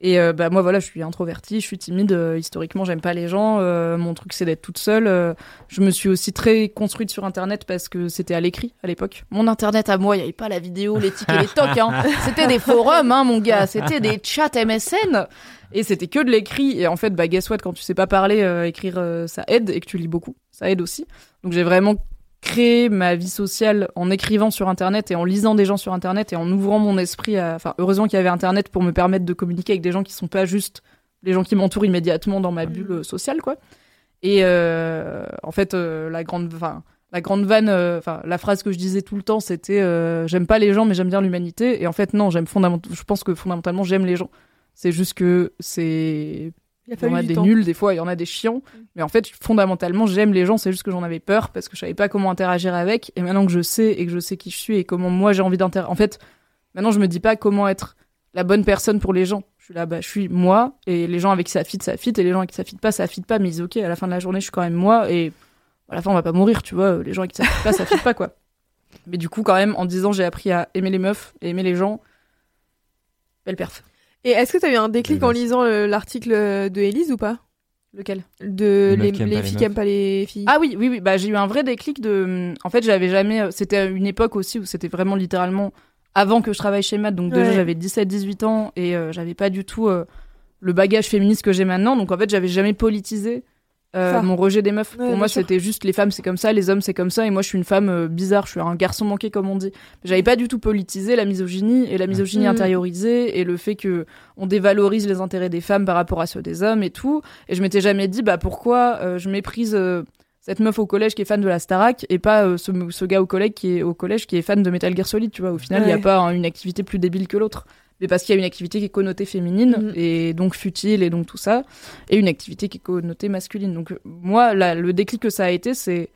Et euh, bah moi voilà, je suis introvertie, je suis timide. euh, historiquement, j'aime pas les gens. euh, mon truc c'est d'être toute seule. euh, je me suis aussi très construite sur Internet parce que c'était à l'écrit à l'époque. Mon Internet à moi, il y avait pas la vidéo, les tics et les tocs. Hein. C'était des forums, hein, mon gars. C'était des chats MSN. Et c'était que de l'écrit. Et en fait, bah, guess what, quand tu sais pas parler, euh, écrire, euh, ça aide. Et que tu lis beaucoup, ça aide aussi. Donc j'ai vraiment créé ma vie sociale en écrivant sur Internet et en lisant des gens sur Internet et en ouvrant mon esprit à... Enfin, heureusement qu'il y avait Internet pour me permettre de communiquer avec des gens qui sont pas juste les gens qui m'entourent immédiatement dans ma bulle euh, sociale, quoi. Et euh, en fait, euh, la grande... Enfin, la grande vanne, euh, enfin la phrase que je disais tout le temps, c'était j'aime pas les gens mais j'aime bien l'humanité. Et en fait non, j'aime fondamentalement, je pense que fondamentalement j'aime les gens. C'est juste que c'est Il y en a des temps. nuls des fois, il y en a des chiants. Mais en fait, fondamentalement, j'aime les gens. C'est juste que j'en avais peur parce que je savais pas comment interagir avec. Et maintenant que je sais et que je sais qui je suis et comment moi j'ai envie d'interagir. En fait, maintenant je me dis pas comment être la bonne personne pour les gens. Je suis là, bah, je suis moi et les gens avec qui ça fit, ça fit et les gens avec qui ça fit pas, ça fit pas. Mais ils disent ok, à la fin de la journée, je suis quand même moi et à la fin on va pas mourir, tu vois. Les gens avec qui ça fit pas, ça fit pas quoi. Mais du coup, quand même, en 10 ans, j'ai appris à aimer les meufs et aimer les gens. Belle perf. Et est-ce que t'as eu un déclic en lisant le- l'article de Élise ou pas? Lequel? De Les les, meufs qui aiment les pas les filles qui aiment pas les filles. Ah oui, oui, oui. Bah, j'ai eu un vrai déclic de. En fait, j'avais jamais. euh, C'était une époque aussi où c'était vraiment littéralement avant que je travaille chez Matt. Donc, déjà, j'avais 17-18 ans et euh, j'avais pas du tout euh, le bagage féministe que j'ai maintenant. Donc, en fait, j'avais jamais politisé euh, mon rejet des meufs. Ouais, Pour moi, c'était juste les femmes, c'est comme ça, les hommes, c'est comme ça, et moi, je suis une femme euh, bizarre, je suis un garçon manqué, comme on dit. J'avais pas du tout politisé la misogynie et la misogynie Mhm. intériorisée et le fait que on dévalorise les intérêts des femmes par rapport à ceux des hommes et tout. Et je m'étais jamais dit, bah pourquoi euh, je méprise cette meuf au collège qui est fan de la Starac et pas ce, ce gars au collège qui est au collège qui est fan de Metal Gear Solid, tu vois. Au final, il y a pas hein, une activité plus débile que l'autre. Mais parce qu'il y a une activité qui est connotée féminine Mhm. et donc futile et donc tout ça, et une activité qui est connotée masculine. Donc moi, là, le déclic que ça a été, c'est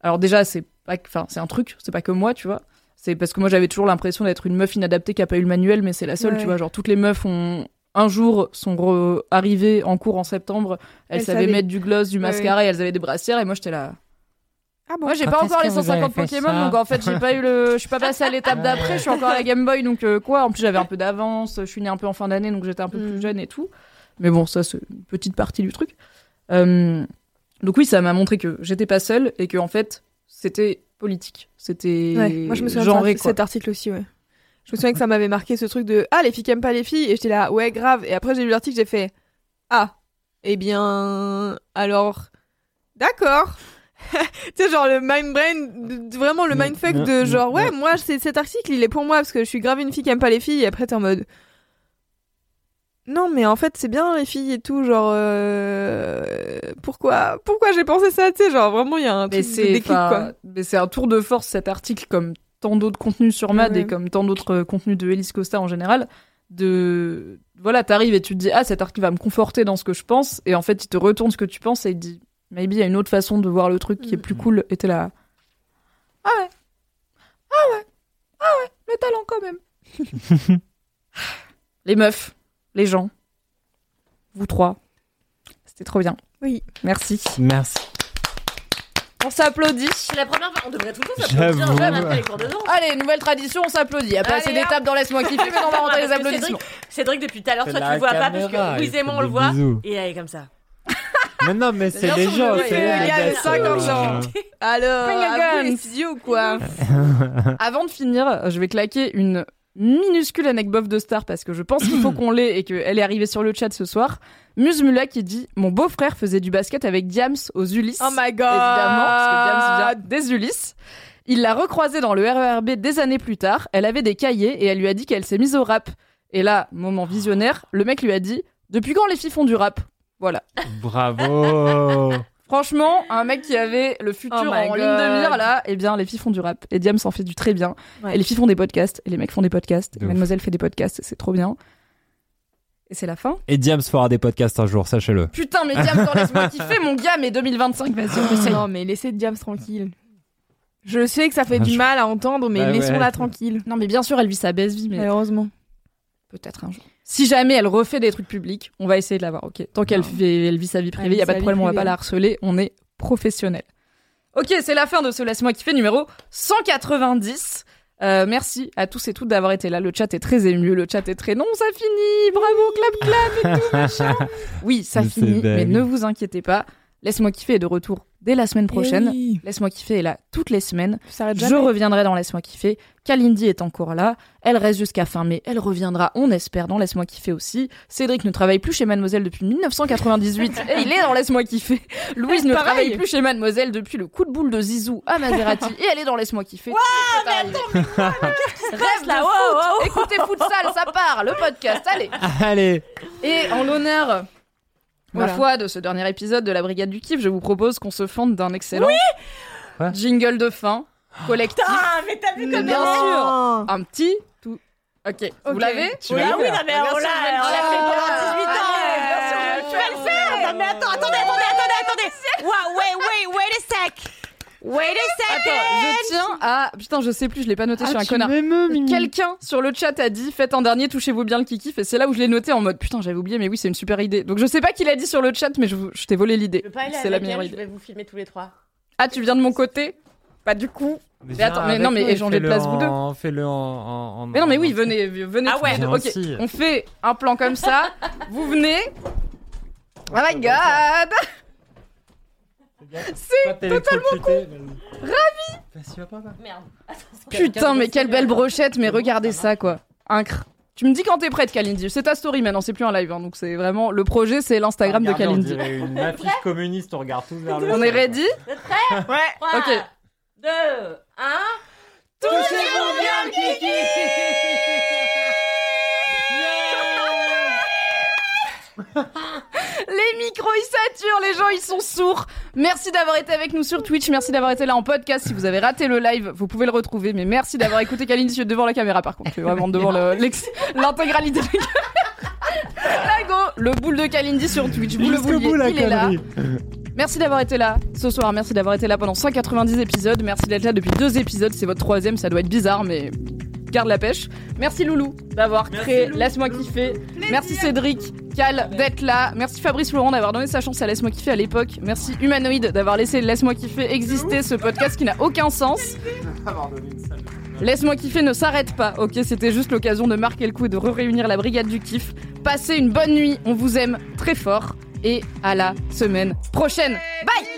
alors déjà c'est pas, enfin c'est un truc, c'est pas que moi, tu vois. C'est parce que moi j'avais toujours l'impression d'être une meuf inadaptée qui a pas eu le manuel, mais c'est la seule, Ouais. tu vois. Genre toutes les meufs ont un jour sont arrivées en cours en septembre, elles, Elles savaient savaient. mettre du gloss, du Ouais, mascara et elles avaient des brassières et moi j'étais là. Ah bon Moi j'ai Quand pas est-ce encore que les vous avez 150 fait Pokémon ça donc en fait j'ai pas eu le je suis pas passée à l'étape d'après, je suis encore à la Game Boy donc euh, quoi, en plus j'avais un peu d'avance, je suis née un peu en fin d'année donc j'étais un peu Mm. plus jeune et tout. Mais bon, ça c'est une petite partie du truc. Euh, donc oui, ça m'a montré que j'étais pas seule et que en fait, c'était politique. C'était Ouais, moi je me souviens genré de quoi. cet article aussi, ouais. Je me souviens que ça m'avait marqué ce truc de Ah, les filles qui aiment pas les filles. Et j'étais là, ouais, grave. Et après, j'ai lu l'article, j'ai fait Ah, eh bien, alors, d'accord. tu sais, genre le mind brain, vraiment le Mm, mindfuck mm, de mm, genre, ouais, moi, c'est cet article, il est pour moi parce que je suis grave une fille qui aime pas les filles. Et après, t'es en mode Non, mais en fait, c'est bien les filles et tout, genre, euh, pourquoi, pourquoi j'ai pensé ça, tu sais, genre, vraiment, il y a un Mais truc de c'est déclic, quoi. mais c'est un tour de force cet article comme tant d'autres contenus sur Mad Ouais. et comme tant d'autres euh, contenus de Elise Costa en général de voilà, t'arrives et tu te dis ah cet article va me conforter dans ce que je pense et en fait il te retourne ce que tu penses et il te dit maybe il y a une autre façon de voir le truc qui est Mm. plus cool et t'es là ah ouais ah ouais ah ouais le talent quand même les meufs les gens vous trois c'était trop bien Oui. merci Merci. on s'applaudit C'est la première fois. On devrait tout le temps J'avoue. s'applaudir même après les cours de danse. Allez, nouvelle tradition, on s'applaudit. Il y a pas Allez, assez hop. d'étapes dans Laisse-moi kiffer, mais on va rentrer les Parce que applaudissements. Cédric, depuis tout à l'heure, C'est toi tu la le vois pas parce caméra, que Louise et moi on le voit. bisous. Et elle est comme ça. Mais non, mais c'est les gens. c'est les gars, 50 c'est- ans. Alors, à vous, les quoi. Avant de finir, je vais claquer une minuscule anecdote de star parce que je pense qu'il faut qu'on l'ait et qu'elle est arrivée sur le chat ce soir. Muse Mula qui dit Mon beau-frère faisait du basket avec Diams aux Ulysses. Oh my god. Évidemment, parce que Diams vient des Ulysses. Il l'a recroisée dans le RERB des années plus tard. Elle avait des cahiers et elle lui a dit qu'elle s'est mise au rap. Et là, moment visionnaire, le mec lui a dit Depuis quand les filles font du rap? Voilà. Bravo. Franchement, un mec qui avait le futur Oh en ligne de mire là, eh bien les filles font du rap. Et Diams en fait du très bien. Ouais. Et les filles font des podcasts. Et les mecs font des podcasts. De ouf. Mademoiselle fait des podcasts. C'est trop bien. Et c'est la fin. Et Diams fera des podcasts un jour, sachez-le. Putain, mais Diams, laisse-moi kiffer, mon gars, mais 2025, vas-y. Non, mais laissez Diams tranquille. Je sais que ça fait Ah, du je- mal à entendre, mais Bah ouais. laissons-la tranquille. Non, mais bien sûr, elle vit sa best vie, mais Malheureusement. peut-être un jour. Si jamais elle refait des trucs publics, on va essayer de la voir. Ok. Tant qu'elle elle vit sa vie privée, il y a pas de problème, on va pas la harceler. On est professionnel. Ok, c'est la fin de ce laisse-moi kiffer numéro 190. Euh, merci à tous et toutes d'avoir été là. Le chat est très ému, le chat est très non, ça finit, bravo, clap clap et tout machin. Oui, ça finit, mais ne vous inquiétez pas. Laisse-moi kiffer est de retour dès la semaine prochaine. Oui. Laisse-moi kiffer est là toutes les semaines. Je reviendrai dans Laisse-moi kiffer. Kalindi est encore là. Elle reste jusqu'à fin mai. Elle reviendra, on espère, dans Laisse-moi kiffer aussi. Cédric ne travaille plus chez Mademoiselle depuis 1998 et il est dans Laisse-moi kiffer. Louise ne travaille plus chez Mademoiselle depuis le coup de boule de Zizou à Maserati et elle est dans Laisse-moi kiffer. Rêve là, de wow, foot. wow. Écoutez Futsal, ça part, le podcast, allez. Allez. Et en l'honneur, ma Voilà. foi, de ce dernier épisode de la Brigade du Kiff, je vous propose qu'on se fende d'un excellent Quoi jingle de fin collectif. Ah, mais t'as vu comme bien sûr. Un petit tout. Ok, vous l'avez Oui, ah oui, faire. non, mais on l'a on l'a fait pendant 18 ans. Allez, bien sûr, euh, je vais Tu vas le faire. Non, mais attends, attendez, attendez, attendez, attendez. Wow, wait, wait, wait a sec. Wait a Attends, second. je tiens à. Putain, je sais plus, je l'ai pas noté, je suis un connard. Quelqu'un sur le chat a dit faites un dernier, touchez-vous bien le kiki. Et c'est là où je l'ai noté en mode putain, j'avais oublié, mais oui, c'est une super idée. Donc je sais pas qui l'a dit sur le chat, mais je, t'ai volé l'idée. Je peux pas aller C'est la meilleure elle, je idée. vais vous filmer tous les trois. Ah, tu viens de mon côté? Bah, du coup. Mais attends, mais non, mais échangez de place, vous deux. Fais-le en, en, en- Mais non, mais oui, en- venez, venez. Ah ouais. Ok, aussi. on fait un plan comme ça. vous venez. Oh my god! C'est totalement con. Ravi. Merde. Putain, mais quelle belle brochette, mais regardez ça, quoi. Incre. Tu me dis quand t'es prête, Kalindi. C'est ta story maintenant, c'est plus un live. hein, donc c'est vraiment le projet, c'est l'Instagram de on Kalindi. dirait une affiche communiste, on regarde tous vers le On est ready? Vous êtes prêts? Ouais. 3, Ok. 2, 1. Touchez-vous bien, Kiki Les micros ils saturent, les gens ils sont sourds. Merci d'avoir été avec nous sur Twitch, merci d'avoir été là en podcast. Si vous avez raté le live, vous pouvez le retrouver. Mais merci d'avoir écouté Kalindi devant la caméra par contre. Vraiment devant l'intégralité de la caméra. Là, go, le boule de Kalindi sur Twitch. Vous le vouliez, il est là. Merci d'avoir été là ce soir, merci d'avoir été là pendant 190 épisodes, merci d'être là depuis deux épisodes, c'est votre troisième, ça doit être bizarre, mais garde la pêche. Merci Loulou d'avoir créé Laisse-moi kiffer. Merci Cédric, Cal d'être là. Merci Fabrice Laurent d'avoir donné sa chance à Laisse-moi kiffer à l'époque. Merci Humanoïde d'avoir laissé Laisse-moi kiffer exister, ce podcast qui n'a aucun sens. Laisse-moi kiffer ne s'arrête pas, ok? C'était juste l'occasion de marquer le coup et de réunir la brigade du kiff. Passez une bonne nuit, on vous aime très fort et à la semaine prochaine. Bye